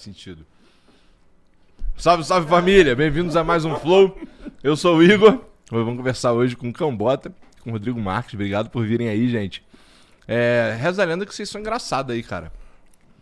Faz sentido. Salve, salve família! Bem-vindos a mais um Flow. Eu sou o Igor. Vamos conversar hoje com o Cambota, com o Rodrigo Marques. Obrigado por virem aí, gente. É, reza a lenda que vocês são engraçados aí, cara.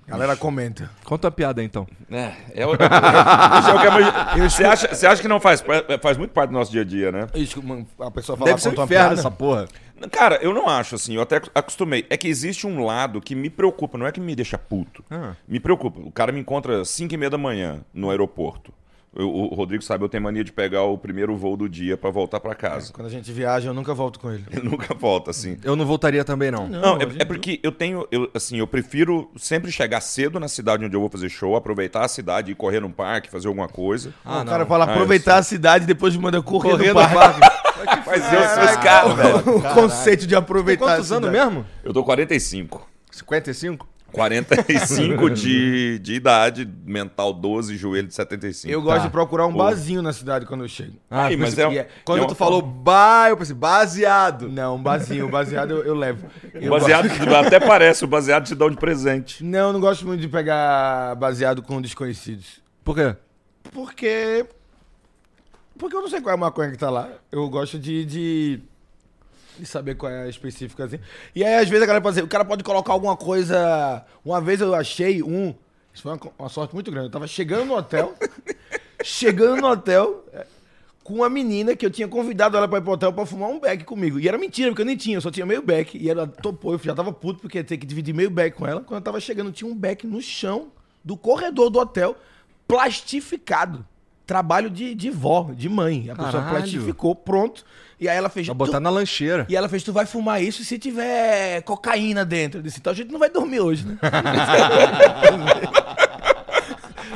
Galera comenta. Conta a piada aí, então. É, é o, é é você, acha, você acha que não faz, faz muito parte do nosso dia a dia, né? Isso, a pessoa fala Deve ser um conta uma inferno piada. essa porra. Cara, eu não acho assim, eu até acostumei. É que existe um lado que me preocupa, não é que me deixa puto. Ah. Me preocupa. O cara me encontra às 5 e meia da manhã no aeroporto. Eu- o Rodrigo sabe, eu tenho mania de pegar o primeiro voo do dia pra voltar pra casa. Quando a gente viaja, eu nunca volto com ele. Ele nunca volta, assim. Eu não voltaria também, não. Não, a é, gente- é porque eu tenho, eu, assim, eu prefiro sempre chegar cedo na cidade onde eu vou fazer show, aproveitar a cidade, ir correr num parque, fazer alguma coisa. Ah, o cara não. fala Ah, aproveitar eu a cidade e depois manda correr, Correr no no parque. Mas eu sou esse cara, velho. o conceito de Tem aproveitar quantos anos mesmo? Eu tô 45. 55? 45 de, de idade, mental 12, joelho de 75. Eu gosto Tá. de procurar um Pô. barzinho na cidade quando eu chego. Ah, Aí, mas é, é- Quando é tu uma- falou ba, eu pensei baseado. Não, um barzinho. Um baseado eu, eu levo. Eu Baseado, gosto- até parece, o baseado te dão de presente. Não, eu não gosto muito de pegar baseado com desconhecidos. Por quê? Porque. Porque eu não sei qual é a maconha que tá lá. Eu gosto de. de... de saber qual é a específica assim. E aí, às vezes, a galera pode dizer, o cara pode colocar alguma coisa. Uma vez eu achei um. Isso foi uma, uma sorte muito grande. Eu tava chegando no hotel. chegando no hotel. é, Com uma menina que eu tinha convidado ela pra ir pro hotel pra fumar um beck comigo. E era mentira, porque eu nem tinha, eu só tinha meio beck. E ela topou, eu já tava puto porque ia ter que dividir meio beck com ela. Quando eu tava chegando, tinha um beck no chão do corredor do hotel, plastificado. Trabalho de, de vó, de mãe. A pessoa Caralho. plastificou, pronto. E aí ela fez. Vai "Tu- botar na lancheira. E ela fez: Tu vai fumar isso se tiver cocaína dentro. Eu disse: Então a gente não vai dormir hoje, né?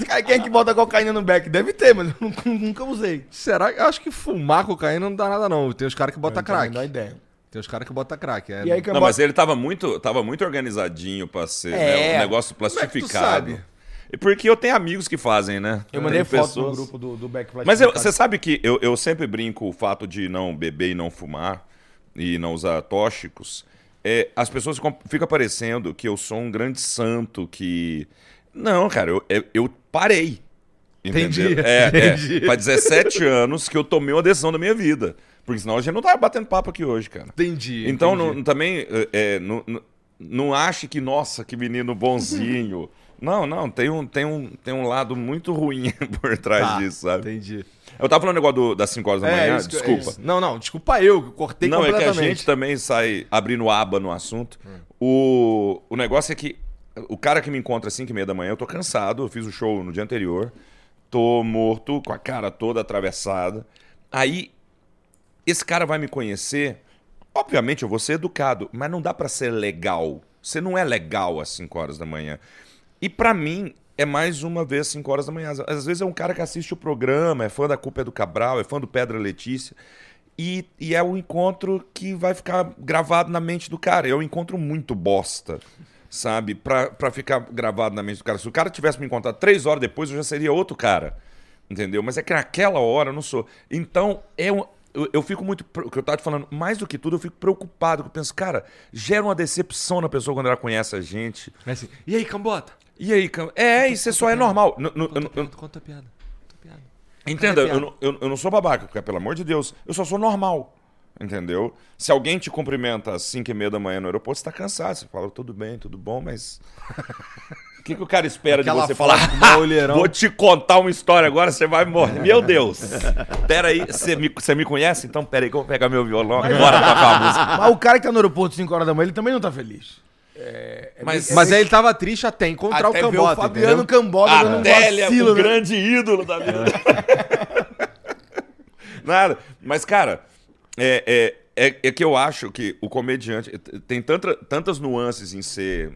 Cara, quem é que bota cocaína no beck? Deve ter, mas eu nunca, nunca usei. Será? Eu acho que fumar cocaína não dá nada, não. Tem os caras que botam Não crack. menor ideia. Tem os caras que botam crack. É, E aí que Não, boto- mas ele tava muito, tava muito organizadinho pra ser É. né, um negócio Como é que tu plastificado. sabe? Porque eu tenho amigos que fazem, né? Eu mandei foto no grupo do, do Backflash. Mas eu- você sabe que eu, eu sempre brinco o fato de não beber e não fumar e não usar tóxicos. É, as pessoas ficam, fica parecendo que eu sou um grande santo que. Não, cara, eu, eu, parei. Entendeu? Entendi, É, entendi. é, faz 17 anos que eu tomei uma decisão da minha vida. Porque senão a gente não tava batendo papo aqui hoje, cara. Entendi. Então, entendi. não- também, é, é, não, não- não ache que, nossa, que menino bonzinho. Não, não, tem um, tem, um, tem um lado muito ruim por trás Tá, disso, sabe? Entendi. Eu tava falando o negócio do- das 5 horas da manhã, isso é desculpa. isso. Não, não, desculpa eu, que cortei não, é que a completamente. gente também sai abrindo aba no assunto. O, o negócio é que o cara que me encontra às 5 e meia da manhã, eu tô cansado, eu fiz o show no dia anterior, tô morto, com a cara toda atravessada. Aí, esse cara vai me conhecer, obviamente eu vou ser educado, mas não dá pra ser legal. Você não é legal às 5 horas da manhã. E pra mim, é mais uma vez 5 horas da manhã. Às- vezes é um cara que assiste o programa, é fã da Culpa é do Cabral, é fã do Pedra Letícia. E, e é um encontro que vai ficar gravado na mente do cara. É um encontro muito bosta, sabe? Pra, pra ficar gravado na mente do cara. Se o cara tivesse me encontrado três horas depois, eu já seria outro cara. Entendeu? Mas é que naquela hora eu não sou. Então, é um, eu, eu fico muito. O que eu tava te falando, mais do que tudo, eu fico preocupado. Eu penso, cara, gera uma decepção na pessoa quando ela conhece a gente. É assim, e aí, Cambota? E aí, cam- é, isso é só é normal. N- n- Conta a piada. Conta a piada. Entenda, eu, não- eu, eu não sou babaca, porque, pelo amor de Deus, eu só sou normal. Entendeu? Se alguém te cumprimenta às 5 e meia da manhã no aeroporto, você tá cansado. Você fala, tudo bem, tudo bom, mas. O que, que o cara espera Aquela de você foto falar? com uma olheirão. Vou te contar uma história agora, você vai morrer. Meu Deus! Pera aí, você me, você me conhece? Então pera aí que eu vou pegar meu violão e bora tocar a música. Mas o cara que tá no aeroporto 5 horas da manhã, ele também não tá feliz. Mas, Mas aí ele tava triste até encontrar Até o Cambota, o Fabiano entendeu? Cambota dando um Adélia, vacilo, o né? grande ídolo da vida. Nada. Mas, cara, é, é, é, é que eu acho que o comediante. Tem tanta, tantas nuances em ser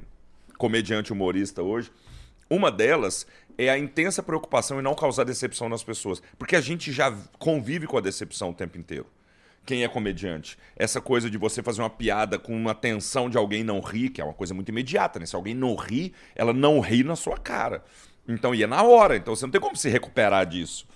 comediante humorista hoje. Uma delas é a intensa preocupação em não causar decepção nas pessoas. Porque a gente já convive com a decepção o tempo inteiro. Quem é comediante? Essa coisa de você fazer uma piada com uma tensão de alguém não rir, que é uma coisa muito imediata, né? Se alguém não ri, ela não ri na sua cara. Então, e é na hora. Então, você não tem como se recuperar disso.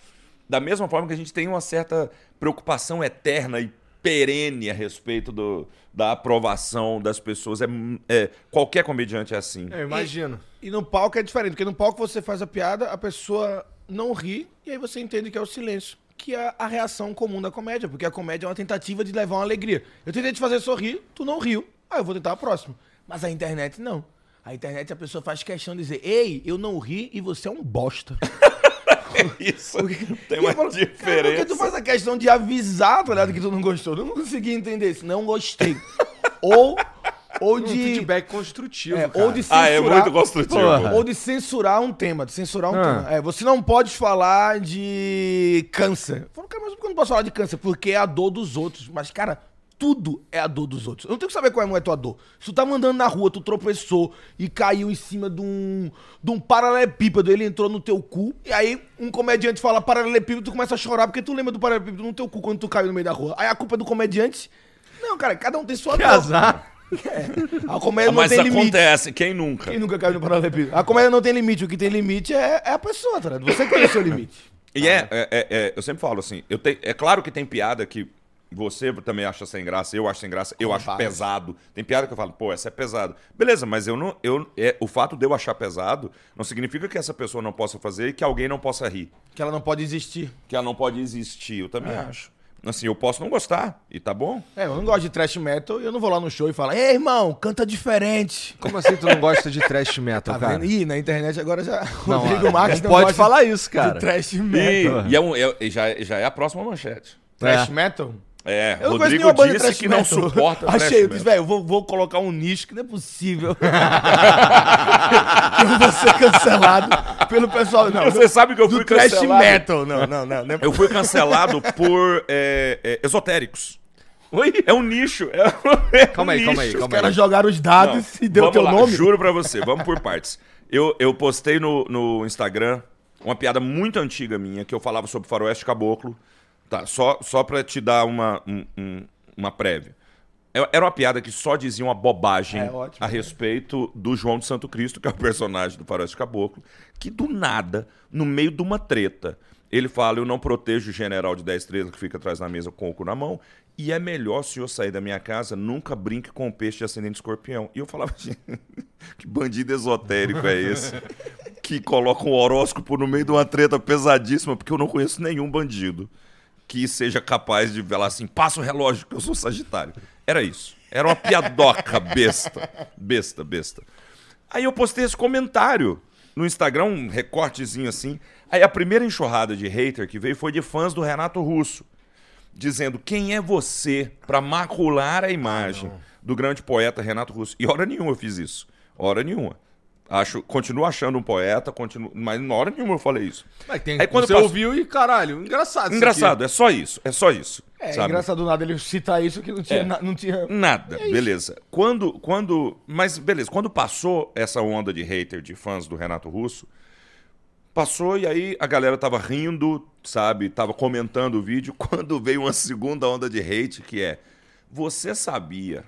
Da mesma forma que a gente tem uma certa preocupação eterna e perene a respeito do, da aprovação das pessoas. É, é- qualquer comediante é assim. Eu imagino. E no palco é diferente, porque no palco você faz a piada, a pessoa não ri, e aí você entende que é o silêncio, que é a reação comum da comédia, porque a comédia é uma tentativa de levar uma alegria. Eu tentei te fazer sorrir, tu não riu, ah, eu vou tentar a próxima. Mas a internet não. A internet a pessoa faz questão de dizer, ei, eu não ri e você é um bosta. Isso tem E uma falo, Cara, por que diferença. tu faz a questão de avisar, tá ligado, que tu não gostou? Eu não consegui entender isso, não gostei. ou, ou Um de... feedback construtivo, É, cara. ou de censurar. Ah, é muito construtivo. Porra. Ou de censurar um tema, de censurar um Ah. tema. É, você não pode falar de câncer. Eu falo, cara, mas por que eu não posso falar de câncer? Porque é a dor dos outros. Mas, cara, tudo é a dor dos outros. Eu não tenho que saber qual é a tua dor. Se tu tava andando na rua, tu tropeçou e caiu em cima de um, de um paralelepípedo, ele entrou no teu cu, e aí um comediante fala paralelepípedo, tu começa a chorar porque tu lembra do paralelepípedo no teu cu quando tu caiu no meio da rua. Aí a culpa é do comediante. Não, cara, cada um tem sua Que dor. azar. A comédia não Mas tem limite. acontece, quem nunca? Quem nunca caiu no paralelepípedo? A comédia não tem limite. O que tem limite é, é a pessoa, tá ligado? Você tem o seu limite. E é, é, é- é- eu sempre falo assim, eu te- é claro que tem piada que você também acha sem graça, eu acho sem graça, eu acho pesado. Tem piada que eu falo, pô, essa é pesado. Beleza, mas eu não, eu, é, o fato de eu achar pesado não significa que essa pessoa não possa fazer e que alguém não possa rir. Que ela não pode existir. Que ela não pode existir, eu também acho. Assim, eu posso não gostar, e tá bom. É, eu não gosto de trash metal e eu não vou lá no show e falo, ei, irmão, canta diferente. Como assim tu não gosta de trash metal, Tá cara? vendo? Ih, na internet agora já. Não, Rodrigo ah, Marques não não pode gosta falar isso, de cara. trash E, metal. e é um- é- e já, já é a próxima manchete. Trash É. metal? É, Eu não conheço Rodrigo nenhuma disse trash que não metal. suporta trash Achei, eu disse, velho, eu vou, vou colocar um nicho que não é possível. que eu vou ser cancelado pelo pessoal. Não, Você sabe que eu do fui trash cancelado. metal. Não, não, não. não é Eu fui cancelado por é, é, esotéricos. Oi? É um nicho. É, um- é um Calma aí, calma aí, nicho. Os calma caras jogaram os dados Não, e deu teu lá, nome. Juro pra você, vamos por partes. Eu, eu postei no, no Instagram uma piada muito antiga minha que eu falava sobre faroeste caboclo. Tá, só, só pra te dar uma, um- um- uma prévia. É- Era uma piada que só dizia uma bobagem É, ótimo, a né? respeito do João de Santo Cristo, que é o personagem do Faroeste Caboclo, que do nada, no meio de uma treta, ele fala: Eu não protejo o general de 10 estrelas que fica atrás da mesa com o cu na mão, e é melhor o senhor sair da minha casa, nunca brinque com o peixe de ascendente escorpião. E eu falava: "Gente, Que bandido esotérico é esse? que coloca um horóscopo no meio de uma treta pesadíssima, porque eu não conheço nenhum bandido que seja capaz de falar assim, passa o relógio que eu sou sagitário. Era isso. Era uma piadoca besta. Besta, besta. Aí eu postei esse comentário no Instagram, um recortezinho assim. Aí a primeira enxurrada de hater que veio foi de fãs do Renato Russo, dizendo quem é você para macular a imagem do grande poeta Renato Russo. E hora nenhuma eu fiz isso. Hora nenhuma. Acho, continuo achando um poeta, continuo, mas na hora nenhuma eu falei isso. Mas tem, Aí quando você passou- ouviu e, caralho, engraçado. isso Engraçado, é só isso, é só isso. É, sabe? engraçado do nada ele citar isso que não tinha. É. na- não tinha... Nada, beleza. Quando, quando, mas beleza, quando passou essa onda de hater, de fãs do Renato Russo, passou e aí a galera tava rindo, sabe, tava comentando o vídeo, quando veio uma segunda onda de hate que é, você sabia,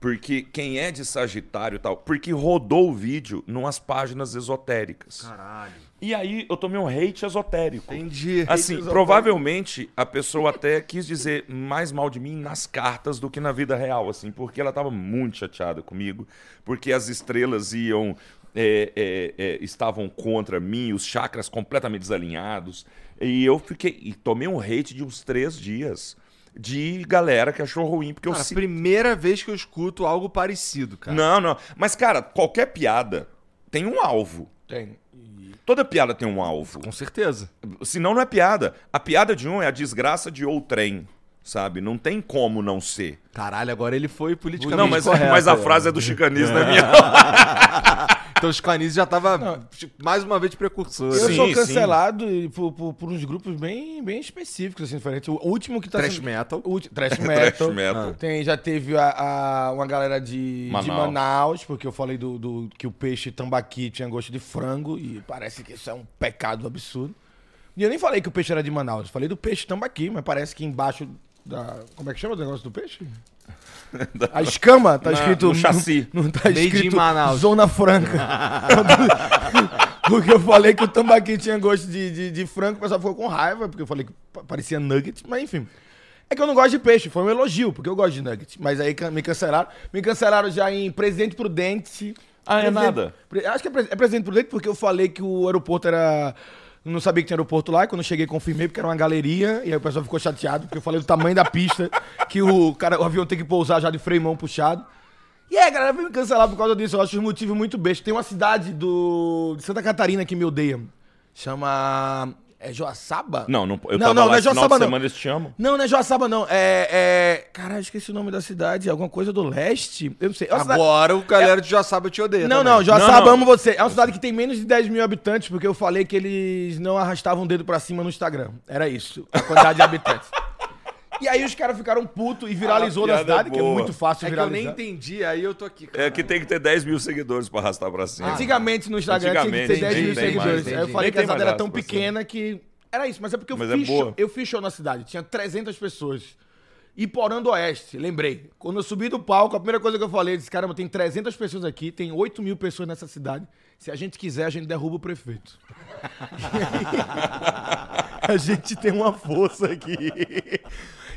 porque quem é de Sagitário e tal, porque rodou o vídeo numas páginas esotéricas. Caralho. E aí eu tomei um hate esotérico. Entendi. Assim, provavelmente a pessoa até quis dizer mais mal de mim nas cartas do que na vida real, assim, porque ela tava muito chateada comigo, porque as estrelas iam. é, é, é, estavam contra mim, os chakras completamente desalinhados. E eu fiquei. E tomei um hate de uns três dias de galera que achou ruim, porque eu Cara, primeira vez que eu escuto algo parecido, cara. Não, não. Mas, cara, qualquer piada tem um alvo. Tem. Toda piada tem um alvo. Com certeza. Senão não é piada. A piada de um é a desgraça de outrem, sabe? Não tem como não ser. Caralho, agora ele foi politicamente Não, mas, correto. mas a frase é do chicanismo, é minha. Então os canis já tava mais uma vez precursor. Eu Sim, sou cancelado por, por, por uns grupos bem, bem específicos, assim, diferentes. O último que tá Trash sendo- metal. O ulti- Trash metal. metal. Tem, já teve a, a- uma galera de de Manaus. Manaus. porque eu falei do, do- que o peixe tambaqui tinha gosto de frango e parece que isso é um pecado absurdo. E eu nem falei que o peixe era de Manaus, falei do peixe tambaqui, mas parece que embaixo da... Como é que chama o negócio do peixe? A escama tá Na- escrito... no chassi. Não, não tá Made in escrito Manaus. Zona Franca. Porque eu falei que o tambaqui tinha gosto de, de, de frango, o pessoal ficou com raiva, porque eu falei que pa- parecia nugget, mas enfim. É que eu não gosto de peixe, foi um elogio, porque eu gosto de nugget. Mas aí me cancelaram. Me cancelaram já em Presidente Prudente. Ah, é Presidente- nada? Acho que é, Pre- é Presidente Prudente porque eu falei que o aeroporto era. Não sabia que tinha aeroporto lá, e quando eu cheguei confirmei porque era uma galeria, e aí o pessoal ficou chateado, porque eu falei do tamanho da pista, que o, cara, o avião tem que pousar já de freio mão puxado. E aí, a galera veio me cancelar por causa disso. Eu acho os motivos muito besta. Tem uma cidade do, de Santa Catarina que me odeia. Chama. É Joaçaba? Não, não, eu Não, tava não, lá não é Joaçaba, não. semana, eles te chamam. Não, não é Joaçaba, não. É. é... Caralho, esqueci o nome da cidade. Alguma coisa do leste? Eu não sei. É uma cidade- Agora o galera de Joaçaba te odeia Não, também. não, Joaçaba, Não, não. amo você. É uma cidade que tem menos de 10 mil habitantes, porque eu falei que eles não arrastavam o dedo pra cima no Instagram. Era isso, a quantidade de habitantes. E aí os caras ficaram putos e viralizou Ah, na piada cidade, que é muito fácil É que eu viralizar. nem entendi, aí eu tô aqui, cara. É que tem que ter 10 mil seguidores pra arrastar pra cima. Antigamente no Instagram tinha que ter Antigamente, 10 mil tem seguidores. tem aí eu falei que a cidade era tão pequena que... Era isso, mas é porque eu, é fiz, show, eu fiz show na cidade. Tinha 300 pessoas. Iporã do Oeste, lembrei. Quando eu subi do palco, a primeira coisa que eu falei, eu disse, caramba, tem 300 pessoas aqui, tem 8 mil pessoas nessa cidade. Se a gente quiser, a gente derruba o prefeito. a gente tem uma força aqui.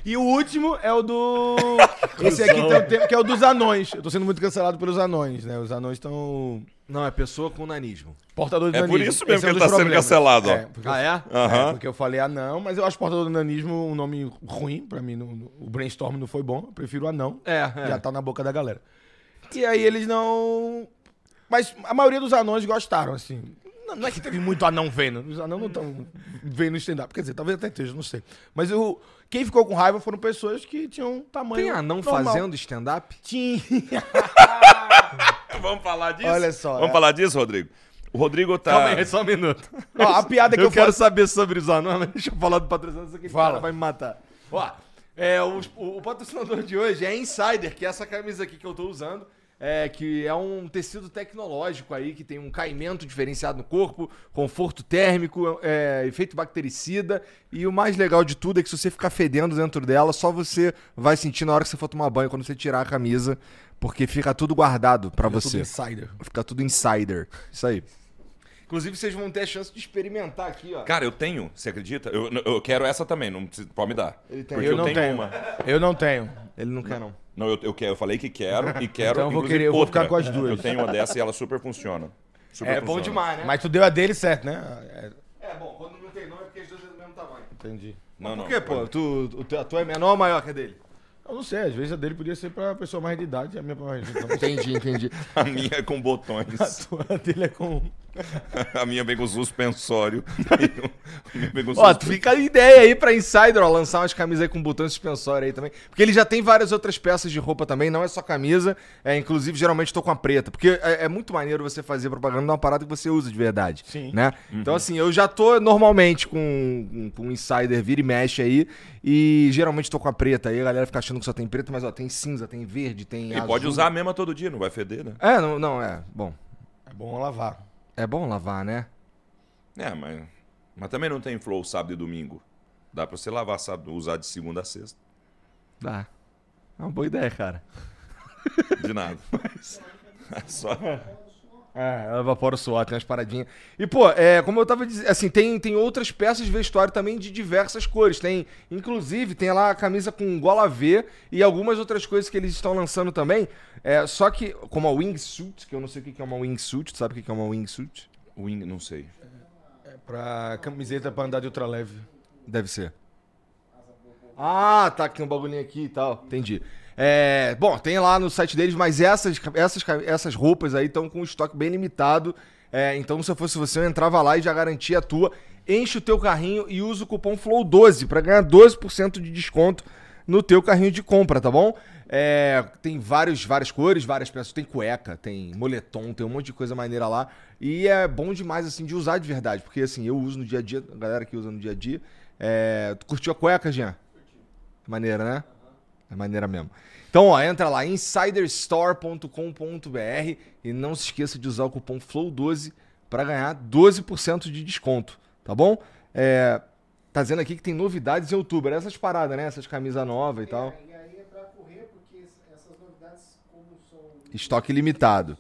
E o último é o do. Esse aqui tem o tempo, que é o dos anões. Eu tô sendo muito cancelado pelos anões, né? Os anões estão. Não, é pessoa com nanismo. Portador de É por nanismo. isso mesmo Esse que um ele tá sendo problemas. cancelado, ó. É, porque eu- Ah, é? Aham. é, porque eu falei anão, mas eu acho portador do nanismo um nome ruim pra mim. no- o brainstorm não foi bom. Eu prefiro anão. É, é. Já tá na boca da galera. E aí eles não. Mas a maioria dos anões gostaram, assim. Não, não é que teve muito anão vendo. Os anãos não estão vendo stand-up. Quer dizer, talvez até esteja, não sei. Mas eu, quem ficou com raiva foram pessoas que tinham tamanho. Tem anão normal. fazendo stand-up? Tinha. Vamos falar disso? Olha só, Vamos é. falar disso, Rodrigo? O Rodrigo tá. Calma aí, só um minuto. Ó, a piada que eu, eu quero faço. saber sobre os anões, mas deixa eu falar do patrocinador, que Fala. cara vai me matar. Ó, é, o, o- o patrocinador de hoje é Insider, que é essa camisa aqui que eu tô usando. É, que é um tecido tecnológico aí, que tem um caimento diferenciado no corpo, conforto térmico, é, efeito bactericida. E o mais legal de tudo é que se você ficar fedendo dentro dela, só você vai sentir na hora que você for tomar banho, quando você tirar a camisa, porque fica tudo guardado pra Tudo você. insider. Fica tudo insider. Isso aí. Inclusive, vocês vão ter a chance de experimentar aqui, ó. Cara, eu tenho, você acredita? Eu, eu quero essa também, não precisa- pode me dar. Ele tem. Porque Eu eu, não tenho, tenho. uma. Eu não tenho. Ele não quer, não. Não, eu, eu, quero, eu falei que quero e quero. Então eu vou querer, eu vou outra. ficar com as duas. Eu tenho uma dessa e ela super funciona. Super É bom funciona. demais, né? Mas tu deu a dele certo, né? É, É, bom, quando não tem nome é porque as duas é do mesmo tamanho. entendi. Não, não. Por quê, pô? Tu, o teu- a tua é menor ou maior que a dele? Eu não sei, às vezes a dele podia ser pra pessoa mais de idade e a minha pra mais de idade. Entendi, entendi. A minha é com botões. A dele é com. A minha vem com suspensório. Ó, fica a ideia aí pra Insider, ó, lançar umas camisas aí com botão suspensório aí também. Porque ele já tem várias outras peças de roupa também, não é só camisa. É, inclusive, geralmente tô com a preta. Porque é, é muito maneiro você fazer propaganda de uma parada que você usa de verdade. Sim. Né? Então, assim, eu já tô normalmente com, com um Insider vira e mexe aí. E geralmente tô com a preta aí. A galera fica achando que só tem preta, mas ó, tem cinza, tem verde, tem. E azul. pode usar a mesma todo dia, não vai feder, né? É, não, não, é. Bom. É bom lavar. É bom lavar, né? É, mas, mas também não tem flow sábado e domingo. Dá pra você lavar sábado, usar de segunda a sexta. Dá. É uma boa ideia, cara. De nada. É só. É, ela evapora o suor, tem umas paradinhas. E, pô, é, como eu tava dizendo, assim, tem, tem outras peças de vestuário também de diversas cores. Tem, inclusive, tem lá a camisa com gola V e algumas outras coisas que eles estão lançando também. É, só que, como a wingsuit, que eu não sei o que é uma wingsuit, tu sabe o que é uma wingsuit? Wing, não sei. É pra camiseta pra andar de ultraleve. Deve ser. Ah, tá, que tem um bagulhinho aqui e tal. Entendi. É, bom, tem lá no site deles, mas essas, essas, essas roupas aí estão com um estoque bem limitado. É, então, se eu fosse você, eu entrava lá e já garantia a tua. Enche o teu carrinho e usa o cupom FLOW12 para ganhar 12% de desconto no teu carrinho de compra, tá bom? É, tem vários, várias cores, várias peças. Tem cueca, tem moletom, tem um monte de coisa maneira lá. E é bom demais, assim, de usar de verdade. Porque, assim, eu uso no dia a dia, a galera que usa no dia a dia. É, tu curtiu a cueca, Jean? Maneira, né? É maneira mesmo. Então, ó, entra lá, insiderstore.com.br e não se esqueça de usar o cupom FLOW12 para ganhar 12% de desconto, tá bom? É, tá dizendo aqui que tem novidades em outubro, essas paradas, né? Essas camisas novas e tal. E aí é pra correr, porque essas novidades, como são. Estoque limitado.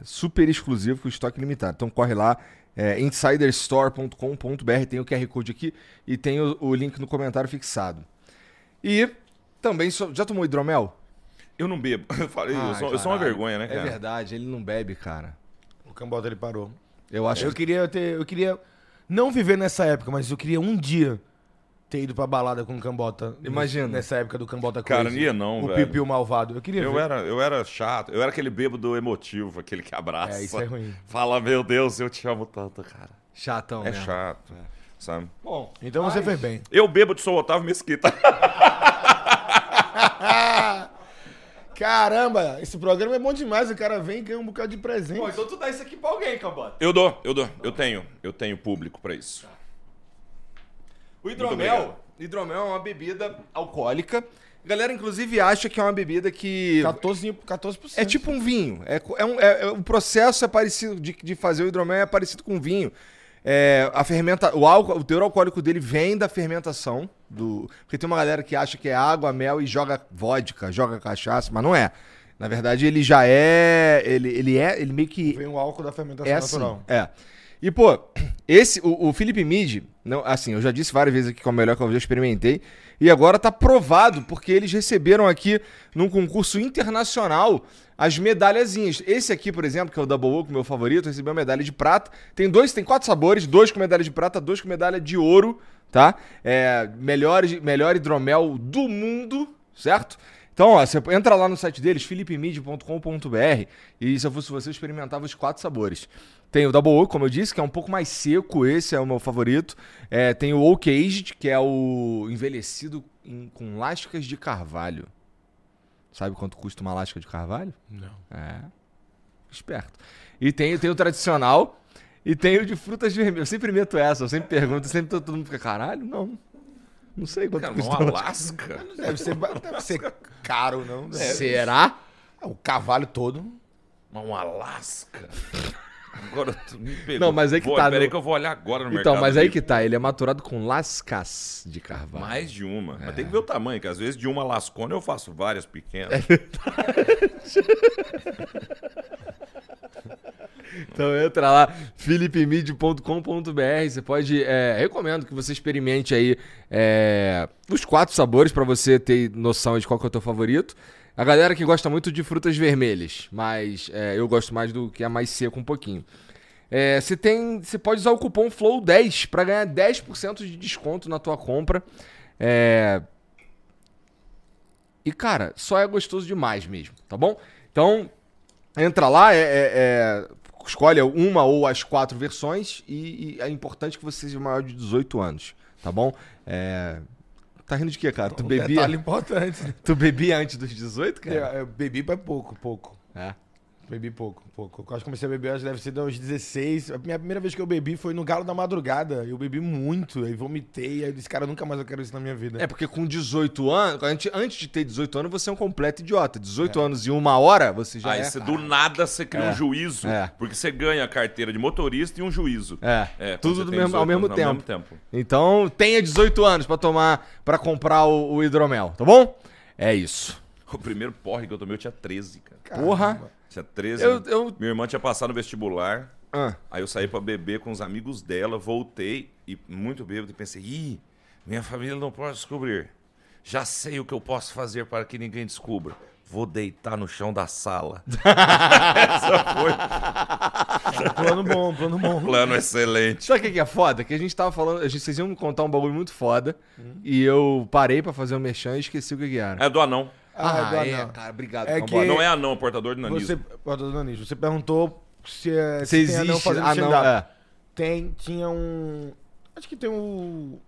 É Super exclusivo com estoque limitado. Então corre lá, é, insiderstore.com.br, tem o QR Code aqui e tem o, o link no comentário fixado. E também, so- já tomou hidromel? Eu não bebo. Eu falei, eu, sou, eu sou uma vergonha, né, cara? É verdade, ele não bebe, cara. O Cambota ele parou. Eu acho Eu que... queria ter. Eu queria não viver nessa época, mas eu queria um dia ter ido pra balada com o Cambota. Imagina. Nessa época do Cambota Cara, Crazy. não ia não, O velho. Pipiu malvado. Eu queria Eu ver. era, eu era chato, eu era aquele bêbado emotivo, aquele que abraça. É, isso é ruim. Fala, meu Deus, eu te amo tanto, cara. Chatão, É mesmo. chato, sabe? Bom, Então você fez bem. Eu bebo de Sou Otávio Mesquita. Caramba, esse programa é bom demais. O cara vem e ganha um bocado de presente. Pô, então tu dá isso aqui pra alguém, Cambota. Eu dou, eu dou, eu tenho, eu tenho público pra isso. O Muito hidromel, hidromel é uma bebida alcoólica. A galera, inclusive, acha que é uma bebida que... 14, 14%. É tipo um vinho. É, é um, é- é- o processo é parecido de, de fazer o hidromel é parecido com vinho. É, a fermenta, o, álcool, o teor alcoólico dele vem da fermentação do, porque tem uma galera que acha que é água, mel e joga vodka, joga cachaça, mas não é. Na verdade, ele já é, ele, ele é, ele meio que Vem o álcool da fermentação é assim, natural. é. E, pô, esse, o, o Felipe Mid, não, assim, eu já disse várias vezes aqui que é o melhor que eu já experimentei. E agora tá provado, porque eles receberam aqui, num concurso internacional, as medalhazinhas. Esse aqui, por exemplo, que é o Double Oak, meu favorito, recebeu a medalha de prata. Tem dois, tem quatro sabores, dois com medalha de prata, dois com medalha de ouro, tá? É, melhor, melhor hidromel do mundo, certo? Então, ó, você entra lá no site deles, philipmid.com.br, e se eu fosse você, eu experimentava os quatro sabores. Tem o Double Oak, como eu disse, que é um pouco mais seco, esse é o meu favorito. É, tem o Oak Aged, que é o envelhecido em- com lascas de carvalho. Sabe quanto custa uma lasca de carvalho? Não. É. Esperto. E tem, tem o tradicional e tem o de frutas vermelhas. Eu sempre meto essa, eu sempre pergunto, sempre todo mundo fica, caralho? Não. Não sei quanto Cara, custa. não. Alasca. Deve ser, deve ser caro, não? Será? Ah, o cavalo todo. Mas um Alasca. Agora tu me pegou. Não, mas aí que Vou- tá, Peraí no- que eu vou olhar agora no mercado. Então, mas aí que tá, ele é maturado com lascas de carvalho. Mais de uma. É. Mas tem que ver o tamanho, que às vezes de uma lascona eu faço várias pequenas. Então entra lá, philipmid.com.br. Você pode. é, recomendo que você experimente aí é, os quatro sabores pra você ter noção de qual que é o teu favorito. A galera que gosta muito de frutas vermelhas, mas é, eu gosto mais do que é mais seco um pouquinho. É, você tem, você pode usar o cupom FLOW10 pra ganhar 10% de desconto na tua compra. É, e cara, só é gostoso demais mesmo, tá bom? Então Entra lá, é, é- é- escolhe uma ou as quatro versões e, e é importante que você seja maior de 18 anos, tá bom? É, Tá rindo de quê, cara? Tu Um bebia, detalhe importante. né? tu bebia antes dos 18, cara? Eu, eu bebi pra pouco, pouco. É. Bebi pouco, pouco. Eu acho que comecei a beber, acho que deve ser aos 16. A minha primeira vez que eu bebi foi no Galo da Madrugada. Eu bebi muito, aí vomitei. Aí eu disse, cara, nunca mais eu quero isso na minha vida. É porque com 18 anos, antes, antes de ter 18 anos, você é um completo idiota. 18 anos e uma hora, você já Aí é. você, do nada você cria É. um juízo, É. porque você ganha a carteira de motorista e um juízo. É, quando tudo mesmo- ao 18 mesmo anos, tempo. Ao mesmo tempo. Então, tenha 18 anos pra tomar, para comprar o, o hidromel, tá bom? É isso. O primeiro porre que eu tomei eu tinha 13, cara. Porra. Tinha 13. Eu- eu- Minha irmã tinha passado no vestibular. Ah. Aí eu saí pra beber com os amigos dela, voltei e muito bêbado e pensei, ih, minha família não pode descobrir. Já sei o que eu posso fazer para que ninguém descubra. Vou deitar no chão da sala. Essa foi Plano bom, plano bom. um plano excelente. Sabe o que que é foda? Que a gente tava falando, a gente, vocês iam me contar um bagulho muito foda e eu parei pra fazer o merchan e esqueci o que que era. É do anão. Ah, do é, anão. cara, obrigado. É que- Não é anão, é portador de nanismo. Você, Ó, doutor Nanismo, você perguntou se, é, Se tem anão existe fazendo anão, stand-up. é. Tem, tinha um... Acho que tem um...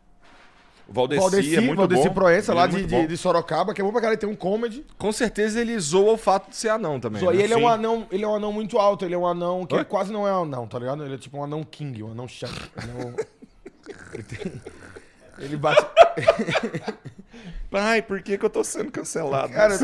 O Valdeci, Valdeci, é muito Valdeci bom. Proença, Ele lá é de, de, de Sorocaba, que é bom pra caralho, tem um comedy. Com certeza ele zoa o fato de ser anão também. Só, né? e ele é um anão, ele é um anão muito alto, ele é um anão que Oi? quase não é um anão, tá ligado? Ele é tipo um anão king, um anão chato. Anão... ele, tem- ele bate. Ai, por que, que eu tô sendo cancelado? Cara,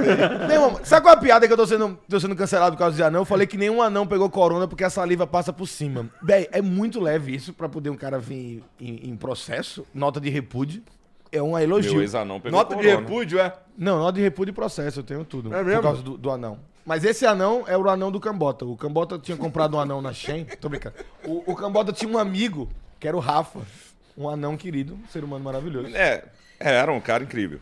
irmão, sabe qual é a piada que eu tô sendo, tô sendo cancelado por causa de anão? Eu falei que nenhum anão pegou corona porque a saliva passa por cima. Véi, é muito leve isso pra poder um cara vir em, em processo, nota de repúdio. É um elogio. Meu ex-anão pegou Nota de corona. repúdio, é? Não, nota de repúdio e processo, eu tenho tudo. É mesmo? Por causa do, do anão. Mas esse anão é o anão do Cambota. O Cambota tinha comprado um anão na Shen. Tô brincando. O, o Cambota tinha um amigo, que era o Rafa. Um anão querido, um ser humano maravilhoso. É, é, era um cara incrível.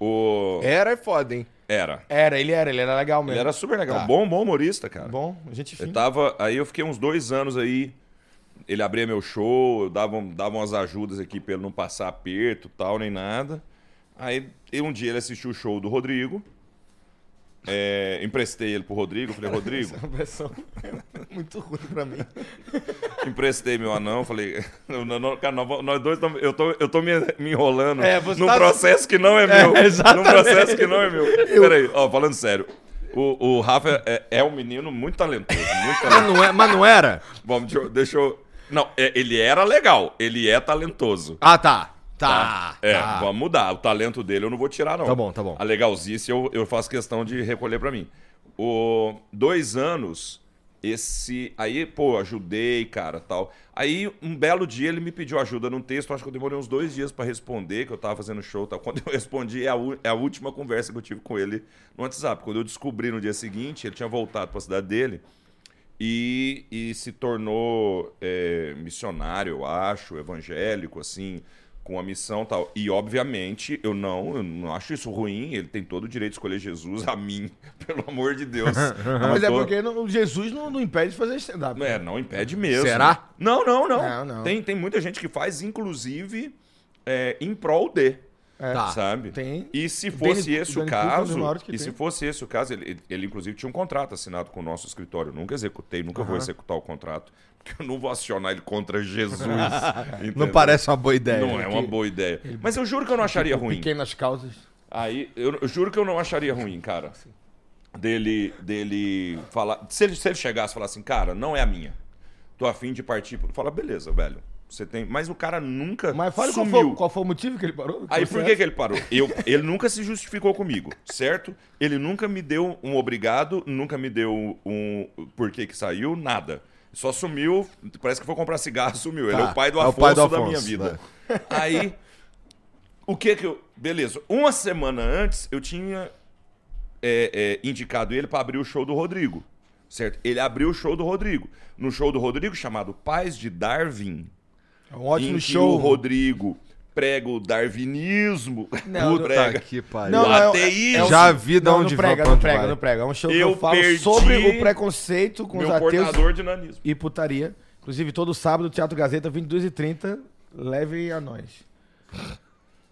O... Era é foda, hein? Era. Era, ele era, ele era legal mesmo. Ele era super legal. Tá. Bom, bom humorista, cara. bom, gente Eu fina. tava. Aí eu fiquei uns dois anos aí. Ele abria meu show, eu dava, dava umas ajudas aqui pra ele não passar aperto tal, nem nada. Aí e um dia ele assistiu o show do Rodrigo. É, emprestei ele pro Rodrigo. Falei, Rodrigo, Essa versão é muito ruim pra mim. emprestei meu anão. Falei, não, não, não, cara, nós, dois tamo- eu tô, eu tô me, me enrolando É, num tá- processo que não é meu. num exatamente. processo que não é meu. Peraí, ó, falando sério. O, o Rafa é, é um menino muito talentoso. Muito talentoso. Mas não, é, mas não era? Bom, deixa eu. Deixa eu... Não, é- ele era legal, ele é talentoso. Ah, tá. Tá. É, tá. vamos mudar. O talento dele eu não vou tirar, não. Tá bom, tá bom. A legalzice eu, eu faço questão de recolher pra mim. O dois anos, esse. Aí, pô, ajudei, cara, tal. Aí, um belo dia, ele me pediu ajuda num texto. Acho que eu demorei uns dois dias pra responder, que eu tava fazendo show tal. Quando eu respondi, é a, é a última conversa que eu tive com ele no WhatsApp. Quando eu descobri no dia seguinte, ele tinha voltado pra cidade dele e, e se tornou é, missionário, eu acho, evangélico, assim, com a missão e tal. E, obviamente, eu não, eu não acho isso ruim, ele tem todo o direito de escolher Jesus a mim, pelo amor de Deus. Mas é porque não- o Jesus não, não impede de fazer stand-up. É, não impede mesmo. Será? Não, não, não. Não, não. Tem, tem muita gente que faz, inclusive, é, em prol de. É. Tá. Sabe? Tem. E se fosse Danny- esse o é caso, e tem. se fosse esse o caso, ele, ele, ele, inclusive tinha um contrato assinado com o nosso escritório. Eu nunca executei, nunca vou executar o contrato, porque eu não vou acionar ele contra Jesus. Não parece uma boa ideia. Não é uma boa ideia. Mas eu juro que eu não acharia ruim. Pequenas causas. Aí, eu, eu juro que eu não acharia ruim, cara. Dele, dele falar. Se ele, se ele chegasse e falar assim, cara, não é a minha. Tô afim de partir. pro-" Fala, beleza, velho. Você tem, mas o cara nunca Mas fale qual foi, qual foi o motivo que ele parou. Aí por que, que ele parou? Eu, ele nunca se justificou comigo, certo? Ele nunca me deu um obrigado, nunca me deu um por que que saiu, nada. Só sumiu, parece que foi comprar cigarro, sumiu. Ele é Tá, o pai do é Afonso, pai do da Afonso, minha vida. Aí, o que que eu... Beleza, uma semana antes eu tinha é, é, indicado ele pra abrir o show do Rodrigo, certo? Ele abriu o show do Rodrigo. No show do Rodrigo, chamado Paz de Darwin, É um ótimo em que show. o Rodrigo prega o darwinismo, Não, Puta prega que pariu. Não, o não, é- ateísmo. é o- Já vi de Não, onde não prega, vai, não onde prega, não prega. É um show que Eu eu falo sobre o preconceito com os ateus portador de nanismo. e putaria. Inclusive, todo sábado, Teatro Gazeta, 22h30, leve a nós.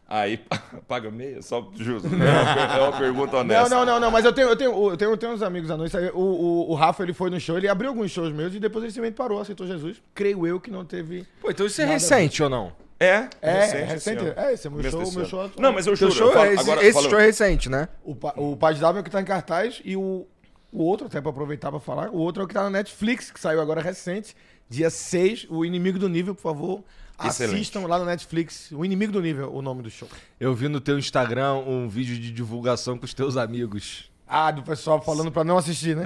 Aí paga meia, só justo. É uma, per- é uma pergunta Não, honesta. não, não, não, mas eu tenho, eu tenho, eu tenho, eu tenho uns amigos à noite. O, o, o Rafa, ele foi no show, ele abriu alguns shows meus e depois ele simplesmente parou, aceitou Jesus. Creio eu que não teve... Pô, então isso é recente ou não? É, É, recente, é esse recente. ano. É, esse é meu show, meu ano. show atual. Não, mas eu juro. show eu falo- é esse, agora, esse falando- show é recente, né? O, pa- o Paz W é o que tá em cartaz e o, o outro, até pra aproveitar pra falar, o outro é o que tá na Netflix, que saiu agora recente, dia 6, O Inimigo do Nível, por favor. Excelente. Assistam lá no Netflix. O Inimigo do Nível, o nome do show. Eu vi no teu Instagram um vídeo de divulgação com os teus amigos. Ah, do pessoal falando pra não assistir, né?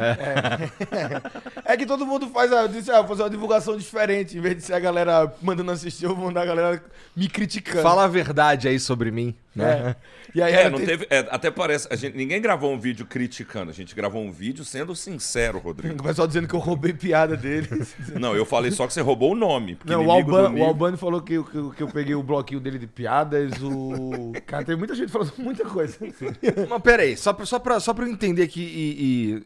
É. É que todo mundo faz a, disse, ah, vou fazer uma divulgação diferente. Em vez de ser a galera mandando assistir, eu vou mandar a galera me criticando. Fala a verdade aí sobre mim, né? É. E aí É, não tem- teve, é, até parece. A gente, ninguém gravou um vídeo criticando, a gente gravou um vídeo sendo sincero, Rodrigo. O pessoal dizendo que eu roubei piada dele. Não, eu falei só que você roubou o nome. porque Não, o, Alban, o Albani falou que, eu- que, eu- que eu peguei o bloquinho dele de piadas. O. Cara, tem muita gente falando muita coisa. Mas pera aí, só pra, só, pra, só pra eu entender aqui e... e-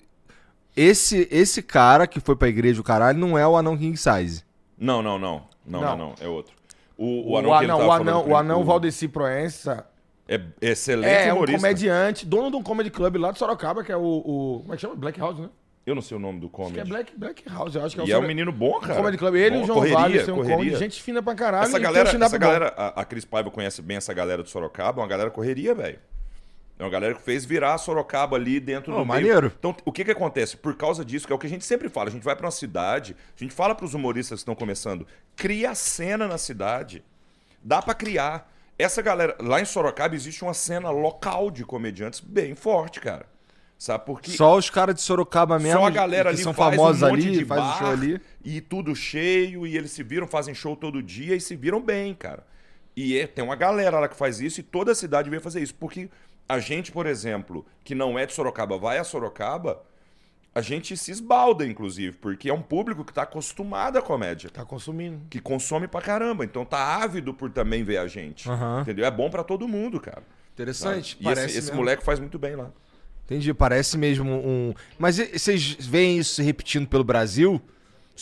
Esse, esse cara que foi pra igreja, o caralho, não é o anão king size. Não, não, não. Não, não, Não. não. É outro. O, O, o anão que ele anão, tava o anão, o anão Valdeci Proença É excelente é um humorista. comediante, dono de um comedy club lá de Sorocaba, que é o. o como é que chama? Black House, né? Eu não sei o nome do Acho comedy. que é Black, Black House, eu acho que é o E é um menino bom, cara. Comedy Club. Ele e o João correria, Vale, tem um correria. comedy, gente fina pra caralho. Essa galera, um essa galera a, a Cris Paiva conhece bem essa galera do Sorocaba, uma galera correria, velho. É uma galera que fez virar Sorocaba ali dentro Ô, do meio. maneiro. Então, o que que acontece? Por causa disso, que é o que a gente sempre fala, a gente vai pra uma cidade, a gente fala pros humoristas que estão começando, cria a cena na cidade. Dá pra criar. Essa galera, lá em Sorocaba existe uma cena local de comediantes bem forte, cara. Sabe por quê? Só os caras de Sorocaba mesmo, Só a galera que ali são famosos um ali, de faz o bar, show ali. E tudo cheio, e eles se viram, fazem show todo dia e se viram bem, cara. E é- tem uma galera lá que faz isso e toda a cidade veio fazer isso. Porque a gente, por exemplo, que não é de Sorocaba, vai a Sorocaba, a gente se esbalda, inclusive, porque é um público que tá acostumado à comédia. Tá consumindo. Que consome pra caramba. Então tá ávido por também ver a gente. Aham. Entendeu? É bom pra todo mundo, cara. Interessante, E parece esse, esse moleque faz muito bem lá. Entendi, parece mesmo um... Mas e- vocês veem isso se repetindo pelo Brasil?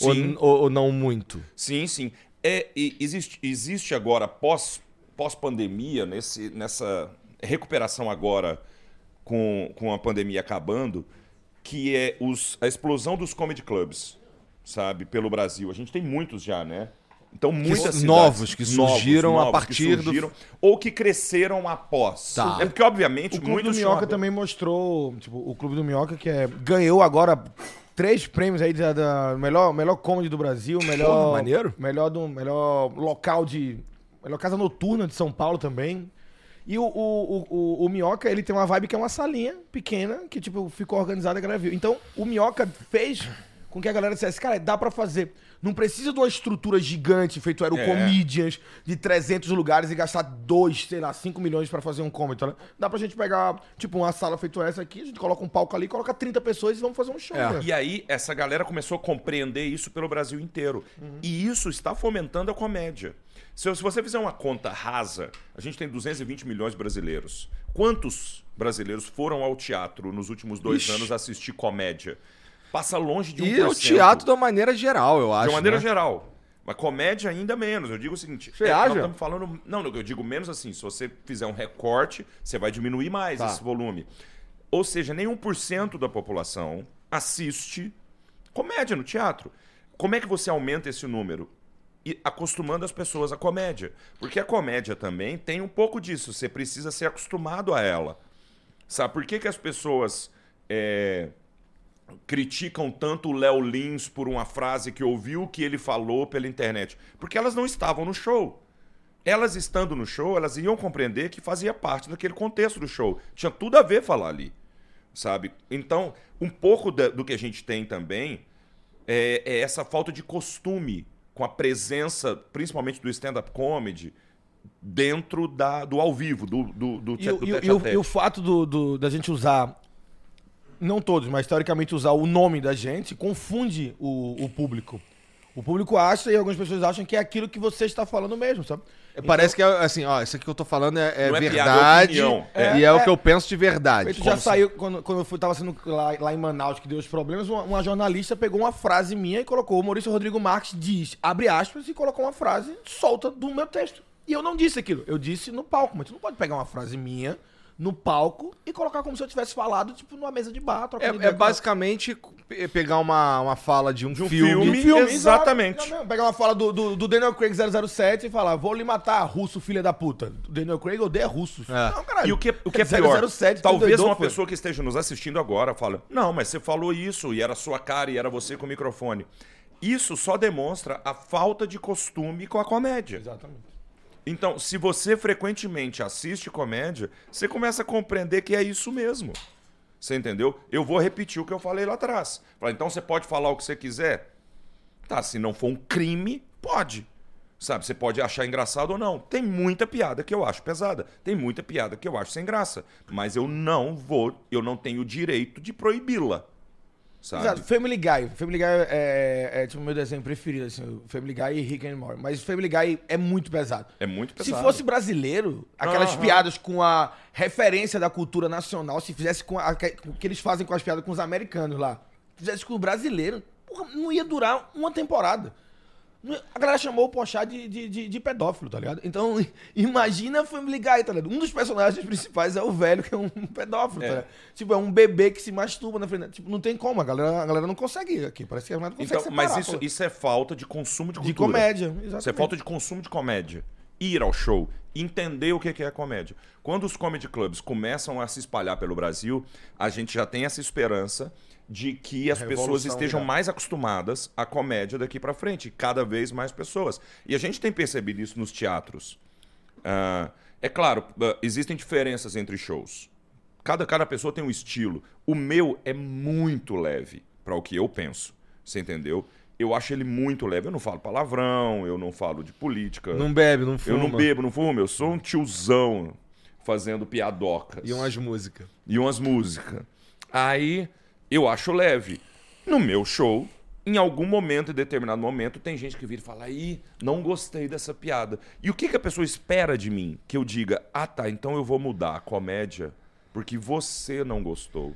Ou, Sim. ou, ou não muito? Sim, sim. É, e existe, existe agora, pós, pós-pandemia, nesse, nessa recuperação agora com, com a pandemia acabando, que é os, a explosão dos comedy clubs, sabe, pelo Brasil. A gente tem muitos já, né? Então, muitas cidades- novos, que surgiram a que partir do- surgiram, Ou que cresceram após. Tá. É porque, obviamente, O Clube do Minhoca também mostrou, tipo, o Clube do Minhoca que é, ganhou agora três prêmios aí da, da melhor, melhor comedy do Brasil, melhor Porra, maneiro. melhor do melhor local de melhor casa noturna de São Paulo também. E o, o, o, o, o Minhoca, ele tem uma vibe que é uma salinha pequena, que tipo, ficou organizada e a galera viu. Então, o Minhoca fez com que a galera dissesse, cara, dá pra fazer. Não precisa de uma estrutura gigante, feito Aero É. Comedians, de 300 lugares e gastar 2, sei lá, 5 milhões pra fazer um comedy. ligado? Dá pra gente pegar, tipo, uma sala feito essa aqui, a gente coloca um palco ali, coloca 30 pessoas e vamos fazer um show. É. né? E aí, essa galera começou a compreender isso pelo Brasil inteiro. E isso está fomentando a comédia. Se, se você fizer uma conta rasa, a gente tem 220 milhões de brasileiros. Quantos brasileiros foram ao teatro nos últimos dois Ixi. anos assistir comédia? Passa longe de 1%. E o teatro de uma maneira geral, eu acho. De maneira né? geral. Mas comédia ainda menos. Eu digo o seguinte. Você é, acha? Estamos falando. Não, eu digo menos assim. Se você fizer um recorte, você vai diminuir mais Tá. esse volume. Ou seja, nem 1% da população assiste comédia no teatro. Como é que você aumenta esse número? Acostumando as pessoas à comédia. Porque a comédia também tem um pouco disso. Você precisa ser acostumado a ela. Sabe por que, que as pessoas é, criticam tanto o Léo Lins por uma frase que ouviu que ele falou pela internet? Porque elas não estavam no show. Elas estando no show, elas iam compreender que fazia parte daquele contexto do show. Tinha tudo a ver falar ali, sabe? Então, um pouco do que a gente tem também é, é essa falta de costume com a presença, principalmente do stand-up comedy, dentro da, do ao vivo, do, do, do, E, o- do e tete e o, e o fato do, do- da gente usar, não todos, mas teoricamente usar o nome da gente, confunde o, o público. O público acha e algumas pessoas acham que é aquilo que você está falando mesmo, sabe? Parece que é assim, ó, isso aqui que eu tô falando é, é Não é piada, é verdade. e é, É, o é. que eu penso de verdade. Então, já saiu, quando, quando eu fui, tava sendo lá, lá em Manaus, que deu os problemas, uma, uma jornalista pegou uma frase minha e colocou, o Maurício Rodrigo Marques diz, abre aspas, e colocou uma frase solta do meu texto. E eu não disse aquilo, eu disse no palco, mas tu não pode pegar uma frase minha no palco e colocar como se eu tivesse falado, tipo, numa mesa de bar, trocando É, ideia é com- basicamente pe- pegar uma, uma fala de um, De um filme. filme. exato. exatamente. Não, não, pegar uma fala do, do, do Daniel Craig 007 e falar, vou lhe matar, russo, filha da puta. O Daniel Craig odeia russos. É. Não, caralho. E o que, o que é pior, 007, tu talvez uma foi? pessoa que esteja nos assistindo agora fala, não, mas você falou isso e era sua cara e era você com o microfone. Isso só demonstra a falta de costume com a comédia. Exatamente. Então, se você frequentemente assiste comédia, você começa a compreender que é isso mesmo. Você entendeu? Eu vou repetir o que eu falei lá atrás. Então você pode falar o que você quiser? Tá, se não for um crime, pode. Sabe, você pode achar engraçado ou não. Tem muita piada que eu acho pesada. Tem muita piada que eu acho sem graça. Mas eu não vou, eu não tenho o direito de proibi-la. Sabe? Exato. Family Guy. Family Guy é, é, tipo o meu desenho preferido, assim, Family Guy e Rick and Morty. Mas Family Guy é muito pesado. É muito Se pesado. fosse brasileiro, aquelas Aham. piadas com a referência da cultura nacional, se fizesse com, a, com o que eles fazem com as piadas com os americanos lá, fizesse com o brasileiro, porra, não ia durar uma temporada. A galera chamou o Pochá de, de, de, de pedófilo, tá ligado? Então, imagina Family Guy, tá ligado? Um dos personagens principais é o velho, que é um pedófilo, É. tá ligado? Tipo, é um bebê que se masturba na frente. Tipo, não tem como, a galera, a galera não consegue aqui. Parece que a galera não consegue Então, separar, mas isso, isso é falta de consumo de De cultura. comédia, Isso é exatamente. falta de consumo de comédia. Ir ao show, entender o que que é comédia. Quando os comedy clubs começam a se espalhar pelo Brasil, a gente já tem essa esperança de que as pessoas estejam já. mais acostumadas à comédia daqui pra frente, cada vez mais pessoas. E a gente tem percebido isso nos teatros. Ah, é claro, ah, existem diferenças entre shows. Cada, cada pessoa tem um estilo. O meu é muito leve para o que eu penso. Você entendeu? Eu acho ele muito leve. Eu não falo palavrão, eu não falo de política. Não bebe, não fuma. eu não bebo, não fumo. Eu sou um tiozão fazendo piadocas. E umas músicas. E umas músicas. Aí eu acho leve. No meu show, em algum momento, em determinado momento, tem gente que vira e fala: Ih, não gostei dessa piada. E o que, que a pessoa espera de mim? Que eu diga: Ah, tá, então eu vou mudar a comédia porque você não gostou.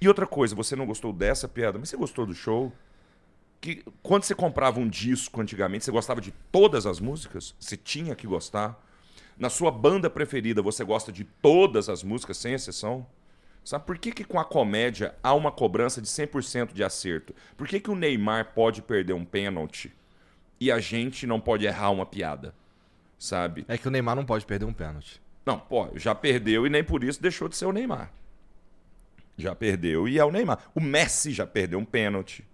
E outra coisa, você não gostou dessa piada, mas você gostou do show? Que quando você comprava um disco antigamente, você gostava de todas as músicas? Você tinha que gostar? Na sua banda preferida, você gosta de todas as músicas, sem exceção? Sabe por que, que com a comédia há uma cobrança de 100% de acerto? Por que, que o Neymar pode perder um pênalti e a gente não pode errar uma piada? Sabe? É que o Neymar não pode perder um pênalti. Não, pô, já perdeu e nem por isso deixou de ser o Neymar. Já perdeu e é o Neymar. O Messi já perdeu um pênalti.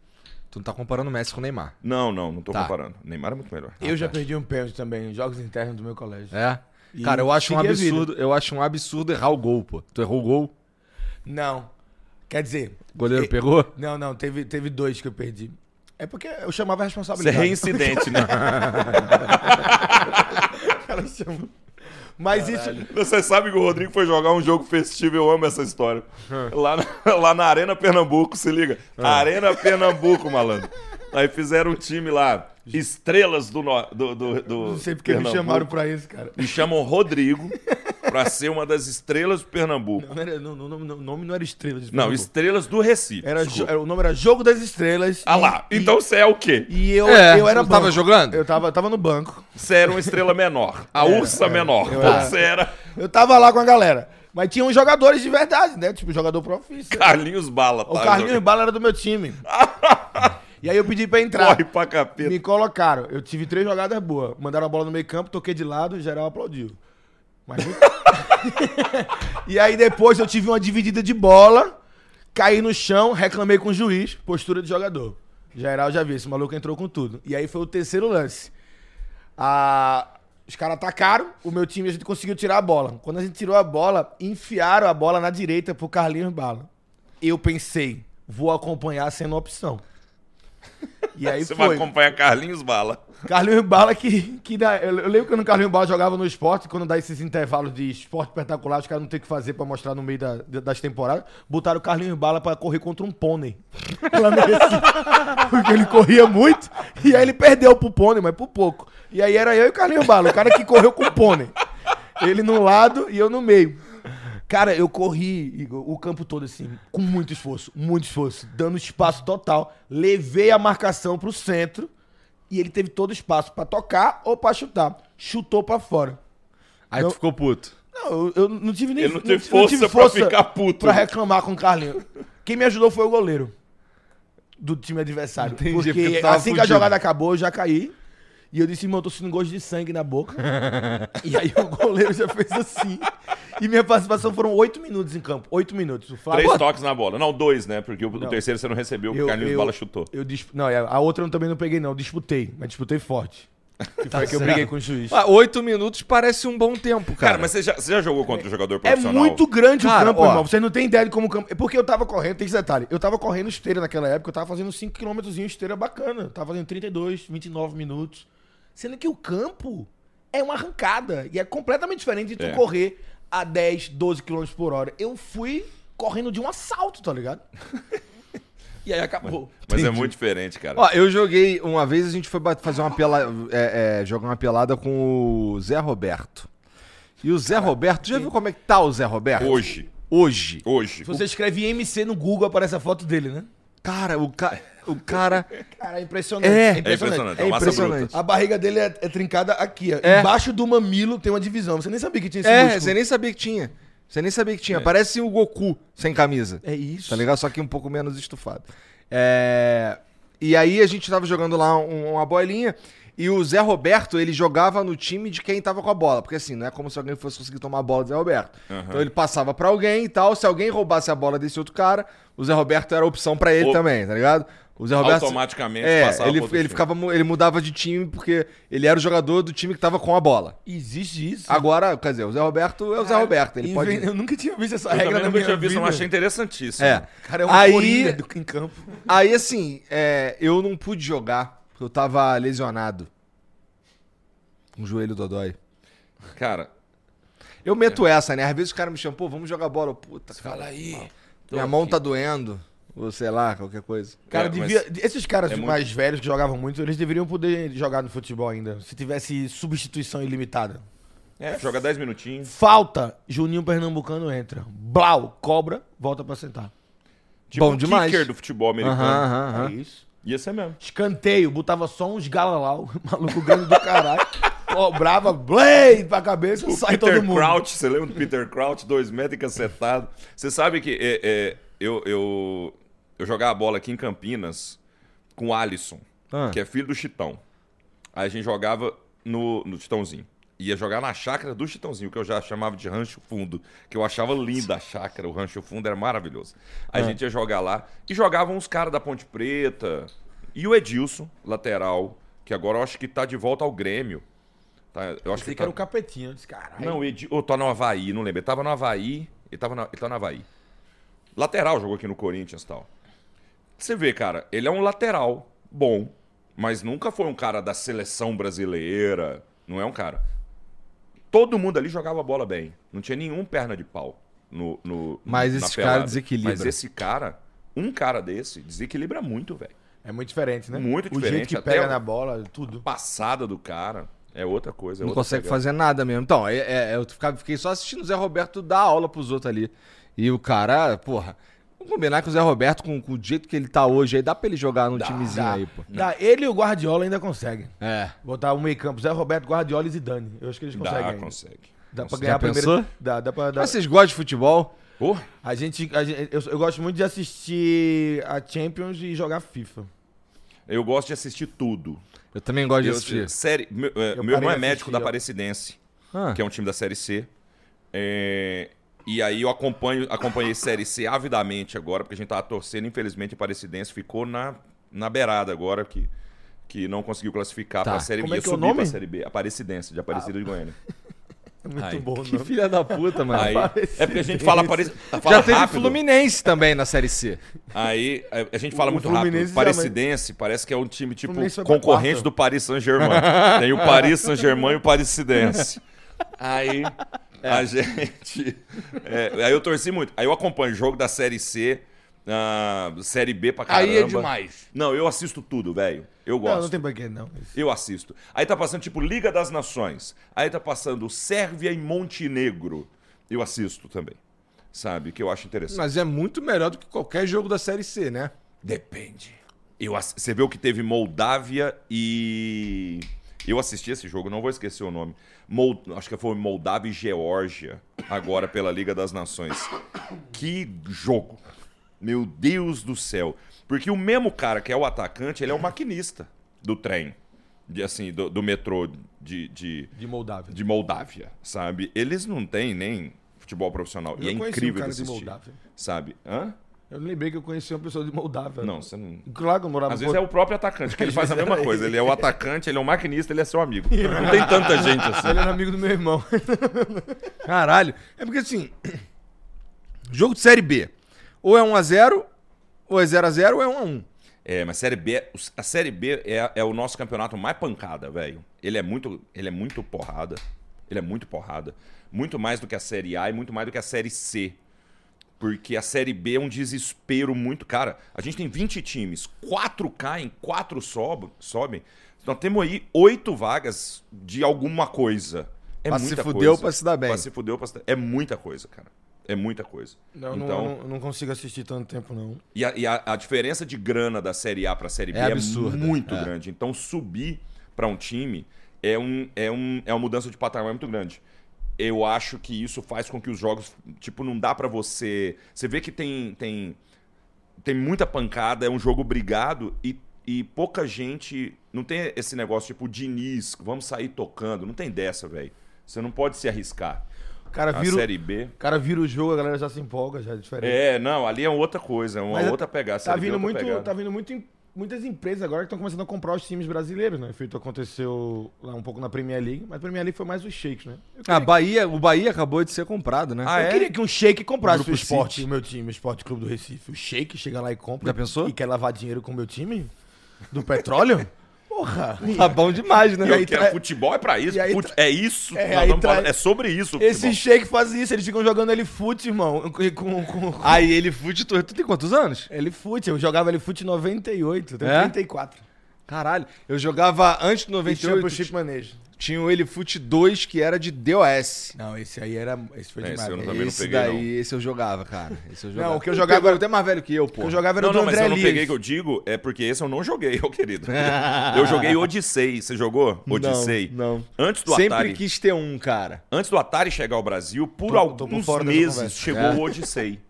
Tu não tá comparando o Messi com o Neymar. Não, não, não tô Tá. comparando. O Neymar é muito melhor. Eu já perdi um pênalti também em jogos internos do meu colégio. É? E Cara, eu acho um absurdo, eu acho um absurdo errar o gol, pô. Tu errou o gol? Não. Quer dizer. O goleiro e- pegou? Não, não, teve, teve dois que eu perdi. É porque eu chamava a Isso é responsabilidade. reincidente, né? Cara, chama- Mas isso. Você sabe que o Rodrigo foi jogar um jogo festivo, eu amo essa história. Lá na, lá na Arena Pernambuco, se liga. Arena Pernambuco, malandro. Aí fizeram um time lá, estrelas do, do, do, do Não sei porque me Pernambuco. chamaram pra isso, cara. E chamam Rodrigo pra ser uma das estrelas do Pernambuco. Não era- não- não- não- O nome não era Estrelas. de Não, estrelas do Recife. Era, jo- era- o nome era Jogo das Estrelas. Ah lá, e- então você é o quê? E eu, É, eu era tu tava banco. jogando? Eu tava, tava no banco. Você era uma estrela menor. A ursa menor. eu era- Você era Eu tava lá com a galera. Mas tinha uns jogadores de verdade, né? Tipo, jogador profissional. Carlinhos Bala. O tá Carlinhos jogando. Bala era do meu time. e aí eu pedi pra entrar. Corre pra capeta. Me colocaram. Eu tive três jogadas boas. Mandaram a bola no meio campo, toquei de lado, geral aplaudiu. Mas... e aí depois eu tive uma dividida de bola Caí no chão, reclamei com o juiz, postura de jogador. Geral já viu, esse maluco entrou com tudo. E aí foi o terceiro lance. A- Os caras atacaram, o meu time a gente conseguiu tirar a bola. Quando a gente tirou a bola, enfiaram a bola na direita pro Carlinhos Bala. Eu pensei, vou acompanhar sendo opção. E aí Você foi. vai acompanhar Carlinhos Bala. Carlinhos Bala que, que dá, eu, lembro quando o Carlinhos Bala jogava no esporte, quando dá esses intervalos de esporte espetacular, os caras não tem o que fazer pra mostrar no meio da- da- das temporadas, botaram o Carlinhos Bala pra correr contra um pônei. Lá Recife. Porque ele corria muito, e aí ele perdeu pro pônei, mas por pouco. E aí era eu e o Carlinhos Bala, o cara que correu com o pônei. Ele no lado e eu no meio. Cara, eu corri o campo todo assim, com muito esforço, muito esforço, dando espaço total. Levei a marcação pro centro e ele teve todo o espaço pra tocar ou pra chutar. Chutou pra fora. Aí Não- tu ficou puto. Não, eu, eu não tive nem Ele não teve força pra ficar puto. Pra reclamar com o Carlinhos. Quem me ajudou foi o goleiro do time adversário. Entendi, porque porque assim que a jogada acabou, eu já caí. E eu disse, irmão, eu tô sentindo gosto de sangue na boca. e aí o goleiro já fez assim. E minha participação foram oito minutos em campo. Oito minutos. O Flávio, Três toques na bola. Não, dois, né? Porque o, o Não. terceiro você não recebeu, porque o Carlinhos eu- Bala chutou. Eu dis... Não, é, a outra eu também não peguei, não. Eu disputei, mas disputei forte. Que foi que eu briguei com o juiz. Ah, oito minutos parece um bom tempo, cara. Cara, mas você já, você já jogou contra um jogador É profissional? muito grande Cara, o campo, ó. irmão. Você não tem ideia de como o campo. É Porque eu tava correndo, tem esse detalhe. Eu tava correndo esteira naquela época, eu tava fazendo 5km esteira bacana. Eu tava fazendo 32, 29 minutos. Sendo que o campo é uma arrancada. E é completamente diferente de tu É. correr a 10, 12 km por hora. Eu fui correndo de um assalto, tá ligado? e aí acabou. Mas é muito diferente, cara. Ó, eu joguei uma vez, a gente foi fazer uma pelada, é, é, jogar uma pelada com o Zé Roberto. E o Zé Roberto, já viu como é que tá o Zé Roberto? Hoje. Hoje. Hoje. Se você escreve MC no Google, aparece a foto dele, né? Cara, o, ca... o cara. Cara, é impressionante. É, É impressionante. É, É uma massa impressionante. A barriga dele é, é trincada aqui, ó. É. Embaixo do mamilo tem uma divisão. Você nem sabia que tinha esse É, músculo. você nem sabia que tinha. Você nem sabia que tinha. Parece o Goku sem camisa. É isso. Tá ligado? Só que um pouco menos estufado. É... E aí a gente tava jogando lá um- uma bolinha e o Zé Roberto, ele jogava no time de quem tava com a bola. Porque assim, não é como se alguém fosse conseguir tomar a bola do Zé Roberto. Então ele passava pra alguém e tal. Se alguém roubasse a bola desse outro cara, o Zé Roberto era a opção pra ele O- também, tá ligado? O Zé Roberto. Automaticamente é, passava ele, ele time. ficava ele mudava de time porque ele era o jogador do time que tava com a bola. Existe isso. Agora, quer dizer, o Zé Roberto é o Zé Roberto, ele Inven- pode Eu nunca tinha visto essa Eu regra também na nunca minha tinha visto, vida. mas achei interessantíssimo. É. Cara, é um Aí- do, em campo. Aí, assim, é, eu não pude jogar, eu tava lesionado. Com o joelho dodói. Cara, Eu meto essa, né? Às vezes os caras me chamam, pô, vamos jogar bola. Puta, cara, fala aí. minha mão tá doendo. Ou sei lá, qualquer coisa. Cara, É, devia... esses caras é muito- mais velhos que jogavam muito, eles deveriam poder jogar no futebol ainda. Se tivesse substituição ilimitada. É, joga 10 minutinhos. Falta, Juninho Pernambucano entra. Blau, cobra, volta pra sentar. Tipo Bom o demais. kicker do futebol americano. Aham, aham, aham. É isso. Ia ser mesmo. Escanteio, botava só uns galalau, maluco grande do caralho. Cobrava, blade pra cabeça, O sai Peter todo mundo. Crouch, você lembra do Peter Crouch? Dois metros e cacetado. Você sabe que é, é, eu, eu, eu jogava bola aqui em Campinas com o Alisson, Ah. que é filho do Chitão. Aí a gente jogava no, no Chitãozinho. Ia jogar na chácara do Chitãozinho, que eu já chamava de Rancho Fundo, que eu achava linda a chácara, o Rancho Fundo era maravilhoso. Aí a gente ia jogar lá e jogavam os caras da Ponte Preta e o Edilson, lateral, que agora eu acho que tá de volta ao Grêmio. Tá, eu acho que que tá... era o capetinho. Disse, caralho. Não, Edi... oh, tá no Havaí, não lembro. Ele tava no Havaí. Ele tava, na... ele tá no Havaí. Lateral jogou aqui no Corinthians e tal. Você vê, cara, ele é um lateral bom, mas nunca foi um cara da seleção brasileira. Não é um cara. Todo mundo ali jogava bola bem. Não tinha nenhum perna de pau no. no Mas esse cara desequilibra. Mas esse cara, um cara desse, desequilibra muito, velho. É muito diferente, né? Muito O jeito diferente, que até pega o- na bola, tudo. Passada do cara é outra coisa. é Não outra consegue pegada. fazer nada mesmo. Então, é, é- eu fiquei só assistindo o Zé Roberto dar aula pros outros ali. E o cara, porra, vamos combinar que o Zé Roberto, com, com o jeito que ele tá hoje aí, dá pra ele jogar num timezinho Dá, aí, pô. dá. Ele e o Guardiola ainda conseguem. É. Botar um meio campo, Zé Roberto, Guardiola e Zidane. Eu acho que eles conseguem. Dá, ainda. consegue. Dá pra Já ganhar a primeira. pensou? Dá, dá pra. Dá... Mas vocês gostam de futebol? Pô, A gente. a gente- eu, eu gosto muito de assistir a Champions e jogar FIFA. eu gosto de assistir tudo. Eu também gosto de Eu- assistir. série, meu, é, Eu meu irmão é médico assistir, da. Aparecidense, Ah. que é um time da Série C. É, E aí eu acompanho, acompanhei Série C avidamente agora, porque a gente tava torcendo, infelizmente, a Aparecidense ficou na, na beirada agora, que, que não conseguiu classificar Tá. pra Série Como B. é que é o subir nome? pra Série B. Aparecidense, de Aparecida de Goiânia. É muito Ai, bom, Que não. filha da puta, mano. Aí, é porque a gente fala, Aparec... fala Já teve rápido. Fluminense também na Série C. Aí a- gente fala O muito rápido. Fluminense Parecidense parece que é um time tipo concorrente do Paris Saint-Germain. Tem o Paris Saint-Germain e o Parecidense. Aí a gente. é, aí eu torci muito. Aí eu acompanho o jogo da Série C, ah, Série B pra caramba. Aí é demais. Não, eu assisto tudo, velho. Eu gosto. Não, não tem porquê, não. Eu assisto. Aí tá passando tipo Liga das Nações. Aí tá passando Sérvia e Montenegro. Eu assisto também. Sabe? Que eu acho interessante. Mas é muito melhor do que qualquer jogo da Série C, né? Depende. Eu, ass- você o que teve Moldávia e. Eu assisti esse jogo, não vou esquecer o nome. Mol- Acho que foi Moldávia e Geórgia, agora pela Liga das Nações. Que jogo! Meu Deus do céu. Porque o mesmo cara que é o atacante, ele é o maquinista do trem. De, assim, do, do metrô de, de, De Moldávia. de Moldávia, sabe? Eles não têm nem futebol profissional. Eu e é conheci um incrível cara de de assistir. Moldávia. Sabe? Hã? Eu lembrei que eu conheci uma pessoa de Moldávia. Não, você não. Claro que eu morava Às vezes é o próprio atacante, que ele faz a mesma coisa. Ele é o atacante, ele é o maquinista, ele é seu amigo. Não tem tanta gente assim. Ele era amigo do meu irmão. Caralho. É porque assim. Jogo de Série B. Ou é 1x0, ou é 0x0, ou é 1x1. É, mas Série B, a Série B é, é o nosso campeonato mais pancada, velho. Ele é muito, ele é muito porrada. Ele é muito porrada. Muito mais do que a Série A e muito mais do que a Série C. Porque a Série B é um desespero muito. Cara, a gente tem 20 times, 4 caem, 4 sobem. sobem. Nós temos aí 8 vagas de alguma coisa. É Pra se muita fuder coisa. ou pra se dar bem. Pra se fuder ou pra se dar... É muita coisa, cara. É muita coisa. Não, não- então, não, não consigo assistir tanto tempo, não. e, a, e a- a diferença de grana da Série A pra Série B É é, absurda, muito é. grande. Então, subir pra um time é, um, é, um, é uma mudança de patamar muito grande. Eu acho que isso faz com que os jogos, tipo, não dá pra você. Você vê que tem, tem, tem muita pancada, é um jogo brigado e, e pouca gente. Não tem esse negócio tipo, Diniz, vamos sair tocando. Não tem dessa, velho. Você não pode se arriscar. Cara vira, Série B. cara vira o jogo, a galera já se empolga, já é diferente. É, não, ali é outra coisa, é uma Mas outra pegada. Tá é vindo, muito, pegada. tá vindo muito, muitas empresas agora que estão começando a comprar os times brasileiros, né? Feito aconteceu lá um pouco na Premier League, mas a Premier League foi mais os shakes, né? Ah, Bahia, o Bahia acabou de ser comprado, né? Ah, eu é? queria que um shake comprasse o Grupo esporte, City. o meu time, o Esporte Clube do Recife. O shake chega lá e compra. Já pensou? E quer lavar dinheiro com o meu time? Do petróleo? Porra! Tá bom demais, né? E aí Eu quero- tra- futebol é pra isso. Aí tra- É isso. É, nós aí tra- é sobre isso. o Esse shake faz isso, eles ficam jogando ele fute, irmão. Com, com, com- Aí ele fute, tu, tu tem quantos anos? Ele fute, eu jogava ele fute em 98, eu tenho É? 34. Caralho, eu jogava antes do E tinha pro 98, chip manejo. tinha o Ele Fute 2, que era de DOS. Não, esse aí era. Esse foi É, demais. esse eu não também esse peguei, daí, esse eu jogava, cara. Esse eu jogava. o que eu jogava- Pegou até mais velho que eu, pô. O que eu jogava era Não, do não, mas André eu não peguei que eu digo, é porque esse eu não joguei, ô querido. eu joguei Odyssey. Você jogou? Odyssey? Não. Antes do Sempre Atari. quis ter um, cara. Antes do Atari chegar ao Brasil, por Tô- tô por alguns fora dessa meses chegou É. o Odyssey.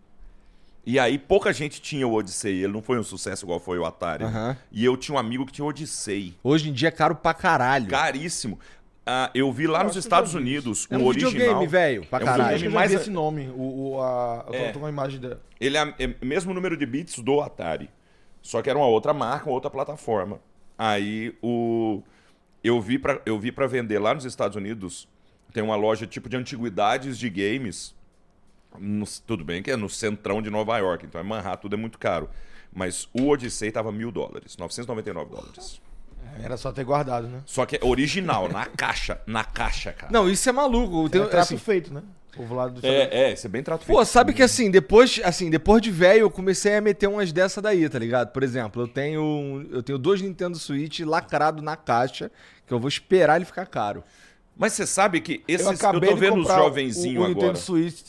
E aí pouca gente tinha o Odyssey. Ele não foi um sucesso igual foi o Atari. Aham. E eu tinha um amigo que tinha o Odyssey. Hoje em dia é caro pra caralho. Caríssimo. Ah, eu vi lá nos eu Estados já vi Unidos É um, um original. videogame, velho, pra É um caralho. Acho que eu já Mas vi a- esse nome. O, o, a, eu tô, É. tô com uma imagem da. Ele é, é o mesmo número de bits do Atari. Só que era uma outra marca, uma outra plataforma. Aí o eu vi pra eu vi para vender lá nos Estados Unidos. Tem uma loja tipo de antiguidades de games. No- tudo bem que é no centrão de Nova York, então é Manhattan, tudo é muito caro. Mas o Odyssey tava mil dólares, 999 dólares. Era só ter guardado, né? Só que é original, na caixa, na caixa, cara. Não, isso é maluco. Tem, Tem trato assim, feito, né? O lá do É, é, isso é bem trato Pô, feito. sabe que assim, depois, assim, depois de velho, eu comecei a meter umas dessa daí, tá ligado? Por exemplo, eu tenho, um- eu tenho dois Nintendo Switch lacrado na caixa, que eu vou esperar ele ficar caro. Mas você sabe que esses eu eu, acabei tô de vendo os comprar jovenzinhos o, o agora. Nintendo Switch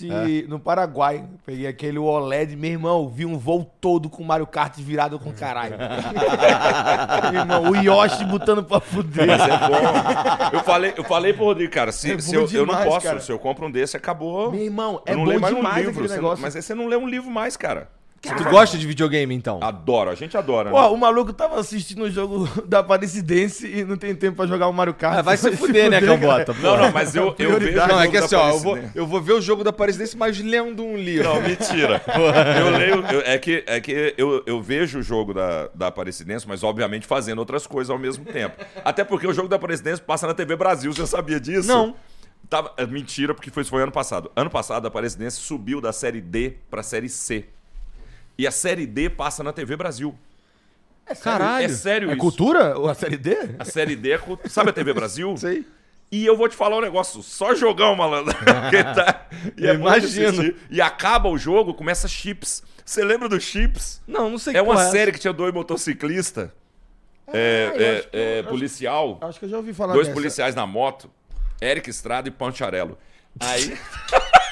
no Paraguai. Peguei aquele OLED, meu irmão, vi um voo todo com Mario Kart virado com caralho. meu irmão, o Yoshi botando pra fuder. Mas é bom. Eu falei, eu falei pro Rodrigo, cara, se, É se eu, eu não demais, posso, cara. se eu compro um desse, acabou. Meu irmão, eu é não bom leio mais um demais livro. aquele você não- negócio. mas aí você não lê um livro mais, cara. Tu gosta de videogame, então? Adoro, a gente adora. né? Pô, o maluco tava assistindo o jogo da Aparecidense e não tem tempo pra jogar o Mario Kart. Ah, vai se fuder, né, Cambota? Não, não, mas eu, eu vejo. Não, o é que da assim, ó, eu vou, Aparecidense. eu vou ver o jogo da Parecidência, mas lendo um livro. Não, mentira. eu leio. eu- é que, é que eu, eu vejo o jogo da, da Aparecidense, mas obviamente fazendo outras coisas ao mesmo tempo. Até porque o jogo da Aparecidense passa na TV Brasil, você sabia disso? Não. Tava, é mentira, porque foi, foi ano passado. Ano passado a Aparecidense subiu da série D pra série C. E a série D passa na TV Brasil. Caralho. É sério É isso. cultura? Ou a série D? A série D é. cult- Sabe a TV Brasil? Sei. E eu vou te falar um negócio, só jogar o malandro. Tá- e é assistir. E acaba o jogo, começa chips. Você lembra do chips? Não, não sei É uma porra série que tinha dois motociclistas, é, é, que- é, eu acho- policial, Acho que eu já ouvi falar dois dessa. policiais na moto, Eric Estrada e Pancharello. Aí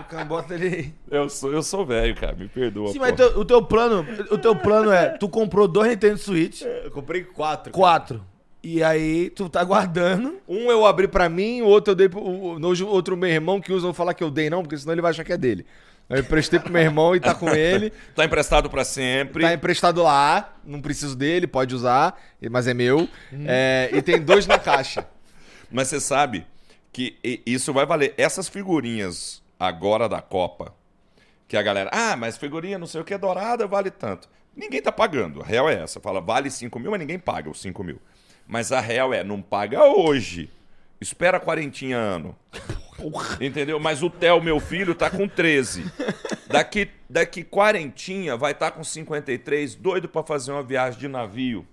o Cambota, ele... eu sou, eu sou velho, cara, me perdoa. Sim, pô. mas teu- o teu plano, o teu plano é, tu comprou dois Nintendo Switch, Eu comprei quatro. quatro, e aí tu tá guardando. Um eu abri pra mim, o outro eu dei pro o, o- o outro meu irmão, que usa não falar que eu dei não, porque senão ele vai achar que é dele. Eu emprestei pro meu irmão e tá com ele. Tá emprestado pra sempre. Tá emprestado lá, não preciso dele, pode usar, mas é meu. É, e tem dois na caixa. Mas você sabe que isso vai valer. Essas figurinhas agora da Copa, que a galera, ah, mas figurinha não sei o que, dourada vale tanto. Ninguém tá pagando. A real é essa. Fala, vale 5 mil, mas ninguém paga os 5 mil. Mas a real é, não paga hoje. Espera quarentinha ano. Entendeu? Mas o Theo, meu filho, tá com 13. Daqui, daqui quarentinha vai estar com 53, doido pra fazer uma viagem de navio.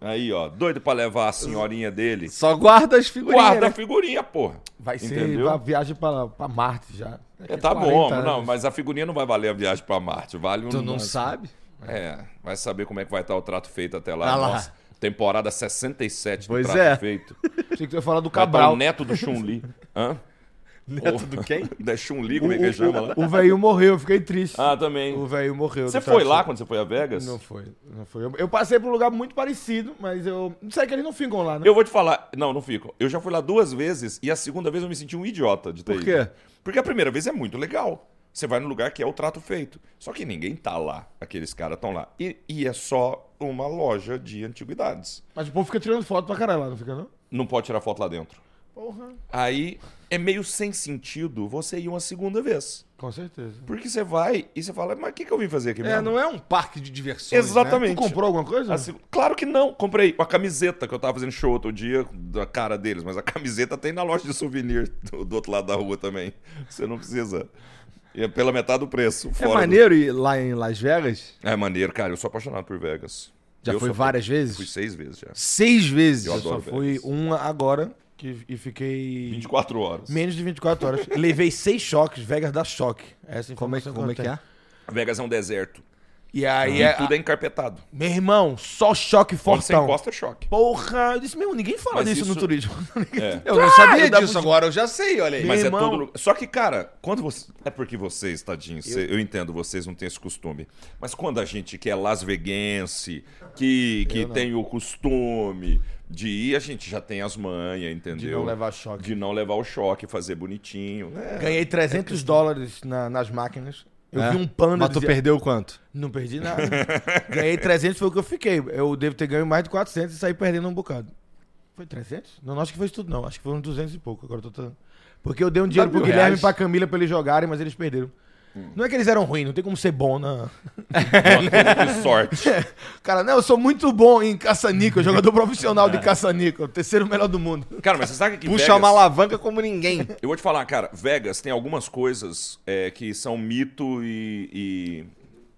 Aí, ó, doido pra levar a senhorinha dele. Só guarda as figurinhas. Guarda a né? figurinha, porra. Vai ser Entendeu? a viagem pra, pra Marte já. Daqui É, tá 40 bom, anos. não, mas a figurinha não vai valer a viagem pra Marte. Vale um. Tu não sabe? É, vai saber como é que vai estar o trato feito até lá. Ah lá. Nossa, temporada 67 do Pois trato é. feito. Achei que tu ia falar do Vai estar Cabral. o neto do Chun-Li. Hã? Neto do quem? Da Chun-Li, como é que chama lá? O, o velho morreu, eu fiquei triste. Ah, também. O velho morreu. Você foi trato lá quando você foi a Vegas? Não foi, não foi. Eu, eu passei por um lugar muito parecido, mas eu. Não sei que eles não ficam lá, né? Eu vou te falar. Não, não fico. Eu já fui lá duas vezes e a segunda vez eu me senti um idiota de ter Por ido. quê? Porque a primeira vez é muito legal. Você vai no lugar que é o trato feito. Só que ninguém tá lá. Aqueles caras estão lá. E, e é só uma loja de antiguidades. Mas o povo fica tirando foto pra caralho lá, não fica não? Não pode tirar foto lá dentro. Porra. Aí é meio sem sentido você ir uma segunda vez. Com certeza. Porque você vai e você fala, mas o que, que eu vim fazer aqui É, mesmo? não é um parque de diversões. Exatamente. Tu comprou alguma coisa? A seg- Claro que não. Comprei a camiseta que eu tava fazendo show outro dia da cara deles, mas a camiseta tem na loja de souvenir do, do outro lado da rua também. Você não precisa. E é pela metade do preço. Né? É fora do- maneiro ir lá em Las Vegas? É maneiro, cara. Eu sou apaixonado por Vegas. Já Eu foi várias vezes? Fui seis vezes já. Seis vezes. Eu Eu só fui Vegas. uma agora que, e fiquei. 24 horas. Menos de 24 horas. Levei seis choques, Vegas dá choque. Essa Como é, como é eu que é? Vegas é um deserto. E aí E é. tudo é encarpetado. Meu irmão, só choque Onde você encosta é choque. Porra, eu disse, meu, ninguém fala Mas disso no isso- turismo. É. Eu não Ah, sabia eu dava disso, agora eu já sei, olha aí. Mas é irmão. todo lugar. Só que, cara, quando você. É porque vocês, tadinhos, cê- eu... entendo, vocês não têm esse costume. Mas quando a gente que é Las Veguense, que, que tem o costume de ir, a gente já tem as manhas, entendeu? De não levar choque. De não levar o choque, fazer bonitinho. né? Ganhei 300 dólares na- nas máquinas. Eu É? vi um panda. Mas tu dizia- perdeu quanto? Não perdi nada. Ganhei 300, foi o que eu fiquei. Eu devo ter ganho mais de 400 e saí perdendo um bocado. Foi 300? Não, não acho que foi isso tudo, não. Acho que foram 200 e pouco. Agora eu tô. Porque eu dei um dinheiro Dá pro Guilherme reais. e pra Camila pra eles jogarem, mas eles perderam. Não é que eles eram ruins, não tem como ser bom na. De sorte. Cara, não, eu sou muito bom em caça-níquel, jogador profissional de caça-níquel, terceiro melhor do mundo. Cara, mas você sabe que Puxa Vegas... uma alavanca como ninguém. Eu vou te falar, cara, Vegas tem algumas coisas é, que são mito e, e-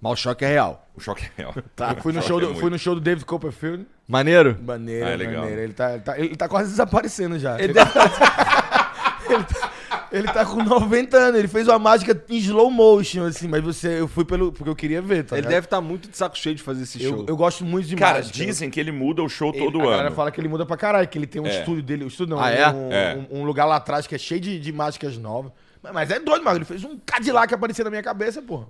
Mas o choque é real. O choque é real. Tá, fui no, show choque do, é fui no show do David Copperfield. Maneiro? Maneiro, Ah, é legal. maneiro. Ele tá, ele, tá, ele tá quase desaparecendo já. Ele Ele, ele tá, ele tá com 90 anos, ele fez uma mágica em slow motion, assim, mas você, eu fui pelo. Porque eu queria ver, tá Ele ligado? deve estar muito de saco cheio de fazer esse show. eu, eu gosto muito de Cara, mágica. dizem que ele muda o show Ele- todo a galera ano. fala que ele muda pra caralho, que ele tem um É. estúdio dele. Um estúdio não, Ah, é? um, É. um- um lugar lá atrás que é cheio de, de mágicas novas. Mas, mas é doido, mano. Ele fez um Cadillac aparecer na minha cabeça, porra.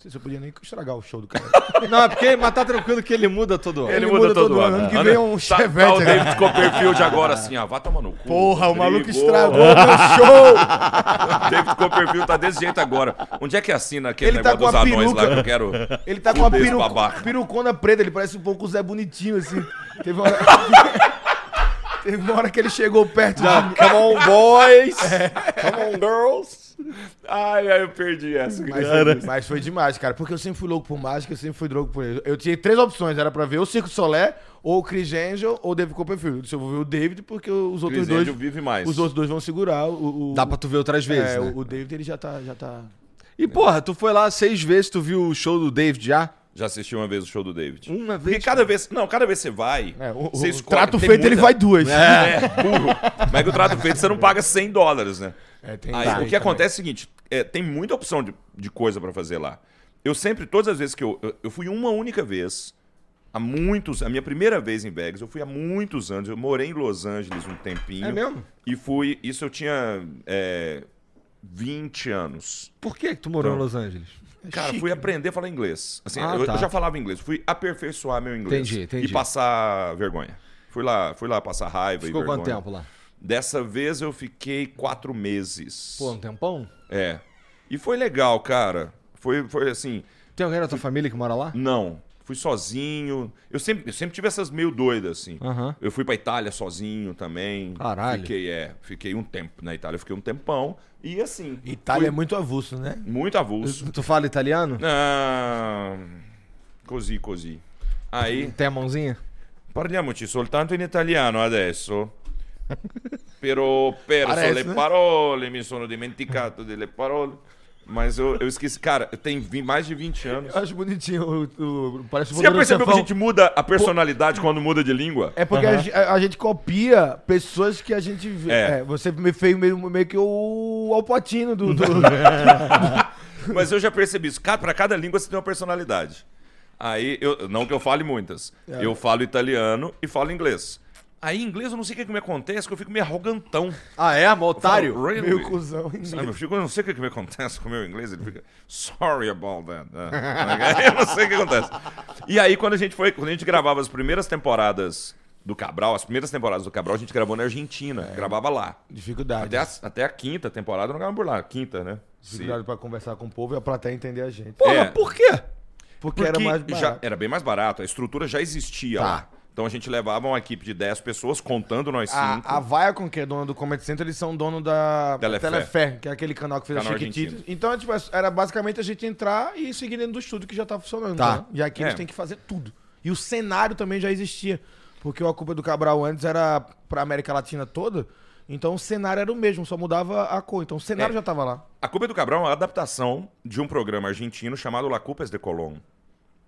Não sei se eu podia nem estragar o show do cara. Não, é porque, mas tá tranquilo que ele muda todo ano. Ele muda todo ano. Ano que vem é um Tá- Chevette, Tá, o né? David Copperfield agora assim, ó. Vai tomar no cu. Porra, o maluco estragou meu show! O David Copperfield tá desse jeito agora. Onde é que assina aquele Ele tá negócio com dos anões peruca. lá que eu quero? Ele tá com uma peru... perucona preta, ele parece um pouco o Zé Bonitinho, assim. Teve uma hora... Teve uma hora que ele chegou perto de. Come on, boys! Come on, girls! Ai, ai, eu perdi essa. Mas foi, mas foi demais, cara. Porque eu sempre fui louco por mágica, eu sempre fui louco por ele. Eu tinha três opções, era pra ver o Circo Solé, ou o Chris Angel, ou o David Copperfield. Eu disse, eu vou ver o David, porque os outros Chris dois... Angel vive mais. Os outros dois vão segurar o... o Dá pra tu ver outras vezes, é, né? o, David, ele já tá... Já tá... E, porra, tu foi lá seis vezes, tu viu o show do David já? Já assisti uma vez o show do David. Uma Porque vez. cada vez. Não, cada vez você vai. É, o, você o escolhe, trato feito, ele muita- vai duas. É, burro. Mas que o trato feito você não paga 100 dólares, né? É, tem Aí, o que também. acontece é o seguinte: é, tem muita opção de, de coisa pra fazer lá. Eu sempre, todas as vezes que eu, eu. eu fui uma única vez, há muitos. A minha primeira vez em Vegas, eu fui há muitos anos. Eu morei em Los Angeles um tempinho. É mesmo? E fui. Isso eu tinha é, 20 anos. Por que que tu morou Então. em Los Angeles? Cara, fui aprender a falar inglês. Assim, Ah, eu, tá. eu já falava inglês, fui aperfeiçoar meu inglês. Entendi, entendi. E passar vergonha. Fui lá, fui lá passar raiva Ficou e quanto vergonha. tempo lá? Dessa vez eu fiquei quatro meses. Pô, um tempão? É. E foi legal, cara. Foi, foi assim. Tem alguém da tua família que mora lá? Não. Fui sozinho. Eu sempre, eu sempre tive essas meio doidas, assim. Aham. Eu fui pra Itália sozinho também. Caralho. Fiquei, é. Fiquei um tempo na Itália. Fiquei um tempão. E assim. Itália fui é muito avulso, né? muito avulso. Tu fala italiano? Ah, così, così. Aí, Tem a mãozinha? parliamoci soltanto in italiano adesso. Però perso Parece, le né? parole, mi sono dimenticato delle parole. Mas eu, eu esqueci. Cara, eu tenho vi- mais de 20 anos. Eu acho bonitinho. O, o- parece o Você já Poderoso percebeu que a Chefão. gente muda a personalidade quando muda de língua? É porque a a, a gente copia pessoas que a gente vê. É. É, você me fez meio, meio que o Alpatino do. do- Mas eu já percebi isso. Ca- Pra cada língua você tem uma personalidade. Aí, eu, não que eu fale muitas. É. Eu falo italiano e falo inglês. Aí, em inglês, eu não sei o que, que me acontece, que eu fico meio arrogantão. Ah, é? Mó otário? Falo, "Really?" meio cuzão. Sabe, eu, fico, eu não sei o que, que me acontece com o meu inglês. Ele fica, sorry about that. Ah, eu não sei o que acontece. E aí, quando a gente foi, quando a gente gravava as primeiras temporadas do Cabral, as primeiras temporadas do Cabral, a gente gravou na Argentina, gravava lá. Dificuldade. Até a, até a quinta temporada, não gravava por lá. Quinta, né? Dificuldade pra conversar com o povo e a plateia entender a gente. Porra, É. por quê? Porque, Porque era mais já barato. era bem mais barato, a estrutura já existia Tá. lá. Então a gente levava uma equipe de 10 pessoas, contando nós cinco. A, a Viacom, que é dona do Comedy Center, eles são dono da Telefé. Telefé, que é aquele canal que fez Canal a Chiquititas. Então, tipo, era basicamente a gente entrar e seguir dentro do estúdio que já tá funcionando. Tá. né? E aqui eles É. têm que fazer tudo. E o cenário também já existia. Porque a culpa do Cabral antes era pra América Latina toda. Então o cenário era o mesmo, só mudava a cor. Então o cenário É. já tava lá. A Culpa é do Cabral é uma adaptação de um programa argentino chamado La Culpa es de Colón.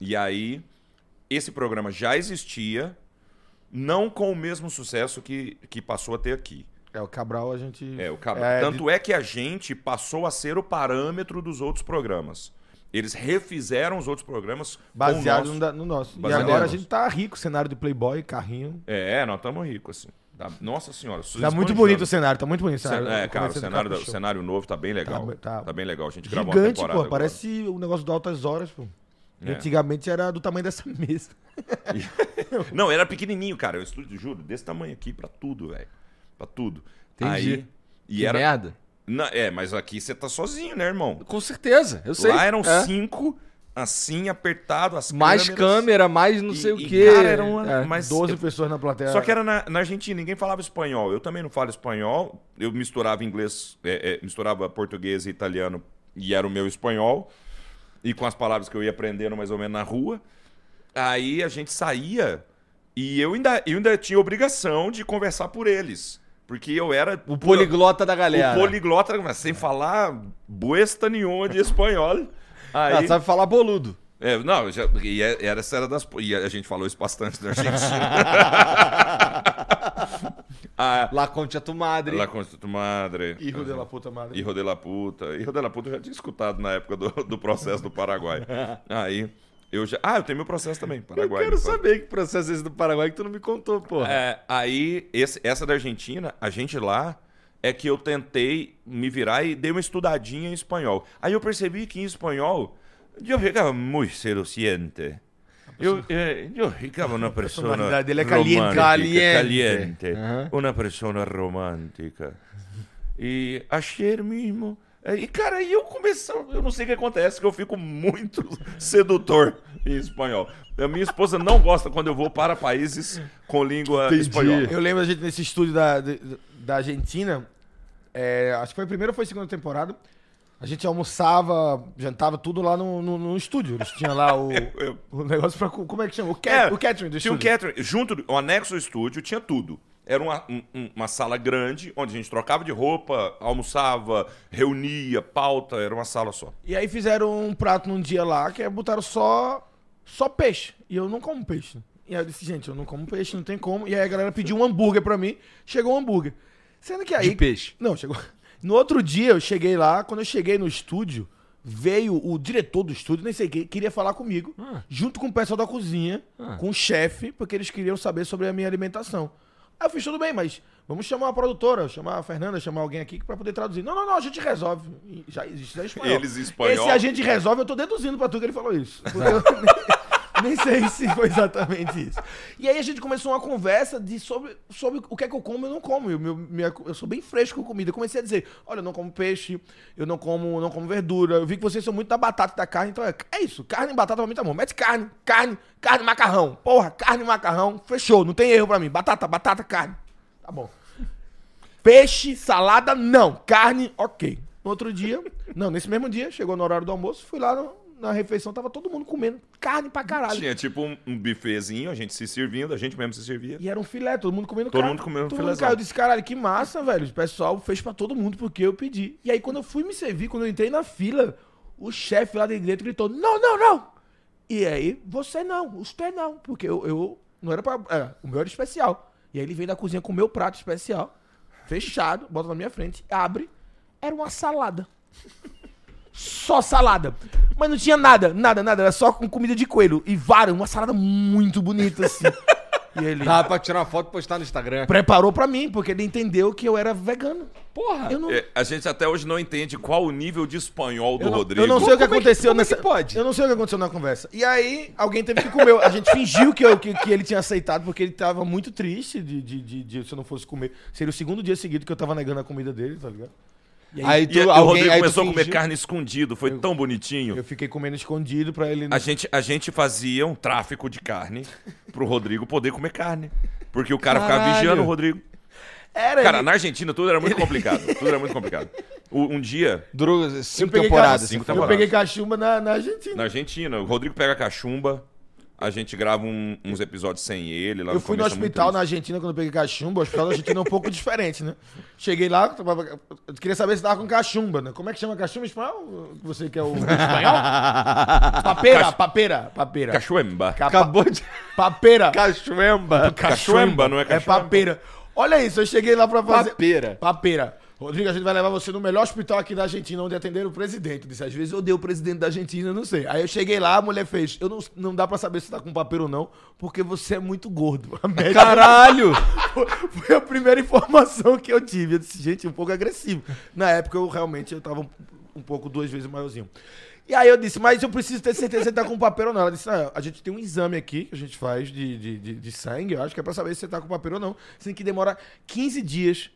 E aí, esse programa já existia, não com o mesmo sucesso que, que passou a ter aqui. É, o Cabral a gente. É, o Cabral. É, Tanto é que a gente passou a ser o parâmetro dos outros programas. Eles refizeram os outros programas com o Baseado nosso- no, no nosso. Baseado e agora a gente tá rico, cenário de Playboy, carrinho. É, nós estamos ricos, assim. Tá- Nossa senhora. Tá muito bonito o cenário, tá muito bonito o Ce- cenário. É, cara, o cenário, da- o cenário novo tá bem legal. Tá- Tá, tá- bem legal. A gente gravou uma Gigante, temporada. pô. agora. Parece o negócio do Altas Horas, pô. E É. Antigamente era do tamanho dessa mesa. Não, era pequenininho, cara. Eu estúdio, juro, desse tamanho aqui pra tudo, velho. Pra tudo. Entendi. Aí, e Que era... merda. Não, é, mas aqui você tá sozinho, né, irmão? Com certeza, eu sei. Lá eram É. cinco, assim, apertado, as Mais câmeras. câmera, mais não E- sei o e, quê. cara, era uma- É. mas 12 eu- pessoas na plateia. Só que era na, na Argentina, ninguém falava espanhol. Eu também não falo espanhol. Eu misturava inglês, é, é, misturava português e italiano, e era o meu espanhol. E com as palavras que eu ia aprendendo mais ou menos na rua. Aí a gente saía e eu ainda, eu ainda tinha obrigação de conversar por eles. Porque eu era. O poliglota da galera. O poliglota, mas sem falar buesta nenhuma de espanhol. Aí, Ah, sabe falar boludo. é, não, já, e é- era essa era das. E a gente falou isso bastante na Argentina. Ah, La Concha tu Madre. La Concha tu Madre. Hijo de la puta madre. Hijo de la puta. Hijo de la puta eu já tinha escutado na época do, do processo do Paraguai. Aí, eu já. Ah, eu tenho meu processo também, Eu Paraguai. quero me fala. saber que processo é esse do Paraguai que tu não me contou, porra. É, aí, esse- essa da Argentina, a gente lá é que eu tentei me virar e dei uma estudadinha em espanhol. Aí eu percebi que em espanhol eu ficava muito seduziente. Eu, eh, eu ficava uma pessoa personalidade dele é caliente. Caliente. uma pessoa romântica. E ayer mesmo. eh, E, cara, aí eu comecei. Eu não sei o que acontece, que eu fico muito sedutor em espanhol. A minha esposa não gosta quando eu vou para países com língua Entendi. espanhola. Eu lembro a gente nesse estúdio da, da Argentina. é, acho que foi a primeira ou foi a segunda temporada. A gente almoçava, jantava tudo lá no, no, no estúdio. Eles tinham lá o, eu- o negócio pra. co- Como é que chama? O, cat, É, o catering do Tinha um estúdio. catering. Junto, o anexo ao estúdio tinha tudo. Era uma, um- um- uma sala grande, onde a gente trocava de roupa, almoçava, reunia, pauta, era uma sala só. E aí fizeram um prato num dia lá que é botaram só só peixe. E eu não como peixe. E aí eu disse, gente, eu não como peixe, não tem como. E aí a galera pediu um hambúrguer pra mim. Chegou um hambúrguer. Sendo que aí. De peixe. Não, chegou. No outro dia eu cheguei lá, quando eu cheguei no estúdio, veio o diretor do estúdio, nem sei quem, queria falar comigo, junto com o pessoal da cozinha, com o chefe, porque eles queriam saber sobre a minha alimentação. Aí eu fiz tudo bem, mas vamos chamar a produtora, chamar a Fernanda, chamar alguém aqui pra poder traduzir. Não, não, não, a gente resolve. Já existe já em espanhol. Eles em espanhol. Esse a gente resolve, eu tô deduzindo pra tu que ele falou isso. Porque eu nem sei se foi exatamente isso. E aí a gente começou uma conversa de sobre, sobre o que é que eu como e eu não como. Eu, meu- minha- eu sou bem fresco com comida. Eu comecei a dizer, olha, eu não como peixe, eu não como, não como verdura. Eu vi que vocês são muito da batata e da carne, então é, é isso. Carne e batata pra mim tá bom. Mete carne, carne, carne macarrão. Porra, carne macarrão, fechou. Não tem erro pra mim. Batata, batata, carne. Tá bom. Peixe, salada, não. Carne, ok. No outro dia, não, nesse mesmo dia, chegou no horário do almoço, fui lá no- na refeição, tava todo mundo comendo carne pra caralho. Tinha tipo um, um buffetzinho, a gente se servindo, a gente mesmo se servia. E era um filé, todo mundo comendo Todo carne. mundo comendo todo mundo caiu. Eu disse, caralho, que massa, velho. O pessoal fez pra todo mundo porque eu pedi. E aí, quando eu fui me servir, quando eu entrei na fila, o chefe lá de dentro gritou: Não, não, não! E aí, você não, você não, porque eu, eu não era pra. É, o meu era especial. E aí ele veio da cozinha com o meu prato especial, fechado, bota na minha frente, abre, era uma salada. Só salada. Mas não tinha nada, nada, nada. Era só com comida de coelho. E vários, uma salada muito bonita, assim. E ele Dá pra tirar uma foto e postar no Instagram. preparou pra mim, porque ele entendeu que eu era vegano. Porra! Eu não, É, a gente até hoje não entende qual o nível de espanhol do eu não, Rodrigo. eu não sei o que é que- aconteceu é nessa. que pode? Eu não sei o que aconteceu na conversa. E aí, alguém teve que comer. A gente fingiu que, eu, que, que ele tinha aceitado, porque ele tava muito triste de, de, de, de se eu não fosse comer. Seria o segundo dia seguido que eu tava negando a comida dele, tá ligado? E aí, Aí tu, e o alguém, Rodrigo aí começou a comer carne escondido, foi tão bonitinho. eu fiquei comendo escondido pra ele. A gente, a gente fazia um tráfico de carne pro Rodrigo poder comer carne. Porque o cara ficava Caralho. vigiando o Rodrigo. Era Cara, ele- na Argentina tudo era muito complicado. Tudo era muito complicado. O- Um dia, Durou eu cinco temporadas. cinco Eu temporadas. peguei cachumba na, na Argentina. na Argentina, o Rodrigo pega cachumba, a gente grava um- uns episódios sem ele. Lá Eu fui no é hospital na. Argentina quando eu peguei cachumba. O hospital da Argentina é um pouco diferente, né? Cheguei lá, eu queria saber se tava com cachumba, né? Como é que chama cachumba em espanhol? Você que é o espanhol? Papeira, Cach- papeira, papeira. Cachuemba. Capa- Acabou de. Papeira. Cachuemba. Cachuemba, não é É cachuemba? papeira. Olha isso, eu cheguei lá pra fazer... Papeira. Papeira. Rodrigo, a gente vai levar você no melhor hospital aqui da Argentina, onde atenderam o presidente. Eu disse, às vezes eu odeio o presidente da Argentina, não sei. Aí eu cheguei lá, a mulher fez, eu não, não dá pra saber se tá com papeiro ou não, porque você é muito gordo. Médica Caralho! foi a primeira informação que eu tive. Eu disse, gente, um pouco agressivo. Na época, eu realmente eu tava um, um pouco duas vezes maiorzinho. E aí eu disse, mas eu preciso ter certeza se você tá com papel ou não. Ela disse, ah, a gente tem um exame aqui que a gente faz de, de, de, de sangue, eu acho que é pra saber se você tá com papel ou não. Sendo que demora 15 dias,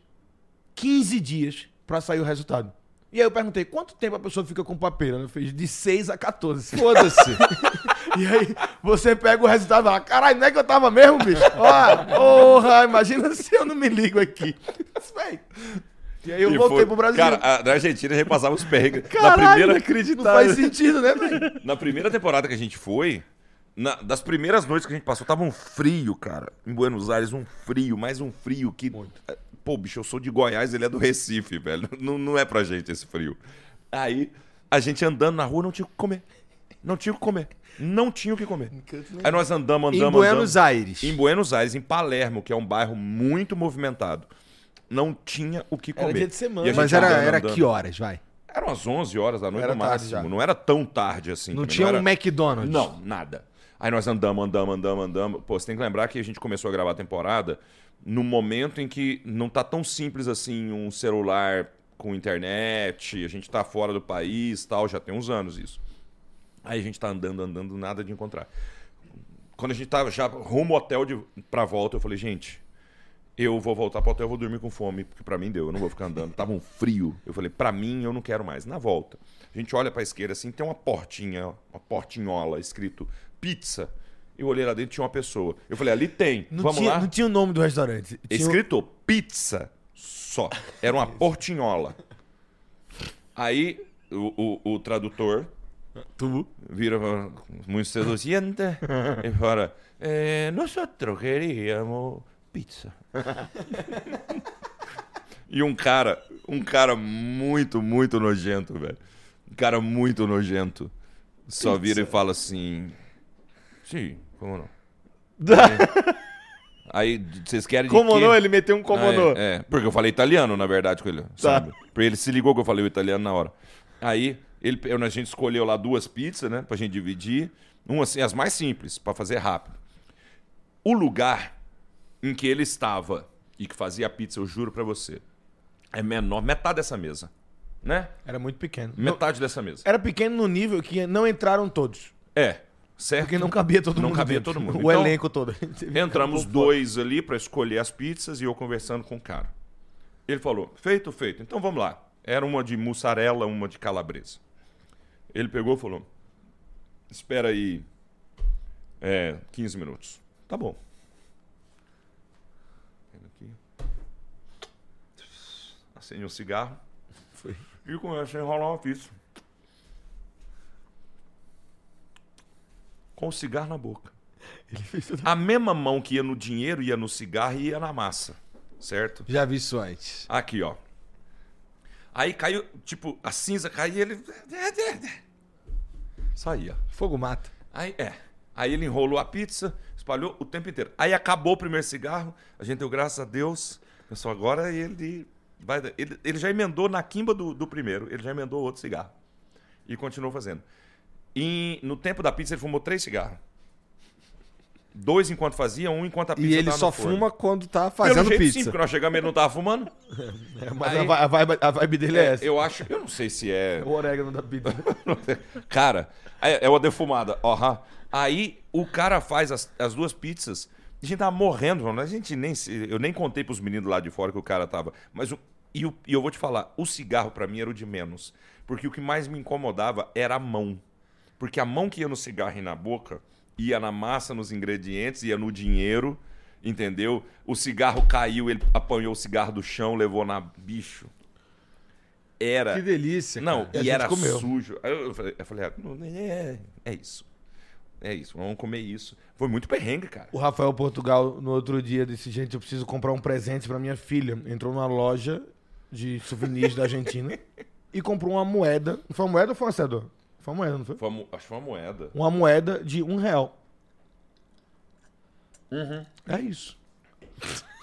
15 dias pra sair o resultado. E aí eu perguntei, quanto tempo a pessoa fica com papel? Ela fez de 6 a 14. Foda-se. E aí você pega o resultado e fala, caralho, não é que eu tava mesmo, bicho? Ó, porra, imagina se eu não me ligo aqui. Véi, E aí eu E voltei foi- pro Brasil. Cara, na Argentina a gente passava os perrengues. Na Caralho, primeira, Não faz sentido, né, velho? na primeira temporada que a gente foi, na- das primeiras noites que a gente passou, tava um frio, cara. Em Buenos Aires, um frio, mais um frio que. É, Pô, bicho, eu sou de Goiás, ele é do Recife, velho. Não, não é pra gente esse frio. Aí, a gente andando na rua não tinha o que comer. Não tinha o que comer. Não tinha o que comer. Aí nós andamos, andamos, em Buenos andamos. Aires. Em Buenos Aires, em Palermo, que é um bairro muito movimentado. Não tinha o que Era comer. dia de semana. E a gente Mas era, andando, era andando. que horas, vai? Eram as 11 horas da noite Era no tarde máximo. já. Não era tão tarde assim. Não também, tinha era... um McDonald's. Não, nada. Aí nós andamos, andamos, andamos, andamos. Pô, você tem que lembrar que a gente começou a gravar a temporada no momento em que não tá tão simples assim um celular com internet, a gente tá fora do país tal, já tem uns anos isso. Aí a gente tá andando, andando, nada de encontrar. Quando a gente tava já rumo ao hotel de, pra volta, eu falei, gente, eu vou voltar pro hotel, eu vou dormir com fome, porque pra mim deu, eu não vou ficar andando. Tava um frio. Eu falei, pra mim eu não quero mais. Na volta, a gente olha pra esquerda assim, tem uma portinha, uma portinhola escrito pizza. Eu olhei lá dentro, tinha uma pessoa. Eu falei, ali tem, Não, vamos tinha, lá. não tinha o nome do restaurante. Tinha o- Escrito pizza só. Era uma portinhola. Aí o, o, o tradutor Tu? vira muito seduziente e fala: eh, Nosotros queríamos pizza. e um cara, um cara muito, muito nojento, velho. Um cara muito nojento. Só vira e fala assim: Sim, como não? Aí vocês querem de Como quê? não? Ele meteu um como Ah, não. é, é, porque eu falei italiano, na verdade, com ele. Sabe? Porque ele se ligou que eu falei o italiano na hora. Aí, ele, eu- a gente escolheu lá duas pizzas, né? Pra gente dividir. Uma assim, as mais simples, pra fazer rápido. O lugar em que ele estava e que fazia a pizza, eu juro pra você, é menor, metade dessa mesa. Né? Era muito pequeno. Metade dessa mesa. Era pequeno no nível que não entraram todos. É, certo? Porque não cabia todo Não mundo. cabia dentro. todo mundo. O Então, elenco todo. Entramos dois ali pra escolher as pizzas e eu conversando com o cara. Ele falou: feito, feito. Então vamos lá. Era uma de mussarela, uma de calabresa. Ele pegou e falou: espera aí é, 15 minutos. Tá bom. Acende um cigarro. E começa a enrolar uma pizza. Com o cigarro na boca. A mesma mão que ia no dinheiro, ia no cigarro e ia na massa. Certo? Já vi isso antes. Aqui, ó. Aí caiu, tipo, a cinza caiu e ele. Saía. Fogo mata. Aí, é. Aí ele enrolou a pizza, espalhou o tempo inteiro. Aí acabou o primeiro cigarro, a gente deu graças a Deus. Pessoal, agora ele vai. Ele, ele já emendou na quimba do, do primeiro, ele já emendou outro cigarro. E continuou fazendo. E no tempo da pizza ele fumou três cigarros. Dois enquanto fazia, um enquanto a pizza E ele tava só no forno. fuma quando tá Pelo fazendo jeito, sim, pizza. porque nós chegamos e ele não tava fumando. Mas Aí- a, vi- a vibe, a vibe dele é, essa. Eu acho, eu não sei se é O orégano da pizza. Cara, é, é uma defumada. aham. Aí o cara faz as, as duas pizzas. A gente tava morrendo, mano. A gente nem. se- Eu nem contei pros meninos lá de fora que o cara tava. Mas o, e, o- e eu vou te falar, o cigarro pra mim era o de menos. Porque o que mais me incomodava era a mão. Porque a mão que ia no cigarro e na boca, ia na massa, nos ingredientes, ia no dinheiro, entendeu? O cigarro caiu, ele apanhou o cigarro do chão, levou na bicho. Era. Que delícia. Não, cara. E e, era comeu. sujo. Aí eu falei, eu falei ah, não, é, é isso. É isso, vamos comer isso. Foi muito perrengue, cara. O Rafael Portugal, no outro dia, disse: Gente, eu preciso comprar um presente pra minha filha. Entrou numa loja de souvenirs da Argentina e comprou uma moeda. Foi uma moeda ou foi um acedor? Foi uma moeda, não foi? Foi uma mo- acho que foi uma moeda. Uma moeda de um real. É isso.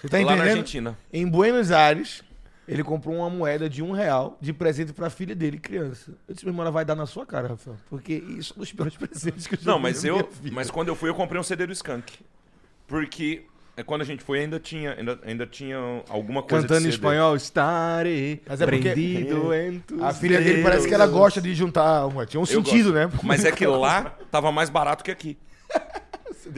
Você tá Lá na entendendo? Argentina. Em Buenos Aires, ele comprou uma moeda de um real de presente pra filha dele, criança. Eu disse, meu irmão, ela vai dar na sua cara, Rafael. Porque isso é um dos piores presentes que eu já Não, mas eu. Mas quando eu fui, eu comprei um CD do Skank. Porque é, quando a gente foi, ainda tinha, ainda, ainda tinha alguma coisa Cantando de em espanhol, estarei Mas é porque- prendido em tus A filha dele parece que ela gosta de juntar. uma- Tinha um sentido, né? Mas é que lá tava mais barato que aqui.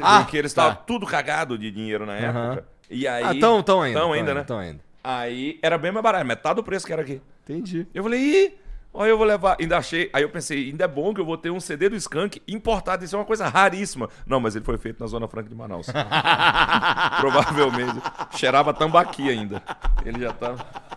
Ah, porque eles estavam tudo cagado de dinheiro na época. E aí. Ah, tão, tão ainda. Tão ainda, né? Tão ainda. Aí era bem mais barato, metade do preço que era aqui. Entendi. Eu falei, ih, olha, eu vou levar. Ainda achei. Aí eu pensei, ainda é bom que eu vou ter um CD do Skank importado. Isso é uma coisa raríssima. Não, mas ele foi feito na Zona Franca de Manaus. Provavelmente. Cheirava tambaqui ainda. Ele já tá.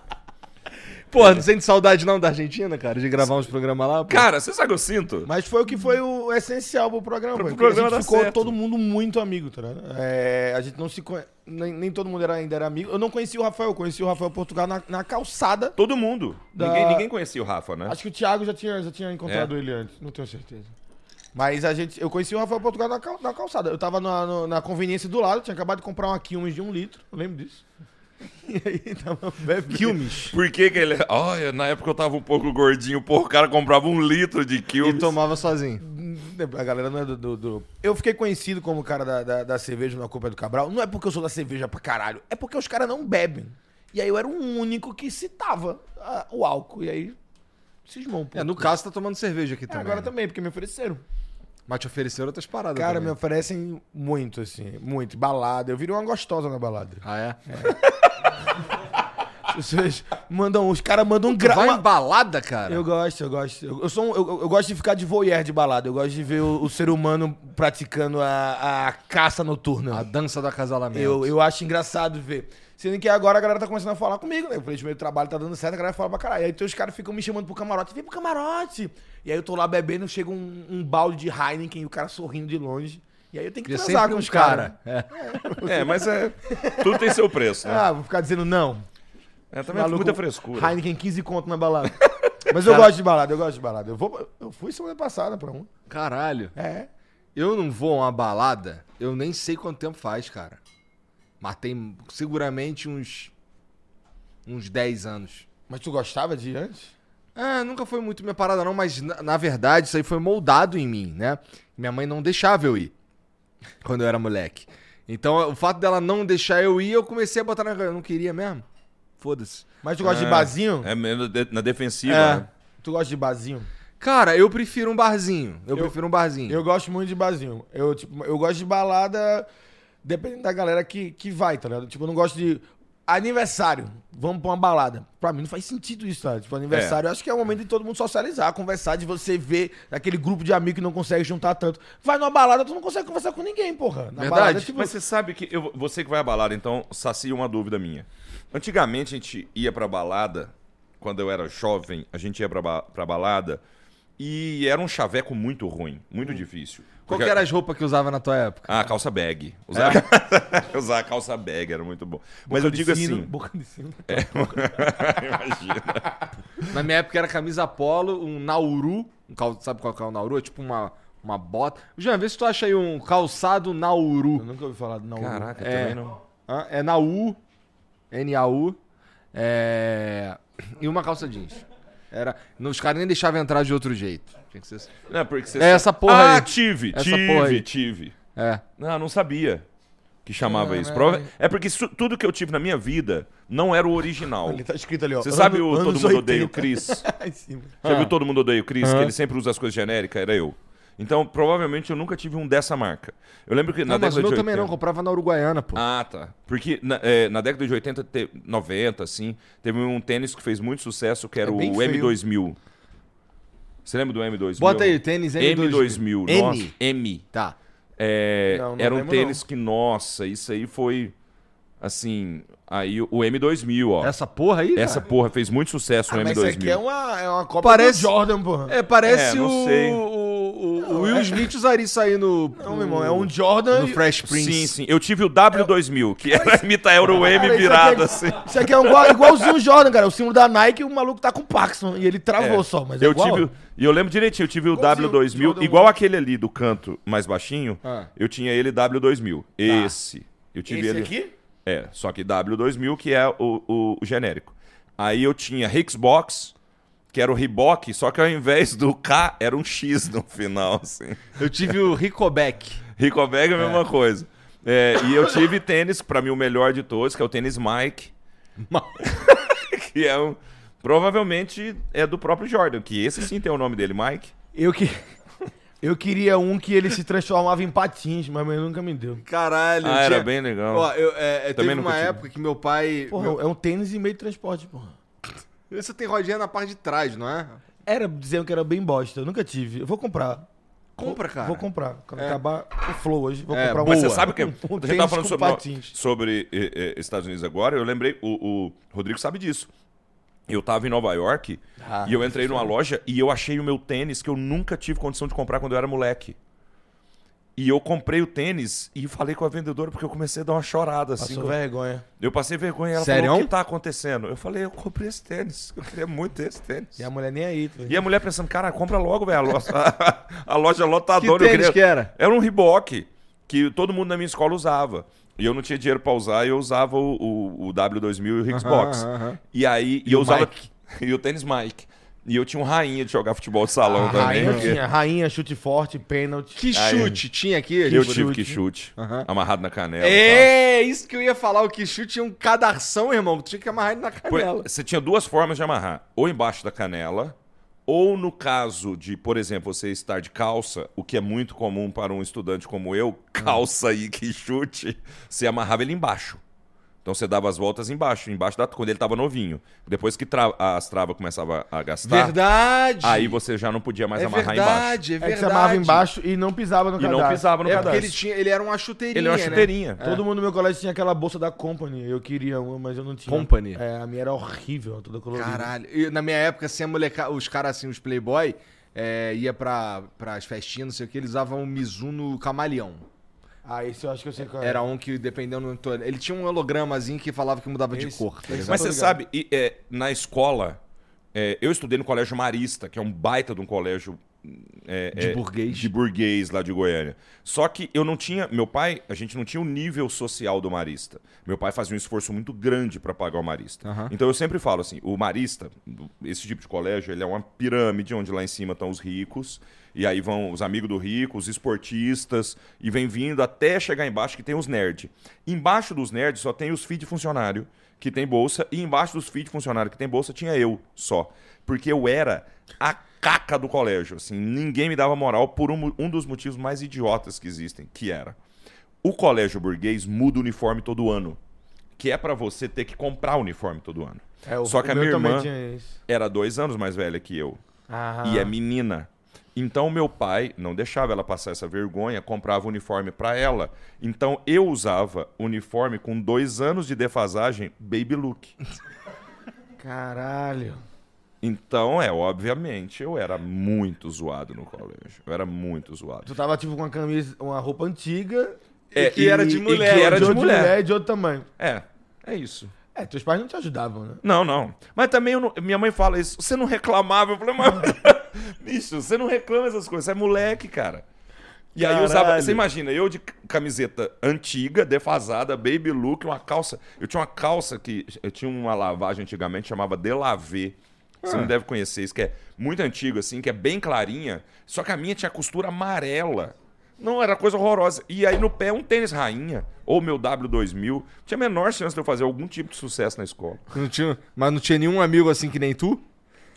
Pô, não sente saudade não da Argentina, cara? De gravar uns programas lá? pô? Cara, você sabe o que eu sinto? Mas foi o que foi o essencial pro programa. Pro porque programa a gente ficou certo. todo mundo muito amigo, tá ligado? É, a gente não se conhe... nem, nem todo mundo era, ainda era amigo. Eu não conhecia o Rafael, eu conheci o Rafael Portugal na, na calçada. Todo mundo. Da- Ninguém, ninguém conhecia o Rafa, né? Acho que o Thiago já tinha, já tinha encontrado É? ele antes, não tenho certeza. Mas a gente, eu conheci o Rafael Portugal na, cal- na calçada. Eu tava na, no- na conveniência do lado, tinha acabado de comprar uma Quilmes de um litro, eu lembro disso. E aí tava bebendo. Quilmes. Por que que ele... Olha, na época eu tava um pouco gordinho. Pô, o cara comprava um litro de E Quilmes. tomava sozinho. A galera não é do. do- do- Eu fiquei conhecido como o cara da, da, da cerveja na Copa do Cabral. Não é porque eu sou da cerveja pra caralho, é porque os caras não bebem. E aí eu era o único que citava ah, o álcool. E aí cismou um pouco. É, no caso, tá tomando cerveja aqui É, também. agora né? também, porque me ofereceram. Mas te ofereceram outras paradas Cara, também. me oferecem muito, assim, muito. Balada. Eu virei uma gostosa na balada. Ah, é? Vocês mandam, os caras mandam um Tu gra... vai uma- em balada, cara? Eu gosto, eu gosto. Eu, eu sou um- eu, eu gosto de ficar de voyeur de balada. Eu gosto de ver o, o ser humano praticando a, a caça noturna. A dança do acasalamento. Eu, eu acho engraçado ver. Sendo que agora a galera tá começando a falar comigo, né? Eu falei, meu trabalho tá dando certo, a galera fala pra caralho. Aí então os caras ficam me chamando pro camarote, vem pro camarote. E aí eu tô lá bebendo, chega um, um balde de Heineken e o cara sorrindo de longe. E aí eu tenho que É transar com um os caras. cara. É. É, mas é. Tudo tem seu preço, né? Ah, vou ficar dizendo não. É, também é Maluco, muita frescura. Heineken 15 conto na balada. Mas eu gosto de balada, eu gosto de balada. Eu, vou, eu fui semana passada pra um. Caralho. É. Eu não vou a uma balada, eu nem sei quanto tempo faz, cara. Mas tem seguramente uns. uns 10 anos. Mas tu gostava de ir antes? É, nunca foi muito minha parada, não, mas na, na verdade isso aí foi moldado em mim, né? Minha mãe não deixava eu ir quando eu era moleque. Então, o fato dela não deixar eu ir, eu comecei a botar na. Eu não queria mesmo. Foda-se. Mas tu gosta de barzinho? É de- na defensiva, É. né? Tu gosta de barzinho? Cara, eu prefiro um barzinho. Eu, Eu- prefiro um barzinho. Eu gosto muito de barzinho. Eu, tipo, eu gosto de balada dependendo da galera que, que vai, tá ligado? Tipo, eu não gosto de. Aniversário, vamos pra uma balada. Pra mim não faz sentido isso, tá? Tipo, aniversário, eu acho que é o momento de todo mundo socializar, conversar, de você ver aquele grupo de amigos que não consegue juntar tanto. Vai numa balada, tu não consegue conversar com ninguém, porra. Na Verdade. balada, tipo, Mas você sabe que eu- você que vai à balada, então sacia uma dúvida minha. Antigamente a gente ia pra balada, quando eu era jovem, a gente ia pra, ba- pra balada e era um chaveco muito ruim, muito difícil. Qual Porque- que era as roupas que usava na tua época? Ah, calça bag. Usar, usar calça bag era muito bom. Mas eu de digo sino, assim, Boca de sino. imagina. Na minha época era camisa polo, um Nauru. Um cal... Sabe qual que é o Nauru? É tipo uma, uma bota. Jean, vê se tu acha aí um calçado Eu Nauru. nunca ouvi falar do não. Caraca, É. também não. É Nau. N-A-U. É... E uma calça jeans. Era... Os caras nem deixavam entrar de outro jeito. Tinha que ser... assim. Não, porque você É essa porra ah, aí. tive, Essa tive, porra aí. tive. É. Não, não sabia que chamava Não, isso. não, Prova- não. É porque su- tudo que eu tive na minha vida não era o original. Ali tá escrito ali, ó. Você sabe o Todo Mundo Odeia o 80. Chris? Já Ah. viu Todo Mundo Odeia o Chris? Que Aham. ele sempre usa as coisas genéricas? Era eu. Então, provavelmente eu nunca tive um dessa marca. Eu lembro que na Não, mas o década meu de 80... também não. Comprava na Uruguaiana, pô. Ah, tá. Porque na, é, na década de 80, te- 90, assim, teve um tênis que fez muito sucesso, que era É o feio. M2000. Você lembra do M2000? Bota aí, tênis M2000. M2000. M? Nossa, M. Tá. É, Não, não era um tênis que, nossa, isso aí foi, assim, aí o o M2000, ó. Essa porra aí, Essa cara? porra fez muito sucesso Ah, no mas M2000. isso aqui é uma, é uma Copa Parece- do Jordan, porra. É, parece É, não o, sei. o, o- o Will Smith usaria isso aí no... Não, meu irmão, é um Jordan... No Fresh Prince. Sim, sim. Eu tive o W2000, que era imita Euro M Cara, isso virado, é- assim. Isso aqui é igual, igualzinho o Jordan, cara. O símbolo da Nike, o maluco tá com o Paxson. E ele travou É. só, mas é eu igual. tive, e eu lembro direitinho, eu tive o Igualzinho, W2000, Jordan igual aquele ali do canto mais baixinho, Ah. eu tinha ele W2000. Esse. Eu tive Esse ele. aqui? É, só que W2000, que é o, o- o genérico. Aí eu tinha Hixbox, que era o Reebok, só que ao invés do K, era um X no final, assim. Eu tive o Ricoback. Ricobag é a mesma coisa. É, e eu tive tênis, pra mim o melhor de todos, que é o tênis Mike. que é um... Provavelmente é do próprio Jordan, que esse sim tem o nome dele, Mike. Eu que... Eu queria um que ele se transformava em patins, mas ele nunca me deu. Caralho. Ah, eu era tinha- bem legal. Ó, eu, é, é, Também teve uma tive. época que meu pai... Porra, meu- é um tênis e meio de transporte, porra. Você tem rodinha na parte de trás, não é? Era dizendo que era bem bosta. Eu nunca tive. Eu vou comprar. Compra, cara. Vou comprar. Quando É. acabar o flow hoje, vou É, comprar um. Mas boa. você sabe que um a gente tênis tava falando sobre, patins. sobre eh, eh, Estados Unidos agora, eu lembrei, o, o Rodrigo sabe disso. Eu tava em Nova York Ah, e eu entrei numa loja e eu achei o meu tênis que eu nunca tive condição de comprar quando eu era moleque. E eu comprei o tênis e falei com a vendedora porque eu comecei a dar uma chorada assim. Passou vergonha. Eu passei vergonha. Ela Sério? falou: O que tá acontecendo? Eu falei: Eu comprei esse tênis. Eu queria muito ter esse tênis. E a mulher nem aí. Tá E a mulher pensando: Cara, compra logo, velho. A loja, a loja Que lotadora. eu tênis queria- que era? era um Reebok que todo mundo na minha escola usava. E eu não tinha dinheiro pra usar e eu usava o, o- o W2000 e o Xbox. aham, aham. E aí e E eu o usava Mike? e o tênis Mike. E eu tinha um rainha de jogar futebol de salão também. Rainha porque tinha. Rainha, chute forte, pênalti. Que Aí- chute tinha aqui? Eu tive que chute, Aham. amarrado na canela. e É, isso que eu ia falar. O que chute tinha um cadarção, irmão. Tu tinha que amarrar ele na. Pô, canela. Você tinha duas formas de amarrar: ou embaixo da canela, Ou no caso de, por exemplo, você estar de calça, o que é muito comum para um estudante como eu, calça aí que chute, você amarrava ele embaixo. Então você dava as voltas embaixo, embaixo da quando ele estava novinho. Depois que tra- as travas começavam a gastar, Verdade! aí você já não podia mais é amarrar verdade, embaixo. é É verdade. que você amarrava embaixo e não pisava no E não cadastro. pisava no É porque cadastro. ele, tinha, ele era uma chuteirinha, Ele é uma né? chuteirinha. Todo mundo no meu colégio tinha aquela bolsa da Company. Eu queria uma, mas eu não tinha. Company? É, a minha era horrível, toda colorida. Caralho. E na minha época, assim, a moleca... os caras, assim, os playboy, é, ia pra, pras festinhas, não sei o que, eles usavam um Mizuno Camaleão. Ah, esse eu acho que eu sei qual é. Era um que, dependendo do... Ele tinha um hologramazinho que falava que mudava de Esse- cor. tá? Mas você sabe, e, é, na escola, é, eu estudei no Colégio Marista, que é um baita de um colégio é, De é, burguês. de burguês lá de Goiânia. Só que eu não tinha, meu pai, a gente não tinha o nível social do Marista. Meu pai fazia um esforço muito grande para pagar o Marista. Aham. Então eu sempre falo assim, o Marista, esse tipo de colégio, ele é uma pirâmide onde lá em cima estão os ricos e aí vão os amigos do rico, os esportistas e vem vindo até chegar embaixo que tem os nerds. Embaixo dos nerds só tem os filhos de funcionário que tem bolsa e embaixo dos filhos de funcionário que tem bolsa tinha eu só, porque eu era a caca do colégio, assim, ninguém me dava moral por um, um dos motivos mais idiotas que existem, que era o colégio burguês muda o uniforme todo ano, que é pra você ter que comprar o uniforme todo ano. É, o, Só que o a minha irmã era dois anos mais velha que eu Ah. e é menina. Então meu pai não deixava ela passar essa vergonha, comprava uniforme pra ela. Então eu usava uniforme com dois anos de defasagem baby look. Caralho. Então é, obviamente, eu era muito zoado no colégio. Eu era muito zoado. Tu tava tipo com uma camisa, uma roupa antiga. É, que era de e mulher, que era de de outra mulher. e de outro tamanho. É, é isso. É, teus pais não te ajudavam, né? Não, não. Mas também eu não- minha mãe fala isso. Você não reclamava. Eu falei, mas. Bicho, você não reclama essas coisas. Você é moleque, cara. E aí eu usava. Caralho. Você imagina, eu de camiseta antiga, defasada, baby look, uma calça. Eu tinha uma calça que. Eu tinha uma lavagem antigamente chamava Delavê. Você Ah. não deve conhecer isso, que é muito antigo, assim, que é bem clarinha. Só que a minha tinha costura amarela. Não, era coisa horrorosa. E aí no pé um tênis rainha, ou meu W2000. Tinha a menor chance de eu fazer algum tipo de sucesso na escola. Não tinha, mas não tinha nenhum amigo assim que nem tu?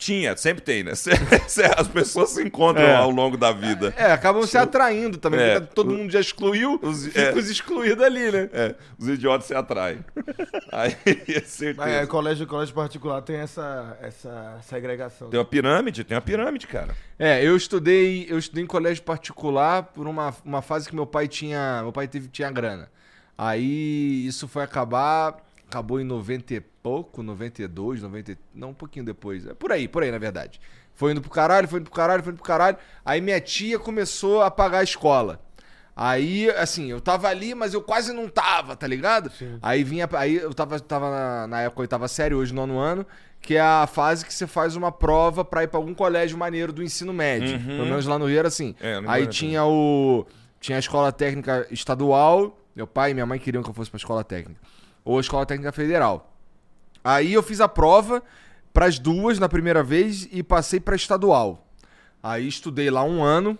Tinha, sempre tem, né? As pessoas se encontram É. ao longo da vida. É, acabam se atraindo também. É. porque todo mundo já excluiu, Os- fica é. os excluídos ali, né? É, os idiotas se atraem. Aí, é certeza. Mas é, colégio, colégio particular tem essa, essa segregação. Tem uma pirâmide, tem uma pirâmide, cara. É, eu estudei, eu estudei em colégio particular por uma, uma fase que meu pai tinha, meu pai teve tinha grana. Aí isso foi acabar, acabou em 90 e pouco, 92, 90, não um pouquinho depois. É por aí, por aí na verdade. Foi indo pro caralho, foi indo pro caralho, foi indo pro caralho. Aí minha tia começou a pagar a escola. Aí, assim, eu tava ali, mas eu quase não tava, tá ligado? Aí vinha. Aí eu tava, tava na, na época oitava série, hoje nono ano, que é a fase que você faz uma prova pra ir pra algum colégio maneiro do ensino médio. Pelo menos lá no Rio era assim. É, aí Goiânia tinha o. Tinha a escola técnica estadual. Meu pai e minha mãe queriam que eu fosse pra escola técnica. Ou a escola técnica federal. Aí eu fiz a prova pras duas na primeira vez e passei pra estadual. Aí estudei lá um ano.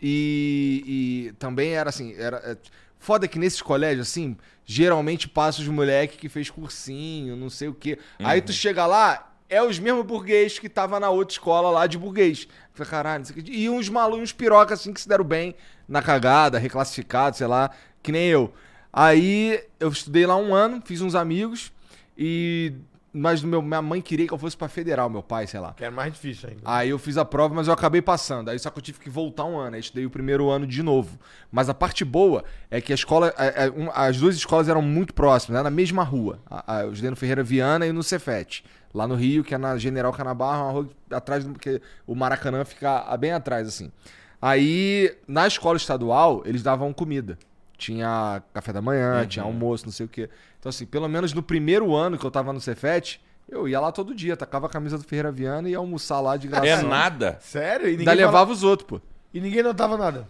E, e também era assim, era é, foda que nesses colégios assim, geralmente passa os moleque que fez cursinho, não sei o quê. Aí tu chega lá, é os mesmos burguês que tava na outra escola lá de burguês. Falei, caralho, não sei o quê. E uns malucos, uns piroca assim que se deram bem na cagada, reclassificado, sei lá, que nem eu. Aí eu estudei lá um ano, fiz uns amigos e mas meu, minha mãe queria que eu fosse pra federal, meu pai, sei lá. Que era mais difícil ainda. Aí eu fiz a prova, mas eu acabei passando. Aí só que eu tive que voltar um ano. Aí estudei o primeiro ano de novo. Mas a parte boa é que a escola. é- é um- as duas escolas eram muito próximas, era na mesma rua. A, a, eu estudei no Ferreira Viana e no Cefete. Lá no Rio, que é na General Canabarro, uma rua atrás do. Porque o Maracanã fica a- bem atrás, assim. Aí, na escola estadual, eles davam comida. Tinha café da manhã, tinha almoço, não sei o quê. Então, assim, pelo menos no primeiro ano que eu tava no Cefete, eu ia lá todo dia, tacava a camisa do Ferreira Viana e ia almoçar lá de graça. É nada. Sério? E Ainda levava fala- os outros, pô. e ninguém notava nada.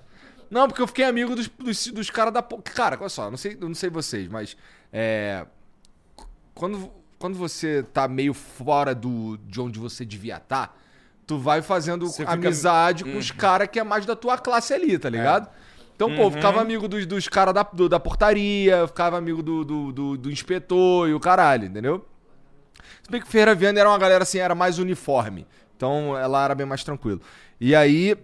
Não, porque eu fiquei amigo dos, dos, dos caras da. Cara, olha só, eu não sei, não sei vocês, mas. É. Quando, quando você tá meio fora do, de onde você devia estar, tu vai fazendo Você fica- amizade com os caras que é mais da tua classe ali, tá ligado? Então, pô, eu ficava amigo dos, dos caras da, do- da portaria, ficava amigo do, do, do, do inspetor e o caralho, entendeu? Se bem que Ferreira Viana era uma galera assim, era mais uniforme. Então ela era bem mais tranquilo. E aí.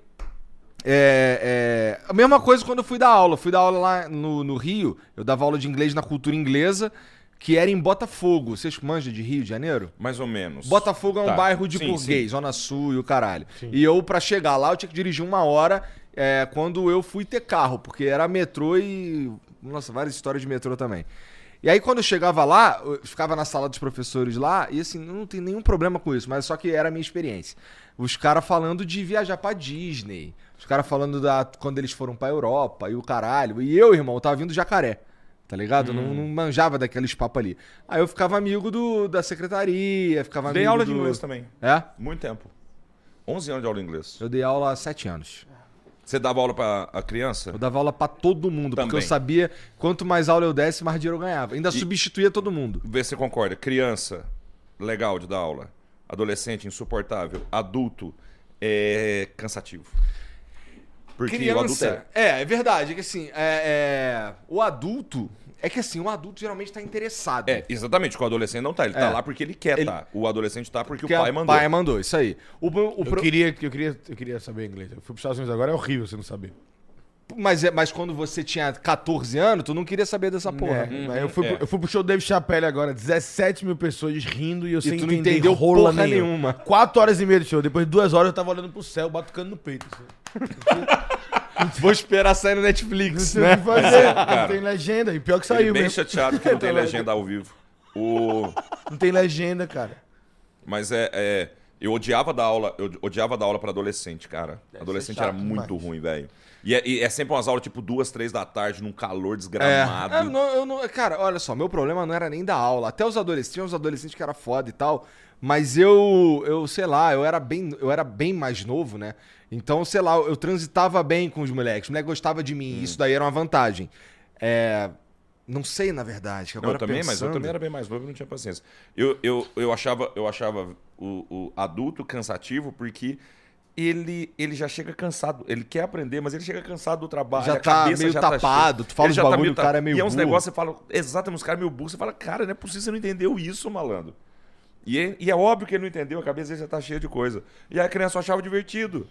É, é, a mesma coisa quando eu fui dar aula. Fui dar aula lá no, no Rio. Eu dava aula de inglês na cultura inglesa, que era em Botafogo. Vocês manjam de Rio de Janeiro? Mais ou menos. Botafogo é um Tá. bairro de Sim, burguês, Zona Sul e o caralho. E eu, pra chegar lá, eu tinha que dirigir uma hora é, quando eu fui ter carro, porque era metrô e. Nossa, várias histórias de metrô também. E aí, quando eu chegava lá, eu ficava na sala dos professores lá, e assim, não tem nenhum problema com isso, mas só que era a minha experiência. Os caras falando de viajar pra Disney, os caras falando da quando eles foram pra Europa e o caralho. E eu, irmão, eu tava vindo de jacaré. Tá ligado? Eu Não, Hum. não manjava daqueles papos ali. Aí eu ficava amigo do, da secretaria, ficava Dei aula de do- inglês também. É? Muito tempo. 11 anos de aula de inglês. Eu dei aula há sete anos. Você dava aula pra a criança? Eu dava aula pra todo mundo, porque Também. eu sabia quanto mais aula eu desse, mais dinheiro eu ganhava. Ainda substituía todo mundo. Vê se você concorda. Criança, legal de dar aula. Adolescente, insuportável. Adulto, é cansativo. Porque o adulto é... é... é, verdade. É que assim, é, é, o adulto. É que assim, o adulto geralmente tá interessado. É, exatamente. O adolescente não tá. Ele É. tá lá porque ele quer Ele- tá. O adolescente tá porque, porque o pai mandou. O pai mandou, isso aí. O, o Eu pro- queria, eu, queria, eu queria saber inglês. Eu fui pros Estados Unidos agora, é horrível você não saber. mas, é- mas quando você tinha 14 anos, tu não queria saber dessa porra. É, mas eu, fui é. pro, eu fui pro show do Dave Chappelle agora, 17 mil pessoas rindo e eu sem tu não entender entendeu rola porra nenhuma. nenhuma. 4 horas e meia de show. Depois de duas horas eu tava olhando pro céu, batucando no peito. assim. Vou esperar sair no Não Netflix, sei o né? que fazer. não Cara. tem legenda. E pior que Ele saiu bem mesmo. chateado que não tem legenda ao vivo. O... Não tem legenda, cara. Mas é, é- Eu odiava dar aula, eu odiava dar aula pra adolescente, cara. adolescente ser era muito demais. ruim, velho. E, é, e é sempre umas aulas tipo duas, três da tarde, num calor É, desgramado. eu não- eu não- cara, olha só, meu problema não era nem da aula. Até os adolescentes, tinha uns adolescentes que era foda e tal, mas eu, eu sei lá, eu era bem, eu era bem mais novo, né? Então, sei lá, eu transitava bem com os moleques. Os moleques gostavam de Hum. mim, isso daí era uma vantagem. É, não sei, na verdade, que Não, agora eu também, mas eu pensando- também era bem mais novo e não tinha paciência. Eu, eu, eu achava, eu achava o, o adulto cansativo porque ele, ele já chega cansado. Ele quer aprender, mas ele chega cansado do trabalho. Já tá meio já tá tapado, cheia. tu fala os tá bagulho, o ta- cara é meio E é uns negócios, você fala, exatamente, uns caras meio burros. Você fala, cara, não é possível, você não entendeu isso, malandro. E é, e é óbvio que ele não entendeu, a cabeça dele já tá cheia de coisa. E a criança achava divertido.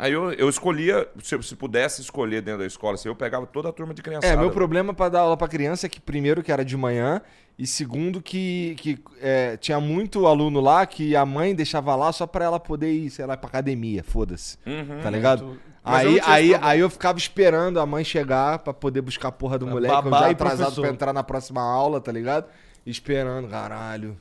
Aí eu, eu escolhia, se, eu- se pudesse escolher dentro da escola, assim, eu pegava toda a turma de criançada. É, meu problema pra dar aula pra criança é que, primeiro, que era de manhã, e segundo, que, que é, tinha muito aluno lá que a mãe deixava lá só pra ela poder ir, sei lá, pra academia, foda-se. Uhum. tá ligado? Eu Aí, aí, problema. aí eu ficava esperando a mãe chegar pra poder buscar a porra do moleque, eu babá já e atrasado professor. pra entrar na próxima aula, tá ligado? Esperando, caralho.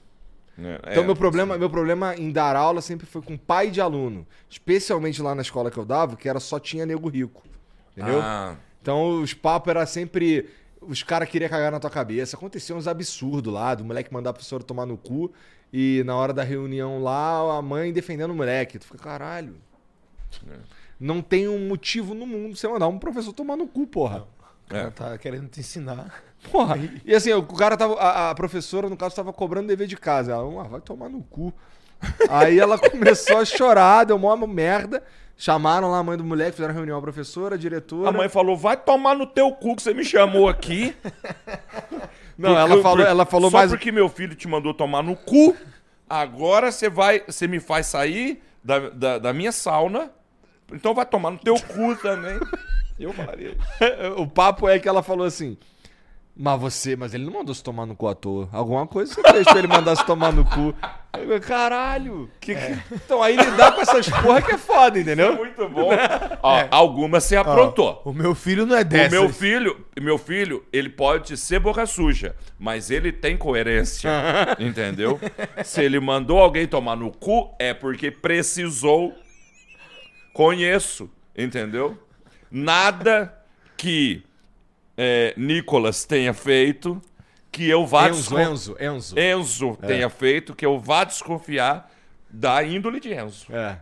É, Então, é, meu, problema, meu problema em dar aula sempre foi com pai de aluno. Especialmente lá na escola que eu dava, que era só tinha nego rico. Entendeu? Ah, Então os papos era sempre. Os caras queriam cagar na tua cabeça. Acontecia uns absurdos lá, do moleque mandar a professora tomar no cu. E na hora da reunião lá, a mãe defendendo o moleque. Tu fica, caralho. Não tem um motivo no mundo pra você mandar um professor tomar no cu, porra. O cara tá querendo te ensinar. Porra. E assim, o cara tava. A, a professora, no caso, tava cobrando dever de casa. Ela, ah, vai tomar no cu. Aí ela começou a chorar, deu uma merda. Chamaram lá a mãe do moleque, fizeram reunião a professora, a diretora. A mãe falou: vai tomar no teu cu que você me chamou aqui. Não, Porque ela eu- falou, ela falou só mais. porque meu filho te mandou tomar no cu, agora você vai, você me faz sair da, da, da minha sauna, então vai tomar no teu cu também. Eu falaria isso. o papo é que ela falou assim. Mas você, mas ele não mandou se tomar no cu à toa. Alguma coisa você fez pra ele mandar se tomar no cu. Aí eu, Caralho. Que, que- Então aí lidar com essas porra que é foda, entendeu? Muito bom. Ó, Algumas você aprontou. O meu filho não é O dessas. meu filho, meu filho, ele pode ser boca suja, mas ele tem coerência, entendeu? Se ele mandou alguém tomar no cu, é porque precisou. Conheço, entendeu? Nada que é, Nicolas tenha feito que eu vá Enzo, Enzo, Enzo. Enzo tenha feito que eu vá desconfiar da índole de Enzo. É.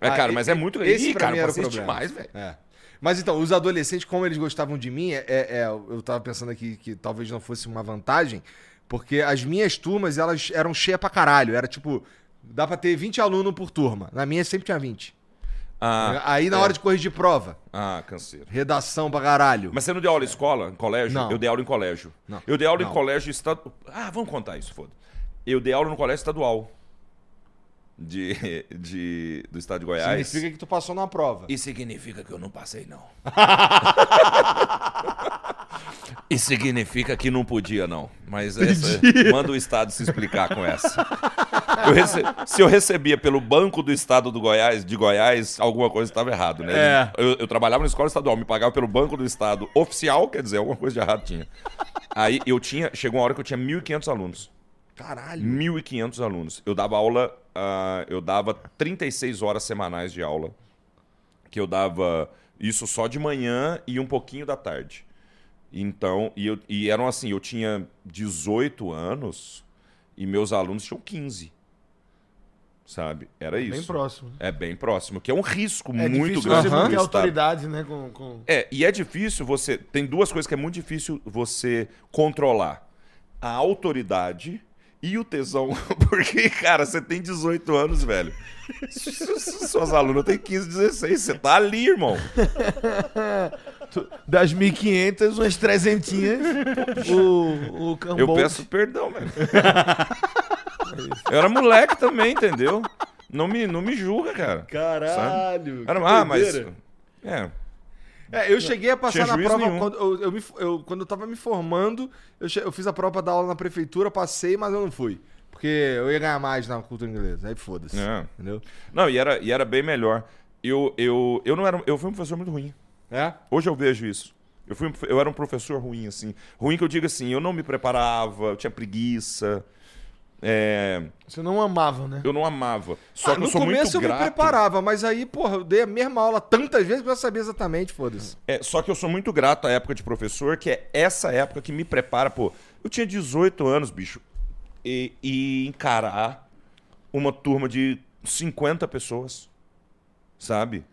É, cara, Ah, mas é muito... esse Ih, cara, era o demais, velho. É. Mas então, os adolescentes, como eles gostavam de mim, é, é- é, eu tava pensando aqui que talvez não fosse uma vantagem, porque as minhas turmas, elas eram cheias pra caralho. Era tipo, dá pra ter 20 alunos por turma. Na minha sempre tinha 20. Ah, Aí na é. hora de corrigir prova, Ah, canseiro. redação pra caralho. Mas você não deu aula em escola, em colégio? Não. Eu dei aula em colégio. Não. Eu dei aula Não. em colégio estadual. Ah, vamos contar isso, foda. Eu dei aula no colégio estadual. de, de, do estado de Goiás. Significa que tu passou na prova. Isso significa que eu não passei, não. Isso significa que não podia, não. Mas essa, manda o Estado se explicar com essa. Eu rece- se eu recebia pelo Banco do Estado do Goiás, de Goiás, alguma coisa estava errado, né? É. Eu, eu trabalhava na escola estadual, me pagava pelo Banco do Estado oficial, quer dizer, alguma coisa de errado tinha. Aí eu tinha, chegou uma hora que eu tinha 1.500 alunos. Caralho. 1.500 alunos. Eu dava aula, ah, eu dava 36 horas semanais de aula. Que eu dava isso só de manhã e um pouquinho da tarde. Então, e, eu, e eram assim, eu tinha 18 anos e meus alunos tinham 15. Sabe? Era isso. Bem próximo. É bem próximo, que é um risco É muito grande. você Estado. autoridade, né? Com, com... É, e é difícil você. Tem duas coisas que é muito difícil você controlar: a autoridade e o tesão. Porque, cara, você tem 18 anos, velho. Suas alunas têm 15, 16. Você tá ali, irmão. Das 1.500, umas 300, o, o. Eu peço perdão, velho. Eu era moleque também, entendeu? Não me, não me julga, cara. Caralho. Era, ah, mas. É. É, eu cheguei a passar na prova nenhum. quando eu, eu me- eu- quando eu tava me formando. Eu, che- eu fiz a prova dar aula na prefeitura, passei, mas eu não fui. Porque eu ia ganhar mais na cultura inglesa. Aí foda-se. É. Entendeu? Não, e era, e era bem melhor. Eu, eu, eu não era. Eu fui um professor muito ruim. É? Hoje eu vejo isso. Eu, fui, eu era um professor ruim, assim. Ruim que eu digo assim, eu não me preparava, eu tinha preguiça. É, Você não amava, né? eu não amava. Só Ah, que no eu sou começo muito eu grato. me preparava, mas aí, porra, eu dei a mesma aula tantas vezes pra eu saber exatamente, foda-se. É, só que eu sou muito grato à época de professor, que é essa época que me prepara, pô. Eu tinha 18 anos, bicho, e, e encarar uma turma de 50 pessoas, sabe?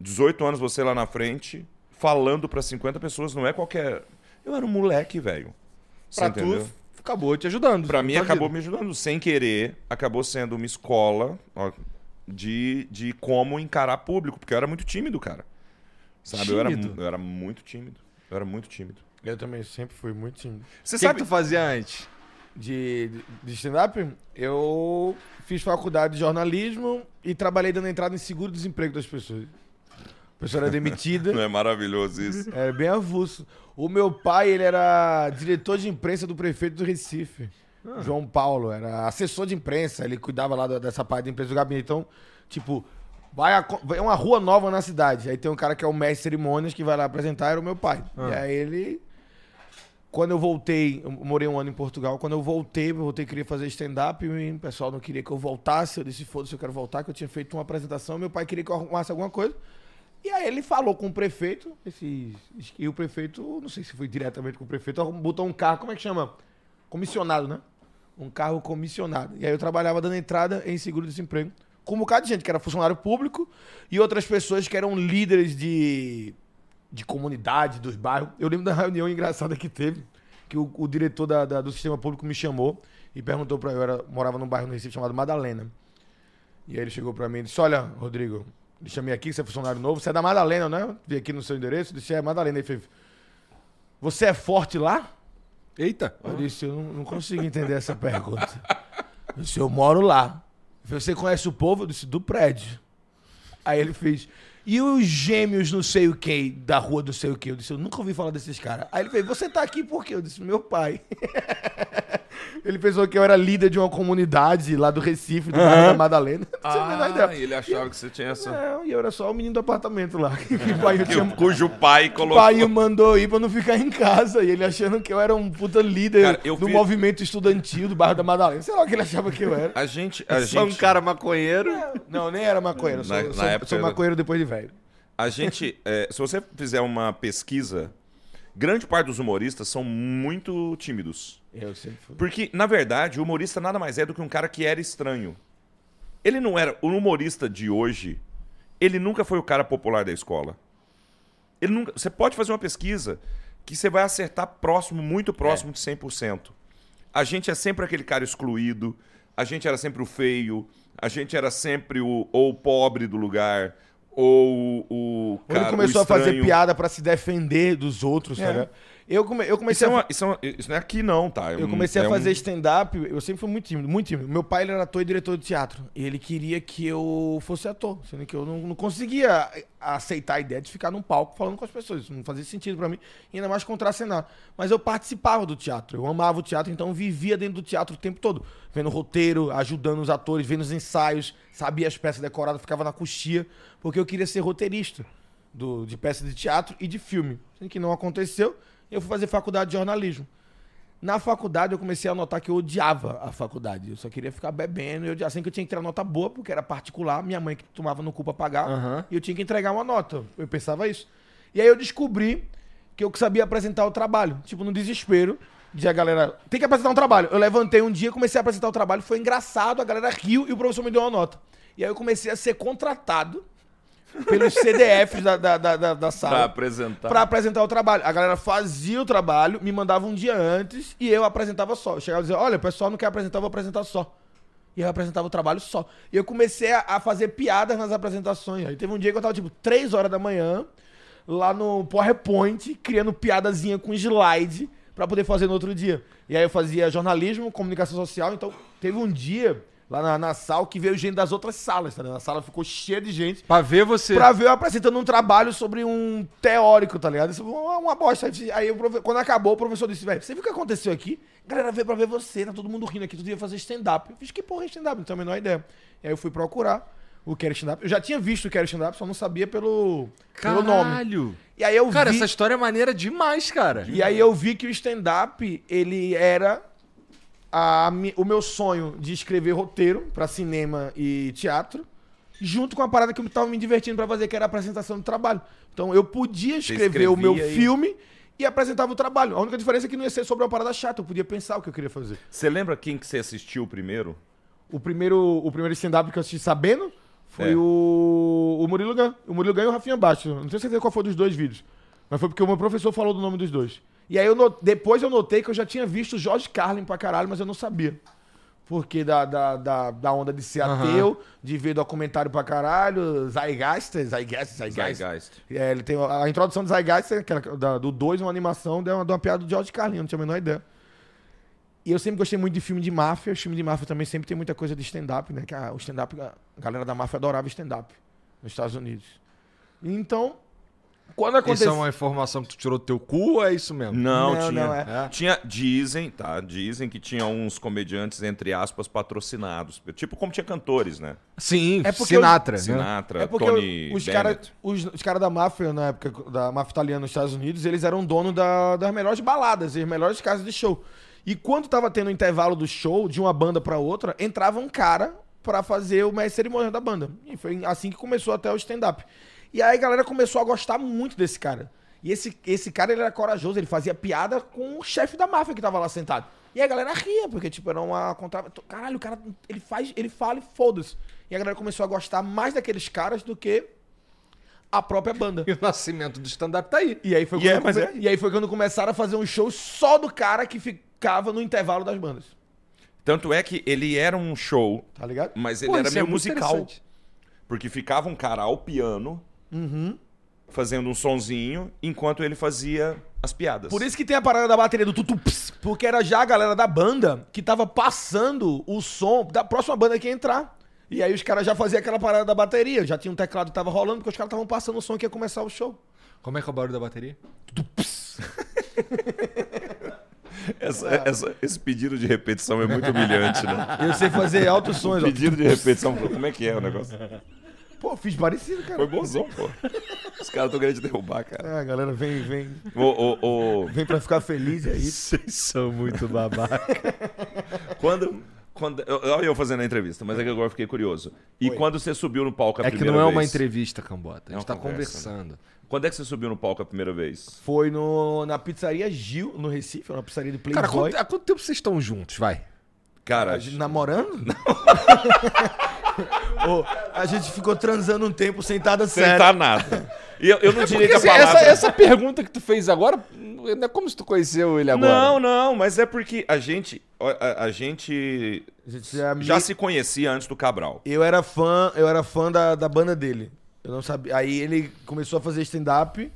18 anos você lá na frente, falando pra 50 pessoas, não é qualquer. Eu era um moleque, velho. Pra entendeu? tu, acabou te ajudando. Pra mim acabou vida. me ajudando sem querer, acabou sendo uma escola ó, de, de como encarar público, porque eu era muito tímido, cara. Sabe? Eu era, Tímido? eu era muito tímido. Eu era muito tímido. Eu também sempre fui muito tímido. Você O que, sabe. que tu fazia antes? De, de stand-up, eu fiz faculdade de jornalismo e trabalhei dando entrada em seguro-desemprego das pessoas. A pessoa era demitida. Não é maravilhoso isso? Era bem avulso. O meu pai, ele era diretor de imprensa do prefeito do Recife. João Paulo, era assessor de imprensa, ele cuidava lá dessa parte da imprensa do gabinete. Então, tipo, vai a co- é uma rua nova na cidade. Aí tem um cara que é o mestre de cerimônias que vai lá apresentar, era o meu pai. E aí ele. Quando eu voltei, eu morei um ano em Portugal. Quando eu voltei, eu voltei, queria fazer stand-up e o pessoal não queria que eu voltasse. Eu disse, foda-se, eu quero voltar, que eu tinha feito uma apresentação. Meu pai queria que eu arrumasse alguma coisa. E aí ele falou com o prefeito, esse, e o prefeito, não sei se foi diretamente com o prefeito, botou um carro, como é que chama? Comissionado, né? Um carro comissionado. E aí eu trabalhava dando entrada em seguro-desemprego. Com um bocado de gente que era funcionário público e outras pessoas que eram líderes de, de comunidade, dos bairros. Eu lembro da reunião engraçada que teve, que o, o diretor da- da- do sistema público me chamou e perguntou pra eu, era, morava num bairro no Recife chamado Madalena. E aí ele chegou pra mim e disse: Olha, Rodrigo, eu chamei aqui, você é funcionário novo, você é da Madalena, né? Vi aqui no seu endereço, eu disse: É, Madalena. Ele fez: Você é forte lá? Eita. Eu disse: Eu não, não consigo entender essa pergunta. Eu disse: Eu moro lá. Ele Você conhece o povo? Eu disse: Do prédio. Aí ele fez. E os gêmeos não sei o que, da rua do sei o que? Eu disse, eu nunca ouvi falar desses caras. Aí ele fez, você tá aqui por quê? Eu disse, meu pai. ele pensou que eu era líder de uma comunidade lá do Recife, do bairro da Madalena. Não tinha a menor Ah, ideia. ele achava que você tinha essa. Não, e eu era só o menino do apartamento lá. Que o pai Que- tinha... cujo pai O colocou. pai o mandou ir pra não ficar em casa. E ele achando que eu era um puta líder Cara, eu do fiz- movimento estudantil do bairro da Madalena. Sei lá o que ele achava que eu era. A gente. A Só um gente, cara maconheiro. Não, nem era maconheiro. Sou, Na- na sou, época sou maconheiro depois de velho. A gente. é, se você fizer uma pesquisa, grande parte dos humoristas são muito tímidos. Eu sempre fui. Porque, na verdade, o humorista nada mais é do que um cara que era estranho. Ele não era. O humorista de hoje, ele nunca foi o cara popular da escola. Ele nunca, você pode fazer uma pesquisa que você vai acertar próximo, muito próximo de 100%. A gente é sempre aquele cara excluído, a gente era sempre o feio, a gente era sempre o ou o pobre do lugar, ou o cara ele começou a fazer piada pra se defender dos outros, É. ligado? Eu, come, eu Isso, comecei é a uma- isso, é uma- isso não é aqui, não, tá? É Eu um- comecei é a um- fazer stand-up, eu sempre fui muito tímido, muito tímido. Meu pai ele era ator e diretor de teatro. E ele queria que eu fosse ator, sendo que eu não, não conseguia aceitar a ideia de ficar num palco falando com as pessoas. Isso não fazia sentido pra mim, e ainda mais contracenar. Mas eu participava do teatro, eu amava o teatro, então eu vivia dentro do teatro o tempo todo. Vendo roteiro, ajudando os atores, vendo os ensaios, sabia as peças decoradas, ficava na coxia, porque eu queria ser roteirista do, de peças de teatro e de filme. Sendo que não aconteceu, eu fui fazer faculdade de jornalismo. Na faculdade eu comecei a notar que eu odiava a faculdade. Eu só queria ficar bebendo. Eu, assim que eu tinha que tirar nota boa, porque era particular, minha mãe que tomava no cu pra pagar, Aham. e eu tinha que entregar uma nota. Eu pensava isso. E aí eu descobri que eu sabia apresentar o trabalho. Tipo, no desespero de a galera. Tem que apresentar um trabalho. Eu levantei um dia, comecei a apresentar o trabalho, foi engraçado, a galera riu e o professor me deu uma nota. E aí eu comecei a ser contratado pelos CDFs da, da, da, da, sala Pra apresentar. pra apresentar o trabalho. A galera fazia o trabalho, me mandava um dia antes e eu apresentava só. Eu chegava e dizia, olha, o pessoal não quer apresentar, eu vou apresentar só. E eu apresentava o trabalho só. E eu comecei a, a fazer piadas nas apresentações. Aí teve um dia que eu tava, tipo, 3 horas da manhã, lá no PowerPoint, criando piadazinha com slide pra poder fazer no outro dia. E aí eu fazia jornalismo, comunicação social, então teve um dia lá na, na sala que veio gente das outras salas, tá ligado? A sala ficou cheia de gente. Pra ver você. Pra ver eu apresentando um trabalho sobre um teórico, tá ligado? Isso foi uma, uma bosta. Aí, profe- quando acabou, o professor disse, velho, você viu o que aconteceu aqui? A galera veio pra ver você, tá todo mundo rindo aqui, tu devia fazer stand-up. Eu fiz, que porra é stand-up? Não tenho a menor ideia. E aí eu fui procurar o que era stand-up. Eu já tinha visto o que era stand-up, só não sabia pelo, pelo nome. Caralho. E aí eu Cara, vi... essa história é maneira demais, cara. E aí eu vi que o stand-up, ele era a o meu sonho de escrever roteiro pra cinema e teatro, junto com a parada que eu tava me divertindo pra fazer, que era a apresentação do trabalho. Então eu podia escrever o meu e- filme e apresentava o trabalho. A única diferença é que não ia ser sobre uma parada chata, eu podia pensar o que eu queria fazer. Você lembra quem que você assistiu primeiro? O primeiro, o primeiro stand-up que eu assisti sabendo foi É. o, o Murilo Gun. O Murilo Gun e o Rafinha Baixo. Não tenho certeza qual foi dos dois vídeos. Mas foi porque o meu professor falou do nome dos dois. E aí eu no- depois eu notei que eu já tinha visto o Jorge Carlin pra caralho, mas eu não sabia. Porque da, da, da, da onda de ser Aham. ateu, de ver documentário pra caralho, Zeitgeist, Zeitgeist, Zeitgeist. Zeitgeist. É, ele tem a, introdução do Zeitgeist, aquela, da- do 2, uma animação, deu uma, de uma piada do George Carlin, eu não tinha a menor ideia. E eu sempre gostei muito de filme de máfia. O filme de máfia também sempre tem muita coisa de stand-up, né? Que a, o stand-up, a galera da máfia adorava stand-up nos Estados Unidos. Então, quando Isso aconteceu. é uma informação que tu tirou do teu cu ou é isso mesmo? Não, Não, tinha. não, é. Tinha, dizem, tá? Dizem que tinha uns comediantes, entre aspas, patrocinados. Tipo como tinha cantores, né? Sim, É porque Sinatra. né? Sinatra, É porque Tony os caras Bennett. os, os cara da máfia, na época da máfia italiana nos Estados Unidos, eles eram dono da- das melhores baladas, e as melhores casas de show. E quando tava tendo o intervalo do show, de uma banda pra outra, entrava um cara pra fazer o mestre cerimônia da banda. E foi assim que começou até o stand-up. E aí a galera começou a gostar muito desse cara. E esse, esse cara, ele era corajoso, ele fazia piada com o chefe da máfia que tava lá sentado. E a galera ria, porque, tipo, era uma contra... Caralho, o cara, ele faz, ele fala e foda-se. E a galera começou a gostar mais daqueles caras do que a própria banda. E o nascimento do stand-up tá aí. E aí foi E quando, é, mas come- é. e aí foi quando começaram a fazer um show só do cara que ficava no intervalo das bandas. Tanto é que ele era um show, Tá ligado? mas ele Pô, era é meio muito musical. Porque ficava um cara ao piano, Uhum. fazendo um sonzinho, enquanto ele fazia as piadas. Por isso que tem a parada da bateria do tutu ps, porque era já a galera da banda que tava passando o som da próxima banda que ia entrar. E aí os caras já faziam aquela parada da bateria, já tinha um teclado que tava rolando, porque os caras estavam passando o som que ia começar o show. Como é que é o barulho da bateria? Essa- essa- esse pedido de repetição é muito humilhante, né? Eu sei fazer altos sons, ó. Pedido de repetição, como é que é o negócio? Pô, fiz parecido, cara. Foi bonzão, pô. Os caras estão querendo te derrubar, cara. É, a galera vem, vem, Ô, ô, ô, vem pra ficar feliz, é isso. Vocês são muito babaca. quando, quando, eu- olha eu fazendo a entrevista, mas é que agora eu fiquei curioso. E quando você subiu no palco a é que primeira não é vez? uma entrevista, Cambota. A É gente uma tá conversa, conversando. Quando é que você subiu no palco a primeira vez? Foi no, na pizzaria Gil, no Recife, uma pizzaria de Cara, Playboy. quanto- há quanto tempo vocês estão juntos, vai? Cara, A gente namorando? Ô, a gente ficou transando um tempo sentada sem sério. tá nada. E eu, eu não diria que a assim, palavra... essa, essa pergunta que tu fez agora, não é como se tu conheceu ele agora. Não, não, mas é porque a gente, a, a gente A gente já, já me- se conhecia antes do Cabral. Eu era fã, eu era fã da, da banda dele. Eu não sabia. Aí ele começou a fazer stand-up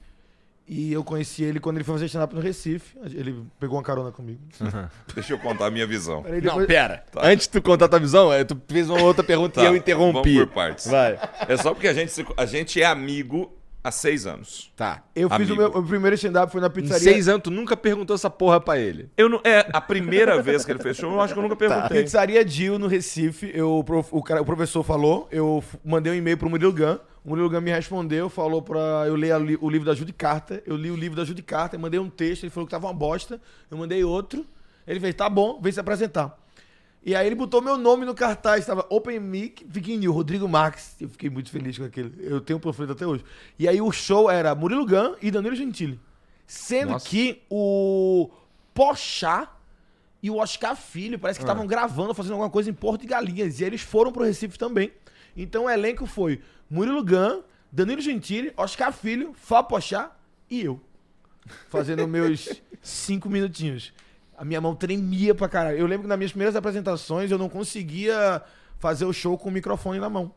E eu conheci ele quando ele foi fazer stand-up no Recife. Ele pegou uma carona comigo. Deixa eu contar a minha visão. Aí Não, depois- pera. Antes de tu contar tua visão, é, tu fez uma outra pergunta Tá, e eu interrompi. Vamos por partes. Vai. É só porque a gente, se- a gente é amigo há seis anos. Tá. Eu fiz o Amigo. meu o primeiro stand-up foi na Em pizzaria. seis anos, tu nunca perguntou essa porra pra ele. Eu não, é a primeira vez que ele fez show, eu acho que eu nunca perguntei. Pizzaria Dil no Recife, eu, o prof- o, cara- o professor falou, eu f- mandei um e-mail pro Murilo Gun, o Murilo Gun me respondeu, falou pra eu ler li- o livro da Judy Carter, eu li o livro da Judy Carter, mandei um texto, ele falou que tava uma bosta, eu mandei outro, ele fez, tá bom, vem se apresentar. E aí ele botou meu nome no cartaz, tava Open Mic, Pequenininho, Rodrigo Marques, eu fiquei muito feliz com aquele, eu tenho um panfleto até hoje. E aí o show era Murilo Gun e Danilo Gentili, sendo Nossa. que o Pochá e o Oscar Filho parece que Ah. estavam gravando, fazendo alguma coisa em Porto de Galinhas. E eles foram pro Recife também. Então o elenco foi Murilo Gun, Danilo Gentili, Oscar Filho, Fá Pochá e eu. Fazendo meus cinco minutinhos. A minha mão tremia pra caralho. Eu lembro que nas minhas primeiras apresentações eu não conseguia fazer o show com o microfone na mão.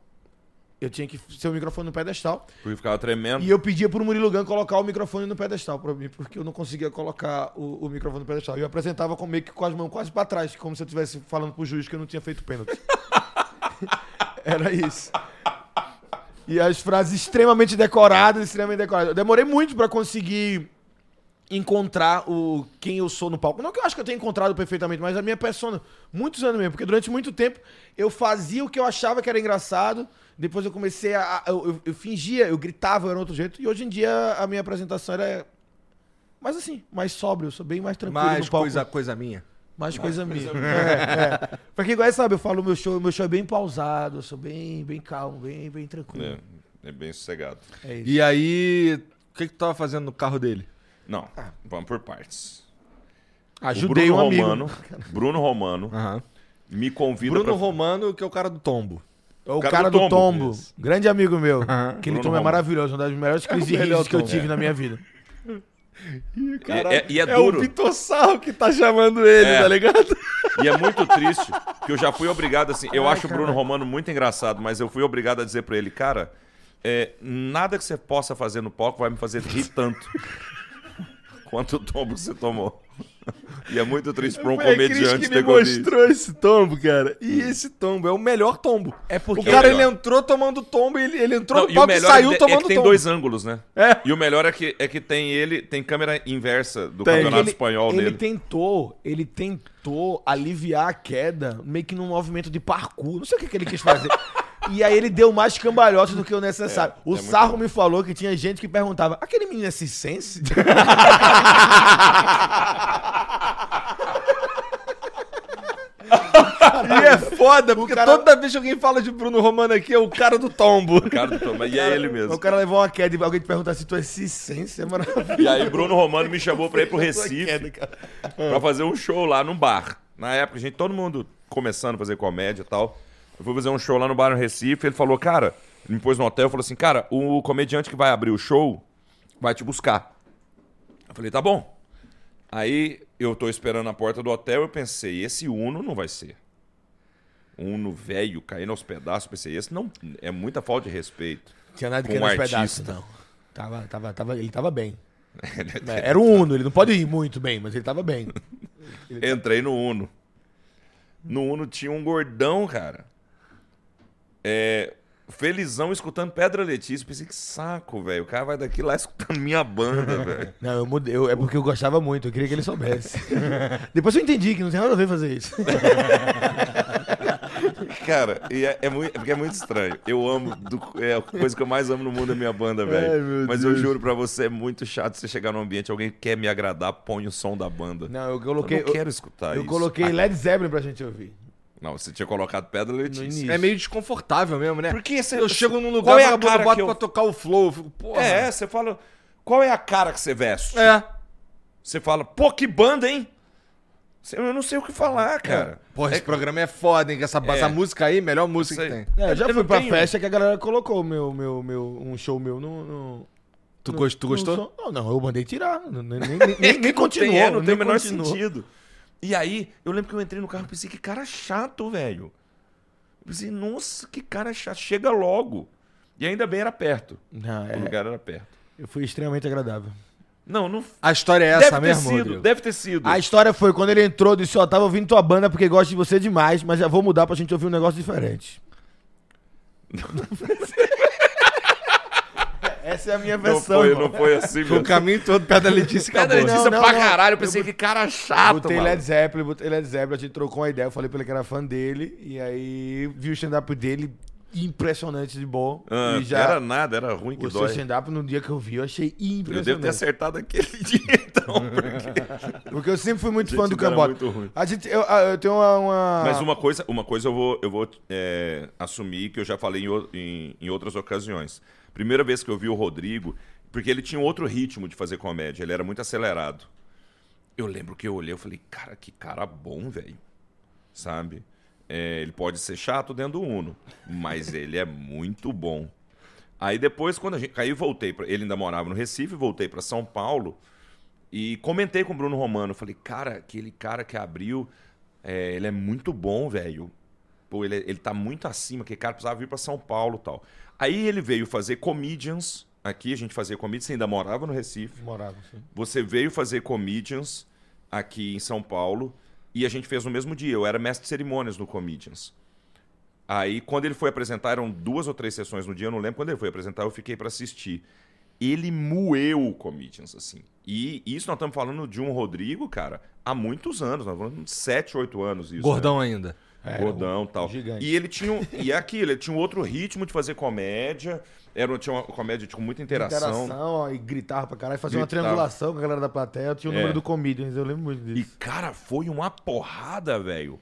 Eu tinha que ser o microfone no pedestal. Porque ficava tremendo. E eu pedia pro Murilo Gun colocar o microfone no pedestal pra mim, porque eu não conseguia colocar o, o microfone no pedestal. E eu apresentava com meio que com as mãos quase pra trás, como se eu estivesse falando pro juiz que eu não tinha feito pênalti. Era isso. E as frases extremamente decoradas, extremamente decoradas. Eu demorei muito pra conseguir encontrar o quem eu sou no palco. Não que eu acho que eu tenha encontrado perfeitamente, mas a minha persona. Muitos anos mesmo, porque durante muito tempo eu fazia o que eu achava que era engraçado. Depois eu comecei a. eu, eu- eu fingia, eu gritava, eu era outro jeito. E hoje em dia a minha apresentação era. Mais assim, mais sóbrio, eu sou bem mais tranquilo Mais no palco. coisa, coisa minha. Mais coisa minha. É, é. Pra quem conhece, sabe, eu falo meu show, meu show é bem pausado, eu sou bem, bem calmo, bem, bem tranquilo. É, é bem sossegado. É, isso. E aí, o que que tu tava fazendo no carro dele? Não, vamos por partes. Ajudei o Bruno um amigo. Romano, Bruno Romano Aham. me convida Bruno pra... Romano, que é o cara do tombo. É o cara cara, do do, tombo. Grande amigo meu. Aham. Aquele Bruno tombo é Romano. maravilhoso, uma das melhores crises risos que eu tive na minha vida. É, é- e é duro. o Vitor Sarro que tá chamando ele, É. tá ligado? E é muito triste, que eu já fui obrigado, assim, eu acho o Bruno Romano muito engraçado, mas eu fui obrigado a dizer pra ele, cara, é, nada que você possa fazer no palco vai me fazer rir tanto quanto tombo você tomou. E é muito triste pra um Foi a Cris comediante que me ter isso. mostrou esse tombo, cara. E esse tombo é o melhor tombo. É porque- o cara É o ele entrou tomando tombo e ele, ele entrou Não, no e o palco e melhor saiu é, tomando é que tem tombo. dois ângulos, né? É. E o melhor é que, é que tem ele, tem câmera inversa do Tem. campeonato ele, espanhol ele nele. tentou, ele tentou aliviar a queda meio que num movimento de parkour. Não sei o que, que ele quis fazer. e aí ele deu mais cambalhotas do que o necessário. É, o é Sarro me falou que tinha gente que perguntava: aquele menino é Cicense? E é foda, porque cara- toda vez que alguém fala de Bruno Romano aqui, é o cara do tombo. Cara do tombo, e é ele mesmo. O cara levou uma queda e alguém te perguntar se tu é Cicense, é maravilhoso. E aí Bruno Romano me chamou pra ir pro Recife. queda, pra fazer um show lá num bar. Na época, gente, todo mundo começando a fazer comédia e tal. Eu fui fazer um show lá no bar no Recife. Ele falou, cara, ele me pôs no hotel e falou assim: cara, o comediante que vai abrir o show vai te buscar. Eu falei, tá bom. Aí eu tô esperando na porta do hotel. Eu pensei, esse Uno não vai ser. Uno velho caindo aos pedaços. Eu pensei, esse não é muita falta de respeito. Tinha nada de um nos pedaços, não. Tava, tava, tava, ele tava bem. Era um Uno, ele não pode ir muito bem, mas ele tava bem. Entrei no Uno. No Uno tinha um gordão, cara. É, felizão escutando Pedra Letícia. Pensei, que saco, velho. O cara vai daqui lá escutando minha banda, velho. Não, eu mudei. eu- é porque eu gostava muito, eu queria que ele soubesse. Depois eu entendi que não tem nada a ver fazer isso. Cara, e é, é muito, é porque é muito estranho. Eu amo. do- é a coisa que eu mais amo no mundo é minha banda, velho. Mas eu juro pra você, é muito chato você chegar num ambiente, alguém quer me agradar, põe o som da banda. Não, eu eu coloquei. não quero escutar eu isso. coloquei Ah, Led Zeppelin pra gente ouvir. Não, você tinha colocado Pedra Letícia. início. É meio desconfortável mesmo, né? Porque você- eu chego num lugar, é a cara bota que eu- pra tocar o flow, eu fico, porra. É, você fala. Qual é a cara que você veste? É. Você fala, pô, que banda, hein? Eu não sei o que falar, cara. Porra, esse programa é foda, hein? que Essa, É. essa música aí, melhor música que tem. É, eu já Eu fui pra tenho- festa que a galera colocou meu, meu, meu, um show meu no. no Tu, no- gost- tu no gostou? som. Não, não, eu mandei tirar. Nem, nem, nem, nem, nem continuou. Tem, é, não tem o menor continuou. sentido. E aí, eu lembro que eu entrei no carro e pensei, que cara chato, velho. Eu pensei, nossa, que cara chato. Chega logo. E ainda bem era perto. Não, O é, lugar era perto. eu fui extremamente agradável. Não, não. A história é essa deve mesmo, ter sido, Rodrigo? deve ter sido. A história foi quando ele entrou, disse, ó, tava ouvindo tua banda porque gosto de você demais, mas já vou mudar pra gente ouvir um negócio diferente. Essa é a minha não, versão, foi, irmão. não foi assim Foi o caminho todo perto da Letícia e Pedra acabou. Letícia Não, pra não, caralho. Eu eu pensei que cara chato, Botei mano. Led Zeppelin, botei Led Zeppelin, a gente trocou uma ideia, eu falei pra ele que era fã dele, e aí vi o stand-up dele impressionante de bom. Ah, e já Era nada, era ruim que o seu dói. stand-up no dia que eu vi, eu achei Eu devo ter impressionante. acertado aquele dia, então. Porque... Porque eu sempre fui muito fã do Cambota. muito ruim. A gente, eu, eu tenho uma. uma- Mas uma coisa, uma coisa eu vou, eu vou é, assumir que eu já falei em, o- em- em outras ocasiões. Primeira vez que eu vi o Rodrigo, porque ele tinha outro ritmo de fazer comédia, ele era muito acelerado. Eu lembro que eu olhei e falei, cara, que cara bom, velho. Sabe? É, ele pode ser chato dentro do Uno, mas ele é muito bom. Aí depois, quando a gente. Aí eu voltei para Ele ainda morava no Recife, voltei para São Paulo e comentei com o Bruno Romano. Falei, cara, aquele cara que abriu, é, ele é muito bom, velho. Pô, ele, ele tá muito acima, que cara precisava vir para São Paulo e tal. Aí ele veio fazer comedians aqui, a gente fazia comedians, você ainda morava no Recife. Morava, sim. Você veio fazer comedians aqui em São Paulo e a gente fez no mesmo dia. Eu era mestre de cerimônias no comedians. Aí, quando ele foi apresentar, eram duas ou três sessões no dia, eu não lembro. Quando ele foi apresentar, eu fiquei para assistir. Ele moeu o comedians, assim. E isso nós estamos falando de um Rodrigo, cara, há muitos anos. Nós estamos falando de sete, oito anos. Isso, né? Gordão ainda. gordão e tal. gigante. E ele tinha um, e é aquilo, ele tinha um outro ritmo de fazer comédia. Era, tinha uma comédia com muita interação. Interação, ó, e gritava pra caralho, fazia uma Gritava. triangulação com a galera da plateia. Tinha o É. número do Comedians, eu lembro muito E, disso. cara, foi uma porrada, velho.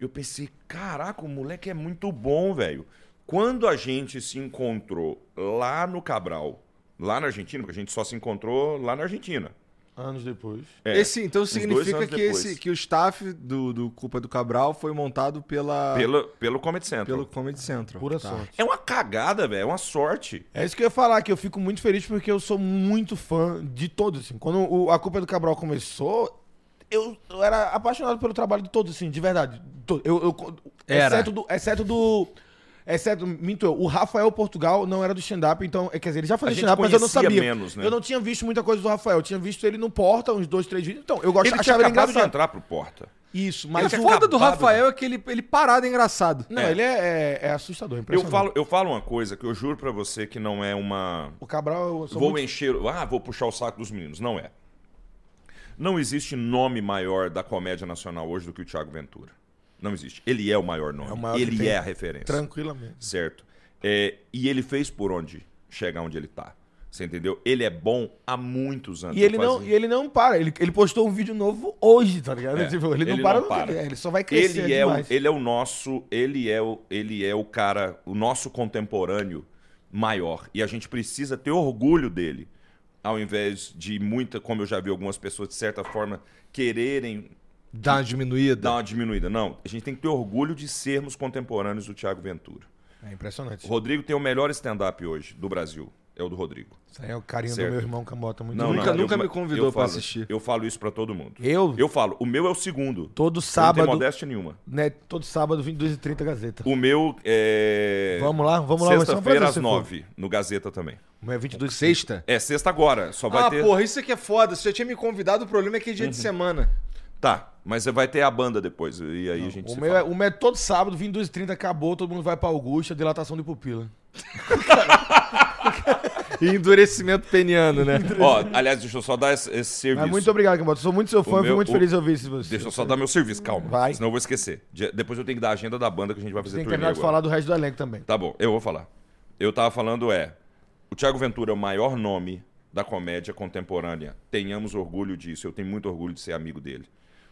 Eu pensei, caraca, o moleque é muito bom, velho. Quando a gente se encontrou lá no Cabral, lá na Argentina, porque a gente só se encontrou lá na Argentina. Anos depois. É, Esse, então significa que, depois. esse, que o staff do, do Culpa do Cabral foi montado pela, Pelo, pelo Comedy Central. pelo Comedy Central. Pura Tá. sorte. É uma cagada, velho. É uma sorte. É isso que eu ia falar, que eu fico muito feliz porque eu sou muito fã de todos, assim. Quando o- a Culpa do Cabral começou, eu, eu era apaixonado pelo trabalho de todos, assim, de verdade. Eu, eu- Era. Exceto do... Exceto do Exceto, minto eu, o Rafael Portugal não era do stand-up, então, é, quer dizer, ele já fazia stand-up, mas eu não sabia. menos, né? Eu não tinha visto muita coisa do Rafael, eu tinha visto ele no Porta, uns dois, três vídeos. Então, eu gosto, Ele tinha achava ele acabado de engraçado. entrar pro Porta. Isso, Mas mas o foda do Rafael é que ele, ele parado é engraçado. Não, É. ele é, é, é assustador, Eu impressionante. falo, eu falo uma coisa que eu juro pra você que não é uma... O Cabral, eu sou vou muito... encher. Ah, vou puxar o saco dos meninos. Não é. Não existe nome maior da comédia nacional hoje do que o Thiago Ventura. Não existe. Ele é o maior nome. É o maior ele é a referência. Tranquilamente. Certo. É, e ele fez por onde chegar onde ele tá. Você entendeu? Ele é bom há muitos anos. E ele, não, e ele não para. Ele, ele postou um vídeo novo hoje, tá ligado? É, Tipo, ele, não ele para, não não para. Ele só vai crescer ele é, o, ele é o nosso, ele é o, ele é o cara, o nosso contemporâneo maior. E a gente precisa ter orgulho dele. Ao invés de muita, como eu já vi algumas pessoas, de certa forma, quererem Dá uma diminuída. dar uma diminuída. Não, a gente tem que ter orgulho de sermos contemporâneos do Thiago Ventura. É impressionante. O Rodrigo tem o melhor stand-up hoje do Brasil. É o do Rodrigo. Isso aí é o carinho Certo. do meu irmão Camota. Muito Não. Nunca- não, nunca eu- me convidou falo- assistir. Eu falo isso pra todo mundo. Eu, Eu falo, o meu é o segundo. todo Eu não sábado, tenho modéstia nenhuma. né, todo sábado, 22h30 Gazeta. O meu é. Vamos lá, vamos lá, Sexta-feira às nove, no Gazeta também. O meu é 22 Sexta? É sexta agora, só vai ah, ter. porra, isso aqui é foda. Você já tinha me convidado, o problema é que é dia de semana. Tá, mas vai ter a banda depois. E aí a gente O se meu, fala. é, o meu é todo sábado, 22h30 acabou, todo mundo vai pra Augusta, dilatação de pupila. E endurecimento peniano, né? Ó, aliás, deixa eu só dar esse, esse serviço. Mas muito obrigado, Camota. Sou muito seu fã, O fico meu- muito o- feliz de ouvir isso de você. Deixa eu só dar meu serviço, calma. Vai. Senão eu vou esquecer. Depois eu tenho que dar a agenda da banda que a gente vai fazer Tem que terminar de falar do resto do elenco também. Tá bom, eu vou falar. Eu tava falando é, o Thiago Ventura é o maior nome da comédia contemporânea. Tenhamos orgulho disso. Eu tenho muito orgulho de ser amigo dele.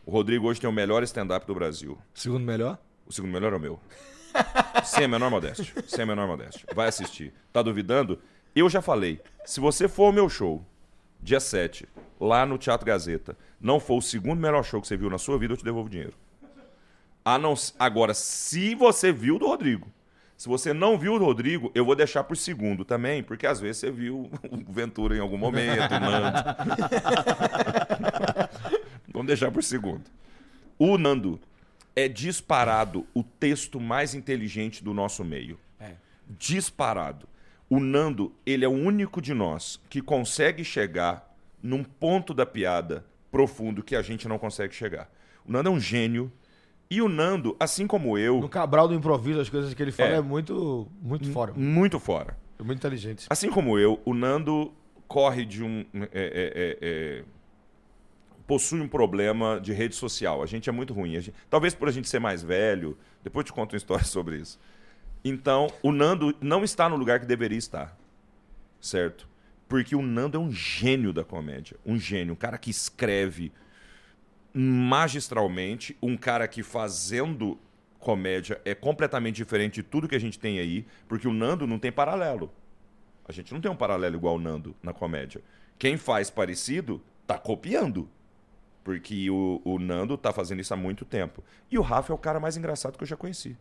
O Rodrigo hoje tem o melhor stand-up do Brasil. Segundo melhor? O segundo melhor é o meu. Sem a menor modéstia. Sem a menor modéstia. Vai assistir. Tá duvidando? Eu já falei. Se você for ao meu show, dia 7, lá no Teatro Gazeta, não for o segundo melhor show que você viu na sua vida, eu te devolvo dinheiro. A não, agora, se você viu o do Rodrigo, se você não viu o Rodrigo, eu vou deixar por segundo também, porque às vezes você viu o Ventura em algum momento, o Nando. Vamos deixar por segundo. O Nando é disparado o texto mais inteligente do nosso meio. Disparado. O Nando, ele é o único de nós que consegue chegar num ponto da piada profundo que a gente não consegue chegar. O Nando é um gênio. E o Nando, assim como eu, No Cabral do improviso, as coisas que ele fala É. é, muito, muito fora. muito fora. É muito inteligente. Assim como eu, o Nando corre de um. é, é, é, é, possui um problema de rede social. A gente é muito ruim. Gente- talvez por a gente ser mais velho. Depois eu te conto uma história sobre isso. Então, o Nando não está no lugar que deveria estar. Certo? Porque o Nando é um gênio da comédia. Um gênio. Um cara que escreve magistralmente. Um cara que fazendo comédia é completamente diferente de tudo que a gente tem aí. Porque o Nando não tem paralelo. A gente não tem um paralelo igual o Nando na comédia. Quem faz parecido tá copiando. Porque o, o Nando tá fazendo isso há muito tempo. E o Rafa é o cara mais engraçado que eu já conheci.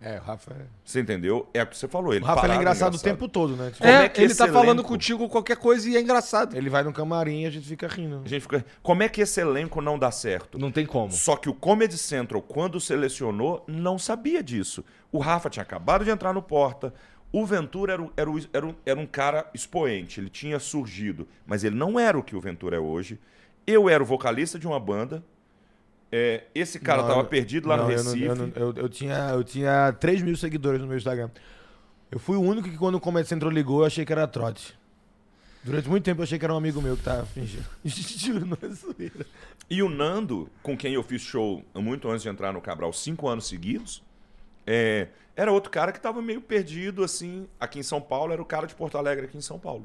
É, o Rafa é... Você entendeu? É o que você falou. Ele O Rafa ele é parado engraçado o tempo todo, né? Tipo, Como É, é que ele tá falando elenco- contigo qualquer coisa e é engraçado. Ele vai no camarim e a gente fica rindo. A gente fica. Como é que esse elenco não dá certo? Não tem como. Só que o Comedy Central, quando selecionou, não sabia disso. O Rafa tinha acabado de entrar no Porta. O Ventura era, era, era, um- era um cara expoente, ele tinha surgido, mas ele não era o que o Ventura é hoje. Eu era o vocalista de uma banda. É, esse cara Não, tava eu- perdido lá no não, eu não- Recife. Eu, não- eu- eu tinha, eu tinha 3 mil seguidores no meu Instagram. Eu fui o único que quando o Comedy Central ligou, eu achei que era trote. Durante muito tempo eu achei que era um amigo meu que tava fingindo. Juro, não é zoeira. E o Nando, com quem eu fiz show muito antes de entrar no Cabral, cinco anos seguidos, é, era outro cara que estava meio perdido, assim, aqui em São Paulo, era o cara de Porto Alegre aqui em São Paulo,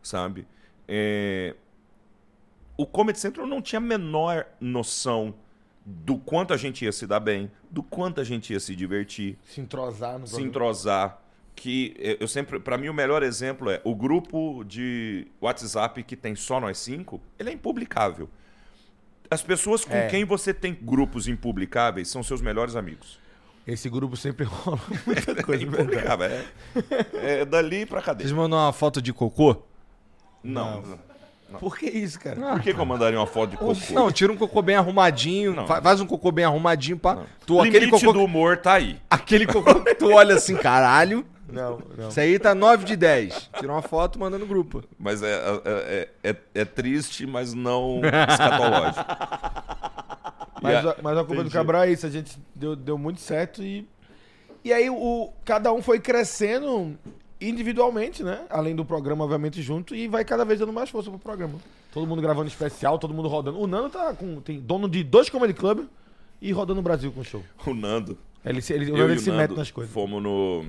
sabe? É, o Comedy Central não tinha a menor noção do quanto a gente ia se dar bem, do quanto a gente ia se divertir, Se entrosar no se programa. entrosar. Que eu sempre, para mim, o melhor exemplo é o grupo de WhatsApp que tem só nós cinco, ele é impublicável. As pessoas com É. quem você tem grupos impublicáveis são seus melhores amigos. Esse grupo sempre rola muita É coisa, impublicável, é, é dali pra Vocês cadeia. mandam uma foto de cocô? Não. Por que isso, cara? Por que, que eu mandaria uma foto de cocô? Não, tira um cocô bem arrumadinho, Não. fa- faz um cocô bem arrumadinho pra. Tu, o aquele limite cocô, do humor tá aí. aquele cocô que tu olha assim, caralho. Não, não. Isso aí tá 9 de 10. Tira uma foto manda no grupo. Mas é, é, é, é triste, mas não escatológico. Mas, E a- mas a culpa do Entendi. Cabral é isso, a gente deu, deu muito certo e. E aí o, cada um foi crescendo individualmente, né? Além do programa, obviamente, junto, e vai cada vez dando mais força pro programa. Todo mundo gravando especial, todo mundo rodando. O Nano tá com. Tem dono de dois comedy club e rodando o Brasil com show. O Nando. Ele, se- ele, o eu Nando e ele o se Nando mete nas coisas. Fomos no.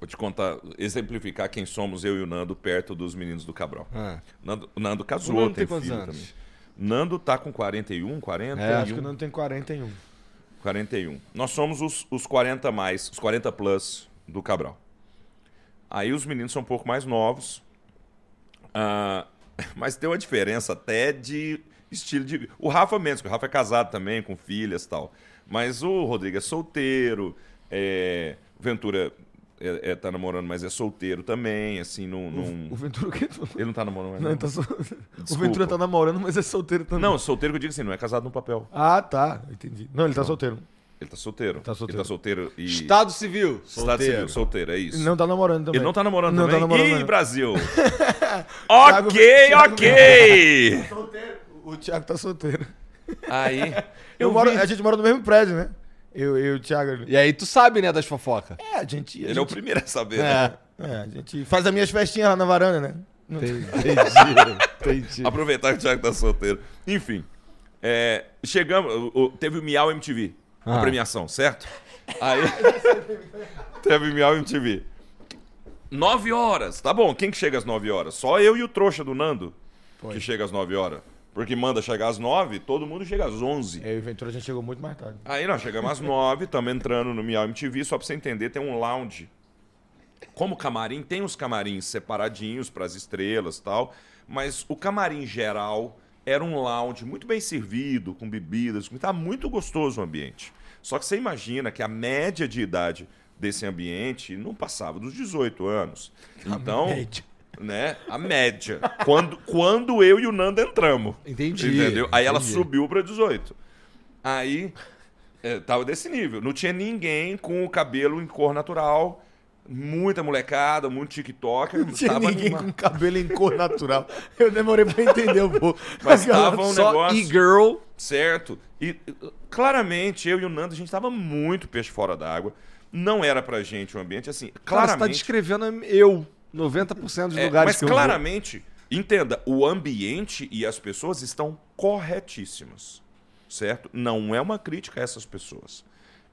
Vou te contar, exemplificar quem somos eu e o Nando perto dos meninos do Cabral. Ah. Nando, o Nando casou, O Nando tem, tem quantos filho anos? também. Nando tá com 41, 40, É, Acho que o Nando tem 41. 41. Nós somos os, os 40 mais, os 40 plus do Cabral. Aí os meninos são um pouco mais novos. Ah, mas tem uma diferença até de estilo de. O Rafa menos, porque o Rafa é casado também, com filhas e tal. Mas o Rodrigo é solteiro. É, o Ventura é, é, tá namorando, mas é solteiro também, assim, não. não- O Ventura o quê? Ele não tá namorando mais. Não, Não, tá sol- O. Ventura tá namorando, mas é solteiro também. não solteiro que eu digo assim, não é casado no papel. Ah, tá. Entendi. Não, ele tá solteiro. Ele tá solteiro. Tá solteiro. Ele tá solteiro e. Estado civil. Estado civil, solteiro, é isso. Ele não tá namorando também. Ele não tá namorando Não também? tá namorando, Ih, não. Brasil! Thiago- ok, Thiago- ok! O Thiago tá solteiro. Aí, Eu eu moro, vi- A gente mora no mesmo prédio, né? Eu, eu e o Thiago. E aí tu sabe, né, das fofocas. É, a gente. A Ele é o gente, primeiro a saber, né? é, a gente faz as minhas festinhas lá na varanda, né? Entendi. Entendi. Aproveitar que o Thiago tá solteiro. Enfim, é, chegamos, teve o Miau MTV, a Ah. premiação, certo? Aí, teve Miau MTV. Nove horas, tá bom, quem que chega às nove horas? Só eu e o trouxa do Nando que chega às nove horas. Porque manda chegar às nove, todo mundo chega às onze. Eu e o Ventura a gente chegou muito mais tarde. Aí nós chegamos às nove, estamos entrando no Miau MTV, só pra você entender, tem um lounge. Como camarim, tem os camarins separadinhos para as estrelas e tal, mas o camarim geral era um lounge muito bem servido, com bebidas, tá muito gostoso o ambiente. Só que você imagina que a média de idade desse ambiente não passava dos 18 anos. Então, média. né, a média. Quando, quando eu e o Nando entramos. Entendi, Entendeu? Aí ela entendi. subiu para 18. Aí é, tava desse nível. Não tinha ninguém com o cabelo em cor natural. Muita molecada, muito TikToker. Não tinha tava ninguém anima- com cabelo em cor natural. Eu demorei pra entender um pouco. Mas tava um Só negócio... e-girl. Certo. E claramente eu e o Nando, a gente tava muito peixe fora d'água. Não era pra gente o ambiente assim. Cara, você tá Claramente. descrevendo eu. 90% dos É, lugares mas que vou. claramente, entenda, o ambiente e as pessoas estão corretíssimas. Certo? Não é uma crítica a essas pessoas.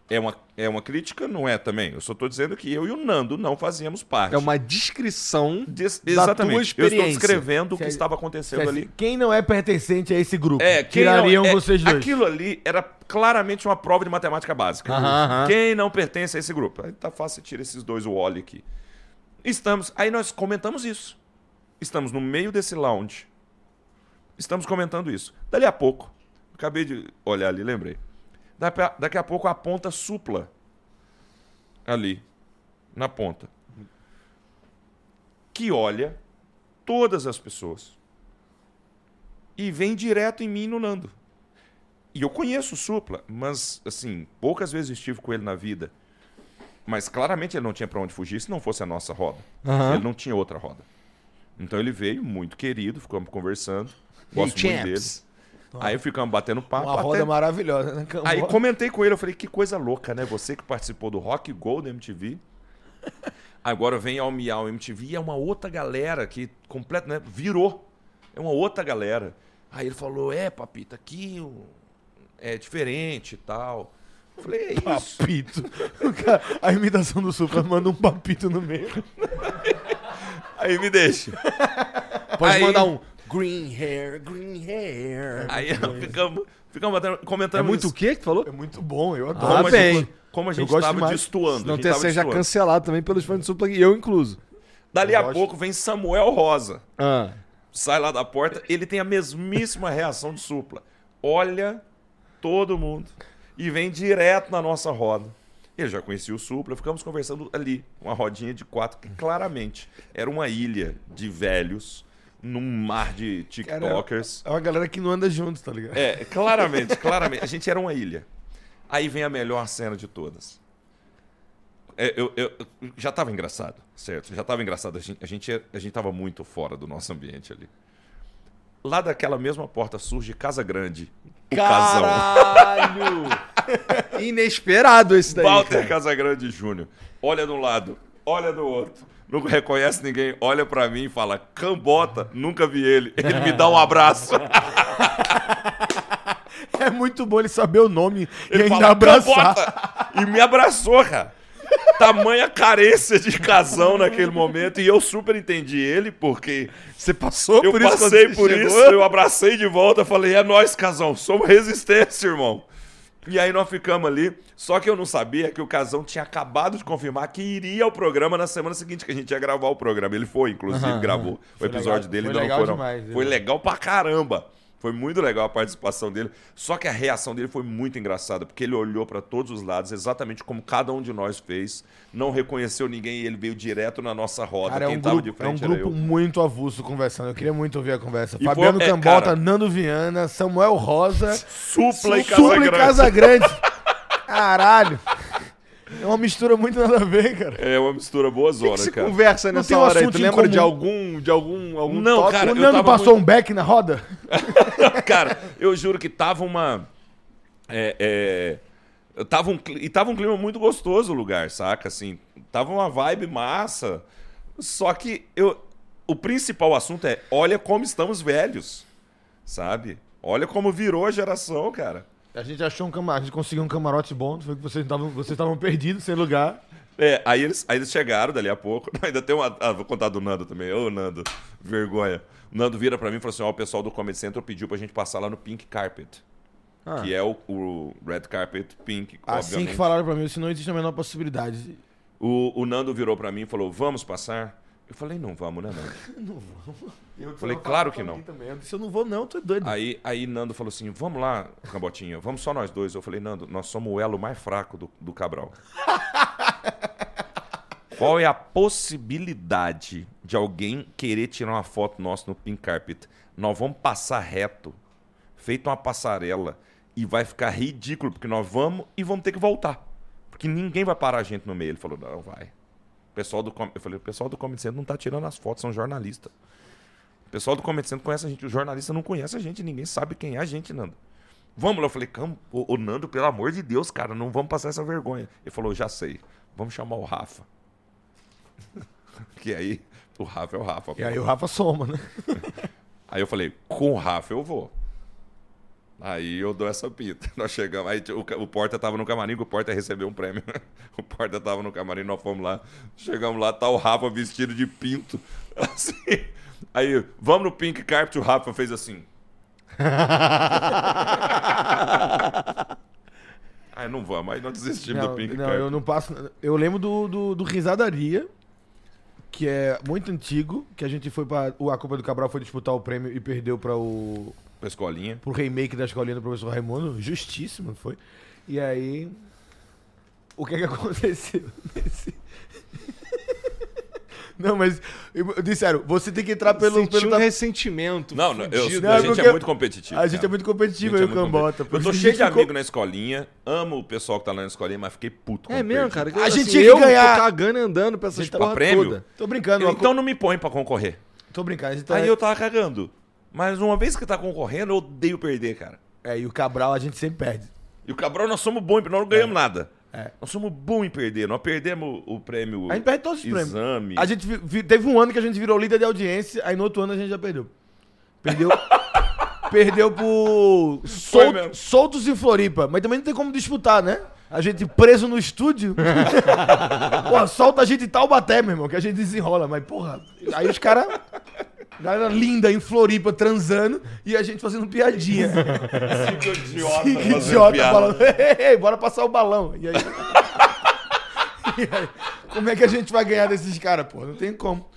É uma, é uma crítica, não é também. Eu só tô dizendo que eu e o Nando não fazíamos parte. É uma descrição Des- da Exatamente. tua Eu estou experiência. descrevendo o que estava acontecendo Quer ali. Quem não é pertencente a esse grupo? É, quem Tirariam não, é, vocês dois. Aquilo ali era claramente uma prova de matemática básica. Aham, aham. Quem não pertence a esse grupo? Aí tá fácil, você tira esses dois o Oli aqui. Estamos. Aí nós comentamos isso. Estamos no meio desse lounge. Estamos comentando isso. Dali a pouco, acabei de olhar ali, lembrei. Daqui a, pouco a ponta supla. Ali. Na ponta. Que olha todas as pessoas e vem direto em mim no Nando. E eu conheço o Supla, mas, assim, poucas vezes estive com ele na vida. Mas claramente ele não tinha pra onde fugir se não fosse a nossa roda. Aham. Ele não tinha outra roda. Então ele veio muito querido, ficamos conversando. Hey, Gosto muito dele. Aí ficamos batendo papo. Uma roda até- maravilhosa, né? Cambó? Aí comentei com ele, eu falei, que coisa louca, né? Você que participou do Rock Go da MTV. Agora vem ao Miau MTV e é uma outra galera que completa, né? Virou. É uma outra galera. Aí ele falou, é, papita, aqui é diferente e tal. Eu falei, é isso. Papito. Cara- a imitação do Supra manda um papito no meio. Aí me deixa. Pode Aí- mandar um green hair, green hair. Aí ficamos, ficamos comentando É muito o quê que tu falou? É muito bom, eu Ah, adoro. Como, a bem. gente, como a gente gosto tava demais. destoando. a Não ter seja destoando. cancelado também pelos fãs do Supla, e eu incluso. Dali Eu a gosto. pouco vem Samuel Rosa. Ah. sai lá da porta, ele tem a mesmíssima reação de supla. Olha todo mundo e vem direto na nossa roda. Ele já conhecia o supla, ficamos conversando ali, uma rodinha de quatro, que claramente era uma ilha de velhos num mar de TikTokers. É uma galera que não anda junto, tá ligado? É, claramente, claramente. A gente era uma ilha. Aí vem a melhor cena de todas. É, eu, eu- já tava engraçado, certo? Já tava engraçado. A gente, a, gente, a gente tava muito fora do nosso ambiente ali. Lá daquela mesma porta surge Casa Grande. O casão. Caralho! Inesperado esse daí. Walter cara. Casagrande Júnior. Olha de um lado, olha do outro. Não reconhece ninguém, olha pra mim e fala: Cambota, nunca vi ele. Ele me dá um abraço. É muito bom ele saber o nome Ele e ainda fala, abraçar. "Cambota!" E me abraçou, cara. Tamanha carência de casão naquele momento. E eu super entendi ele, porque Você passou eu por isso quando passei por chegou? isso, eu abracei de volta, falei, é nós, casão, somos resistência, irmão. E aí nós ficamos ali, só que eu não sabia que o casão tinha acabado de confirmar que iria ao programa na semana seguinte, que a gente ia gravar o programa. Ele foi, inclusive, gravou o Foi episódio legal- dele, foi legal não. demais, Foi né? legal pra caramba. Foi muito legal a participação dele. Só que a reação dele foi muito engraçada, porque ele olhou pra todos os lados, exatamente como cada um de nós fez. Não reconheceu ninguém e ele veio direto na nossa roda. Cara, é Quem um, tava grupo, de é um frente grupo muito avulso conversando. Eu queria muito ouvir a conversa. E Fabiano foi- é, Cambota, cara. Nando Viana, Samuel Rosa, Supla e Supla e Casagrande. Casagrande. Caralho. É uma mistura muito nada a ver, cara. É uma mistura boa O que, que você cara. conversa Não nessa tem um hora aí? assunto Tu em lembra de comum? algum, de algum, algum Não, tópico? cara, o eu Nando tava passou muito- um back na roda? Cara, eu juro que tava uma. É, é, eu tava um, cli- e tava um clima muito gostoso o lugar, saca? Assim, tava uma vibe massa. Só que eu, o principal assunto é: olha como estamos velhos, sabe? Olha como virou a geração, cara. A gente achou um camarote, a gente conseguiu um camarote bom, foi que vocês estavam vocês perdidos, sem lugar. É, aí eles, aí eles chegaram dali a pouco. Ainda tem uma. Ah, vou contar do Nando também. Ô, Nando, vergonha. O Nando vira pra mim e falou assim: ó, o pessoal do Comedy Central pediu pra gente passar lá no Pink Carpet. Ah. Que é o, o Red Carpet Pink, Assim obviamente. que falaram pra mim, se não existe a menor possibilidade. O, o Nando virou pra mim e falou: Vamos passar? Eu falei: Não vamos, né, Nando? Eu Falei, claro que não. Também. Eu disse, eu não vou não, tô doido. Aí, aí Nando falou assim: Vamos lá, Cambotinha, vamos só nós dois. Eu falei: Nando, nós somos o elo mais fraco do, do Cabral. Qual é a possibilidade de alguém querer tirar uma foto nossa no Pink Carpet? Nós vamos passar reto, feito uma passarela, e vai ficar ridículo, porque nós vamos e vamos ter que voltar. Porque ninguém vai parar a gente no meio. Ele falou: Não, vai. pessoal do eu falei, o pessoal do Comedy Centro não tá tirando as fotos, são jornalistas. O pessoal do Comedy Centro conhece a gente, o jornalista não conhece a gente, ninguém sabe quem é a gente, Nando. Vamos lá, eu falei, "Cam- ô, ô, Nando, pelo amor de Deus, cara, não vamos passar essa vergonha. Ele falou, já sei, vamos chamar o Rafa. que aí, o Rafa é o Rafa. E pô. aí o Rafa soma, né? Aí eu falei, com o Rafa eu vou. Aí eu dou essa pita. Nós chegamos, aí o, o Porta tava no camarim, que o Porta recebeu um prêmio. O Porta tava no camarim, nós fomos lá. Chegamos lá, tá o Rafa vestido de pinto. Assim. Aí, vamos no Pink Carpet, o Rafa fez assim. Aí não vamos, aí nós desistimos do Não, Pink não, Carpet. eu não passo. Eu lembro do, do, do Risadaria, que é muito antigo, que a gente foi pra. o- A Copa do Cabral foi disputar o prêmio e perdeu para o. Pra escolinha. pro remake da escolinha do professor Raimundo. Justíssimo, foi? E aí. O que é que aconteceu nesse. Não, mas. Eu, eu disse sério, você tem que entrar pelo. Senti pelo um ta- ressentimento. Não, não, eu. Não, a é gente porque é muito competitivo. A gente cara. é muito competitivo A aí, gente o é Cambota. Eu tô cheio de a gente amigo na escolinha, amo o pessoal que tá lá na escolinha, mas fiquei puto com É mesmo, cara. que, A assim, gente tinha que eu ganhar. tô cagando e andando pra essas Gente, tá porra prêmio? toda. ficou- Tô brincando, Eu- então co- não me põe pra concorrer. tô brincando. A gente tá... Aí eu tava cagando. Mas uma vez que tá concorrendo, eu odeio perder, cara. É, e o Cabral a gente sempre perde. E o Cabral, nós somos bons, nós não ganhamos nada. É. Nós somos bons em perder. Nós perdemos o prêmio A gente perde todos os prêmios. exame. A gente teve um ano que a gente virou líder de audiência, aí no outro ano a gente já perdeu. Perdeu. perdeu por Sol-. Soltos em Floripa. Mas também não tem como disputar, né? A gente preso no estúdio. Pô, solta a gente em Taubaté, meu irmão, que a gente desenrola. Mas, porra, aí os caras. Galera linda em Floripa transando e a gente fazendo piadinha. Cinco idiota. Fazendo idiota piada. falando, ei, ei, bora passar o balão. E aí, E aí, como é que a gente vai ganhar desses caras, pô? Não tem como.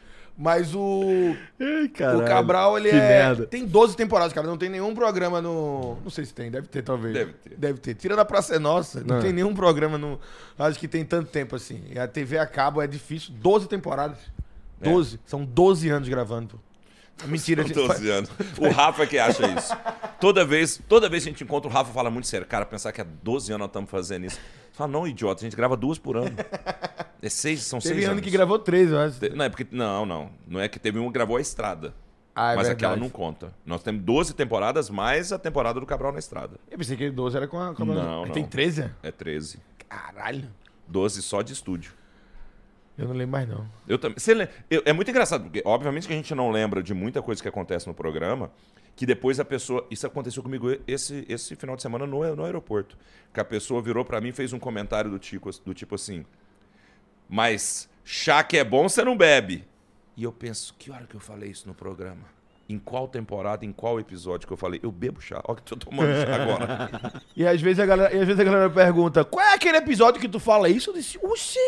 Mas o, Ai, caralho. o Cabral, ele é. merda. Tem 12 temporadas, cara. Não tem nenhum programa no. Não sei se tem, deve ter, talvez. Deve ter. Deve ter. Tira da Praça é Nossa. Não Não. tem nenhum programa no. Acho que tem tanto tempo assim. E a TV a cabo é difícil. 12 temporadas. É. 12. São 12 anos gravando, pô. Mentira, gente faz- 12 anos. O Rafa que acha isso. Toda vez, toda vez que a gente encontra o Rafa, fala muito sério. Cara, pensar que há 12 anos nós estamos fazendo isso. Fala, não, idiota, a gente grava duas por ano. É seis, são Teve seis ano anos. que gravou 13, eu acho. Não, é porque. Não, não. Não é que teve um que gravou a estrada. Ah, é mas verdade. aquela não conta. Nós temos 12 temporadas mais a temporada do Cabral na estrada. Eu pensei que 12 era com a. A... Não, Mas não. Tem 13? É 13. Caralho. 12 só de estúdio. Eu não lembro mais, não. Eu também. Você eu- é muito engraçado, porque obviamente que a gente não lembra de muita coisa que acontece no programa, que depois a pessoa. Isso aconteceu comigo esse, esse final de semana no, no aeroporto. Que a pessoa virou pra mim e fez um comentário do tipo, do tipo assim. Mas chá que é bom, você não bebe. E eu penso, que hora que eu falei isso no programa? Em qual temporada, em qual episódio que eu falei? Eu bebo chá. Olha que eu tô tomando chá agora. E às vezes a galera, às vezes a galera pergunta: qual é aquele episódio que tu fala isso? Eu disse: oxi!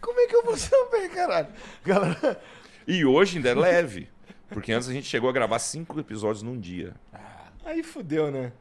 Como é que eu vou saber, caralho? Galera. E hoje ainda é leve. Porque antes a gente chegou a gravar cinco episódios num dia. Aí fudeu, né?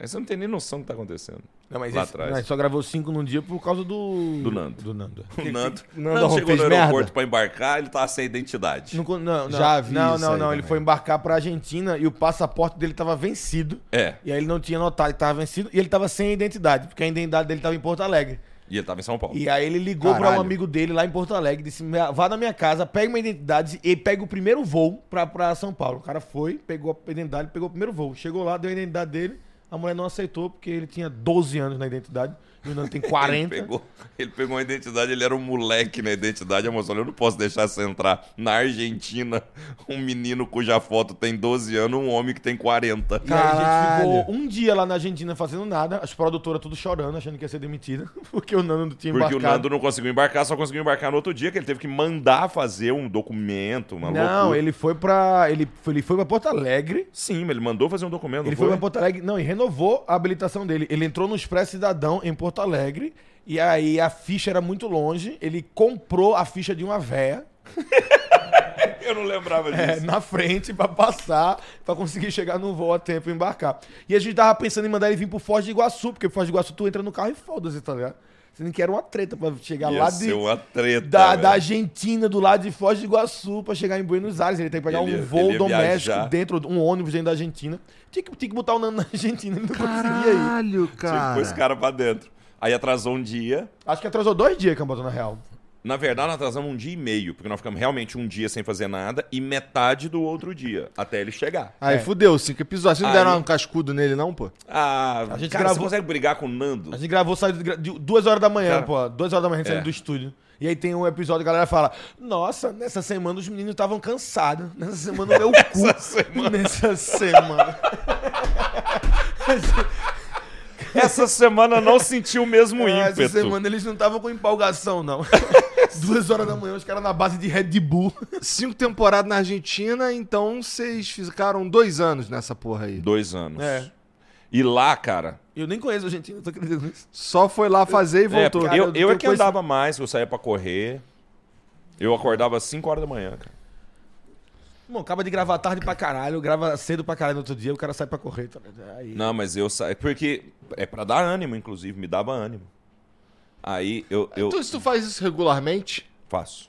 Aí você não tem nem noção do que tá acontecendo. Não, mas Lá esse, atrás. não, a gente só gravou cinco num dia por causa do. Do Nando. Do Nando. O Nando, Nando Nando chegou no aeroporto merda? pra embarcar, ele tava sem identidade. Não, não, não, Já vi Não, isso não, aí não. Ele foi embarcar pra Argentina e o passaporte dele tava vencido. É, E aí ele não tinha notado que tava vencido e ele tava sem identidade, porque a identidade dele tava em Porto Alegre. E ele tava em São Paulo. E aí ele ligou pra um amigo dele lá em Porto Alegre, disse: "Me- vá na minha casa, pega uma identidade e pega o primeiro voo pra, pra São Paulo. O cara foi, pegou a identidade, pegou o primeiro voo. Chegou lá, deu a identidade dele, a mulher não aceitou porque ele tinha 12 anos na identidade o Nando tem 40. Ele pegou, ele pegou uma identidade, ele era um moleque na identidade. A moça eu não posso deixar você entrar na Argentina, um menino cuja foto tem 12 anos, um homem que tem 40. E aí a gente ficou um dia lá na Argentina fazendo nada, as produtoras tudo chorando, achando que ia ser demitida, porque o Nando não tinha Porque embarcado. o Nando não conseguiu embarcar, só conseguiu embarcar no outro dia, que ele teve que mandar fazer um documento, uma Não, loucura. ele foi pra. Ele foi, ele foi pra Porto Alegre. Sim, mas ele mandou fazer um documento, Ele foi foi? pra Porto Alegre. Não, e renovou a habilitação dele. Ele entrou no Expresso Cidadão em Porto Alegre. E aí a ficha era muito longe. Ele comprou a ficha de uma véia Eu não lembrava disso. é, na frente pra passar, pra conseguir chegar no voo a tempo e embarcar. E a gente tava pensando em mandar ele vir pro Foz de Iguaçu, porque o Foz de Iguaçu tu entra no carro e foda-se, tá ligado? Sendo que era uma treta pra chegar Ia lá ser de, uma treta, da, da Argentina, do lado de Foz de Iguaçu, pra chegar em Buenos Aires. Ele tem que pegar Ele um voo doméstico viajar. dentro, um ônibus dentro da Argentina. Tinha que, tinha que botar o Nando na Argentina, ele não conseguia ir. Caralho, Tinha que pôr esse cara. cara pra dentro. Aí atrasou um dia. Acho que atrasou dois dias que a na real. Na verdade, nós atrasamos um dia e meio, porque nós ficamos realmente um dia sem fazer nada e metade do outro dia, até ele chegar. Aí fudeu, cinco episódios. Vocês não Aí- deram um cascudo nele, não, pô? Ah, A gente cara, gravou- você consegue brigar com o Nando? A gente gravou saindo de, de duas horas da manhã, Cara, pô. Duas horas da manhã a gente é. saindo do estúdio. E aí tem um episódio que a galera fala: Nossa, nessa semana os meninos estavam cansados. Nessa semana o meu cu. Nessa semana. Essa semana não sentiu o mesmo Ah, ímpeto. Essa semana eles não estavam com empolgação, não. Duas horas da manhã, os caras na base de Red Bull. Cinco temporadas na Argentina, então vocês ficaram dois anos nessa porra aí. Dois anos. É. E lá, cara. Eu nem conheço a Argentina, tô acreditando nisso. Só foi lá fazer e É, voltou. eu, Cara, eu, eu é que conheço- andava mais, eu saía pra correr. Eu acordava às 5 horas da manhã, cara. Bom, acaba de gravar tarde pra caralho, grava cedo pra caralho no outro dia, o cara sai pra correr. Tá? Aí... Não, mas eu saí. Porque é pra dar ânimo, inclusive, me dava ânimo. Aí eu, eu Então, se tu faz isso regularmente? faço.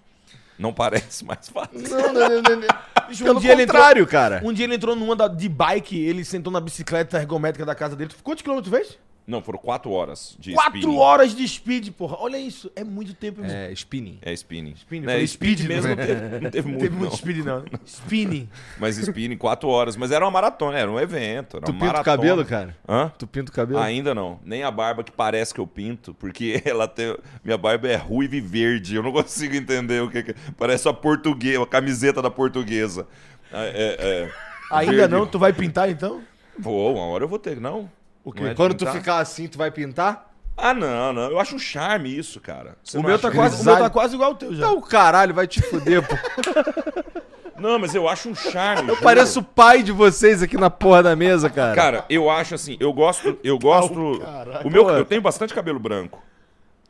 Não parece, mas faço. Não, não, não, não, Pelo dia ele contrário, cara. Um dia ele entrou numa da- de bike, ele sentou na bicicleta ergométrica da casa dele. Quantos quilômetros fez? Não, foram 4 horas de Quatro spinning. horas de speed, porra. Olha isso, é muito tempo. mesmo. É, spinning. É spinning. Spinning, Né, falei speed, speed, mesmo não teve, não teve Não muito, teve muito não. speed, não. Spinning. Mas spinning, 4 horas. Mas era uma maratona, era um evento. Era Tu uma pinta o maratona. cabelo, cara? Hã? Tu pinta o cabelo? Ainda não. Nem a barba que parece que eu pinto, porque ela tem. Minha barba é ruiva e verde. Eu não consigo entender o que. que... Parece a portuguesa, a camiseta da portuguesa. É, é, é. Ainda Verde. não? Tu vai pintar então? Vou, uma hora eu vou ter. Não. O quê? É Quando tu pintar? ficar assim, tu vai pintar? Ah, não, não. Eu acho um charme isso, cara. Você O meu, tá quase, o meu tá quase igual ao teu já. Então, o caralho, vai te fuder, pô. Não, mas eu acho um charme. Eu pareço o pai de vocês aqui na porra da mesa, cara. Cara, eu acho assim, eu gosto, eu gosto. caralho. o meu, Pô. eu tenho bastante cabelo branco.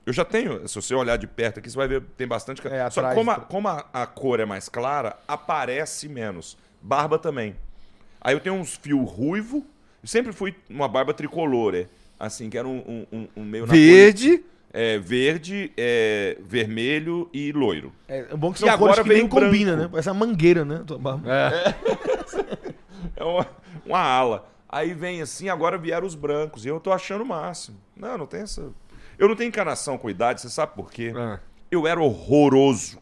Eu já tenho, se você olhar de perto aqui, você vai ver, tem bastante cabelo. É, Só que como, a, tá. como a, a cor é mais clara, aparece menos. Barba também. Aí eu tenho uns fios ruivo. Eu sempre fui uma barba tricolor, é. Assim, que era um, um, um- meio Verde. É, verde, é, vermelho e loiro. É bom que E são agora cores que nem branco. combina, né? Parece uma mangueira, né? Barba. É uma, uma ala. Aí vem assim, agora vieram os brancos. E eu tô achando o máximo. Não, não tem essa. Eu não tenho encanação com idade, você sabe por quê? Ah. Eu era horroroso.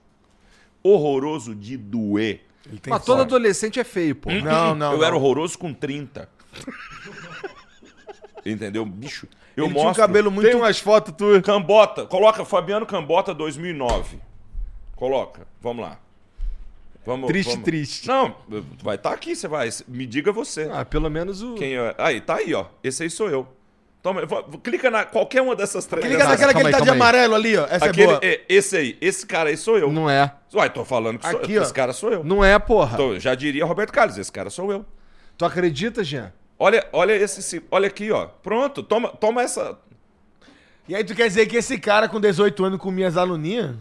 Horroroso de doer. Mas todo adolescente é feio, pô. Não, não. eu não. era horroroso com 30. Entendeu? Bicho, eu Ele tinha um mostro. cabelo muito. Tem umas fotos tu. Cambota, coloca Fabiano Cambota 2009. Coloca, vamos lá. Vamos, Triste, vamos. triste. Não, vai estar aqui, você vai. Me diga você. Ah, pelo menos o. Quem é? Aí, tá aí, ó. Esse aí sou eu. Toma, clica na qualquer uma dessas três. Clica naquela que ele aí, tá de amarelo ali, ó. Essa Aquele, é boa. é, esse aí, esse cara aí sou eu. Não é. Uai, tô falando que sou Aqui, eu. ó. Esse cara sou eu. Não é, porra. Então, já diria Roberto Carlos, esse cara sou eu. Tu acredita, Jean? Olha, olha esse, esse- olha aqui, ó. Pronto, toma, toma essa. E aí tu quer dizer que esse cara com 18 anos comia as aluninhas?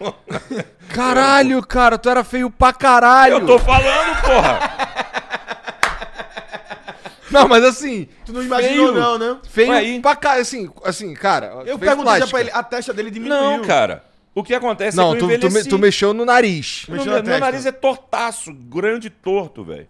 Caralho, cara, tu era feio pra caralho. Eu tô falando, porra. Não, mas assim. Tu não imaginou feio, não, né? Feio Ué, aí? pra caralho. Assim, assim, cara. Eu perguntei já pra ele, a testa dele diminuiu. Não, cara. O que acontece Não, é que tu, eu tu, me- tu mexeu no nariz. Meu, Mexeu na meu testa. nariz é tortaço, grande e torto, velho.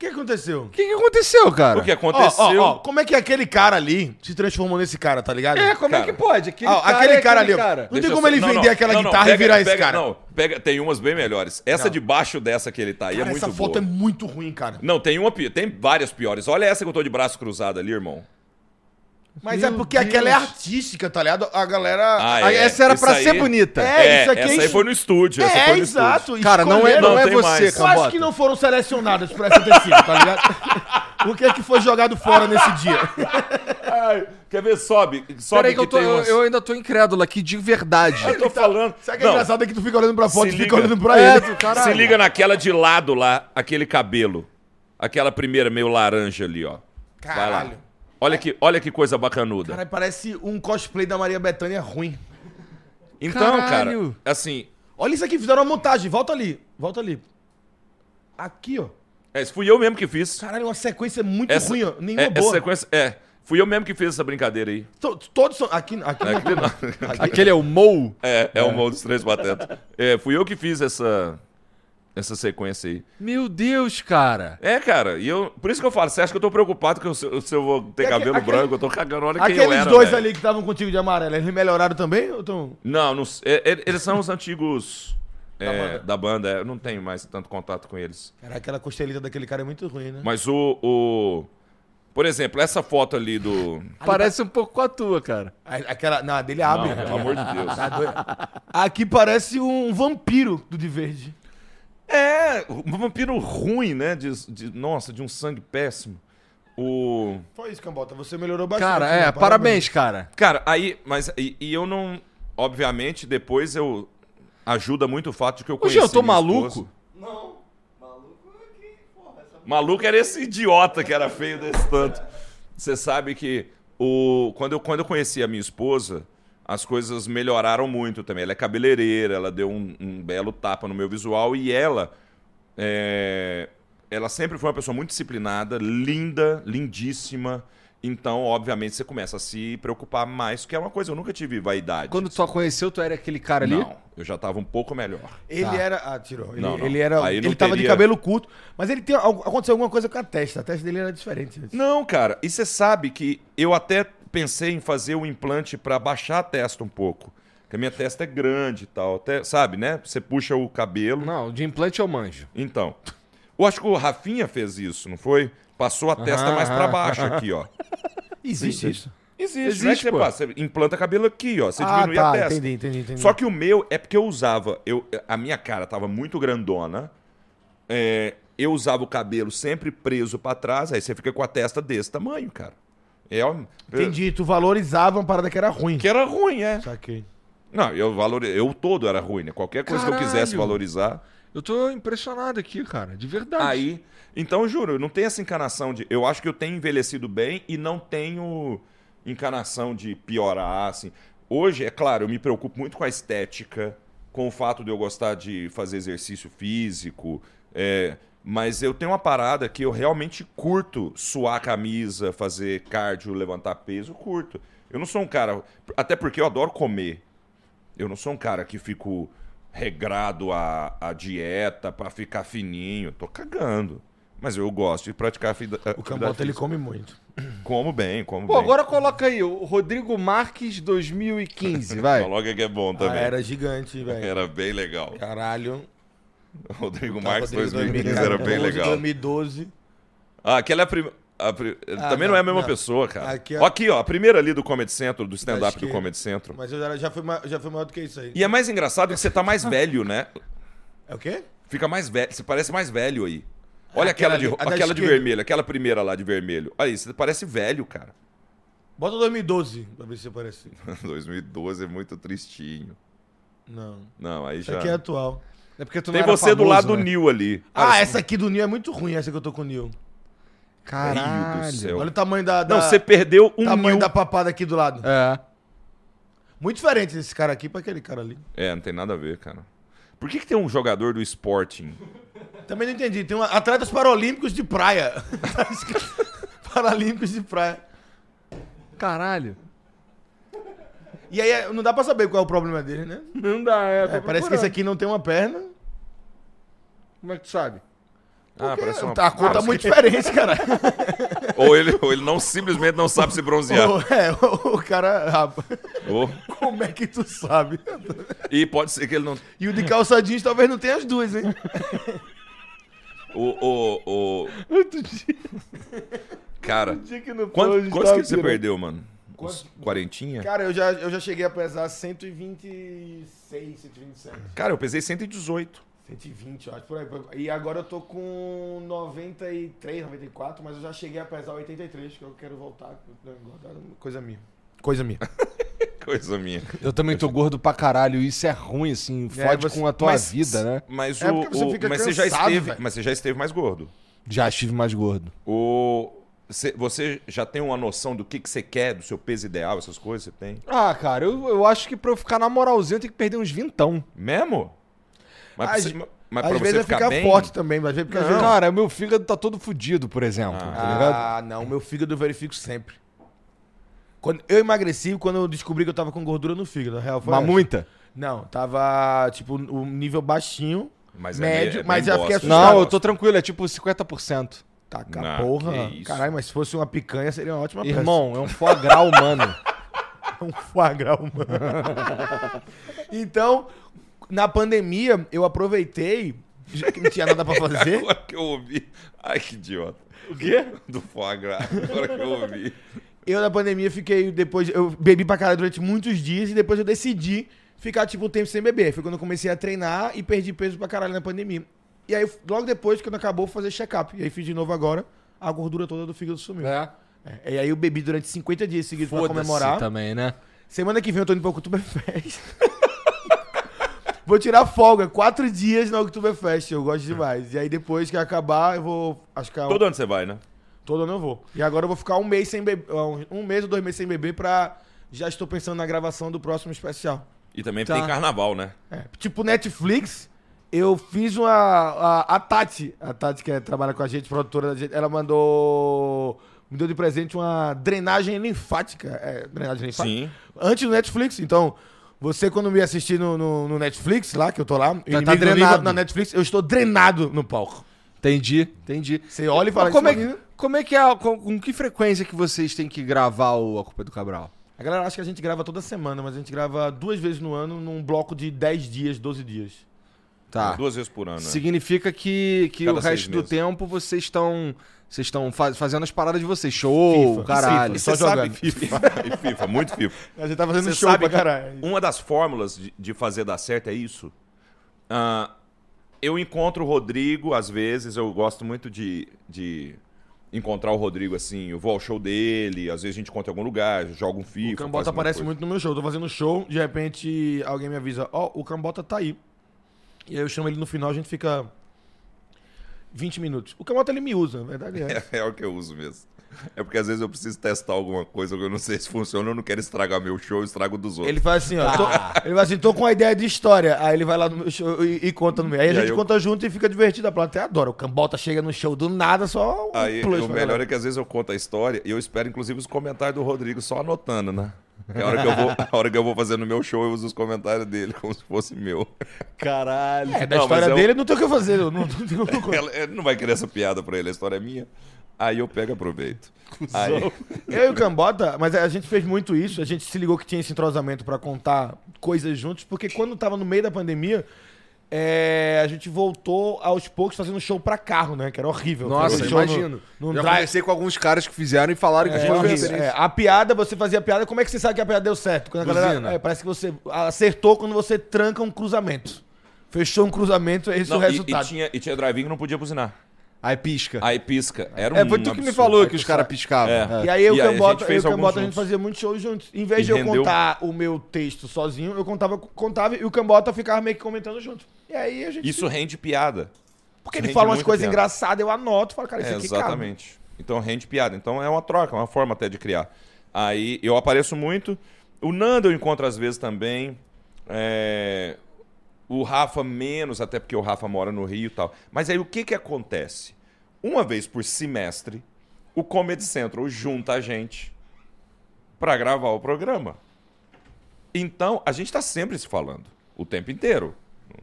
O que aconteceu? O que, que aconteceu, cara? O que aconteceu? ó, ó, como é que aquele cara ali se transformou nesse cara, tá ligado? É, como é Cara. que pode? Aquele Ó, cara, aquele é cara aquele ali, cara. Não Deixa tem como só- ele não, vender não, aquela não, guitarra e pega- virar esse pega- cara. Não, pega, tem umas bem melhores. Essa Não. de baixo dessa que ele tá aí Cara, é muito essa foto boa. é muito ruim, cara. Não, tem uma tem várias piores. Olha essa que eu tô de braço cruzado ali, irmão. Mas Meu é porque aquela é Deus. artística, tá ligado? A galera. Ah, é. Essa era pra aí- ser bonita. É, isso aqui é essa aí isso- foi no estúdio. essa é, foi no exato. Cara, não é, não Não, é você, mais. Eu acho que não foram selecionadas pra essa ter sido, tá ligado? o que é que foi jogado fora nesse dia? Ai, quer ver? Sobe. Sobe Peraí que eu, tô, umas- eu ainda tô incrédulo aqui, de verdade. Eu tô falando. Sabe o que é Não, engraçado é que tu fica olhando pra foto e fica olhando pra É, ele. caralho. Se liga naquela de lado lá, aquele cabelo. Aquela primeira meio laranja ali, ó. Vai lá. Caralho. Olha que, olha que coisa bacanuda. Cara, parece um cosplay da Maria Bethânia ruim. então, Caralho. cara, assim. Olha isso aqui, fizeram uma montagem. Volta ali, volta ali. Aqui, ó. É, fui eu mesmo que fiz. Caralho, uma sequência muito Essa, ruim, ó. Nenhuma é, boa. Essa sequência, é. Fui eu mesmo que fiz essa brincadeira aí. To- Todos são. Aqui, aqui É, não. aquele é o Mou? É, é o molde dos três patetas. É, fui eu que fiz essa. Essa sequência aí. Meu Deus, cara. É, cara, e eu. Por isso que eu falo, você acha que eu tô preocupado que eu, se eu- vou ter E aque- cabelo aquele- branco? Eu tô cagando, olha quem eu Aqueles era, dois velho. ali que estavam contigo de amarelo, eles melhoraram também? Ou tão... Não, não é- é- eles são os antigos. é, banda. da banda, é, eu não tenho mais tanto contato com eles. Cara, aquela costelita daquele cara é muito ruim, né? Mas o. o por exemplo, essa foto ali do. Parece um pouco com a tua, cara. Aquela. Não, a dele abre. Não, pelo amor de Deus. Tá. Aqui parece um vampiro do de verde. É, um vampiro ruim, né? De, de- nossa, de um sangue péssimo. O. Foi isso, Cambota. Você melhorou bastante. Cara, né? é, parabéns, cara. Cara, aí. Mas. E, e eu não. Obviamente, depois eu. Ajuda muito o fato de que eu Hoje conheci. eu tô minha maluco. esposa. Maluco era esse idiota que era feio desse tanto. Você sabe que o, quando, eu, quando eu conheci a minha esposa, as coisas melhoraram muito também. Ela é cabeleireira, ela deu um, um belo tapa no meu visual e ela. é, ela sempre foi uma pessoa muito disciplinada, linda, lindíssima. Então, obviamente, você começa a se preocupar mais, que é uma coisa, eu nunca tive vaidade. Quando tu a conheceu, tu era aquele cara ali? Não, eu já tava um pouco melhor. Ele Tá. era. Ah, tirou. Ele, Não, não. ele era. Aí não ele tava de teria- cabelo curto. Mas ele tem. Aconteceu alguma coisa com a testa. A testa dele era diferente. Não, cara, e você sabe que eu até pensei em fazer o implante pra baixar a testa um pouco. Porque a minha testa é grande e tal. Até, sabe, né? Você puxa o cabelo. Não, de implante eu manjo. Então. Eu acho que o Rafinha fez isso, não foi? Passou a testa Aham, mais pra aham. baixo aqui, ó. Existe isso. Existe, Existe, não é que você passa, você implanta cabelo aqui, ó. Você Ah, diminui a tá. testa. Entendi, entendi, entendi. Só que o meu é porque eu usava. Eu, a minha cara tava muito grandona. é, eu usava o cabelo sempre preso pra trás. Aí você fica com a testa desse tamanho, cara. É, Entendi. Tu valorizava uma parada que era ruim. Que era ruim, é. Saquei. Não, eu valor... eu todo era ruim, né? Qualquer coisa que eu quisesse Caralho. valorizar. Eu tô impressionado aqui, cara. De verdade. Aí. Então, eu juro, não tem essa encanação de. Eu acho que eu tenho envelhecido bem e não tenho encanação de piorar, assim. Hoje, é claro, eu me preocupo muito com a estética, com o fato de eu gostar de fazer exercício físico. é, Mas eu tenho uma parada que eu realmente curto suar a camisa, fazer cardio, levantar peso, eu curto. Eu não sou um cara. Até porque eu adoro comer. Eu não sou um cara que fico regrado à, à dieta pra ficar fininho. Tô cagando. Mas eu gosto de praticar fida- O Cambota ele come muito. Como bem, como Pô, bem. agora coloca aí, o Rodrigo Marques 2015, vai. Coloca que é bom Ah, também. era gigante, velho. Era bem legal. Caralho. Rodrigo Tá, Marques Rodrigo 2015 era bem 2014, legal. 2012. Ah, aquela é a primeira. também não, não, é a mesma não. pessoa, cara. Aqui, ó. Ó, Aqui, ó, a primeira ali do Comedy Centro, do stand-up do esquerda. Comedy Centro. Mas eu já, já, fui, já fui maior do que isso aí. E é mais engraçado que você tá mais velho, né? É o quê? Fica mais velho, você parece mais velho aí. Olha Aquela aquela, de, ali, aquela de vermelho, aquela primeira lá de vermelho. Aí, você parece velho, cara. Bota 2012 pra ver se aparece. 2012 é muito tristinho. Não. Não, aí Isso já. aqui é atual. É porque tu Tem você do famoso, lado do né? Nil ali. Ah, Olha essa aqui do Nil é muito ruim, essa que eu tô com o Nil. Caralho. Do. Olha o tamanho da. da Não, você perdeu um tamanho Nil. da papada aqui do lado. É. Muito diferente desse cara aqui pra aquele cara ali. É, não tem nada a ver, cara. Por que, que tem um jogador do Sporting? Também não entendi. Tem um atletas paralímpicos de praia. Paralímpicos de praia. Caralho. E aí é, não dá pra saber qual é o problema dele, né? Não dá, é. É, parece que esse aqui não tem uma perna. Como é que tu sabe? Ah, parece uma... A cor Ah, tá os muito diferente, cara. ou, ele, ou ele não simplesmente não sabe se bronzear. O- é, o, o cara. rapaz, Ou- Como é que tu sabe? E pode ser que ele não. E o de calça jeans talvez não tenha as duas, hein? O. o, o... Cara, que no quanto, quantos que você perdeu, mano? Uns quarentinha? Cara, eu já, eu já cheguei a pesar 126, 127. Cara, eu pesei 118. 120, eu acho, por aí. E agora eu tô com 93, 94, mas eu já cheguei a pesar 83, que eu quero voltar. engordar, Coisa minha. Coisa minha. Coisa minha. Eu também tô gordo pra caralho, isso é ruim, assim, fode você- com a tua Mas- vida, né? Mas, É o, porque você o- fica mas você já cansado, esteve, mas você já esteve mais gordo. Já estive mais gordo. O cê- você já tem uma noção do que, que você quer, do seu peso ideal, essas coisas você tem? Ah, cara, eu, eu acho que pra eu ficar na moralzinha eu tenho que perder uns vintão. Mesmo? Mas, Às- mas Às vezes é ficar, ficar bem, forte também, mas às vezes porque às vezes... Cara, meu fígado tá todo fudido, por exemplo, tá ligado? Ah, não, meu fígado eu verifico sempre. Quando eu emagreci quando eu descobri que eu tava com gordura no fígado. Na real, foi Mas essa. muita. Não, tava, tipo, o nível baixinho. Mas é médio, meio- é mas já fiquei assustado. Não, eu tô tranquilo, é tipo 50%. Tá, cara, porra. Caralho, mas se fosse uma picanha, seria uma ótima Irmão, é um foie gras humano. peça. um foie gras humano. então, na pandemia, eu aproveitei, já que não tinha nada pra fazer. Agora que eu ouvi. Ai, que idiota. O quê? Do foie gras. Agora que eu ouvi. Eu, na pandemia, fiquei depois. Eu bebi pra caralho durante muitos dias e depois eu decidi ficar, tipo, um tempo sem beber. Foi quando eu comecei a treinar e perdi peso pra caralho na pandemia. E aí, logo depois, quando acabou, fui fazer check-up. E aí fiz de novo agora, a gordura toda do fígado sumiu. É. É, E aí eu bebi durante 50 dias seguidos pra comemorar. também, né? Semana que vem eu tô indo pra Oktoberfest. vou tirar folga, quatro dias na Oktoberfest, eu gosto demais. E aí depois que acabar, eu vou. Acho que a- Todo ano você vai, né? todo ano eu vou. E agora eu vou ficar um mês sem beber. Um mês ou dois meses sem beber pra. Já estou pensando na gravação do próximo especial. E também Tá. tem carnaval, né? É, tipo Netflix, eu fiz uma. A, a Tati, a Tati que é- trabalha com a gente, produtora da gente, ela mandou. Me deu de presente uma drenagem linfática. É, drenagem linfática? Sim. Antes do Netflix. Então, você quando me assistir no, no, no Netflix, lá, que eu tô lá, tá Inimigo, drenado. na Netflix, eu estou drenado no palco. Entendi, entendi. Você olha e fala Mas como, é como é que é, com, com que frequência que vocês têm que gravar o A Culpa é do Cabral? A galera acha que a gente grava toda semana, mas a gente grava duas vezes no ano, num bloco de 10 dias, 12 dias. Tá. Duas vezes por ano. né? Significa que, que Cada o resto do tempo vocês estão vocês estão fa- fazendo as paradas de vocês. Show, FIFA, caralho. FIFA. você Só sabe jogando. FIFA, e FIFA, muito FIFA. A gente tá fazendo Você show sabe pra caralho. uma das fórmulas de, de fazer dar certo é isso. Ah, eu encontro o Rodrigo, às vezes, eu gosto muito de, de encontrar o Rodrigo assim. Eu vou ao show dele, às vezes a gente encontra em algum lugar, joga um FIFA. O faz Cambota aparece coisa. muito no meu show. Eu tô fazendo show, de repente alguém me avisa, ó, o Cambota tá aí. E aí eu chamo ele no final, a gente fica 20 minutos. O Cambota ele me usa, na verdade é. É, é o que eu uso mesmo. É porque às vezes eu preciso testar alguma coisa que eu não sei se funciona, eu não quero estragar meu show, eu estrago dos outros. Ele faz assim, ó. tô- ele vai assim, tô com uma ideia de história. Aí ele vai lá no meu show e, e conta no meio. Aí a E gente aí eu- conta junto e fica divertido. A plateia adora. O Cambota chega no show do nada, só um Aí plus o melhor galera. é que às vezes eu conto a história e eu espero, inclusive, os comentários do Rodrigo só anotando, né? É a hora que eu vou, a hora que eu vou fazer no meu show, eu uso os comentários dele como se fosse meu. Caralho. É, da Não, história é dele não tem o que fazer. Eu não, não tenho o que contar. Ela- ele não vai querer essa piada pra ele, a história é minha. Aí eu pego e aproveito. Aí, Eu e o Cambota, mas a gente fez muito isso, a gente se ligou que tinha esse entrosamento pra contar coisas juntos, porque quando tava no meio da pandemia, é, a gente voltou aos poucos fazendo show pra carro, né? Que era horrível. Nossa, Fazer show no- imagino. num Já drive- conversei com alguns caras que fizeram e falaram que É, foi uma horrível. É, a piada, você fazia a piada, como é que você sabe que a piada deu certo? Quando a galera, é, parece que você acertou quando você tranca um cruzamento. Fechou um cruzamento, esse é o não, e, e resultado. tinha, e tinha drive que não podia buzinar. Aí pisca. Aí pisca. Era um é, foi tu que me absurdo. falou que os caras piscavam. É. E aí eu E aí a Cambota, gente eu fez e o Cambota a gente fazia muito show juntos. Em vez E de eu rendeu- contar o meu texto sozinho, eu contava, contava e o Cambota ficava meio que comentando junto. E aí a gente. Isso rende piada. porque isso ele rende fala umas coisas piada. engraçadas, eu anoto, falo, cara, isso É, aqui cabe. exatamente. Então rende piada. Então é uma troca, uma forma até de criar. Aí eu apareço muito. O Nando eu encontro às vezes também. É, O Rafa menos, até porque o Rafa mora no Rio e tal. Mas aí o que que acontece? Uma vez por semestre, o Comedy Central junta a gente pra gravar o programa. Então, a gente tá sempre se falando, o tempo inteiro.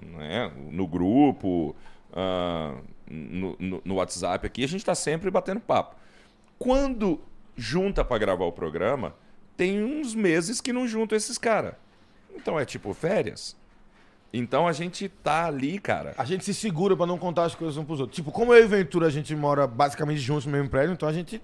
Né? No grupo, ah, no, no- no WhatsApp aqui, a gente tá sempre batendo papo. Quando junta pra gravar o programa, tem uns meses que não juntam esses caras. Então é tipo férias. Então a gente tá ali, cara. A gente se segura pra não contar as coisas um pros outros. Tipo, como eu e o Ventura, a gente mora basicamente juntos no mesmo prédio, então a gente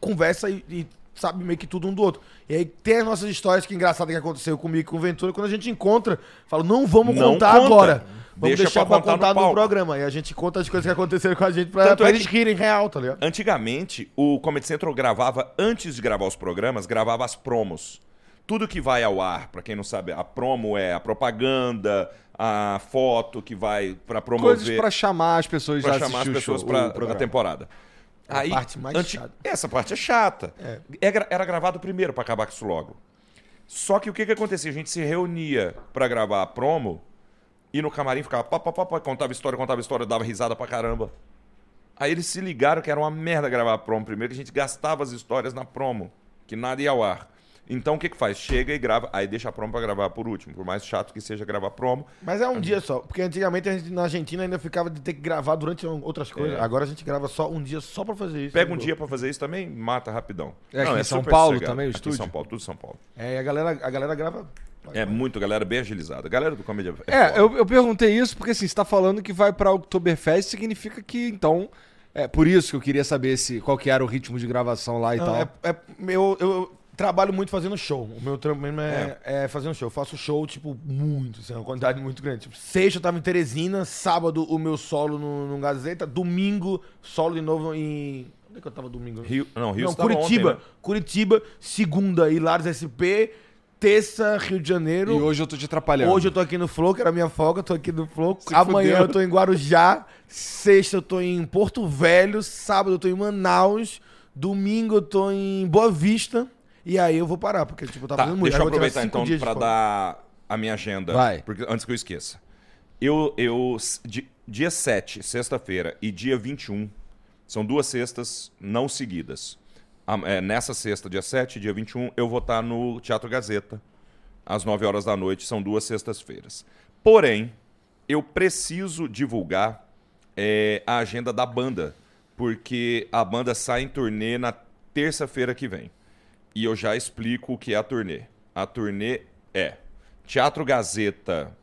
conversa e, e sabe meio que tudo um do outro. E aí tem as nossas histórias que engraçado que aconteceu comigo e com o Ventura, quando a gente encontra, fala, não vamos Não contar conta. agora. Vamos Deixa deixar pra pra contar contar, no no, programa. E a gente conta as coisas que aconteceram com a gente pra, Tanto pra é eles rirem real, tá ligado? Antigamente, o Comedy Central gravava, antes de gravar os programas, gravava as promos. Tudo que vai ao ar, pra quem não sabe, a promo é a propaganda, a foto que vai pra promover. Coisas pra chamar as pessoas pra chamar as pessoas o programa. a temporada. É a parte mais chata. Essa parte é chata. É gra- Era gravado primeiro pra acabar com isso logo. Só que o que que acontecia? A gente se reunia pra gravar a promo e no camarim ficava pá, pá, pá, pá, contava história, contava história, dava risada pra caramba. Aí eles se ligaram que era uma merda gravar a promo primeiro, que a gente gastava as histórias na promo, que nada ia ao ar. Então o que que faz? Chega e grava, aí deixa a promo pra gravar por último. Por mais chato que seja gravar promo. Mas é um dia só. Porque antigamente a gente na Argentina ainda ficava de ter que gravar durante outras coisas. É. Agora a gente grava só um dia só pra fazer isso. Pega um dia pra fazer isso também, mata rapidão. É aqui em São super Paulo sossegado. também, o Aqui em estúdio? São Paulo, tudo São Paulo. É, e a galera, a galera grava. É muito, galera, bem agilizada. Galera do Comédia. É, foda. eu, eu perguntei isso porque assim, você tá falando que vai pra Oktoberfest, significa que então. É por isso que eu queria saber se, qual que era o ritmo de gravação lá e Não, tal. é, é- eu, eu trabalho muito fazendo show. O meu trampo mesmo é, é fazendo show. Eu faço show, tipo, muito, assim, uma quantidade muito grande. Tipo, sexta eu tava em Teresina, sábado o meu solo no, no Gazeta, domingo, solo de novo em. Onde é que eu tava domingo? Rio, não, Rio Não, Curitiba. ontem, né? Curitiba, segunda, Hilários SP, terça, Rio de Janeiro. E hoje eu tô te atrapalhando. Hoje eu tô aqui no Flow, que era a minha folga, tô aqui no Flow. Se Amanhã fudeu. eu tô em Guarujá. Sexta eu tô em Porto Velho. Sábado eu tô em Manaus. Domingo eu tô em Boa Vista. E aí eu vou parar, porque tipo, tava Tá, fazendo muito. deixa eu aproveitar então pra dar a minha agenda. Vai. Porque, antes que eu esqueça. Eu, eu, di- dia 7, sexta-feira, e dia 21, são duas sextas não seguidas. É, nessa sexta, dia 7, dia 21, eu vou estar no Teatro Gazeta, às 9 horas da noite, são duas sextas-feiras. Porém, eu preciso divulgar é, a agenda da banda, porque a banda sai em turnê na terça-feira que vem. E eu já explico o que é a turnê. A turnê é Teatro Gazeta,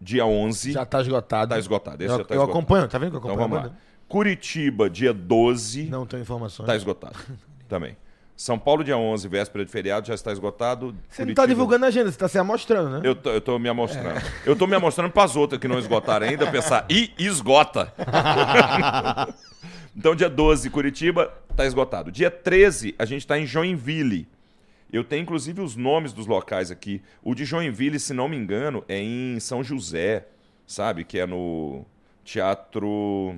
dia 11. Já tá esgotado. Tá esgotado. Esse Eu, já tá eu esgotado. acompanho, tá vendo que eu Então acompanho vamos a lá. Curitiba, dia 12. Não tenho informações. Tá esgotado. Também. São Paulo, dia 11, véspera de feriado, já está esgotado. Você não tá divulgando a agenda, você tá se amostrando, né? Eu tô, eu tô me amostrando. Eu tô me amostrando pras outras que não esgotaram ainda, pensar, ih, esgota. então, dia 12, Curitiba, tá esgotado. Dia 13, a gente tá em Joinville. Eu tenho, inclusive, os nomes dos locais aqui. O de Joinville, se não me engano, é em São José, sabe? Que é no Teatro...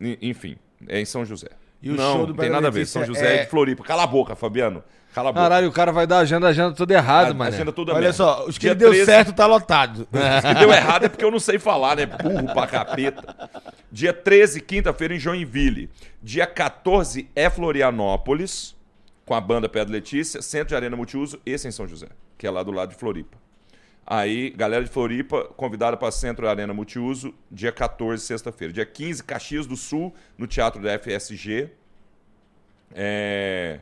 En- Enfim, é em São José. E o não, show do não tem nada a ver. São José é- de Floripa. Cala a boca, Fabiano. Cala a boca. Caralho, o cara vai dar a agenda, agenda toda errada, A- mano. agenda toda Olha merda. só, os que Dia deu 13 certo tá lotado. Os que deu errado é porque eu não sei falar, né? Burro pra capeta. Dia 13, quinta-feira, em Joinville. Dia 14 é Florianópolis, com a banda Pedro Letícia. Centro de Arena Multiuso, esse é em São José, que é lá do lado de Floripa. Aí, galera de Floripa, convidada para Centro Arena Multiuso, dia 14, sexta-feira. Dia 15, Caxias do Sul, no Teatro da FSG. É...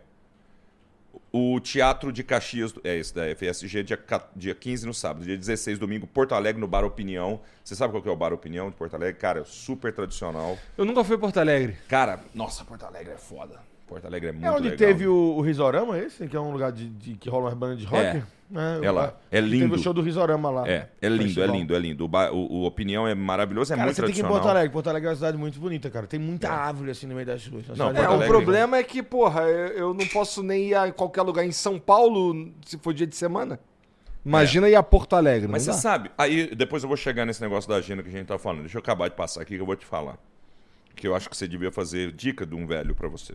O Teatro de Caxias, é esse da FSG, dia, dia 15 no sábado. Dia 16, domingo, Porto Alegre, no Bar Opinião. Você sabe qual que é o Bar Opinião de Porto Alegre? Cara, super tradicional. Eu nunca fui em Porto Alegre. Cara, nossa, Porto Alegre é foda. Porto Alegre é muito É onde legal. teve o, o Risorama, esse? Que é um lugar de, de- que rola umas bandas de rock? É. É, É lá. É lindo. Teve o show do Risorama lá. É, é lindo, é lindo, é lindo. O, ba- o- o Opinião é maravilhoso, é Cara, muito você tem que ir em tradicional. Porto Alegre. Porto Alegre é uma cidade muito bonita, cara. Tem muita árvore assim no meio das ruas. Não, É, o legal. Problema é que, porra, eu, eu não posso nem ir a qualquer lugar em São Paulo se for dia de semana. Imagina ir a Porto Alegre, Mas você dá? sabe, aí depois eu vou chegar nesse negócio da agenda que a gente tá falando. Deixa eu acabar de passar aqui que eu vou te falar. Que eu acho que você devia fazer dica de um velho pra você.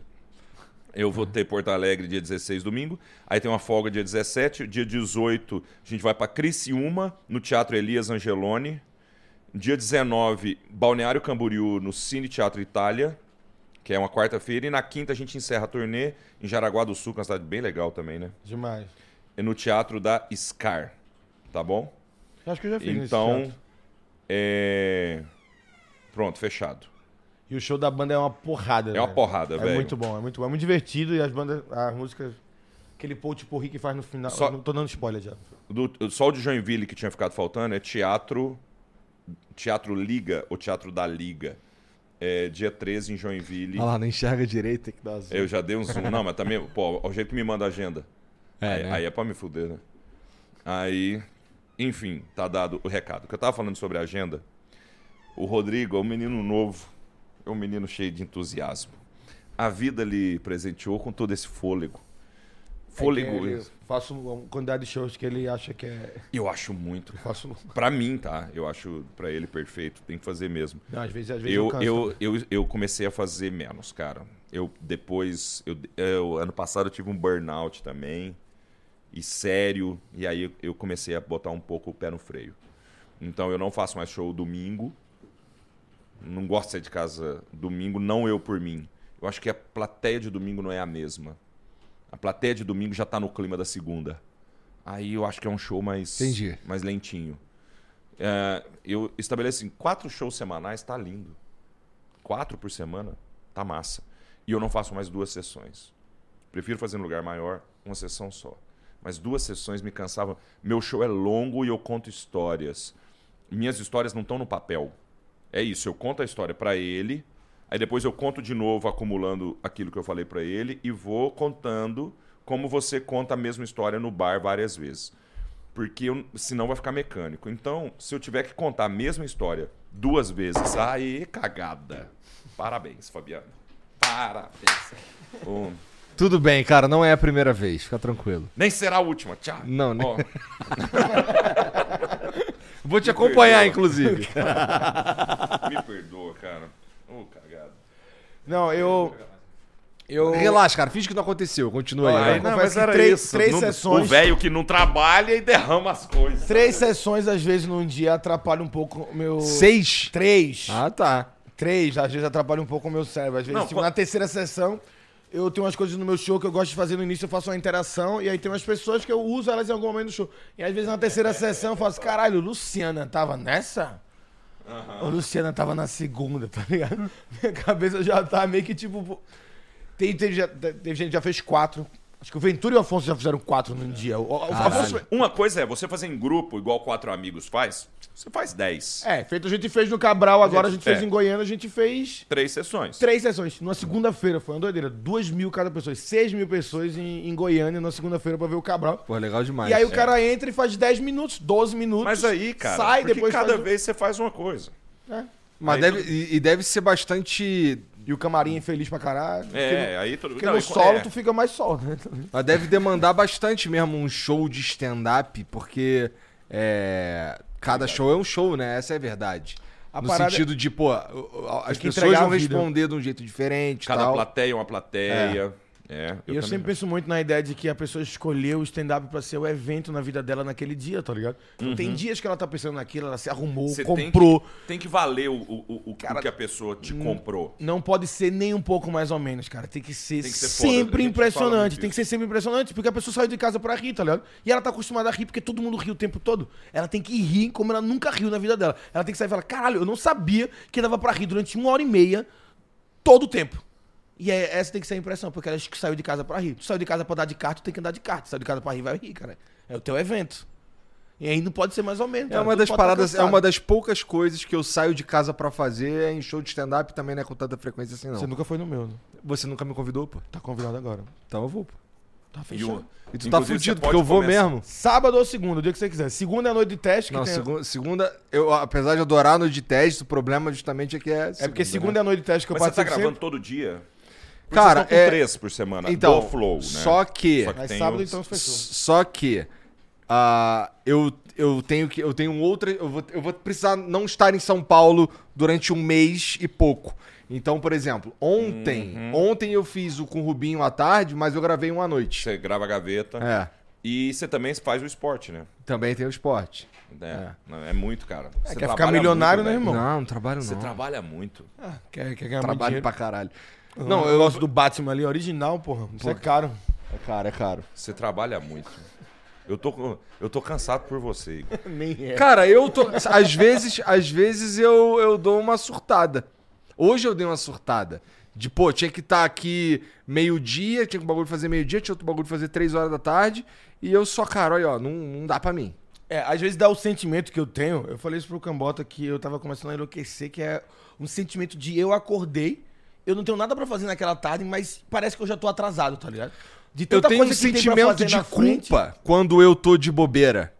Eu vou ter Porto Alegre dia 16, domingo. Aí tem uma folga dia 17. Dia 18, a gente vai pra Criciúma, no Teatro Elias Angeloni. Dia 19, Balneário Camboriú, no Cine Teatro Itália, que é uma quarta-feira. E na quinta a gente encerra a turnê em Jaraguá do Sul, que é uma cidade bem legal também, né? Demais. É no Teatro da Scar, tá bom? Acho que eu já fiz Então, é... Pronto, fechado. E o show da banda é uma porrada, É uma velho. porrada, É velho. muito bom, é muito bom. É muito divertido e as bandas, as músicas... Aquele post porri que faz no final. Só- Não tô dando spoiler já. Do, só o de Joinville que tinha ficado faltando é Teatro Teatro Liga, ou Teatro da Liga. É dia 13 em Joinville. Olha lá, não enxerga direito, tem que dar zoom. Eu já dei um zoom. Não, mas também, pô, o jeito que me manda a agenda. É, aí, né? aí é pra me fuder, né? Aí, enfim, tá dado o recado. O que eu tava falando sobre a agenda, o Rodrigo é um menino novo, é um menino cheio de entusiasmo. A vida lhe presenteou com todo esse fôlego. Fôlego, É que ele- faço uma quantidade de shows que ele acha que é... eu acho muito. Faço... Pra mim, tá? Eu acho pra ele perfeito, tem que fazer mesmo. Não, às vezes, às vezes eu, Eu, canso. eu, eu, eu comecei a fazer menos, cara. Eu depois. Eu, eu- ano passado eu tive um burnout também. E sério. E aí eu- eu comecei a botar um pouco o pé no freio. Então eu não faço mais show domingo. Não gosto de sair de casa domingo, não eu por mim. Eu acho que a plateia de domingo não é a mesma. A plateia de domingo já tá no clima da segunda. Aí eu acho que é um show mais, Entendi. mais lentinho. É, eu estabeleço assim, quatro shows semanais, tá lindo. Quatro por semana, tá massa. E eu não faço mais duas sessões. Prefiro fazer em lugar maior, uma sessão só. Mas duas sessões me cansavam. Meu show é longo e eu conto histórias. Minhas histórias não estão no papel. É isso, eu conto a história para ele, aí depois eu conto de novo, acumulando aquilo que eu falei para ele, e vou contando como você conta a mesma história no bar várias vezes. Porque eu- senão vai ficar mecânico. Então, se eu tiver que contar a mesma história duas vezes, aí cagada. Parabéns, Fabiano. Parabéns. Um, Tudo bem, cara, não é a primeira vez, fica tranquilo. nem será a última. Tchau. Não, nem- Ó, Vou te acompanhar, perdoa. inclusive. me perdoa, cara. Ô, cagada. Não, eu. Eu. Relaxa, cara, finge que não aconteceu, continua aí. Vai. eu confesso que três- três Não- sessões- O velho que não trabalha e derrama as coisas. Três sessões, às vezes, num dia atrapalham um pouco o meu. Seis? Três. Ah, tá. Três, às vezes atrapalha um pouco o meu cérebro. Às vezes, Não, tipo, qual- na terceira sessão, eu tenho umas coisas no meu show que eu gosto de fazer no início, eu faço uma interação, e aí tem umas pessoas que eu uso elas em algum momento do show. E às vezes na terceira sessão eu faço, caralho, Luciana tava nessa? Ou Luciana tava na segunda, tá ligado? Minha cabeça já tá meio que tipo. Tem, teve, já- teve gente que já fez quatro. Acho que o Ventura e o Afonso já fizeram quatro num dia. O, o Afonso. Uma coisa é você fazer em grupo, igual quatro amigos faz, você faz dez. É, feito a gente fez no Cabral, agora a gente, gente- fez é. em Goiânia, a gente fez. Três sessões. Três sessões. Numa segunda-feira, foi uma doideira. Duas mil cada pessoa. Seis mil pessoas em, em Goiânia na segunda-feira pra ver o Cabral. Pô, legal demais. e aí o cara entra e faz 10 minutos, 12 minutos. Mas aí, cara, sai, depois cada faz vez você faz uma coisa. Mas Aí deve, e, e deve ser bastante. E o camarim é feliz pra caralho. É, aí tudo... Porque não, no solo é. tu fica mais solo, né? Mas deve demandar bastante mesmo um show de stand-up, porque é, cada show é um show, né? Essa é a verdade. A no sentido de, pô, as que pessoas vão responder de um jeito diferente Cada tal. plateia é uma plateia. É, E eu também sempre penso muito na ideia de que a pessoa escolheu o stand-up pra ser o evento na vida dela naquele dia, tá ligado? Então, Tem dias que ela tá pensando naquilo, ela se arrumou, Você tem comprou. que, tem que valer o, o, o- o que a pessoa te comprou. Não pode ser nem um pouco mais ou menos, cara. Tem que ser, Tem que ser sempre impressionante. Tem que ser sempre impressionante, porque a pessoa saiu de casa pra rir, tá ligado? E ela tá acostumada a rir porque todo mundo ri o tempo todo. Ela tem que rir como ela nunca riu na vida dela. Ela tem que sair e falar: caralho, eu não sabia que dava pra rir durante uma hora e meia todo o tempo. E é, essa tem que ser a impressão, porque ela que saiu de casa pra rir. Tu saiu de casa pra andar de kart, tu tem que andar de kart. Saiu de casa pra rir, vai rir, cara. É o teu evento. E aí não pode ser mais ou menos. É cara. uma Tu das tá paradas, é uma das poucas coisas que eu saio de casa pra fazer é em show de stand-up também não é com tanta frequência assim, não. Você nunca foi no meu, né? Você nunca me convidou, pô. Tá convidado agora. Então eu vou, pô. Tá fechado. E tu tá inclusive, fudido, você porque eu vou começar- mesmo. Sábado ou segunda, o dia que você quiser. Segunda é a noite de teste. Que Não, tem... segu- segunda, eu, apesar de adorar a noite de teste, o problema justamente é que é. É porque né? segunda é a noite de teste que eu Mas você tá participo gravando sempre. todo dia? Porque Cara, vocês estão com é- três por semana Então, do Flow, né? só que. Só que Mas tem sábado os- então fechou. Só que ah, eu, eu tenho que eu tenho um outra eu vou, eu vou precisar não estar em São Paulo durante um mês e pouco. Então, por exemplo, ontem, Uhum. ontem eu fiz o com o Rubinho à tarde, mas eu gravei um à noite. Você grava a gaveta. É, E você também faz o esporte, né? também tem o esporte. É, Não, é muito, cara. Você quer ficar milionário, muito, né, irmão? Não, não trabalho Você não. trabalha muito. Ah, quer, quer ganhar muito Trabalho dinheiro. pra caralho. Não, Não, eu gosto do Batman ali, original, porra. Isso é caro. É caro, é caro. Você trabalha muito. Eu tô, eu tô cansado por você. Igor. Nem é. Cara, eu tô. Às vezes, às vezes eu, eu dou uma surtada. Hoje eu dei uma surtada. De, pô, tinha que estar aqui meio-dia, tinha que um bagulho fazer meio-dia, tinha outro bagulho fazer três horas da tarde. E eu só, cara, olha, ó, não, não dá pra mim. É, às vezes dá o sentimento que eu tenho. Eu falei isso pro Cambota que eu tava começando a enlouquecer, que é um sentimento de eu acordei, eu não tenho nada pra fazer naquela tarde, mas parece que eu já tô atrasado, tá ligado? De Eu tanta tenho um sentimento de na frente. culpa quando eu tô de bobeira.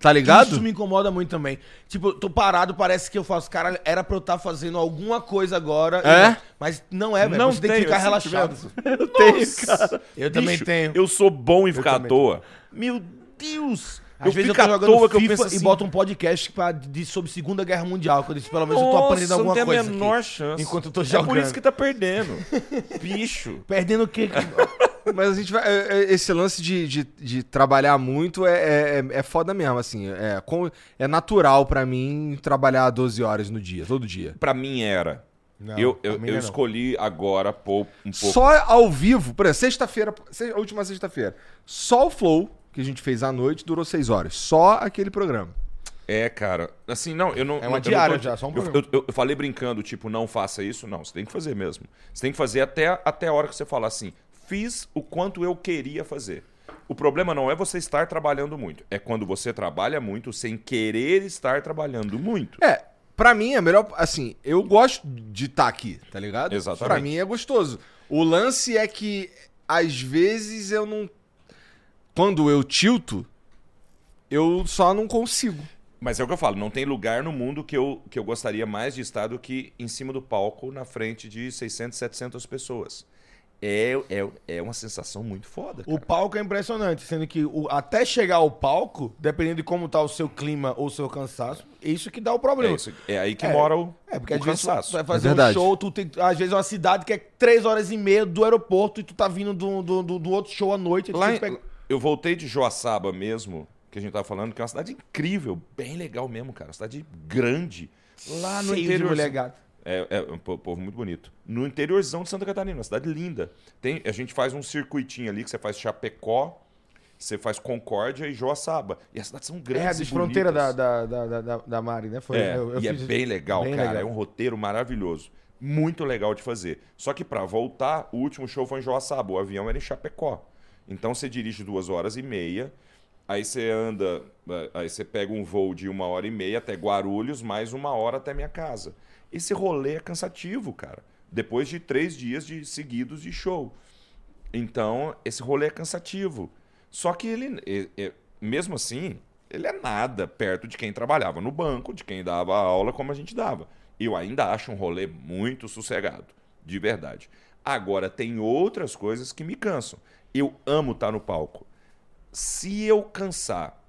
Tá ligado? Isso me incomoda muito também. Tipo, eu tô parado, parece que eu faço, cara, era pra eu estar fazendo alguma coisa agora. É? e- Mas não é, velho. Não Você tem que tenho ficar relaxado. Eu tenho, cara. Eu também Bicho, tenho. Eu sou bom em ficar à também. toa. Meu Deus! Às eu vezes eu fico tô à jogando toa que eu FIFA penso e assim... boto um podcast pra, de, sobre Segunda Guerra Mundial. Que eu disse, pelo menos eu tô aprendendo alguma não tem coisa a menor aqui. chance. enquanto eu tô É jogando. por isso que tá perdendo. Bicho. Perdendo o quê? Mas a gente vai. é- é- Esse lance de, de, de trabalhar muito é, é, é- é foda mesmo, assim. É, com- é natural pra mim trabalhar 12 horas no dia, todo dia. Pra mim era. Não, eu eu, eu não. escolhi agora um pouco. Só ao vivo, por exemplo, sexta-feira, se- a última sexta-feira, só o Flow, que a gente fez à noite, durou seis horas. Só aquele programa. É, cara. Assim, não, eu não. É uma eu não diária tô- já, só um eu, programa. eu, eu falei brincando, tipo, não faça isso. Não, você tem que fazer mesmo. Você tem que fazer até, até a hora que você falar assim: fiz o quanto eu queria fazer. O problema não é você estar trabalhando muito, é quando você trabalha muito sem querer estar trabalhando muito. É, pra mim é melhor, assim, eu gosto de estar aqui, tá ligado? Exatamente. Pra mim é gostoso. O lance é que, às vezes, eu não... Quando eu tilto, eu só não consigo. Mas é o que eu falo, não tem lugar no mundo que eu, que eu gostaria mais de estar do que em cima do palco, na frente de 600, 700 pessoas. É, é, é uma sensação muito foda. O cara. palco é impressionante, sendo que o- até chegar ao palco, dependendo de como tá o seu clima ou o seu cansaço, é isso que dá o É, problema. isso- é aí que É, mora o, É, porque o às vezes cansaço. tu vai fazer É um show, tu tem, às vezes é uma cidade que é três horas e meia do aeroporto e tu tá vindo do, do, do- do outro show à noite. Lá em- que pegar- Eu voltei de Joaçaba mesmo, que a gente tava falando, que é uma cidade incrível, bem legal mesmo, cara. Uma cidade grande. Lá no cheio de interior. mulher gata. É, é um po- povo muito bonito. No interiorzão de Santa Catarina, uma cidade linda. Tem, a gente faz um circuitinho ali que você faz Chapecó, você faz Concórdia e Joaçaba. E as cidades são grandes. É a desfronteira da, da, da, da, da- Mari, né? Foi, É, eu- eu e é bem legal, bem cara. legal. É um roteiro maravilhoso. Muito legal de fazer. Só que pra voltar, o último show foi em Joaçaba. O avião era em Chapecó. Então você dirige duas horas e meia. Aí você anda, eh, aí você pega um voo de uma hora e meia até Guarulhos, mais uma hora até minha casa. Esse rolê é cansativo, cara. Depois de três dias de seguidos de show. Então, esse rolê é cansativo. Só que ele, é- é- mesmo assim, ele é nada perto de quem trabalhava no banco, de quem dava aula como a gente dava. Eu ainda acho um rolê muito sossegado, de verdade. Agora, tem outras coisas que me cansam. Eu amo estar no palco. Se eu cansar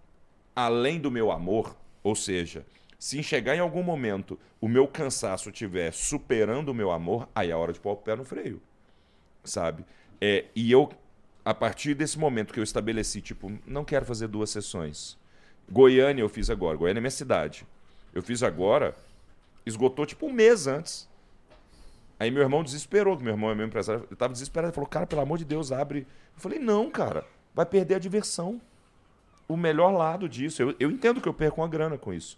além do meu amor, ou seja, se chegar em algum momento o meu cansaço estiver superando o meu amor, aí é hora de pôr o pé no freio sabe? É, e eu, a partir desse momento que eu estabeleci, tipo, não quero fazer duas sessões. Goiânia eu fiz agora, Goiânia é minha cidade. Eu fiz agora, esgotou tipo um mês antes. Aí meu irmão desesperou, meu irmão é meu empresário, ele tava desesperado, ele falou, cara, pelo amor de Deus, abre. Eu falei, não, cara, vai perder a diversão. O melhor lado disso, eu, eu entendo que eu perco uma grana com isso.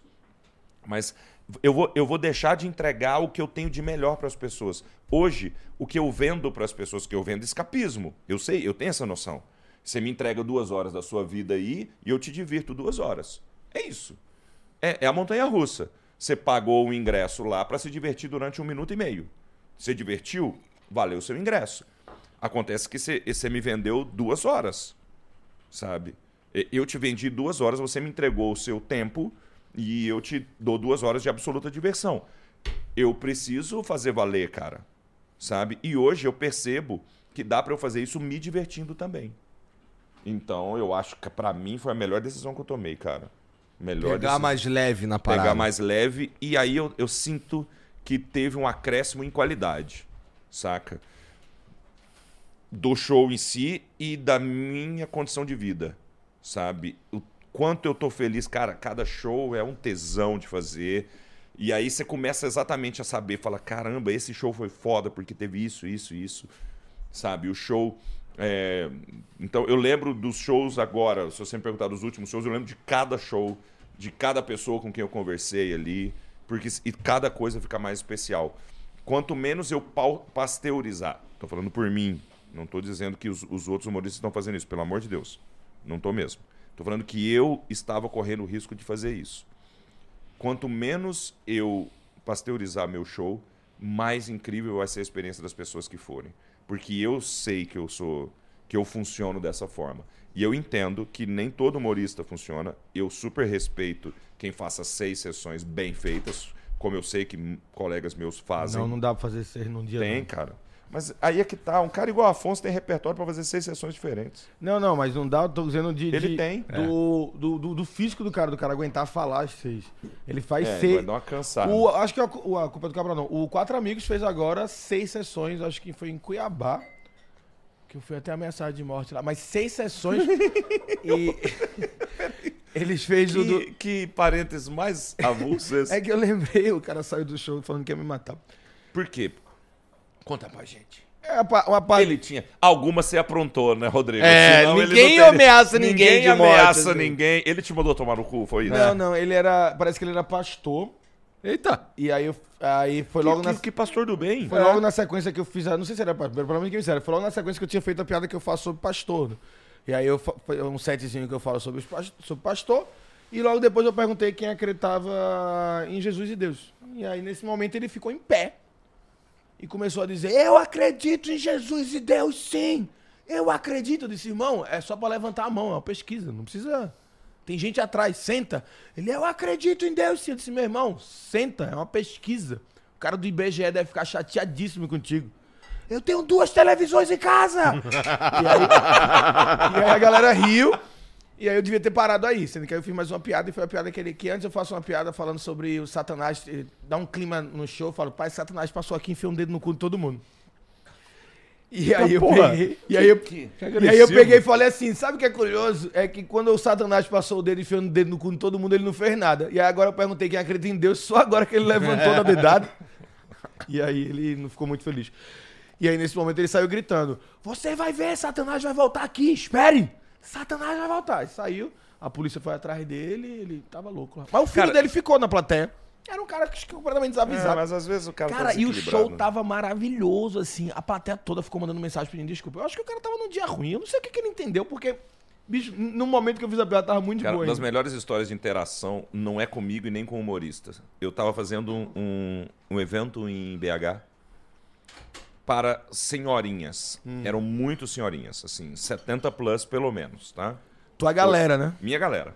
Mas eu vou, eu vou deixar de entregar o que eu tenho de melhor para as pessoas. Hoje, o que eu vendo para as pessoas, que eu vendo é escapismo. Eu sei, eu tenho essa noção. Você me entrega duas horas da sua vida aí e eu te divirto duas horas. É isso. É, é a montanha russa. Você pagou o ingresso lá para se divertir durante um minuto e meio. Você divertiu? Valeu o seu ingresso. Acontece que você, me vendeu duas horas sabe? Eu te vendi duas horas, você me entregou o seu tempo e eu te dou duas horas de absoluta diversão. Eu preciso fazer valer, cara, sabe? E hoje eu percebo que dá pra eu fazer isso me divertindo também. Então eu acho que pra mim foi a melhor decisão que eu tomei, cara. Melhor Pegar decisão mais leve na parada. pegar mais leve e aí eu, eu sinto que teve um acréscimo em qualidade, saca? Do show em si e da minha condição de vida, sabe? O quanto eu tô feliz, cara, cada show é um tesão de fazer. E aí você começa exatamente a saber, fala, caramba, esse show foi foda porque teve isso, isso, isso, sabe? O show é, Então, eu lembro dos shows agora, se você me perguntar dos últimos shows, eu lembro de cada show, de cada pessoa com quem eu conversei ali, porque e cada coisa fica mais especial. Quanto menos eu pasteurizar, tô falando por mim, não tô dizendo que os, os outros humoristas estão fazendo isso, pelo amor de Deus. Não tô mesmo. Tô falando que eu estava correndo o risco de fazer isso. Quanto menos eu pasteurizar meu show, mais incrível vai ser a experiência das pessoas que forem. Porque eu sei que eu sou, que eu funciono dessa forma. E eu entendo que nem todo humorista funciona. Eu super respeito quem faça seis sessões bem feitas, como eu sei que colegas meus fazem. Não, não dá pra fazer seis num dia. Tem, não. cara. Mas aí é que tá. Um cara igual Afonso tem repertório pra fazer seis sessões diferentes. Não, não, mas não dá, eu tô dizendo de. Ele de- tem. Do, do, do, do físico do cara, do cara aguentar falar as seis. Ele faz É, seis. vai dar uma cansada. O, acho que a, cu- a culpa é do Cabral não. O Quatro Amigos fez agora seis sessões, acho que foi em Cuiabá. Que eu fui até ameaçado de morte lá. Mas seis sessões. e. Eles fez o do. Que, que parênteses mais avulso esse. É que eu lembrei, o cara saiu do show falando que ia me matar. Por quê? Conta pra gente. É uma, pa- uma parte. Ele tinha. Alguma você aprontou, né, Rodrigo? É, Senão ninguém teria- ameaça ninguém morte, ameaça assim. ninguém. Ele te mandou tomar no cu, foi isso? Não, não, ele era. Parece que ele era pastor. Eita. E aí, eu, aí foi logo que, na. que, que pastor do bem. Foi logo na sequência que eu fiz. a- Não sei se era pastor, pelo menos que me disseram. Foi logo na sequência que eu tinha feito a piada que eu faço sobre pastor. né? E aí eu foi um setzinho que eu falo sobre, os sobre pastor. E logo depois eu perguntei quem acreditava em Jesus e Deus. E aí nesse momento ele ficou em pé. E começou a dizer: Eu acredito em Jesus e Deus sim. Eu acredito. Eu disse, irmão, é só pra levantar a mão, é uma pesquisa, não precisa. Tem gente atrás, senta. Ele, eu acredito em Deus sim. Eu disse, meu irmão, senta, é uma pesquisa. O cara do IBGE deve ficar chateadíssimo contigo. Eu tenho duas televisões em casa! e, aí, e aí a galera riu. E aí eu devia ter parado aí, sendo que aí eu fiz mais uma piada e foi a piada que ele. Que antes eu faço uma piada falando sobre o Satanás, eh, dá um clima no show, eu falo, pai, Satanás passou aqui e enfiou um dedo no cu de todo mundo. E aí eu porra, peguei. E aí eu, e aí eu peguei e falei assim: sabe o que é curioso? É que quando o Satanás passou o dedo e enfiou um dedo no cu de todo mundo, ele não fez nada. E aí agora eu perguntei quem acredita em Deus, só agora que ele levantou da dedada. E aí ele não ficou muito feliz. E aí nesse momento ele saiu gritando: Você vai ver, Satanás vai voltar aqui, espere! Satanás vai voltar. E saiu, a polícia foi atrás dele, ele tava louco lá. Mas o filho Cara- dele ficou na plateia. Era um cara que completamente É, desavisado. mas às vezes o cara, Cara, tá e o show né? tava maravilhoso, assim. A plateia toda ficou mandando mensagem pedindo desculpa. Eu acho que o cara tava num dia ruim. Eu não sei o que, que ele entendeu, porque, bicho, no momento que eu fiz a piada, tava muito de Cara, boa. das ainda. melhores histórias de interação não é comigo e nem com humoristas. Eu tava fazendo um, um, um evento em BH para senhorinhas. Hum. Eram muito senhorinhas, assim, 70 plus pelo menos, tá? Tua galera, né? Minha galera.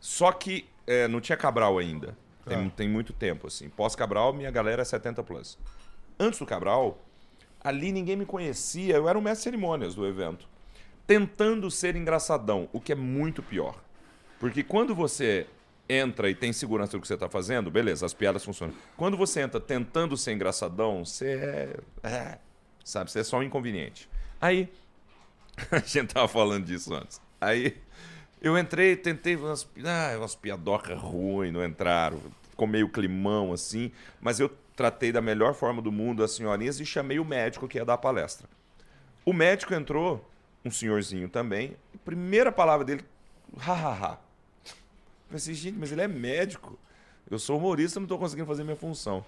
Só que é, não tinha Cabral ainda. Tem, tem muito tempo, assim. Pós-Cabral, minha galera é 70 plus. Antes do Cabral, ali ninguém me conhecia. Eu era o mestre de cerimônias do evento. Tentando ser engraçadão, o que é muito pior. Porque quando você entra e tem segurança do que você está fazendo, beleza, as piadas funcionam. Quando você entra tentando ser engraçadão, você é. é, sabe, você é só um inconveniente. Aí, a gente tava falando disso antes. Aí eu entrei, tentei umas, ah, umas piadocas ruins, não entraram. Ficou meio climão assim, mas eu tratei da melhor forma do mundo as senhorinhas e chamei o médico que ia dar a palestra. O médico entrou, um senhorzinho também, e primeira palavra dele, ha ha ha. Eu pensei, gente, mas ele é médico. Eu sou humorista, não estou conseguindo fazer minha função.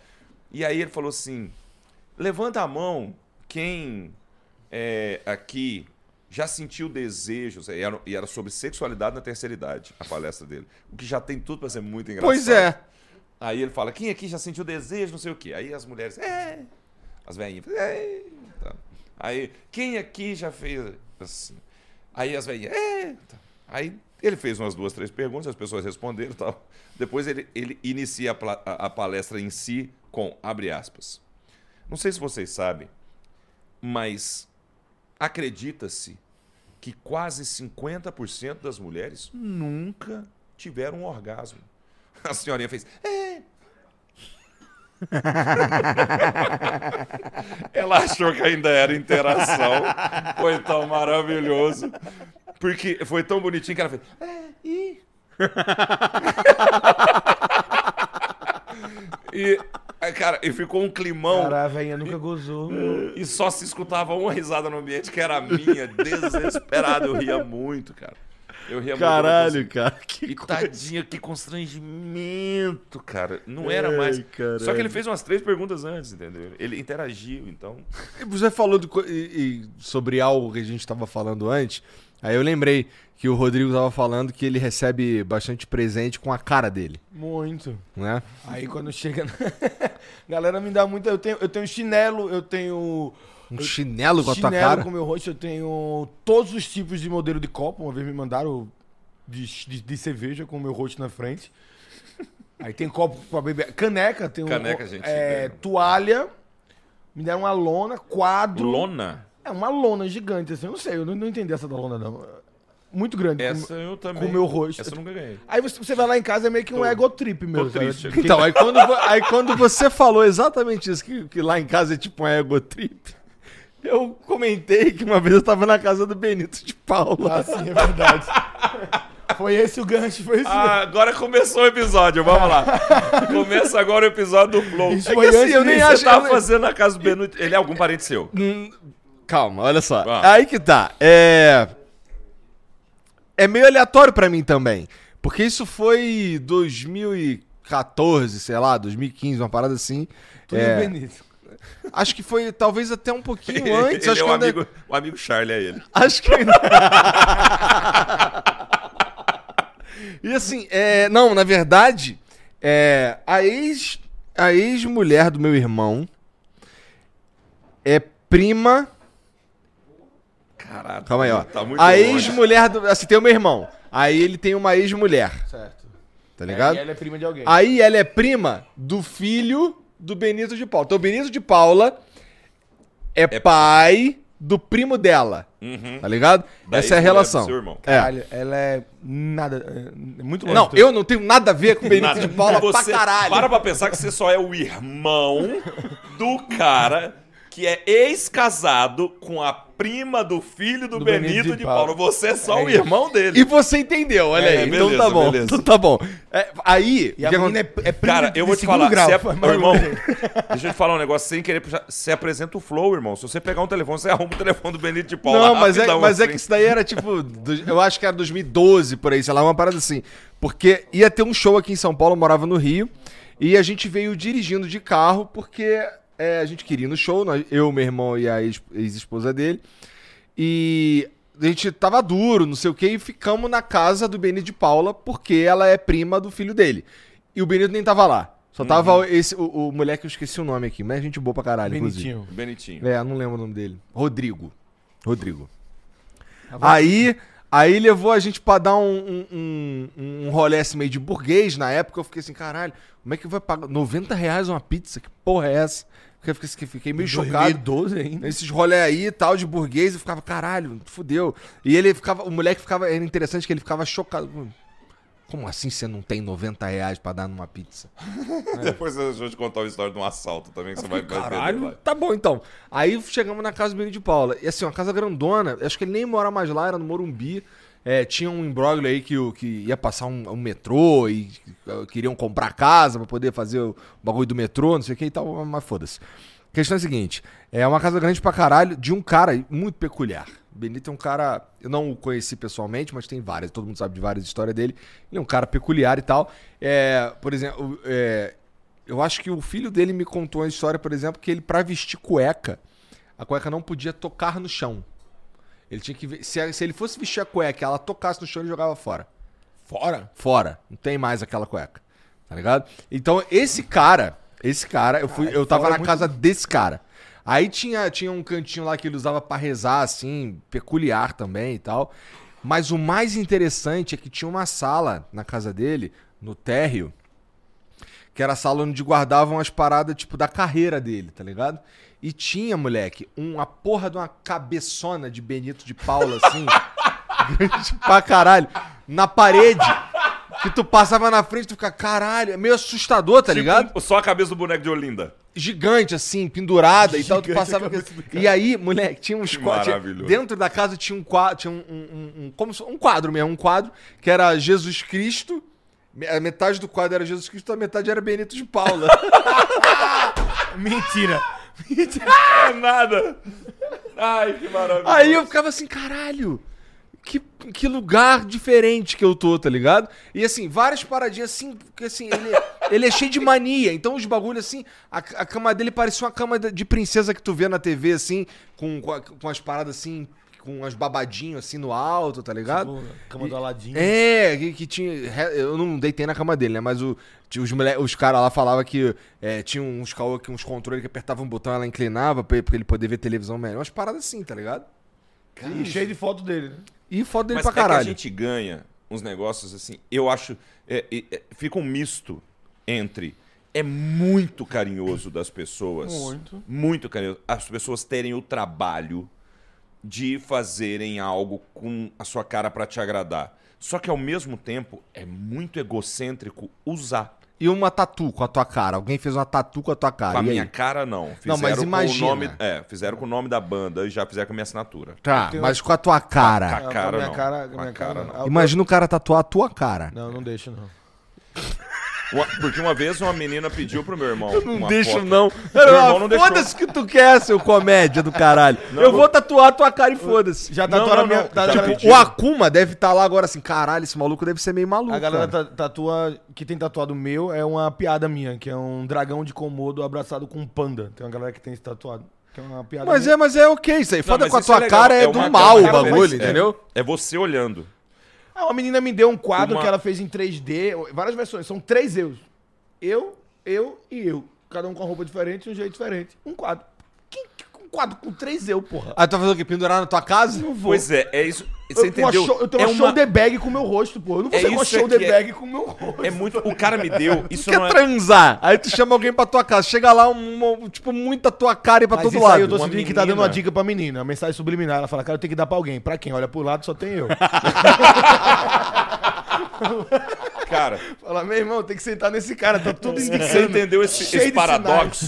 E aí ele falou assim: levanta a mão quem é, aqui já sentiu desejos, e era, e era sobre sexualidade na terceira idade, a palestra dele. O que já tem tudo para ser muito engraçado. Pois é. Aí ele fala, quem aqui já sentiu desejo, não sei o quê. Aí as mulheres, é. As velhinhas, é. Tá. Aí, quem aqui já fez assim? Aí as velhinhas, é. Tá. Aí ele fez umas duas, três perguntas, as pessoas responderam e tal. Depois ele, ele inicia a- a palestra em si com, abre aspas. Não sei se vocês sabem, mas acredita-se que quase 50% das mulheres nunca tiveram um orgasmo. A senhorinha fez. É. Ela achou que ainda era interação. Foi tão maravilhoso. Porque foi tão bonitinho que ela fez. É, e. e, é, cara, e ficou um climão. Cara, a velhinha nunca gozou. E só se escutava uma risada no ambiente que era a minha, desesperado. Eu ria muito, cara. Eu ria Caralho, muito. cara. Que E coisa. tadinha, que constrangimento, cara. Não era Ai, mais. caralho. Só que ele fez umas três perguntas antes, entendeu? Ele interagiu, então. E Você falou do e- e sobre algo que a gente estava falando antes. Aí eu lembrei que o Rodrigo estava falando que ele recebe bastante presente com a cara dele, Muito. né? Aí quando chega. na- Galera me dá muito. Eu tenho, eu tenho chinelo, eu tenho. Um chinelo com a tua chinelo cara. com meu rosto, eu tenho todos os tipos de modelo de copo. Uma vez me mandaram de, de, de cerveja com o meu rosto na frente. Aí tem copo pra beber. Caneca, tem um. Caneca, gente, É, é. toalha. Me deram uma lona, quadro. Lona? É uma lona gigante, assim. Eu não sei, eu não, não entendi essa da lona, não. Muito grande. Essa com- eu também. com o meu rosto. Essa eu nunca ganhei. Aí você, você vai lá em casa, é meio que um Tô- ego trip, meu. tô triste. Então, aí quando, aí quando você falou exatamente isso, que, que lá em casa é tipo um ego trip, eu comentei que uma vez eu tava na casa do Benito de Paula. Ah, sim, é verdade. Foi esse o gancho, foi esse o Ah, agora começou o episódio, vamos lá. Começa agora o episódio do Flow. Isso é foi que assim, eu nem acho que tava fazendo na casa do Benuto. Ele é algum parente seu? Calma, olha só. Ah. Aí que tá. É. É meio aleatório pra mim também. Porque isso foi 2014, sei lá, 2015, uma parada assim. Tudo É, Benito. acho que foi talvez até um pouquinho antes. ele acho é que o ainda- amigo, o amigo Charlie, é ele. Acho que. e assim, é, não, na verdade, é, a ex a ex-mulher do meu irmão é prima. Caralho. Calma aí, ó. Tá muito a ex-mulher do. Assim, tem o meu irmão. Aí ele tem uma ex-mulher, Certo. tá ligado? E ela é prima de alguém. Aí ela é prima do filho do Benito de Paula. Então o Benito de Paula é, pai do primo dela. Tá ligado? Da Essa é a relação. seu irmão. É. Caralho, ela é nada. É muito longe. Não, do- eu não tenho nada a ver com o Benito de Paula pra Você caralho. Para pra pensar que você só é o irmão do cara que é ex-casado com a prima do filho do, Do Benito, Benito de, Paula. Paula. Você é só É o isso. irmão dele. E você entendeu, olha É, aí. então beleza, tá bom. beleza. Então tá bom. É, aí. E a o que menina é, é prima Cara, eu vou te falar, grau. você é- mais irmão, deixa eu te falar um negócio sem querer puxar. Você apresenta o Flow, irmão. Se você pegar um telefone, você arruma o telefone do Benito de Paula. Não, mas é, mas é assim. que isso daí era tipo. do- Eu acho que era 2012 por aí, sei lá, uma parada assim. Porque ia ter um show aqui em São Paulo, eu morava no Rio. E a gente veio dirigindo de carro porque é, a gente queria ir no show, nós- eu, meu irmão e a ex- ex-esposa dele. E a gente tava duro, não sei o que, e ficamos na casa do Benito de Paula porque ela é prima do filho dele. E o Benito nem tava lá. Só tava esse, o, o moleque, eu esqueci o nome aqui, mas é gente boa pra caralho, inclusive. Bonitinho. Benitinho. É, não lembro o nome dele. Rodrigo. Rodrigo. Aí, aí levou a gente pra dar um, um, um, um rolê assim meio de burguês. Na época eu fiquei assim, caralho, como é que vai pagar 90 reais uma pizza? Que porra é essa? Porque eu fiquei, fiquei meio chocado. 2012 ainda. Nesses rolê aí e tal, de burguês, eu ficava, caralho, fudeu. E ele ficava, o moleque ficava, era interessante que ele ficava chocado. Como assim você não tem 90 reais pra dar numa pizza? Depois eu vou te contar uma história de um assalto também, que você vai vai ver, Caralho, vai. tá bom então. Aí chegamos na casa do Benito de Paula. E assim, uma casa grandona. Acho que ele nem mora mais lá, era no Morumbi. É, tinha um imbróglio aí que, que ia passar um, um metrô e uh, queriam comprar casa pra poder fazer o bagulho do metrô, não sei o que e tal, mas foda-se. A questão é a seguinte: é uma casa grande pra caralho de um cara muito peculiar. Benito é um cara. Eu não o conheci pessoalmente, mas tem várias, todo mundo sabe de várias histórias dele. Ele é um cara peculiar e tal. É, por exemplo, é, eu acho que o filho dele me contou uma história, por exemplo, que ele, pra vestir cueca, a cueca não podia tocar no chão. Ele tinha que ver. Se, se ele fosse vestir a cueca e ela tocasse no chão, ele jogava fora. Fora? Fora. Não tem mais aquela cueca. Tá ligado? Então, esse cara, esse cara, eu fui, eu tava na muito- casa desse cara. Aí tinha, tinha um cantinho lá que ele usava pra rezar, assim, peculiar também e tal. Mas o mais interessante é que tinha uma sala na casa dele, no térreo, que era a sala onde guardavam as paradas, tipo, da carreira dele, tá ligado? E tinha, moleque, uma porra de uma cabeçona de Benito de Paula, assim, grande pra caralho, na parede, que tu passava na frente e tu fica, caralho, é meio assustador, tá ligado? Tipo, só a cabeça do boneco de Olinda. gigante, assim, pendurada e tal. Tu Gigante a passava. do E aí, moleque, tinha uns quadros. Dentro da casa tinha um quadro. Tinha um, um, um- um- como um quadro mesmo, um quadro que era Jesus Cristo. A metade do quadro era Jesus Cristo, a metade era Benito de Paula. Mentira. É nada. Ai, que maravilha. aí eu ficava assim, caralho. Que, que lugar diferente que eu tô, tá ligado? E assim, várias paradinhas assim, porque assim, ele, ele é cheio de mania. Então os bagulhos assim, a, a cama dele parecia uma cama de de princesa que tu vê na TV, assim, com, com, a- com as paradas assim, com as babadinhos assim no alto, tá ligado? Tipo, Cama do Aladim. É, que, que tinha. Eu não deitei na cama dele, né? Mas o, os, os caras lá falavam que é, tinha uns uns controles que apertavam um botão ela inclinava pra, pra ele poder ver televisão melhor. Umas paradas assim, tá ligado? E cheio de foto dele, né? E foda dele Mas pra é que a caralho. gente ganha uns negócios assim, eu acho. é, é, é, fica um misto entre. É muito carinhoso das pessoas. Muito. Muito carinhoso. As pessoas terem o trabalho de fazerem algo com a sua cara pra te agradar. Só que ao mesmo tempo é muito egocêntrico usar. e uma tatu com a tua cara. Alguém fez uma tatu com a tua cara. Com a minha aí? cara, não. Não, mas Fizeram imagina. Com o nome, é, fizeram com o nome da banda e já fizeram com a minha assinatura. Tá, tenho- mas com a tua cara. Com a com a cara, minha não. cara- Com com a a minha cara, cara, não. não. Imagina o cara tatuar a tua cara. Não, não deixa, não. Uma- porque uma vez uma menina pediu pro meu irmão. Não uma deixa, foto. não. Meu irmão não deixou. Foda-se que tu quer, seu comédia do caralho. Não, eu não. vou tatuar a tua cara e foda-se. Já Não, tatuaram não, minha. não. tá- Já pedi. O Akuma deve estar lá agora assim, caralho, esse maluco deve ser meio maluco. A galera cara. ta- tatua. Que tem tatuado meu é uma piada minha, que é um dragão de Komodo abraçado com um panda. Tem uma galera que tem esse tatuado. Que é uma piada Mas minha. é, mas é ok isso aí. Não, Foda mas com a é tua legal. cara é, É do uma- mal é o bagulho, referência. entendeu? É você olhando. Ah, uma menina me deu um quadro Uma- que ela fez em 3D, várias versões, são três eus. Eu, eu e eu. Cada um com uma roupa diferente um jeito diferente. Um quadro. Quadro com três eu, porra? Aí tu vai fazer o quê? Pendurar na tua casa? Não vou. Pois é, é isso. Você eu, tenho uma entendeu? show- eu tenho é uma shoulder bag com o meu rosto, pô. Eu não vou É fazer uma é shoulder que é- bag com o meu rosto. É muito. O cara me deu. Isso Tu quer é. transar? Aí tu chama alguém pra tua casa. Chega lá, um, um- tipo, muita tua cara e pra Mas todo isso lado. aí eu tô Uma sentindo que tá dando uma dica pra menina. A mensagem subliminar. Ela fala, cara, eu tenho que dar pra alguém. Pra quem? Olha pro lado, só tem eu. Cara, fala, meu irmão, tem que sentar nesse cara. Tá tudo você indicando. entendeu esse, esse paradoxo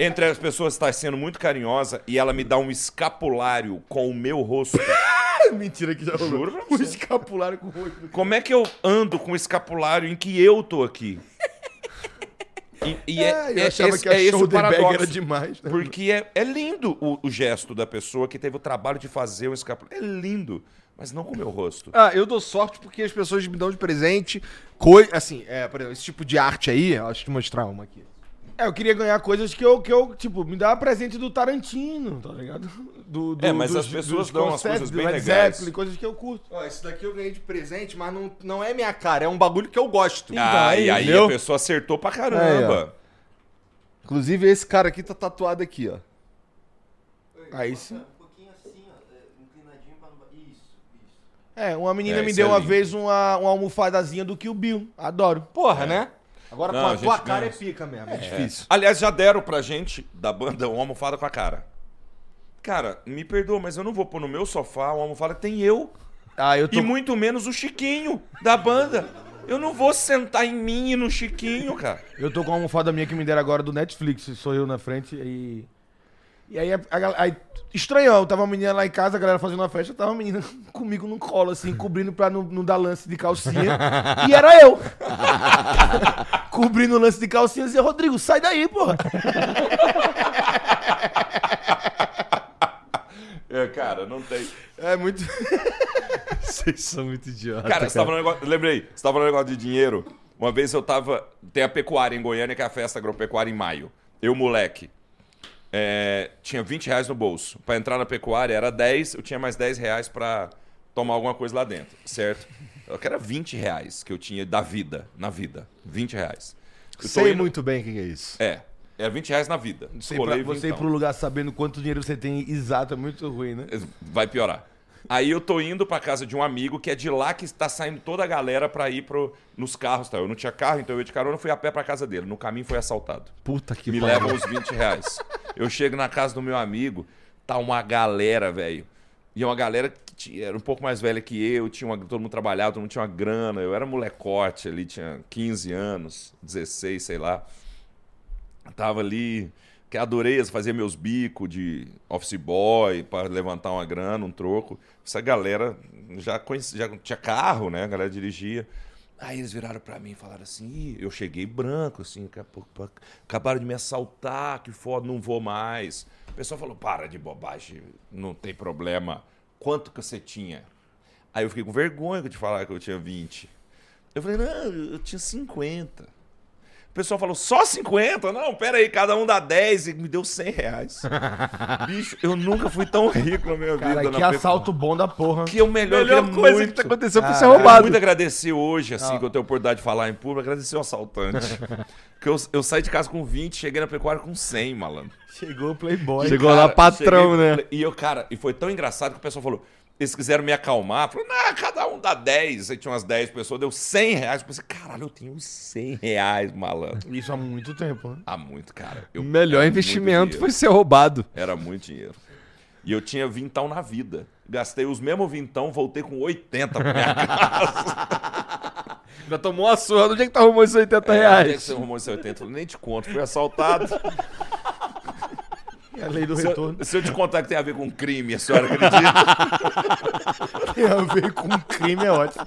entre as pessoas estar sendo muito carinhosa e ela me dá um escapulário com o meu rosto? Mentira que já rolou. Juro pra Um você. escapulário com o rosto. Como é que eu ando com o escapulário em que eu tô aqui? E, e É, eu achava esse- que a shoulder bag paradoxo. era demais. Né? Porque é, é lindo o, o gesto da pessoa que teve o trabalho de fazer um escapulário. É lindo, mas não com o meu rosto. Ah, eu dou sorte porque as pessoas me dão de presente coisa. Assim, é, por exemplo, esse tipo de arte aí, ó, deixa eu te mostrar uma aqui. É, eu queria ganhar coisas que eu, que eu tipo, me dá presente do Tarantino, tá ligado? Do, do- É, mas dos- as pessoas dão umas coisas bem legais. Zeppelin, coisas que eu curto. Ó, esse daqui eu ganhei de presente, mas não, não é minha cara, é um bagulho que eu gosto. Ah, e aí entendeu? a pessoa acertou pra caramba. Inclusive, esse cara aqui tá tatuado aqui, ó. Aí sim. Um pouquinho assim, ó. é, Inclinadinho pra não. ba- Isso, isso. É, uma menina É, me isso deu é uma lindo. vez uma, uma almofadazinha do Kill Bill. Adoro. Porra, né? Agora Não, com a a tua gente cara ganha. é pica mesmo, é, difícil. Aliás, já deram pra gente, da banda, uma almofada com a cara. Cara, me perdoa, mas eu não vou pôr no meu sofá uma almofada que tem eu. Ah, eu tô. E muito menos o Chiquinho da banda. Eu não vou sentar em mim e no Chiquinho, cara. Eu tô com uma almofada minha que me deram agora do Netflix, sou eu na frente e. E aí, a, a, aí estranhão, tava uma menina lá em casa, a galera fazendo uma festa, tava uma menina comigo no colo, assim, cobrindo pra não, não dar lance de calcinha. e era eu! cobrindo o lance de calcinha e dizia, Rodrigo, sai daí, porra! É, cara, não tem. É muito. Vocês são muito idiotas. Cara, você tava no negócio. Lembrei, você tava no negócio de dinheiro. Uma vez eu tava. Tem a pecuária em Goiânia, que é a festa agropecuária em maio. Eu, moleque. É, tinha 20 reais no bolso. Pra entrar na pecuária era 10, eu tinha mais 10 reais pra tomar alguma coisa lá dentro, certo? Eu era 20 reais que eu tinha da vida, na vida. 20 reais. Eu Sei indo- muito bem o que é isso. É, é 20 reais na vida. Ir pra, você ir vintão. pro lugar sabendo quanto dinheiro você tem exato é muito ruim, né? Vai piorar. Aí eu tô indo pra casa de um amigo que é de lá que está saindo toda a galera pra ir pro, nos carros. Tá? Eu não tinha carro, então eu ia de carona, fui a pé pra casa dele. No caminho foi assaltado. Puta que Me levam os 20 reais. Eu chego na casa do meu amigo, tá uma galera, velho. E é uma galera que tinha- era um pouco mais velha que eu, tinha uma, todo mundo trabalhava, todo mundo tinha uma grana. Eu era molecote ali, tinha 15 anos, 16, sei lá. Tava ali, que adorei fazer meus bicos de office boy para levantar uma grana, um troco. Essa galera já, conheci, já tinha carro, né? A galera dirigia. Aí eles viraram pra mim e falaram assim: "Ih, eu cheguei branco, assim, acabaram de me assaltar, que foda, não vou mais. O pessoal falou: para de bobagem, não tem problema. Quanto que você tinha? Aí eu fiquei com vergonha de falar que eu tinha 20. Eu falei: não, eu tinha 50. O pessoal falou, só 50? Não, pera aí, cada um dá 10 e me deu 100 reais. Bicho, eu nunca fui tão rico na minha Cara, vida. que na assalto bom da porra. Que é o melhor, Melhor eu coisa muito, que tá aconteceu foi Ah, ser é eu quero roubado. muito agradecer hoje, assim, que eu tenho a oportunidade de falar em público, agradecer o assaltante. Porque eu, eu saí de casa com 20, cheguei na pecuária com 100, malandro. Chegou o Playboy. Chegou lá patrão, cheguei- né? E eu, cara, e foi tão engraçado que o pessoal falou. Eles quiseram me acalmar, falou, não, cada um dá 10. Aí tinha umas 10 pessoas, deu 100 reais. Eu pensei, caralho, eu tenho 100 reais, malandro. Isso há muito tempo, né? Há muito, cara. O melhor investimento foi ser roubado. Era muito dinheiro. E eu tinha vintão na vida. Gastei os mesmos vintão, voltei com 80 pra minha casa. Já tomou uma surra. Onde é que tu arrumou esses 80 É, onde é que reais? você arrumou esse 80? Eu falei, nem te conto, fui assaltado. É a lei do se, retorno. eu, se eu te contar que tem a ver com crime, a senhora acredita? Tem a ver com crime, é ótimo.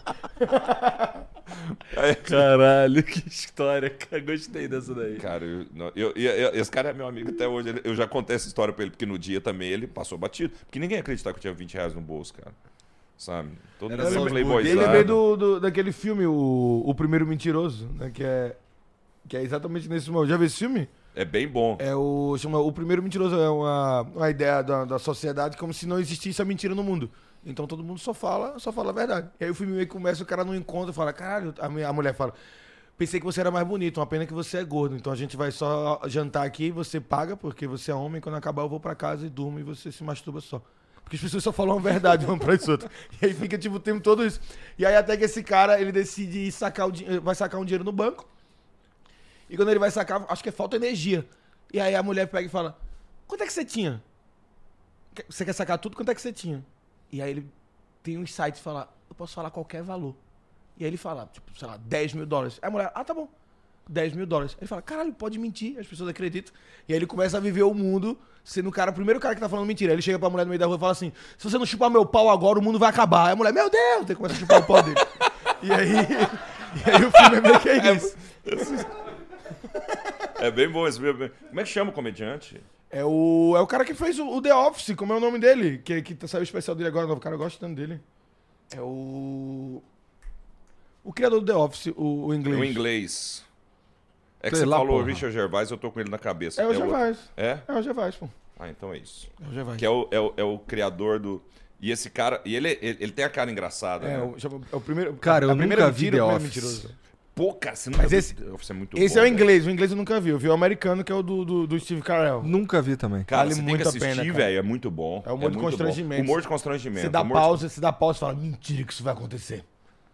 Caralho, que história. cara. Gostei dessa daí. Cara, eu, não, eu- eu- esse cara é meu amigo até hoje. ele- Eu já contei essa história pra ele, porque no dia também ele passou batido. Porque ninguém acreditava que eu tinha 20 reais no bolso, cara. Sabe? Todo mundo é os playboyzado. Eu lembrei do, do- daquele filme, o, o Primeiro Mentiroso, né? Que é, que é exatamente nesse momento. Já viu esse filme? É bem bom. É o. Chama O Primeiro Mentiroso. É uma, uma ideia da, da sociedade como se não existisse a mentira no mundo. Então todo mundo só fala, só fala a verdade. E aí o filme meio começa, o cara não encontra fala, caralho, a, minha- a mulher fala. Pensei que você era mais bonito, uma pena que você é gordo. Então a gente vai só jantar aqui, você paga, porque você é homem, quando acabar eu vou pra casa e durmo e você se masturba só. Porque as pessoas só falam a verdade uma para as outras. E aí fica tipo o tempo todo isso. E aí até que esse cara, ele decide sacar o vai sacar um dinheiro no banco. E quando ele vai sacar, acho que é falta energia. E aí a mulher pega e fala: Quanto é que você tinha? Você quer sacar tudo? Quanto é que você tinha? E aí ele tem um insight e fala: Eu posso falar qualquer valor. E aí ele fala, tipo, sei lá, 10 mil dólares. Aí a mulher, ah, tá bom. 10 mil dólares. Ele fala, caralho, pode mentir, as pessoas acreditam. E aí ele começa a viver o mundo sendo o cara, o primeiro cara que tá falando mentira. Aí ele chega pra mulher no meio da rua e fala assim: se você não chupar meu pau agora, o mundo vai acabar. Aí a mulher, meu Deus, ele começa a chupar o pau dele. E aí, e aí o filme é meio que é isso. É bem bom esse filme. Como é que chama o comediante? É o, é o cara que fez o, o The Office, como é o nome dele? Que, que tá- saiu o especial dele agora, novo cara, eu gosto tanto dele. É o. O criador do The Office, o, o inglês. O inglês. É que Sei você lá, falou porra. Richard Gervais, eu tô com ele na cabeça. É o Gervais. É? É o Gervais, pô. Ah, então é isso. É o Gervais. Que é o, é o, é o criador do. E esse cara. E ele, ele, ele tem a cara engraçada. É, né? o, é o primeiro. Cara, eu a primeira nunca vi mentira, The o primeiro Office. Pô, cara, você nunca Mas viu esse- é muito Esse bom, é o velho. inglês, o inglês eu nunca vi. Eu vi o americano, que é o do, do, do Steve Carell. Nunca vi também. Cara, Vale você tem muito que a assistir, pena, cara. velho. É muito bom. É o humor de muito constrangimento. Bom. Humor de constrangimento. Você dá humor de- pausa, você dá pausa e fala, mentira que isso vai acontecer.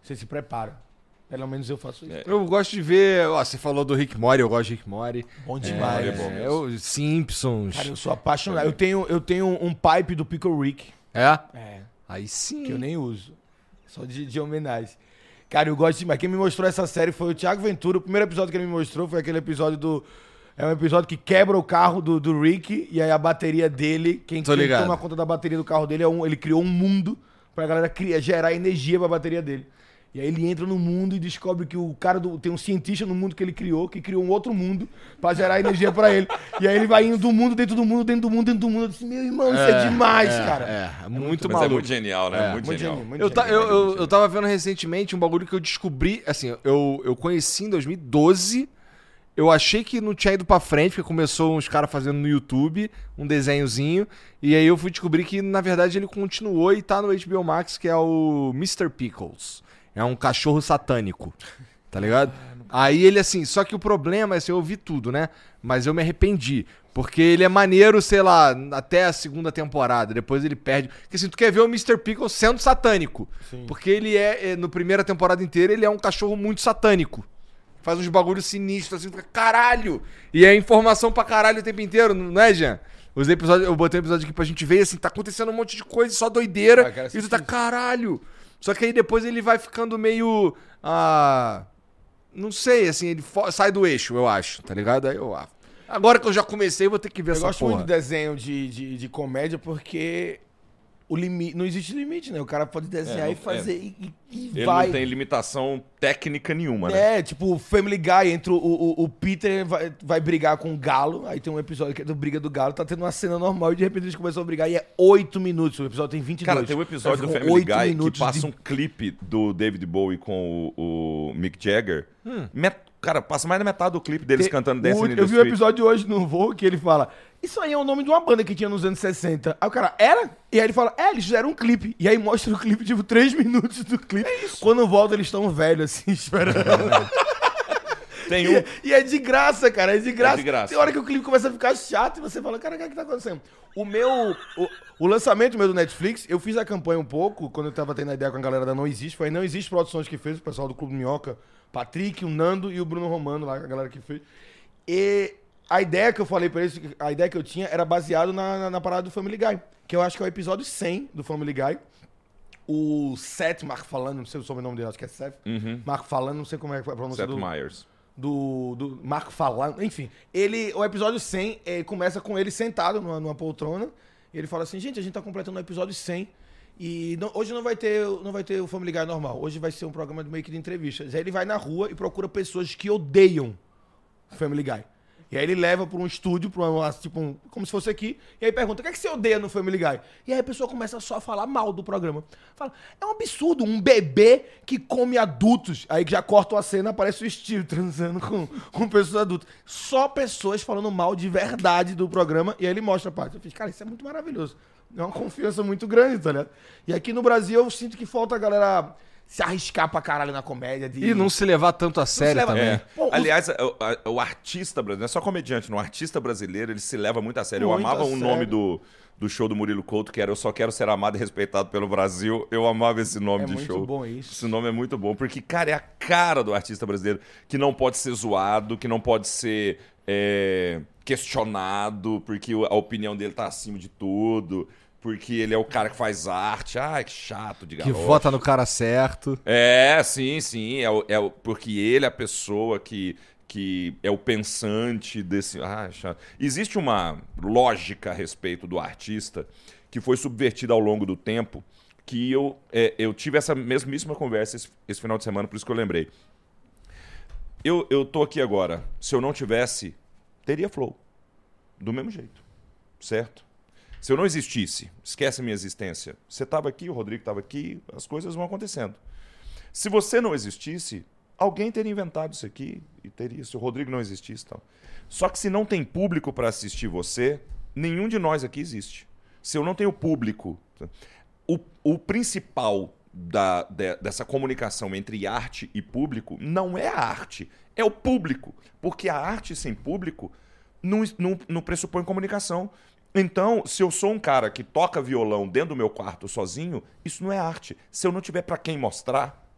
Você se prepara. Pelo menos eu faço isso. Eu gosto de ver. Ó, você falou do Rick Mori, eu gosto de Rick Mori. Bom demais. é bom É, eu- Simpsons. Cara, eu sou apaixonado. Eu tenho, eu tenho um pipe do Pickle Rick. É? É. Aí sim. Que eu nem uso. Só de, de homenagem. Cara, eu gosto demais. Quem me mostrou essa série foi o Thiago Ventura. O primeiro episódio que ele me mostrou foi aquele episódio do. É um episódio que quebra o carro do, do Rick e aí a bateria dele. Quem, Tô quem ligado. toma conta da bateria do carro dele é um. Ele criou um mundo pra galera criar, gerar energia pra bateria dele. E aí ele entra no mundo e descobre que o cara do, tem um cientista no mundo que ele criou, que criou um outro mundo pra gerar energia pra ele. E aí ele vai indo do mundo, dentro do mundo, dentro do mundo, dentro do mundo. Eu disse, meu irmão, isso é, demais, cara. É, é muito Mas maluco. é muito genial, né? É. muito, Muito genial. genial, muito Eu, ta- eu, eu, eu tava vendo recentemente um bagulho que eu descobri, assim, eu, eu conheci em 2012. Eu achei que não tinha ido pra frente, porque começou uns caras fazendo no YouTube um desenhozinho. E aí eu fui descobrir que, na verdade, ele continuou e tá no HBO Max, que é o Mr. Pickles. É um cachorro satânico. Tá ligado? Aí ele, assim, só que o problema é assim, eu ouvi tudo, né? Mas eu me arrependi. Porque ele é maneiro, sei lá, até a segunda temporada. Depois ele perde. Porque assim, tu quer ver o Mr. Pickles sendo satânico. Porque ele é, é, no primeira temporada inteira, ele é um cachorro muito satânico. Faz uns bagulhos sinistros, assim, fica, caralho! E é informação pra caralho o tempo inteiro, não é, Jean? Os episódios, eu botei um episódio aqui pra gente ver, assim, tá acontecendo um monte de coisa, só doideira. Ah, e tu tá, caralho! Só que aí depois ele vai ficando meio. Ah, não sei, assim, ele sai do eixo, eu acho, tá ligado? Aí eu. ah, agora que eu já comecei, eu vou ter que ver Eu essa gosto porra. muito de desenho de, de, de comédia porque o limite, não existe limite, né? O cara pode desenhar É, e fazer e, e- e Ele vai. não tem limitação técnica nenhuma, né? É, tipo, o Family Guy, entre o, o, o Peter vai, vai brigar com o Galo, aí tem um episódio que é do Briga do Galo, tá tendo uma cena normal e de repente eles começam a brigar e é 8 minutos, o episódio tem 22. Cara, tem um episódio do Ficam Family Guy que passa de- um clipe do David Bowie com o, o Mick Jagger. Hum. Met- Cara, passa mais da metade do clipe deles Tem- cantando o- the Eu vi o Street. episódio hoje no voo que ele fala: Isso aí é o nome de uma banda que tinha nos anos 60. Aí o cara, era? E aí ele fala: É, eles fizeram um clipe. E aí mostra o clipe, tipo, 3 minutos do clipe. Quando volta, eles estão velhos, assim, esperando. Tem E um... é- E é de graça, cara, é de graça. de graça. Tem hora que o clipe começa a ficar chato e você fala, cara, o que é que tá acontecendo? O meu. O, o lançamento meu do Netflix, eu fiz a campanha um pouco, quando eu tava tendo a ideia com a galera da Não Existe, foi Não Existe Produções que fez, o pessoal do Clube Minhoca, Patrick, o Nando e o Bruno Romano lá, a galera que fez. E a ideia que eu falei pra eles, a ideia que eu tinha era baseado na, na, na parada do Family Guy, que eu acho que é o episódio 100 do Family Guy. o Seth Mark falando, não sei o sobrenome dele, acho que é Seth. Mark falando, não sei como é que é a pronúncia Seth do, Myers. do, do Marco falando, enfim. Ele, o episódio 100 eh, começa com ele sentado numa, numa poltrona. E ele fala assim: gente, a gente tá completando o episódio 100. E não- hoje não vai, ter, não vai ter o Family Guy normal. Hoje vai ser um programa de meio que de entrevistas. Aí ele vai na rua e procura pessoas que odeiam o Family Guy. E aí ele leva pra um estúdio, pra uma, tipo, um- como se fosse aqui, e aí pergunta, o que é que você odeia no Family Guy? E aí a pessoa começa só a falar mal do programa. Fala, é um absurdo, um bebê que come adultos. Aí já cortam a cena, aparece o Steve transando com, com pessoas adultas. Só pessoas falando mal de verdade do programa, e aí ele mostra a parte. Eu fiz, cara, isso é muito maravilhoso. É uma confiança muito grande, tá ligado? E aqui no Brasil eu sinto que falta a galera se arriscar pra caralho na comédia. De... E não se levar tanto a sério leva- também. É. Pô, os- Aliás, o, a- o artista brasileiro, não é só comediante, não. O artista brasileiro, ele se leva muito a sério. Eu Muito amava a o sério. nome do, do show do Murilo Couto, que era Eu Só Quero Ser Amado e Respeitado pelo Brasil. Eu amava esse nome É de muito show. bom isso. Esse nome é muito bom, porque, cara, é a cara do artista brasileiro, que não pode ser zoado, que não pode ser é, questionado, porque a opinião dele tá acima de tudo. Porque ele é o cara que faz arte. Ai, que chato de Que galoche. vota no cara certo. É, sim, sim. É, o- é o- porque ele é a pessoa que, que é o pensante desse. Ah, chato. Existe uma lógica a respeito do artista que foi subvertida ao longo do tempo. Que eu, é, eu tive essa mesmíssima conversa esse, esse final de semana, por isso que eu lembrei. Eu, eu tô aqui agora. Se eu não tivesse, teria flow. Do mesmo jeito. Certo? Se eu não existisse, esquece a minha existência. Você estava aqui, o Rodrigo estava aqui, as coisas vão acontecendo. Se você não existisse, alguém teria inventado isso aqui e teria. Se o Rodrigo não existisse, tal. Só que se não tem público para assistir você, nenhum de nós aqui existe. Se eu não tenho público, o, o principal da, de- dessa comunicação entre arte e público não é a arte, é o público. Porque a arte sem público não, não, não pressupõe comunicação. Então, se eu sou um cara que toca violão dentro do meu quarto sozinho, isso não é arte. Se eu não tiver para quem mostrar,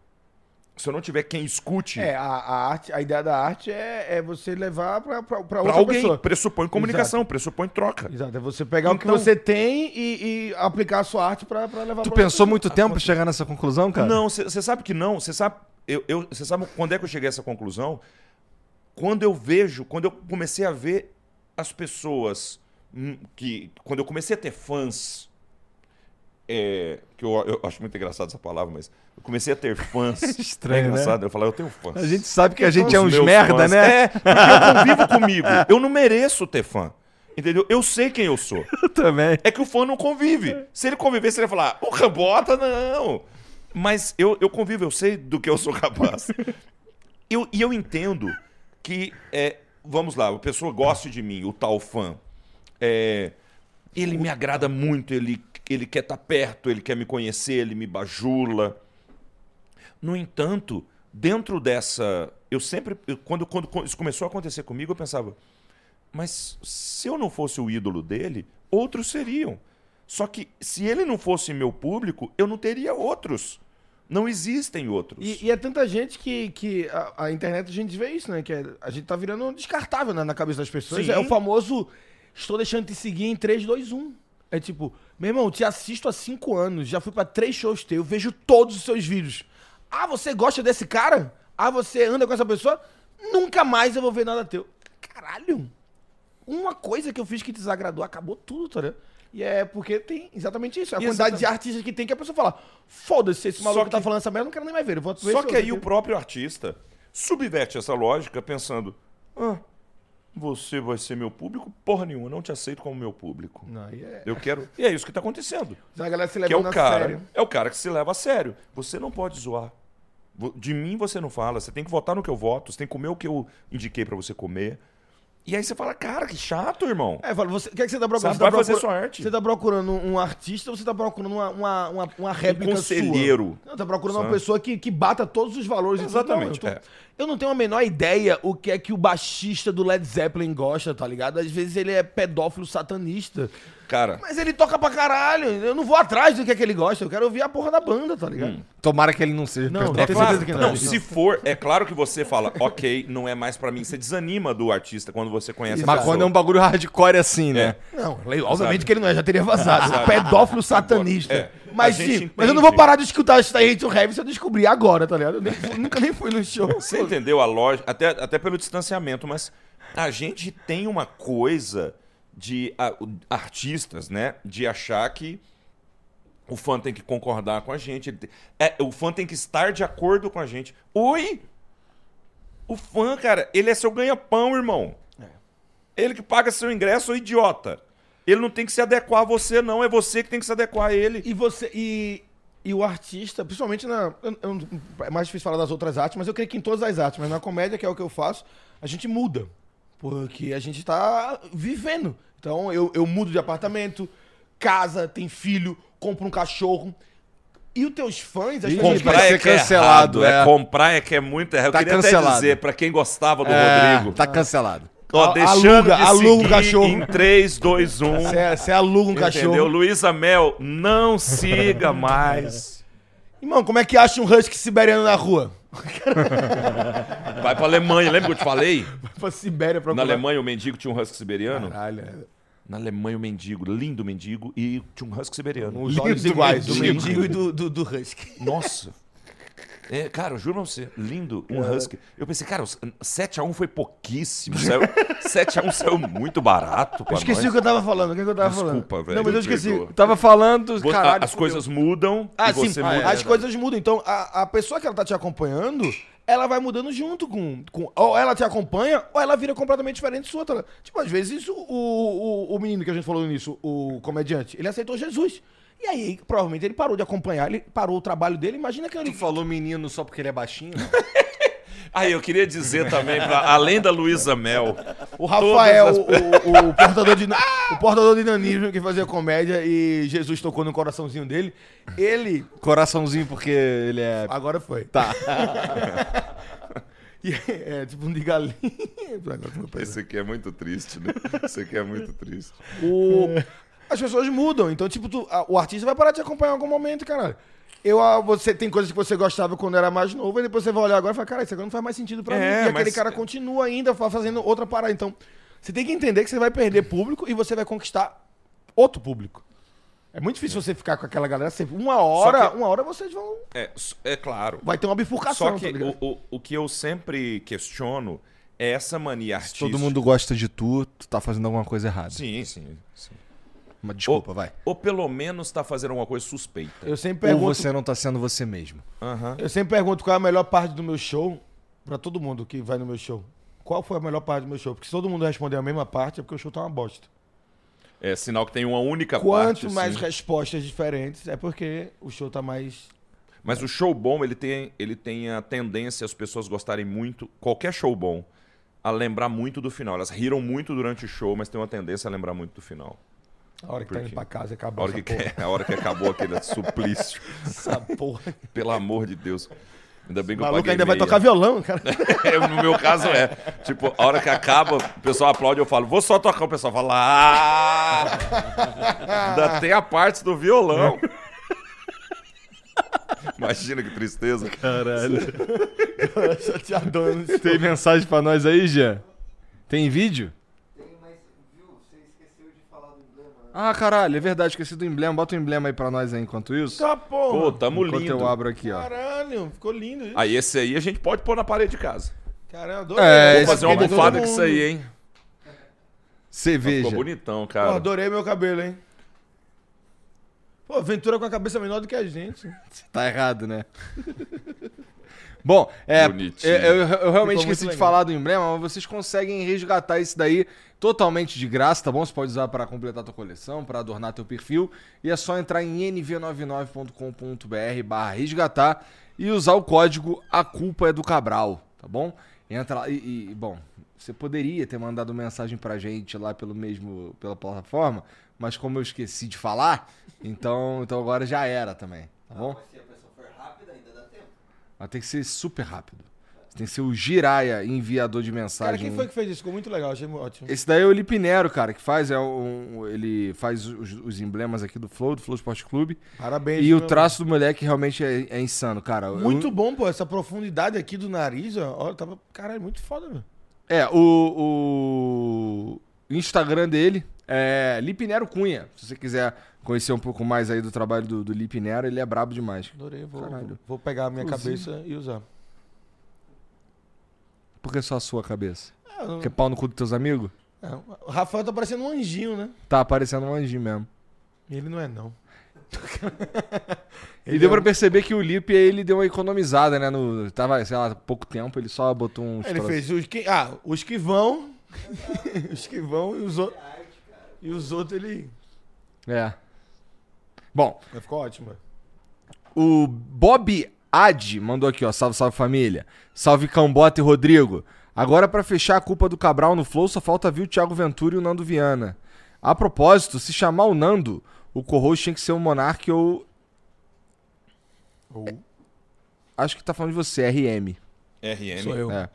se eu não tiver quem escute, É, a, a arte, a ideia da arte é, é você levar pra, pra, pra para outra alguém, pessoa. pressupõe comunicação, pressupõe troca. Exato, é você pegar o que Então- você tem e, e aplicar a sua arte pra, pra levar Tu pra pensou pessoa. muito tempo pra chegar nessa conclusão, cara? Não, você sabe que não. Você sabe, eu, eu, sabe quando é que eu cheguei a essa conclusão? Quando eu vejo, quando eu comecei a ver as pessoas hum, que. Quando eu comecei a ter fãs. É, que eu, eu acho muito engraçado essa palavra, mas eu comecei a ter fãs. Estranho, é né? engraçado, eu falar, eu tenho fãs. A gente sabe que a gente é uns merda, fãs. né? É, porque eu convivo comigo. Eu não mereço ter fã. Entendeu? Eu sei quem eu sou. Eu também. É que o fã não convive. Se ele convivesse, ele ia falar, o Rambota, não. Mas eu, eu convivo, eu sei do que eu sou capaz. Eu, e eu entendo que, é, vamos lá, a pessoa gosta de mim, o tal fã. É, ele me agrada muito, ele, ele quer estar perto, ele quer me conhecer, ele me bajula. No entanto, dentro dessa. Eu sempre. eu- quando, quando, isso começou a acontecer comigo, eu pensava. Mas se eu não fosse o ídolo dele, outros seriam. Só que se ele não fosse meu público, eu não teria outros. Não existem outros. E, e é tanta gente que, que a, a internet a gente vê isso, né? Que é- a gente tá virando um descartável né, na cabeça das pessoas. Sim. É o famoso estou deixando de te seguir em 3, 2, 1. É tipo, meu irmão, te assisto há 5 anos, já fui pra três shows teus, vejo todos os seus vídeos. Ah, você gosta desse cara? Ah, você anda com essa pessoa? Nunca mais eu vou ver nada teu. Caralho! Uma coisa que eu fiz que desagradou, acabou tudo, tá ligado? E é porque tem exatamente isso. A quantidade de artistas que tem que a pessoa fala: foda-se, esse maluco Só tá que- falando essa merda, eu não quero nem mais ver. Eu vou ver Só que aí o próprio artista subverte essa lógica pensando: ah, você vai ser meu público? Porra nenhuma, eu não te aceito como meu público. Não, aí é... Eu quero. E é isso que está acontecendo. A galera se Que é o a cara. sério. É o cara que se leva a sério. Você não pode zoar. De mim você não fala. Você tem que votar no que eu voto. Você tem que comer o que eu indiquei para você comer. E aí você fala, cara, que chato, irmão. É, fala, você, o que, é que você tá procurando? Sabe, Você tá vai fazer procura- sua arte. Você tá procurando um artista ou você tá procurando uma, uma, uma, uma réplica conselheiro. sua? Não, tá procurando uma Sabe? pessoa que, que bata todos os valores. Exatamente, tô- é. Eu não tenho a menor ideia o que é que o baixista do Led Zeppelin gosta, tá ligado? Às vezes ele é pedófilo satanista. Cara, Mas ele toca pra caralho. Eu não vou atrás do que é que ele gosta. Eu quero ouvir a porra da banda, tá ligado? Tomara que ele não seja Não, pedófilo. tenho claro, certeza que não, não. se for, é claro que você fala, ok, não é mais pra mim. Você desanima do artista quando você conhece a Mas quando é um bagulho hardcore assim, né? Não, obviamente que ele não é, já teria vazado. Pedófilo satanista. É. Mas A sim, mas eu não vou parar de escutar Straight to Heaven se eu descobrir agora, tá ligado? Eu nem nunca nem fui no show. Você entendeu a lógica? Até, até pelo distanciamento, mas a gente tem uma coisa de a- artistas, né? De achar que o fã tem que concordar com a gente. tem- É, o fã tem que estar de acordo com a gente. Oi! O fã, cara, ele é seu ganha-pão, irmão. Ele que paga seu ingresso, ô idiota. Ele não tem que se adequar a você, não. É você que tem que se adequar a ele. E você. E, e o artista, principalmente na. eu- eu- é mais difícil falar das outras artes, mas eu creio que em todas as artes, mas na comédia, que é o que eu faço, a gente muda. Porque a gente tá vivendo. Então eu, eu mudo de apartamento, casa, tem filho, compro um cachorro. E os teus fãs, as Comprar é que é cancelado, é. é. comprar é que é muito errado. Eu Tá queria cancelado. até dizer, pra quem gostava do É, Rodrigo, Tá cancelado. Ó, A- deixando aluga- de aluga um cachorro. em 3, 2, 1. Você, aluga um Entendeu? cachorro. Luísa Mel, não siga mais. Irmão, como é que acha um husky siberiano na rua? Vai pra Alemanha, lembra que eu te falei? Vai pra Sibéria pra Na Alemanha o mendigo tinha um husky siberiano. Caralho. é. Na Alemanha o mendigo, lindo mendigo, e tinha um husky siberiano. Os olhos iguais, do mendigo. mendigo e do, do, do husky. Nossa. É, cara, eu juro pra você, lindo, um husky. Eu pensei, cara, o 7x1 foi pouquíssimo. Saiu, 7x1 saiu muito barato Eu esqueci nós. o que eu tava falando. O que, eu tava Desculpa, falando? velho, Não, mas eu esqueci. perdoa. Tava falando, caralho. as coisas mudam Ah, sim. muda. as coisas mudam. Então, a, a pessoa que ela tá te acompanhando, ela vai mudando junto com, com. Ou ela te acompanha, ou ela vira completamente diferente sua. Tá? Tipo, às vezes o, o, o menino que a gente falou nisso, o comediante, ele aceitou Jesus. E aí, provavelmente, ele parou de acompanhar, ele parou o trabalho dele. Imagina que ele. Tu falou menino só porque ele é baixinho? Ah, eu queria dizer também, pra, além da Luísa Mel, O Rafael, Todas o, o- o portador de, o portador de nanismo que fazia comédia e Jesus tocou no coraçãozinho dele, ele. Coraçãozinho porque ele é. Agora foi. Tá. E é, tipo um de galinha. Esse aqui é muito triste, né? Esse aqui é muito triste. O- As pessoas mudam. Então, tipo, tu- a- o artista vai parar de te acompanhar em algum momento, caralho. Eu, ah, você tem coisas que você gostava quando era mais novo, e depois você vai olhar agora e fala, cara, isso agora não faz mais sentido pra É, mim. E aquele mas- cara continua ainda fa- fazendo outra parada. Então, você tem que entender que você vai perder público e você vai conquistar outro público. É muito difícil você ficar com aquela galera sempre. Uma hora, que- uma hora vocês vão. É, é claro. Vai ter uma bifurcação. Só que tá o, o, o que eu sempre questiono é essa mania Se artística. todo mundo gosta de tu, tu tá fazendo alguma coisa errada. Sim, sim. sim. Mas desculpa, ou, vai. Ou pelo menos tá fazendo alguma coisa suspeita. Eu sempre Ou pergunto. você não tá sendo você mesmo. Aham. Eu sempre pergunto qual é a melhor parte do meu show pra todo mundo que vai no meu show. Qual foi a melhor parte do meu show? Porque se todo mundo responder a mesma parte, é porque o show tá uma bosta. É sinal que tem uma única Quanto parte. mais assim. respostas diferentes, é porque o show tá mais. Mas o show bom, ele tem, ele tem a tendência as pessoas gostarem muito, qualquer show bom, a lembrar muito do final. Elas riram muito durante o show, mas tem uma tendência a lembrar muito do final. A hora que tá indo pra casa e A acabou hora que, porra. a hora que acabou aquele suplício. Essa porra. Pelo amor de Deus. Ainda bem O que eu maluco paguei ainda vai meia. tocar violão, cara. No meu caso é. Tipo, a hora que acaba, o pessoal aplaude, eu falo, vou só tocar, o pessoal fala, ah! Ainda tem a parte do violão. Imagina que tristeza. Caralho. Chateadão. Tem mensagem pra nós aí, Jean? Tem vídeo? Tem, mas, viu, você esqueceu de falar do emblema. né? Ah, caralho, é verdade, esqueci do emblema. Bota o emblema aí pra nós aí enquanto isso. Tá, porra. Pô, tamo Enquanto lindo. eu abro aqui, ó. Caralho, ficou lindo isso. Aí esse aí a gente pode pôr na parede de casa. Caralho, adorei. É, Vou fazer uma é almofada com isso aí, hein? Cerveja. Ficou bonitão, Pô, cara. adorei meu cabelo, hein? Pô, Ventura com a cabeça menor do que a gente. Tá errado, né? Bom, é, Bonitinho. eu, eu- eu realmente esqueci de legal. falar do emblema, mas vocês conseguem resgatar isso daí totalmente de graça, tá bom? Você pode usar para completar tua coleção, para adornar teu perfil, e é só entrar em nv99.com.br barra resgatar e usar o código A Culpa é do Cabral, tá bom? Entra lá e, e, bom, você poderia ter mandado mensagem pra gente lá pelo mesmo, pela plataforma, mas como eu esqueci de falar, então, então agora já era também, tá bom? Mas se a pessoa for rápida, ainda dá tempo. Mas tem que ser super rápido. Você tem que ser o Giraia enviador de Cara, mensagem. quem foi que fez isso? Ficou muito legal, achei ótimo. Esse daí é o Lipinero, cara, que faz. É um, ele faz os, os emblemas aqui do Flow, do Flow Esporte Clube. Parabéns. E o traço do moleque realmente é, é insano, cara. Eu- Muito bom, pô. Essa profundidade aqui do nariz, ó. ó tava, caralho, muito foda, meu. É, o, o. Instagram dele é Lipe Nero Cunha. Se você quiser conhecer um pouco mais aí do trabalho do, do Lipe Nero, ele é brabo demais. Adorei, vou, Caralho. vou pegar a minha Inclusive- cabeça e usar. Por que só a sua cabeça? Não- Porque pau no cu dos teus amigos? é, o Rafael tá parecendo um anjinho, né? Tá aparecendo um anjinho mesmo. Ele não é, não. E deu pra perceber que o Lipe, ele deu uma economizada, né? No, tava, sei lá, pouco tempo, ele só botou uns... Ele troços. fez os que. Ah, os que vão. os que vão e os outros. E os outros ele. É. Bom, Vai ficar ótimo. O Bob Ad mandou aqui, ó. Salve, salve família. Salve Cambota e Rodrigo. Agora, pra fechar a culpa do Cabral no Flow, só falta vir o Thiago Ventura e o Nando Viana. A propósito, se chamar o Nando, o co-host tinha que ser o Monark ou. Ou Acho que tá falando de você, RM. RM. sou eu. É.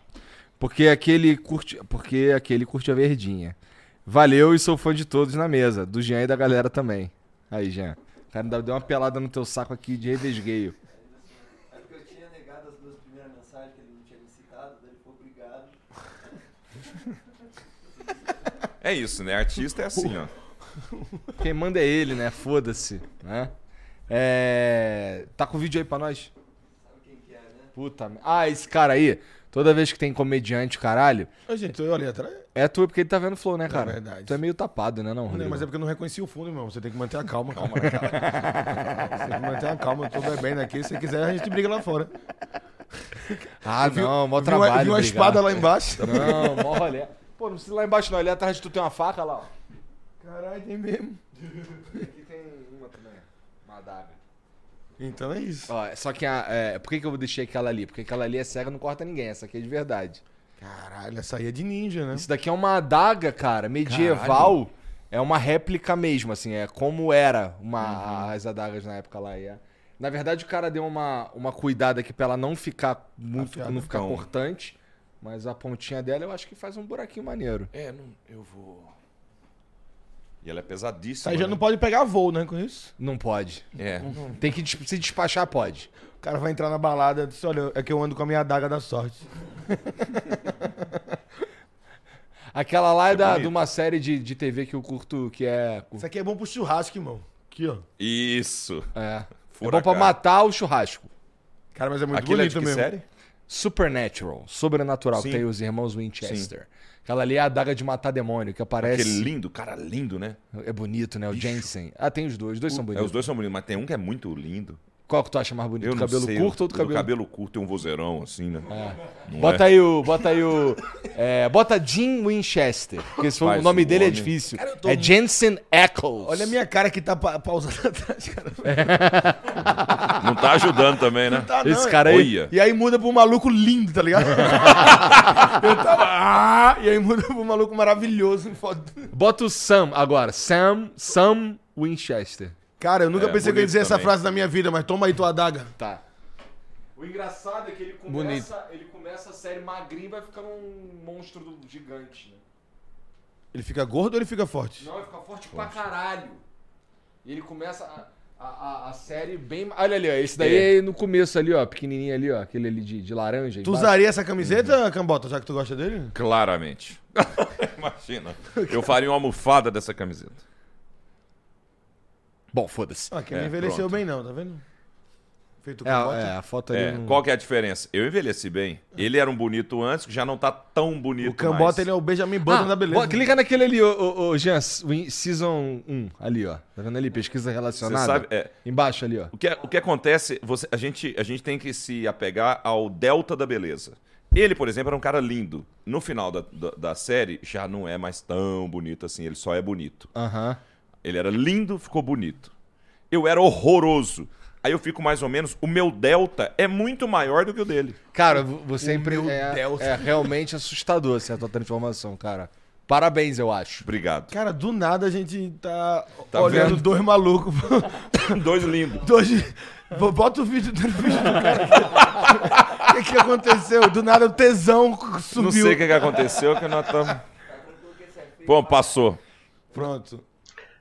Porque aquele curte. Porque aquele curte a verdinha. Valeu e sou fã de todos na mesa. Do Jean e da galera também. Aí, Jean. O cara ainda deu uma pelada no teu saco aqui de revesgueio. É porque eu tinha negado as duas primeiras mensagens que ele não tinha me citado, daí ele ficou obrigado. É isso, né? Artista é assim, ó. Quem manda é ele, né? Foda-se, né? É... Tá com vídeo aí pra nós? Sabe quem que é, né? Puta. Ah, esse cara aí, toda vez que tem comediante, caralho, Ô, gente, eu ali atrás. é tu porque ele tá vendo o flow, né, cara? verdade. Tu é meio tapado, né, não, Não, Rodrigo? mas é porque eu não reconheci o fundo, irmão. Você tem que manter a calma. Calma, cara. Você tem que manter a calma. Eu tô bebendo aqui. Se quiser, a gente briga lá fora. Ah, não, mó Vi uma, trabalho. vi uma brigar. espada lá embaixo. Não, mó rolê. Pô, não precisa ir lá embaixo não, ali atrás de tu tem uma faca lá, ó. Caralho, tem mesmo. Aqui tem uma também, uma adaga. Então é isso. Ó, só que a, é, por que, que eu deixei aquela ali? Porque aquela ali é cega, não corta ninguém, essa aqui é de verdade. Caralho, essa aí é de ninja, né? Isso daqui é uma adaga, cara, medieval. É uma réplica mesmo, assim, é como era uma, as adagas na época lá. e é- Na verdade, o cara deu uma, uma cuidada aqui pra ela não ficar muito, Afiada. não ficar Então. cortante. Mas a pontinha dela eu acho que faz um buraquinho maneiro. É, não, eu vou. E ela é pesadíssima. aí já né? não pode pegar voo, né? Com isso. Não pode. É. Tem que des- se despachar, pode. O cara vai entrar na balada e diz, olha, é que eu ando com a minha adaga da sorte. Aquela lá é, da, bonito. de uma série de, de TV que eu curto, que é. Isso aqui é bom pro churrasco, irmão. Aqui, ó. Isso. É, é Fura bom pra cara. matar o churrasco. Cara, mas é muito Aquilo é de bonito que mesmo. série? Supernatural, sobrenatural, Sim. que tem os irmãos Winchester. Aquela ali é a adaga de matar demônio, que aparece. Aquele lindo, cara lindo, né? É bonito, né? O Bicho. Jensen. Ah, tem os dois, os dois são É, bonitos. os dois são bonitos, mas tem um que é muito lindo. Qual que tu acha mais bonito? Eu do não cabelo sei, curto ou do o cabelo? cabelo curto tem um vozeirão, assim, né? Não Bota é? aí o. Bota aí o. é, bota Jim Winchester. Porque esse foi- Faz o nome o dele é nome. difícil. Cara, tô É Jensen Eccles. Olha a minha cara que tá pa pausada atrás, cara. Não tá ajudando também, né? Tá, não, Esse é- cara aí. Olha. E aí muda pro maluco lindo, tá ligado? eu tava. Ah, e aí muda pro maluco maravilhoso. foda. Bota o Sam agora. Sam. Sam Winchester. Cara, eu nunca É, pensei que eu ia bonito dizer essa também. frase na minha vida, mas toma aí tua adaga. Tá. O engraçado é que ele começa, ele começa a série magrinho e vai ficando um monstro do- gigante, né? Ele fica gordo ou ele fica forte? Não, ele fica forte pra caralho. E ele começa a, a, a- a série bem. Olha ali, ó. Esse daí é. no começo ali, ó. Pequenininho ali, ó. Aquele ali de, de laranja. Tu embaixo. usaria essa camiseta, Cambota, já que tu gosta dele? Claramente. Imagina. Eu faria uma almofada dessa camiseta. Bom, foda-se. Ah, que não É, envelheceu pronto. bem não, tá vendo? Feito É, Cambota. é, a foto ali. É, não- qual que é a diferença? Eu envelheci bem. Ele era um bonito antes, já não tá tão bonito O Cambota, mais. ele é o Benjamin Button Ah, da beleza. bo- clica naquele ali, ô, ô, ô, Jean, Win- Season 1, ali, ó. Tá vendo ali? Pesquisa relacionada. Você sabe, é, Embaixo ali, ó. O que, o que acontece, você- a, gente, a gente tem que se apegar ao delta da beleza. Ele, por exemplo, era um cara lindo. No final da, da, da série, já não é mais tão bonito assim, ele só é bonito. Aham. Ele era lindo, ficou bonito. Eu era horroroso. Aí eu fico mais ou menos. O meu delta é muito maior do que o dele. Cara, vo- você é, é, é realmente assustador assim, a tua transformação, cara. Parabéns, eu acho. Obrigado. Cara, do nada a gente tá, Tá olhando vendo? dois malucos. Dois lindos. dois... Bota o vídeo do vídeo do cara. O que, que aconteceu? Do nada o tesão subiu. Não sei o que, que aconteceu, que nós estamos. Bom, passou. Pronto.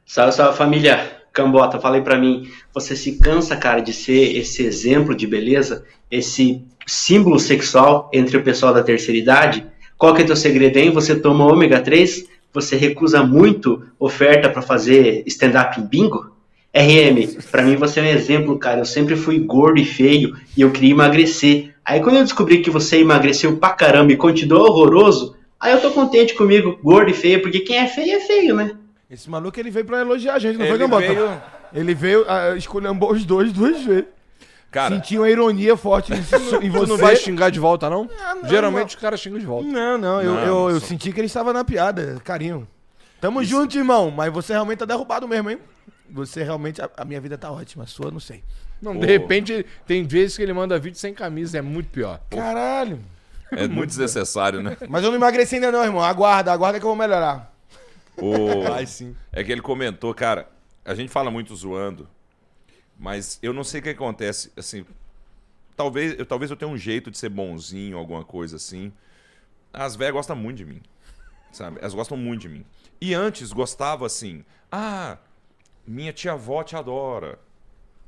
Salve, salve família Cambota, falei pra mim, você se cansa, cara, de ser esse exemplo de beleza, esse símbolo sexual entre o pessoal da terceira idade? Qual que é teu segredo, hein? Você toma ômega 3, você recusa muito oferta para fazer stand-up em bingo? RM, pra mim você é um exemplo, cara. Eu sempre fui gordo e feio e eu queria emagrecer. Aí quando eu descobri que você emagreceu pra caramba e continuou horroroso, aí eu tô contente comigo, gordo e feio, porque quem é feio é feio, né? Esse maluco ele veio pra elogiar a gente, não Ele foi, Gambota? veio- Ele veio, ah, esculhambou os dois duas vezes. Cara, Senti uma ironia forte em, em você. Tu não vai xingar de volta, não? não, Geralmente não. os caras xingam de volta. Não, não, eu, Não, eu, eu só- senti que ele estava na piada, carinho. Tamo junto, irmão, mas você realmente tá derrubado mesmo, hein? Você realmente, a, a minha vida tá ótima, a sua não sei. Não, de repente, tem vezes que ele manda vídeo sem camisa, é muito pior. Caralho. é muito desnecessário, né? Mas eu não emagreci ainda não, irmão. Aguarda, aguarda que eu vou melhorar. O... Vai sim. É que ele comentou, cara, a gente fala muito zoando, mas eu não sei o que acontece, assim, talvez eu, talvez eu tenha um jeito de ser bonzinho, alguma coisa assim. As velhas gostam muito de mim, sabe? Elas gostam muito de mim. E antes gostava assim, ah, minha tia-avó te adora.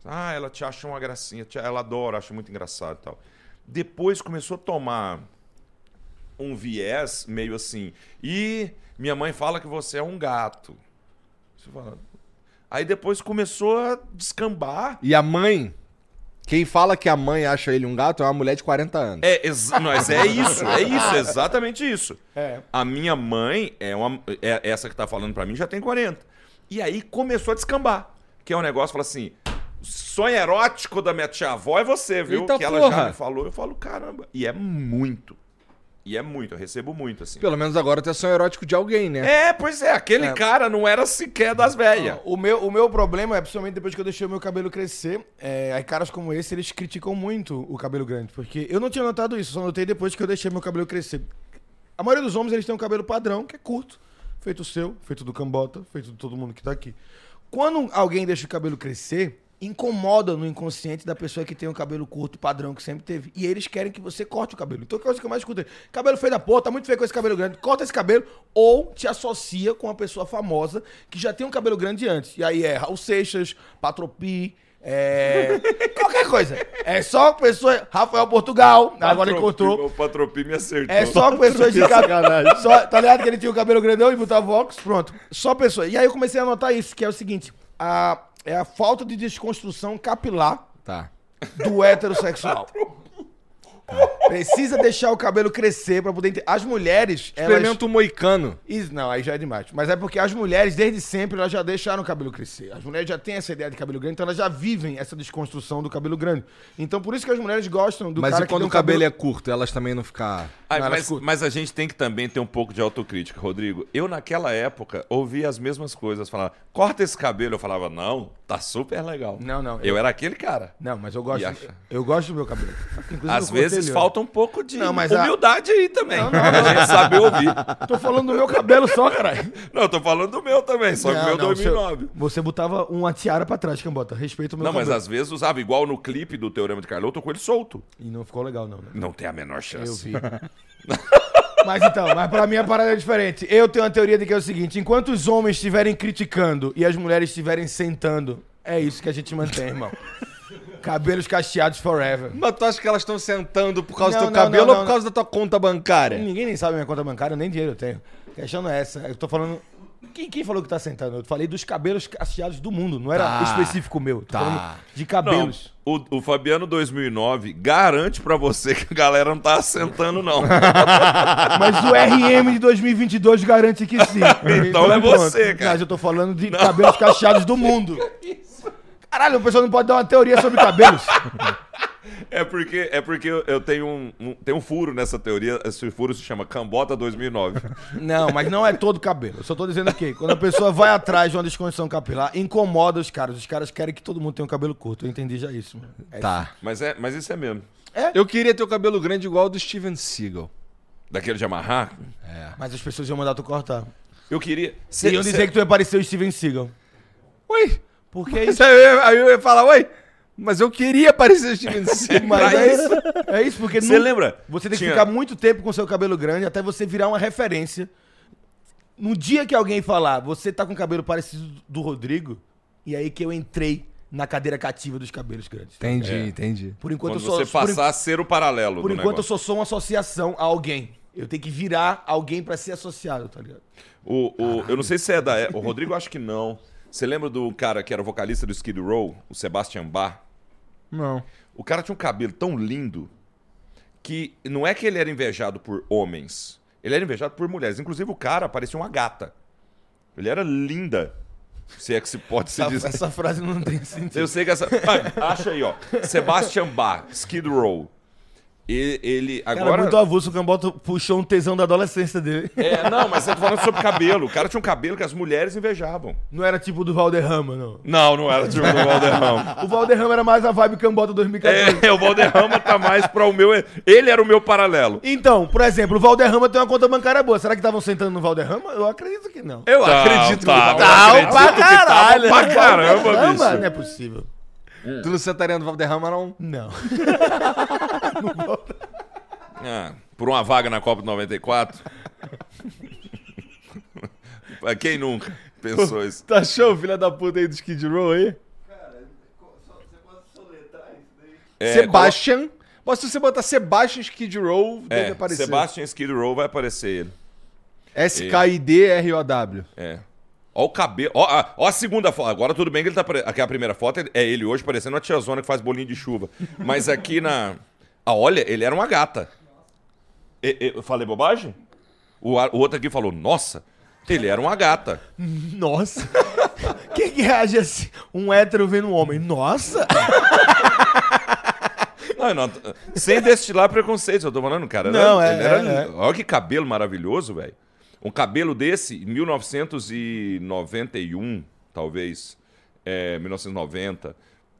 Ah, ela te acha uma gracinha, ela adora, acha muito engraçado e tal. Depois começou a tomar um viés meio assim. E minha mãe fala que você é um gato. Você fala. Aí depois começou a descambar. E a mãe, quem fala que a mãe acha ele um gato é uma mulher de 40 anos. É, mas é isso, é isso, é exatamente isso. É. A minha mãe é uma é essa que tá falando pra mim já tem 40. E aí começou a descambar, que é um negócio fala assim, sonho erótico da minha tia avó é você, viu? Eita que ela porra. já me falou, eu falo, caramba, e é muito. E é muito, eu recebo muito assim. Pelo menos agora tem sonho erótico de alguém, né? É, pois é, aquele cara não era sequer das velhas. O meu, o meu problema é, principalmente depois que eu deixei o meu cabelo crescer, é, aí caras como esse, eles criticam muito o cabelo grande. Porque eu não tinha notado isso, só notei depois que eu deixei meu cabelo crescer. A maioria dos homens, eles têm um cabelo padrão, que é curto. Feito o seu, feito do Cambota, feito de todo mundo que tá aqui. Quando alguém deixa o cabelo crescer, incomoda no inconsciente da pessoa que tem um cabelo curto, padrão, que sempre teve. E eles querem que você corte o cabelo. Então, que é coisa que eu mais escuto é, cabelo feio da porra, tá muito feio com esse cabelo grande, corta esse cabelo, ou te associa com uma pessoa famosa que já tem um cabelo grande antes. E aí é Raul Seixas, Patropi, é... qualquer coisa. É só pessoa... Rafael Portugal, agora ele cortou. O Patropi me acertou. É só pessoas de cabelo. Só, tá ligado que ele tinha o cabelo grandão e botava Vox? Pronto. Só pessoas. E aí eu comecei a notar isso, que é o seguinte: a, é a falta de desconstrução capilar Tá. do heterossexual. Precisa deixar o cabelo crescer pra poder entender. As mulheres, elas. Experimenta o moicano. Isso, não, aí já é demais. Mas é porque as mulheres, desde sempre, elas já deixaram o cabelo crescer. As mulheres já têm essa ideia de cabelo grande, então elas já vivem essa desconstrução do cabelo grande. Então por isso que as mulheres gostam do Mas cara e que quando o cabelo é curto, elas também não ficam. Ah, Não, mas, mas a gente tem que também ter um pouco de autocrítica, Rodrigo. Eu, naquela época, ouvia as mesmas coisas. Falava, corta esse cabelo. Eu falava, não, tá super legal. Não, não, Eu, eu- era aquele cara. Não, mas eu gosto. Acha? Eu gosto do meu cabelo. Inclusive, Às eu vezes ele falta um pouco de Não, mas a- humildade aí também. Não, não, não. gente saber ouvir. Tô falando do meu cabelo só, caralho. Não, eu tô falando do meu também, só que o meu não, 2009. seu- Você botava uma tiara pra trás, Cambota. Respeita o meu Não, mas cabelo. às vezes usava igual no clipe do Teorema de Carlota, eu tô com ele solto. E não ficou legal, não, né? Não tem a menor Eu chance. vi. mas então, mas pra mim a parada é diferente. Eu tenho uma teoria de que é o seguinte: enquanto os homens estiverem criticando e as mulheres estiverem sentando, é isso que a gente mantém, irmão. Cabelos cacheados forever. Mas tu acha que elas estão sentando por causa do teu cabelo ou por causa da tua conta bancária? Ninguém nem sabe minha conta bancária, nem dinheiro eu tenho. A questão não é essa. Eu tô falando. Quem, quem falou que tá sentando? Eu falei dos cabelos cacheados do mundo, não era Tá. específico meu. Tá. de Não, cabelos. o, o Fabiano 2009 garante pra você que a galera não tá assentando, não. Mas o RM de 2022 garante que sim. Então é você, cara. Mas eu tô falando de cabelos cacheados do mundo. Caralho, o pessoal não pode dar uma teoria sobre cabelos. É porque, é porque eu, tenho um, um- tem um furo nessa teoria. Esse furo se chama Cambota 2009. Não, mas não é todo cabelo. Eu só tô dizendo que quando a pessoa vai atrás de uma descondição capilar, incomoda os caras. Os caras querem que todo mundo tenha um cabelo curto. Eu entendi já isso. É Tá. mas, é, mas isso é mesmo. Eu queria ter o cabelo grande igual ao do Steven Seagal. Daquele de amarrar. Mas as pessoas iam mandar tu cortar. Eu queria. E iam dizer que tu ia parecer o Steven Seagal. Oi! Porque Isso isso. aí eu, ia- aí eu ia falar, oi! Mas eu queria parecer Steven Seagal. Mas é isso. É isso, porque Você nu- lembra? Você tem que Tinha- ficar muito tempo com seu cabelo grande até você virar uma referência. No dia que alguém falar, você tá com cabelo parecido do Rodrigo, e aí que eu entrei na cadeira cativa dos cabelos grandes. Entendi, É. entendi. Por enquanto Quando eu sou. você por, passar a ser o paralelo por do enquanto eu negócio. só sou uma associação a alguém. Eu tenho que virar alguém pra ser associado, tá ligado? O, o, eu não sei se é da. é- O Rodrigo, acho que não. Você lembra do cara que era vocalista do Skid Row, o Sebastian Bach? Não. O cara tinha um cabelo tão lindo que não é que ele era invejado por homens, ele era invejado por mulheres. Inclusive, o cara parecia uma gata. Ele era linda. Se é que se pode se Essa, dizer. essa frase não tem sentido. Eu sei que essa. Ah, acha aí, ó. Sebastian Bach, Skid Row. E- Ele. Cara, Agora. muito avulso, o Camboto puxou um tesão da adolescência dele. É, não, mas você tá falando sobre cabelo. O cara tinha um cabelo que as mulheres invejavam. Não era tipo do Valderrama, não. Não, não era tipo o Valderrama. O Valderrama era mais a vibe Cambota 2014. É, o Valderrama tá mais pra o meu. Ele era o meu paralelo. Então, por exemplo, o Valderrama tem uma conta bancária boa. Será que estavam sentando no Valderrama? Eu acredito que não. Eu Tá, acredito tá, que eu não. acredito pra que tava caralho. Pra caramba, Valderrama? bicho. Não é possível. Tu não sentaria no Valderrama, não? Não. Ah, por uma vaga na Copa de 94. Pra Quem nunca pensou isso? Tu achou o filho da puta aí do Skid Row aí? Cara, você pode soletrar isso daí? É, Sebastian. Mas se você botar Sebastian Skid Row, colo- deve É, aparecer. Sebastian Skid Row vai aparecer ele. S-K-I-D-R-O-W. É. Ó o cabelo. Ó, a- ó a segunda foto. Agora tudo bem que ele tá. Aqui a primeira foto é ele hoje parecendo uma tiazona que faz bolinho de chuva. Mas aqui na. Ah, olha, ele era uma gata. E- eu falei bobagem? O, o outro aqui falou, nossa, ele era uma gata. Nossa. Quem que reage assim? Um hétero vendo um homem. Nossa. Não, não, sem destilar preconceito, eu tô falando, cara. Não, era- é, ele era é, lindo. Olha que cabelo maravilhoso, velho. Um cabelo desse, em 1991, talvez. É, 1990.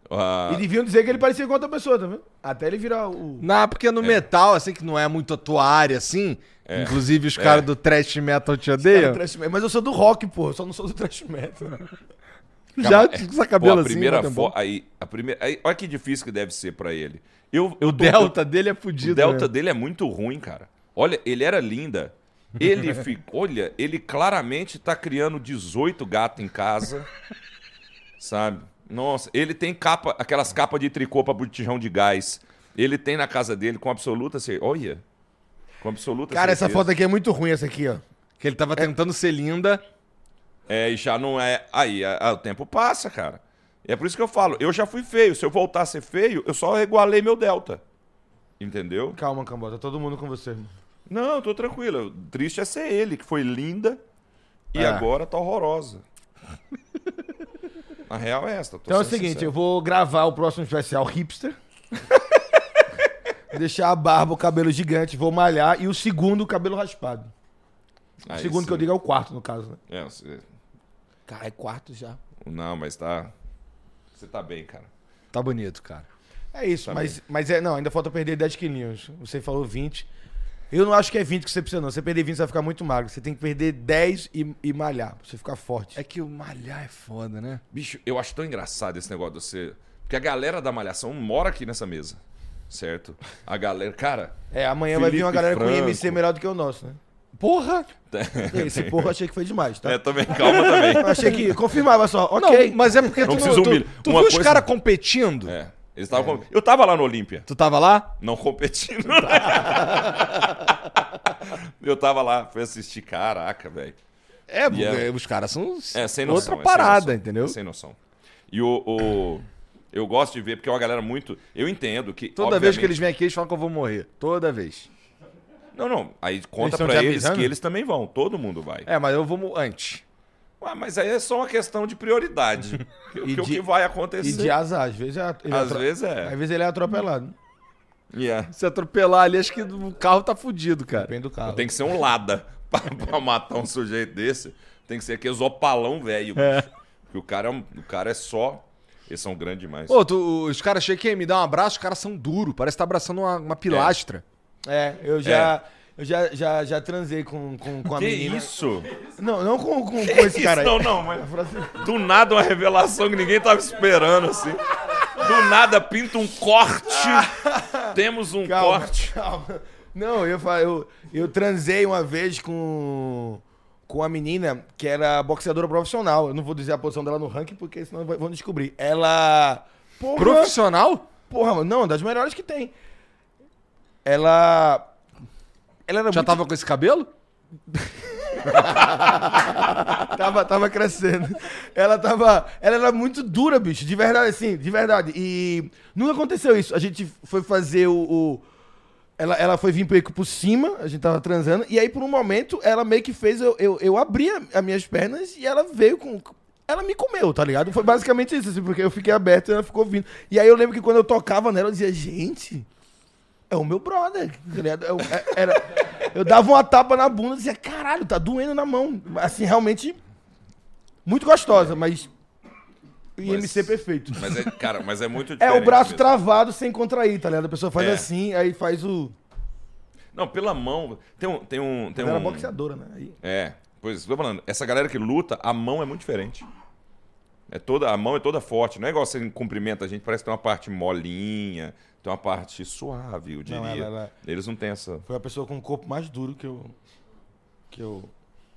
Ah, E deviam dizer que ele parecia com outra pessoa, tá vendo? Até ele virar o. Não, porque no metal, assim, que não é muito a tua área, assim. Inclusive os caras do thrash metal te odeiam. Trash metal. Mas eu sou do rock, pô. Eu só não sou do trash metal. Já é, com essa cabelo pô, a assim. primeira bom. aí, a primeira, aí, olha que difícil que deve ser pra ele. Eu, eu O tô- delta dele é O fudido. delta né? dele é muito ruim, cara. Olha, ele era linda. Ele ficou. Olha, ele claramente tá criando 18 gatos em casa. Sabe? Nossa, ele tem capa, aquelas capas de tricô pra botijão de gás. Ele tem na casa dele com absoluta certeza. Olha. Com absoluta Cara, essa certeza. foto aqui é muito ruim, essa aqui, ó. Que ele tava tentando ser linda. É, e já não é. Aí, a- a- o tempo passa, cara. E é por isso que eu falo, eu já fui feio. Se eu voltar a ser feio, eu só regualei meu delta. Entendeu? Calma, Cambota. Todo mundo com você, irmão. Não, eu tô tranquilo. O Triste é ser ele, que foi linda e É. agora tá horrorosa. A real é esta. tô Então é o seguinte, sincero. eu vou gravar o próximo especial hipster. Deixar a barba, o cabelo gigante, vou malhar. E o segundo, o cabelo raspado. O Aí segundo que eu sim. digo é o quarto, no caso, né? É, você- Cara, é quarto já. Não, mas tá. Você tá bem, cara. Tá bonito, cara. É isso, Tá mas, mas é, não, ainda falta perder 10 quilinhos. Você falou 20. Eu não acho que é 20 que você precisa, não. Você perder 20, você vai ficar muito magro. Você tem que perder 10 e, e malhar, pra você ficar forte. É que o malhar é foda, né? Bicho, eu acho tão engraçado esse negócio de você. Porque a galera da Malhação mora aqui nessa mesa. Certo? A galera. Cara. É, amanhã vai vir uma Felipe galera com Franco. IMC melhor do que o nosso, né? Porra! Esse porra eu achei que foi demais, tá? É, também, calma também. Eu achei que confirmava só. Não, Ok. mas é porque Não tu, precisa não, tu, humilhar. tu Uma viu os coisa- caras competindo? É. Eles com- Eu tava lá no Olímpia. Tu tava lá? Não competindo. eu tava lá, fui assistir. Caraca, velho. É, é- os caras são É, sem noção. outra é sem parada, noção, entendeu? é sem noção. E o, o- Eu gosto de ver, porque é uma galera muito. Eu entendo que. Toda vez que obviamente- eles vêm aqui, eles falam que eu vou morrer. Toda vez. Não, não. Aí conta estão pra eles avisando? que eles também vão. Todo mundo vai. É, mas eu vou antes. Ué, mas aí é só uma questão de prioridade. que, E que o de- que vai E acontecer. de azar, às vezes é. ele Às atro- vezes é. Às vezes ele é atropelado. Yeah. Se atropelar ali, acho que o carro tá fudido, cara. Depende do carro. Tem que ser um Lada pra, pra matar um sujeito desse. Tem que ser aqueles opalão velho. É. bicho. Porque o cara, é um- o cara é só. Eles são grandes demais. Ô, tu- os caras chegam aqui, me dá um abraço, os caras são duros. Parece que tá abraçando uma, uma pilastra. É, eu já. Eu já, já, já transei com, com, com a que menina. isso? Não, não com, com, com esse cara aí. Não, não, mas. Do nada uma revelação que ninguém tava esperando, assim. Do nada pinta um corte. Temos um Calma, corte. calma. Não, eu, fa- eu, eu transei uma vez com, com uma menina que era boxeadora profissional. Eu não vou dizer a posição dela no ranking, porque senão vai- vão descobrir. Ela. Porra, Profissional? Porra, mano, não, das melhores que tem. Ela. Ela era Já muito tava com esse cabelo? tava, tava crescendo. Ela tava. Ela era muito dura, bicho. De verdade, assim, de verdade. E nunca aconteceu isso. A gente foi fazer o. o- ela, ela foi vir que por cima, a gente tava transando, e aí por um momento ela meio que fez eu, eu, eu abrir a- as minhas pernas e ela veio com. Ela me comeu, tá ligado? Foi basicamente isso, assim, porque eu fiquei aberto e ela ficou vindo. E aí eu lembro que quando eu tocava nela, eu dizia, gente, é o meu brother. tá? Eu, é- era, eu dava uma tapa na bunda e dizia, caralho, tá doendo na mão. Assim, realmente, muito gostosa, mas. IMC perfeito. Mas é, cara, mas é muito É diferente. o braço mesmo. travado sem contrair, tá ligado? A pessoa faz É. assim, aí faz o. Não, pela mão. Tem um. Tem um, tem Ela era um boxeadora, né? Aí- É, pois tô falando, essa galera que luta, a mão é muito diferente. É toda, a mão é toda forte, não é igual você cumprimenta a gente, parece que tem uma parte molinha, tem uma parte suave, eu diria. Não, ela- ela- Eles não têm essa. Foi a pessoa com o corpo mais duro que eu. que eu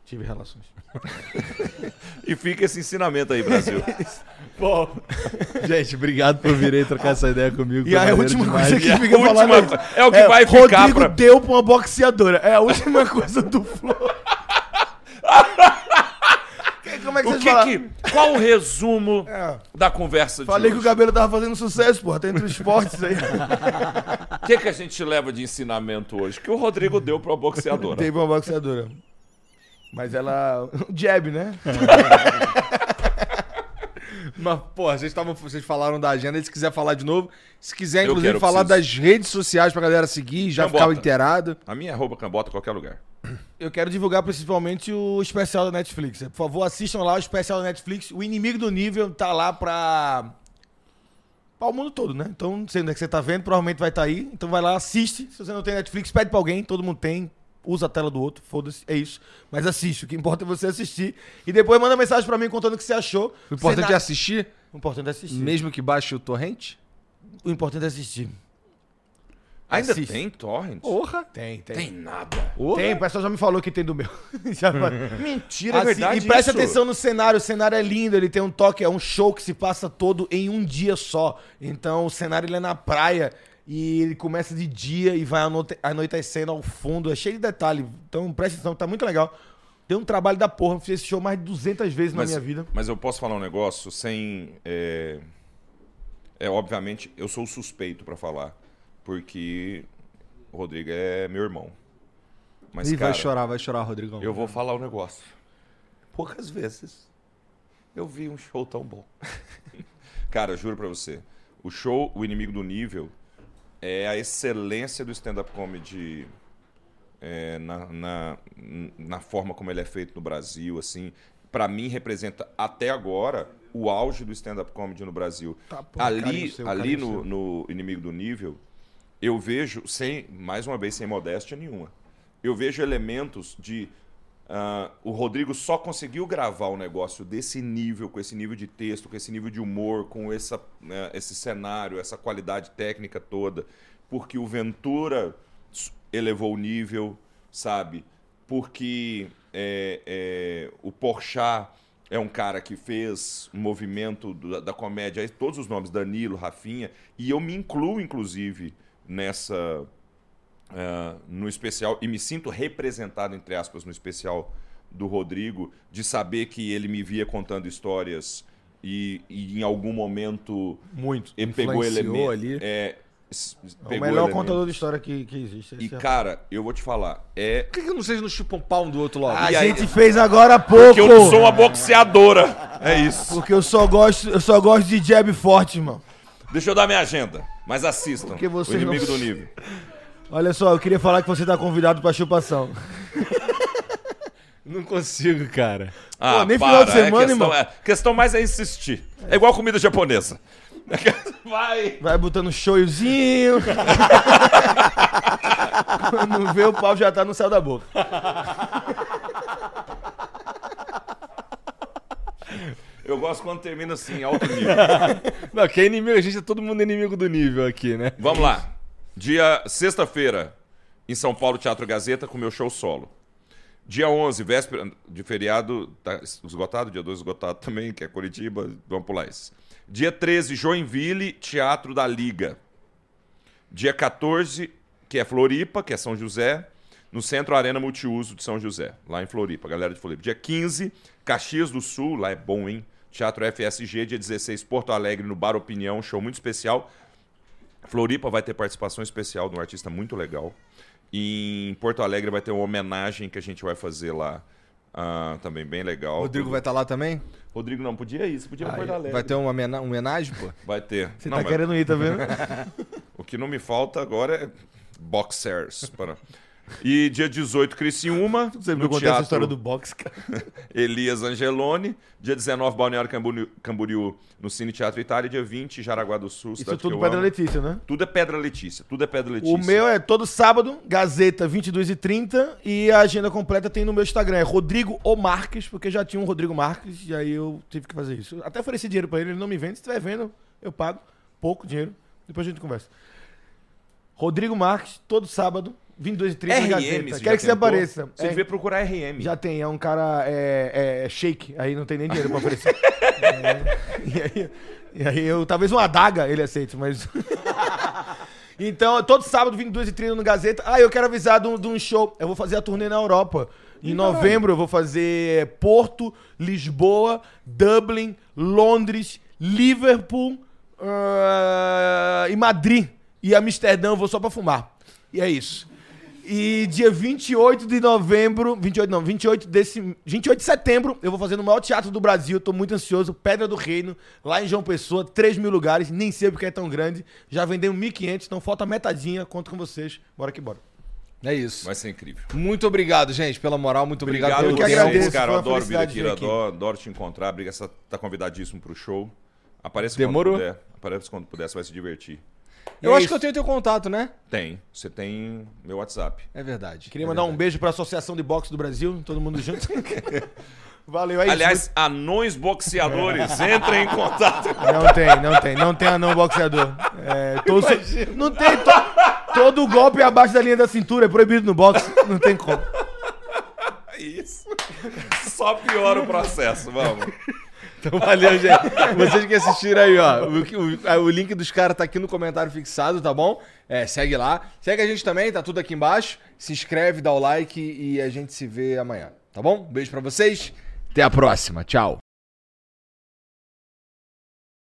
tive relações. E fica esse ensinamento aí, Brasil. Bom, gente, obrigado por virem trocar essa ideia comigo. E a última maneiro coisa demais. que fica última falando co- é o que vai ficar Rodrigo pra- deu pra uma boxeadora. É a última coisa do Flow. Como é que o vocês que. Qual o resumo É. da conversa de Falei que o hoje? cabelo tava fazendo sucesso, porra. Tá entre os esportes aí. O que, que a gente leva de ensinamento hoje? Que o Rodrigo deu pra boxeadora. Teve uma boxeadora. Mas ela. Jab, né? Mas, pô, vocês, tavam, vocês falaram da agenda, e se quiser falar de novo, se quiser, inclusive, quero, falar preciso. das redes sociais pra galera seguir, já Cambota. ficar inteirado. A minha roupa cambota em qualquer lugar. Eu quero divulgar principalmente o especial da Netflix. Por favor, assistam lá o especial da Netflix. O Inimigo do Nível tá lá pra. Pra o mundo todo, né? Então, não sei onde é que você tá vendo, provavelmente vai estar aí. Então vai lá, assiste. Se você não tem Netflix, pede pra alguém, todo mundo tem. Usa a tela do outro, foda-se, é isso. Mas assiste, o que importa é você assistir. E depois manda mensagem pra mim contando o que você achou. O importante é assistir, O importante é assistir. mesmo que baixe o torrente. O importante é assistir. Ainda Assiste. tem torrent? Porra! Tem, tem. Tem nada. Tem, o pessoal já me falou que tem do meu. Mentira, é Assim, verdade E preste isso. atenção no cenário. O cenário é lindo, ele tem um toque, é um show que se passa todo em um dia só. Então o cenário ele é na praia e ele começa de dia e vai anoite- anoitecendo ao fundo. É cheio de detalhe. Então preste atenção, tá muito legal. Deu um trabalho da porra. Eu fiz esse show mais de 200 vezes na Mas, minha vida. mas eu posso falar um negócio sem. É, é obviamente, eu sou o suspeito pra falar. Porque o Rodrigo é meu irmão. Mas, Ih, cara, vai chorar, vai chorar, Rodrigão. eu vou falar um negócio. Poucas vezes eu vi um show tão bom. cara, eu juro pra você. O show O Inimigo do Nível é a excelência do stand-up comedy é, na, na, na forma como ele é feito no Brasil, assim, para mim representa até agora o auge do stand-up comedy no Brasil. Tá, carinho ali seu, ali no, no Inimigo do Nível, eu vejo, sem mais uma vez, sem modéstia nenhuma, eu vejo elementos de. Ah, o Rodrigo só conseguiu gravar um negócio desse nível, com esse nível de texto, com esse nível de humor, com essa, né, esse cenário, essa qualidade técnica toda, porque o Ventura elevou o nível, sabe? Porque é, é, o Porchat é um cara que fez um movimento do- da comédia, todos os nomes, Danilo, Rafinha, e eu me incluo, inclusive, nessa ah, no especial e me sinto representado entre aspas no especial do Rodrigo de saber que ele me via contando histórias e, e em algum momento Muito. ele pegou elemento ali. é, É o melhor elemento. contador de história que, que existe. e é. cara eu vou te falar é Por que, que vocês não chupam um pau um do outro logo? A e aí- gente fez agora há pouco. que eu não sou uma boxeadora é isso Porque eu só gosto, eu só gosto de jab forte, irmão. deixa eu dar minha agenda mas assistam Porque o vocês inimigo não- do nível Olha só, eu queria falar que você tá convidado pra chupação. Não consigo, cara. ah, nem para, final de é semana, questão, irmão. é, questão mais é insistir é igual comida japonesa vai Vai botando shoyuzinho. Quando vê, o pau já tá no céu da boca. eu gosto quando termina assim alto nível Não, que é inimigo, a gente é todo mundo inimigo do nível aqui, né? Vamos lá. Dia sexta-feira, em São Paulo, Teatro Gazeta, com meu show solo. Dia 11, véspera de feriado, tá esgotado, dia 2 esgotado também, que é Curitiba, vamos pular isso. Dia 13, Joinville, Teatro da Liga. Dia 14, que é Floripa, que é São José. no Centro Arena Multiuso de São José, lá em Floripa, galera de Floripa. Dia 15, Caxias do Sul, lá é bom, hein? Teatro FSG, dia 16, Porto Alegre, no Bar Opinião, show muito especial. Floripa vai ter participação especial de um artista muito legal. E em Porto Alegre vai ter uma homenagem que a gente vai fazer lá. ah, também bem legal. Rodrigo vai estar lá também? Rodrigo não podia ir, você podia ir em Porto Alegre. Vai ter uma mena- um homenagem, pô? Vai ter. Você Não, tá mas querendo ir, tá vendo? O que não me falta agora é boxers. Para... E dia 18, Criciúma. Você me contou essa história do boxe, cara. Elias Angeloni. Dia 19, Balneário Camboriú, Camboriú no Cine Teatro Itália. Dia 20, Jaraguá do Sul. Isso tudo Pedra amo. Letícia, né? Tudo é Pedra Letícia. Tudo é Pedra Letícia. O meu é todo sábado, Gazeta 22h30 e a agenda completa tem no meu Instagram. É Rodrigo O Marques, porque já tinha um Rodrigo Marques e aí eu tive que fazer isso. Até ofereci dinheiro pra ele, ele não me vende. Se estiver vendo, eu pago. Pouco dinheiro. Depois a gente conversa. Rodrigo Marques, todo sábado, 22h30 na RM, Gazeta. você Quero que você apareça. Você É, devia procurar RM. Já tem, é um cara é, é shake, aí não tem nem dinheiro pra oferecer. É, e, aí, e aí eu, talvez uma adaga ele aceite, mas. então, todo sábado, 22 e 30 no Gazeta. Ah, eu quero avisar de um, de um show. Eu vou fazer a turnê na Europa. Em novembro eu vou fazer Porto, Lisboa, Dublin, Londres, Liverpool ah, e Madrid. E Amsterdã eu vou só pra fumar. E é isso. E dia 28 de novembro, 28 não, 28 desse, 28 de setembro, eu vou fazer no maior teatro do Brasil, tô muito ansioso, Pedra do Reino, lá em João Pessoa, 3 mil lugares, nem sei porque é tão grande, já vendemos 1.500, então falta metadinha, conto com vocês, bora que bora. É isso. Vai ser incrível. Muito obrigado, gente, pela moral. Muito obrigado, Obrigado, pelo tempo. agradeço, cara. Eu adoro vir aqui, adoro, adoro te encontrar. Obrigado, você tá convidadíssimo pro show. Apareça Demorou. quando puder. Apareça quando puder, você vai se divertir. Eu é acho isso. que eu tenho teu contato, né? Tem. Você tem meu WhatsApp. É verdade. Queria é mandar um verdade. beijo pra Associação de Boxe do Brasil, todo mundo junto. Valeu, é isso. Aliás, anões boxeadores, entrem em contato. Não tem, não tem. Não tem anão boxeador. É, todo- não tem. to- todo golpe abaixo da linha da cintura é proibido no boxe. Não tem como. Isso. Só piora o processo, vamos. Então valeu, gente. Vocês que assistiram aí, ó. O, o- o link dos caras tá aqui no comentário fixado, tá bom? É, segue lá. Segue a gente também, tá tudo aqui embaixo. Se inscreve, dá o like e a gente se vê amanhã, tá bom? Beijo pra vocês. Até a próxima. Tchau.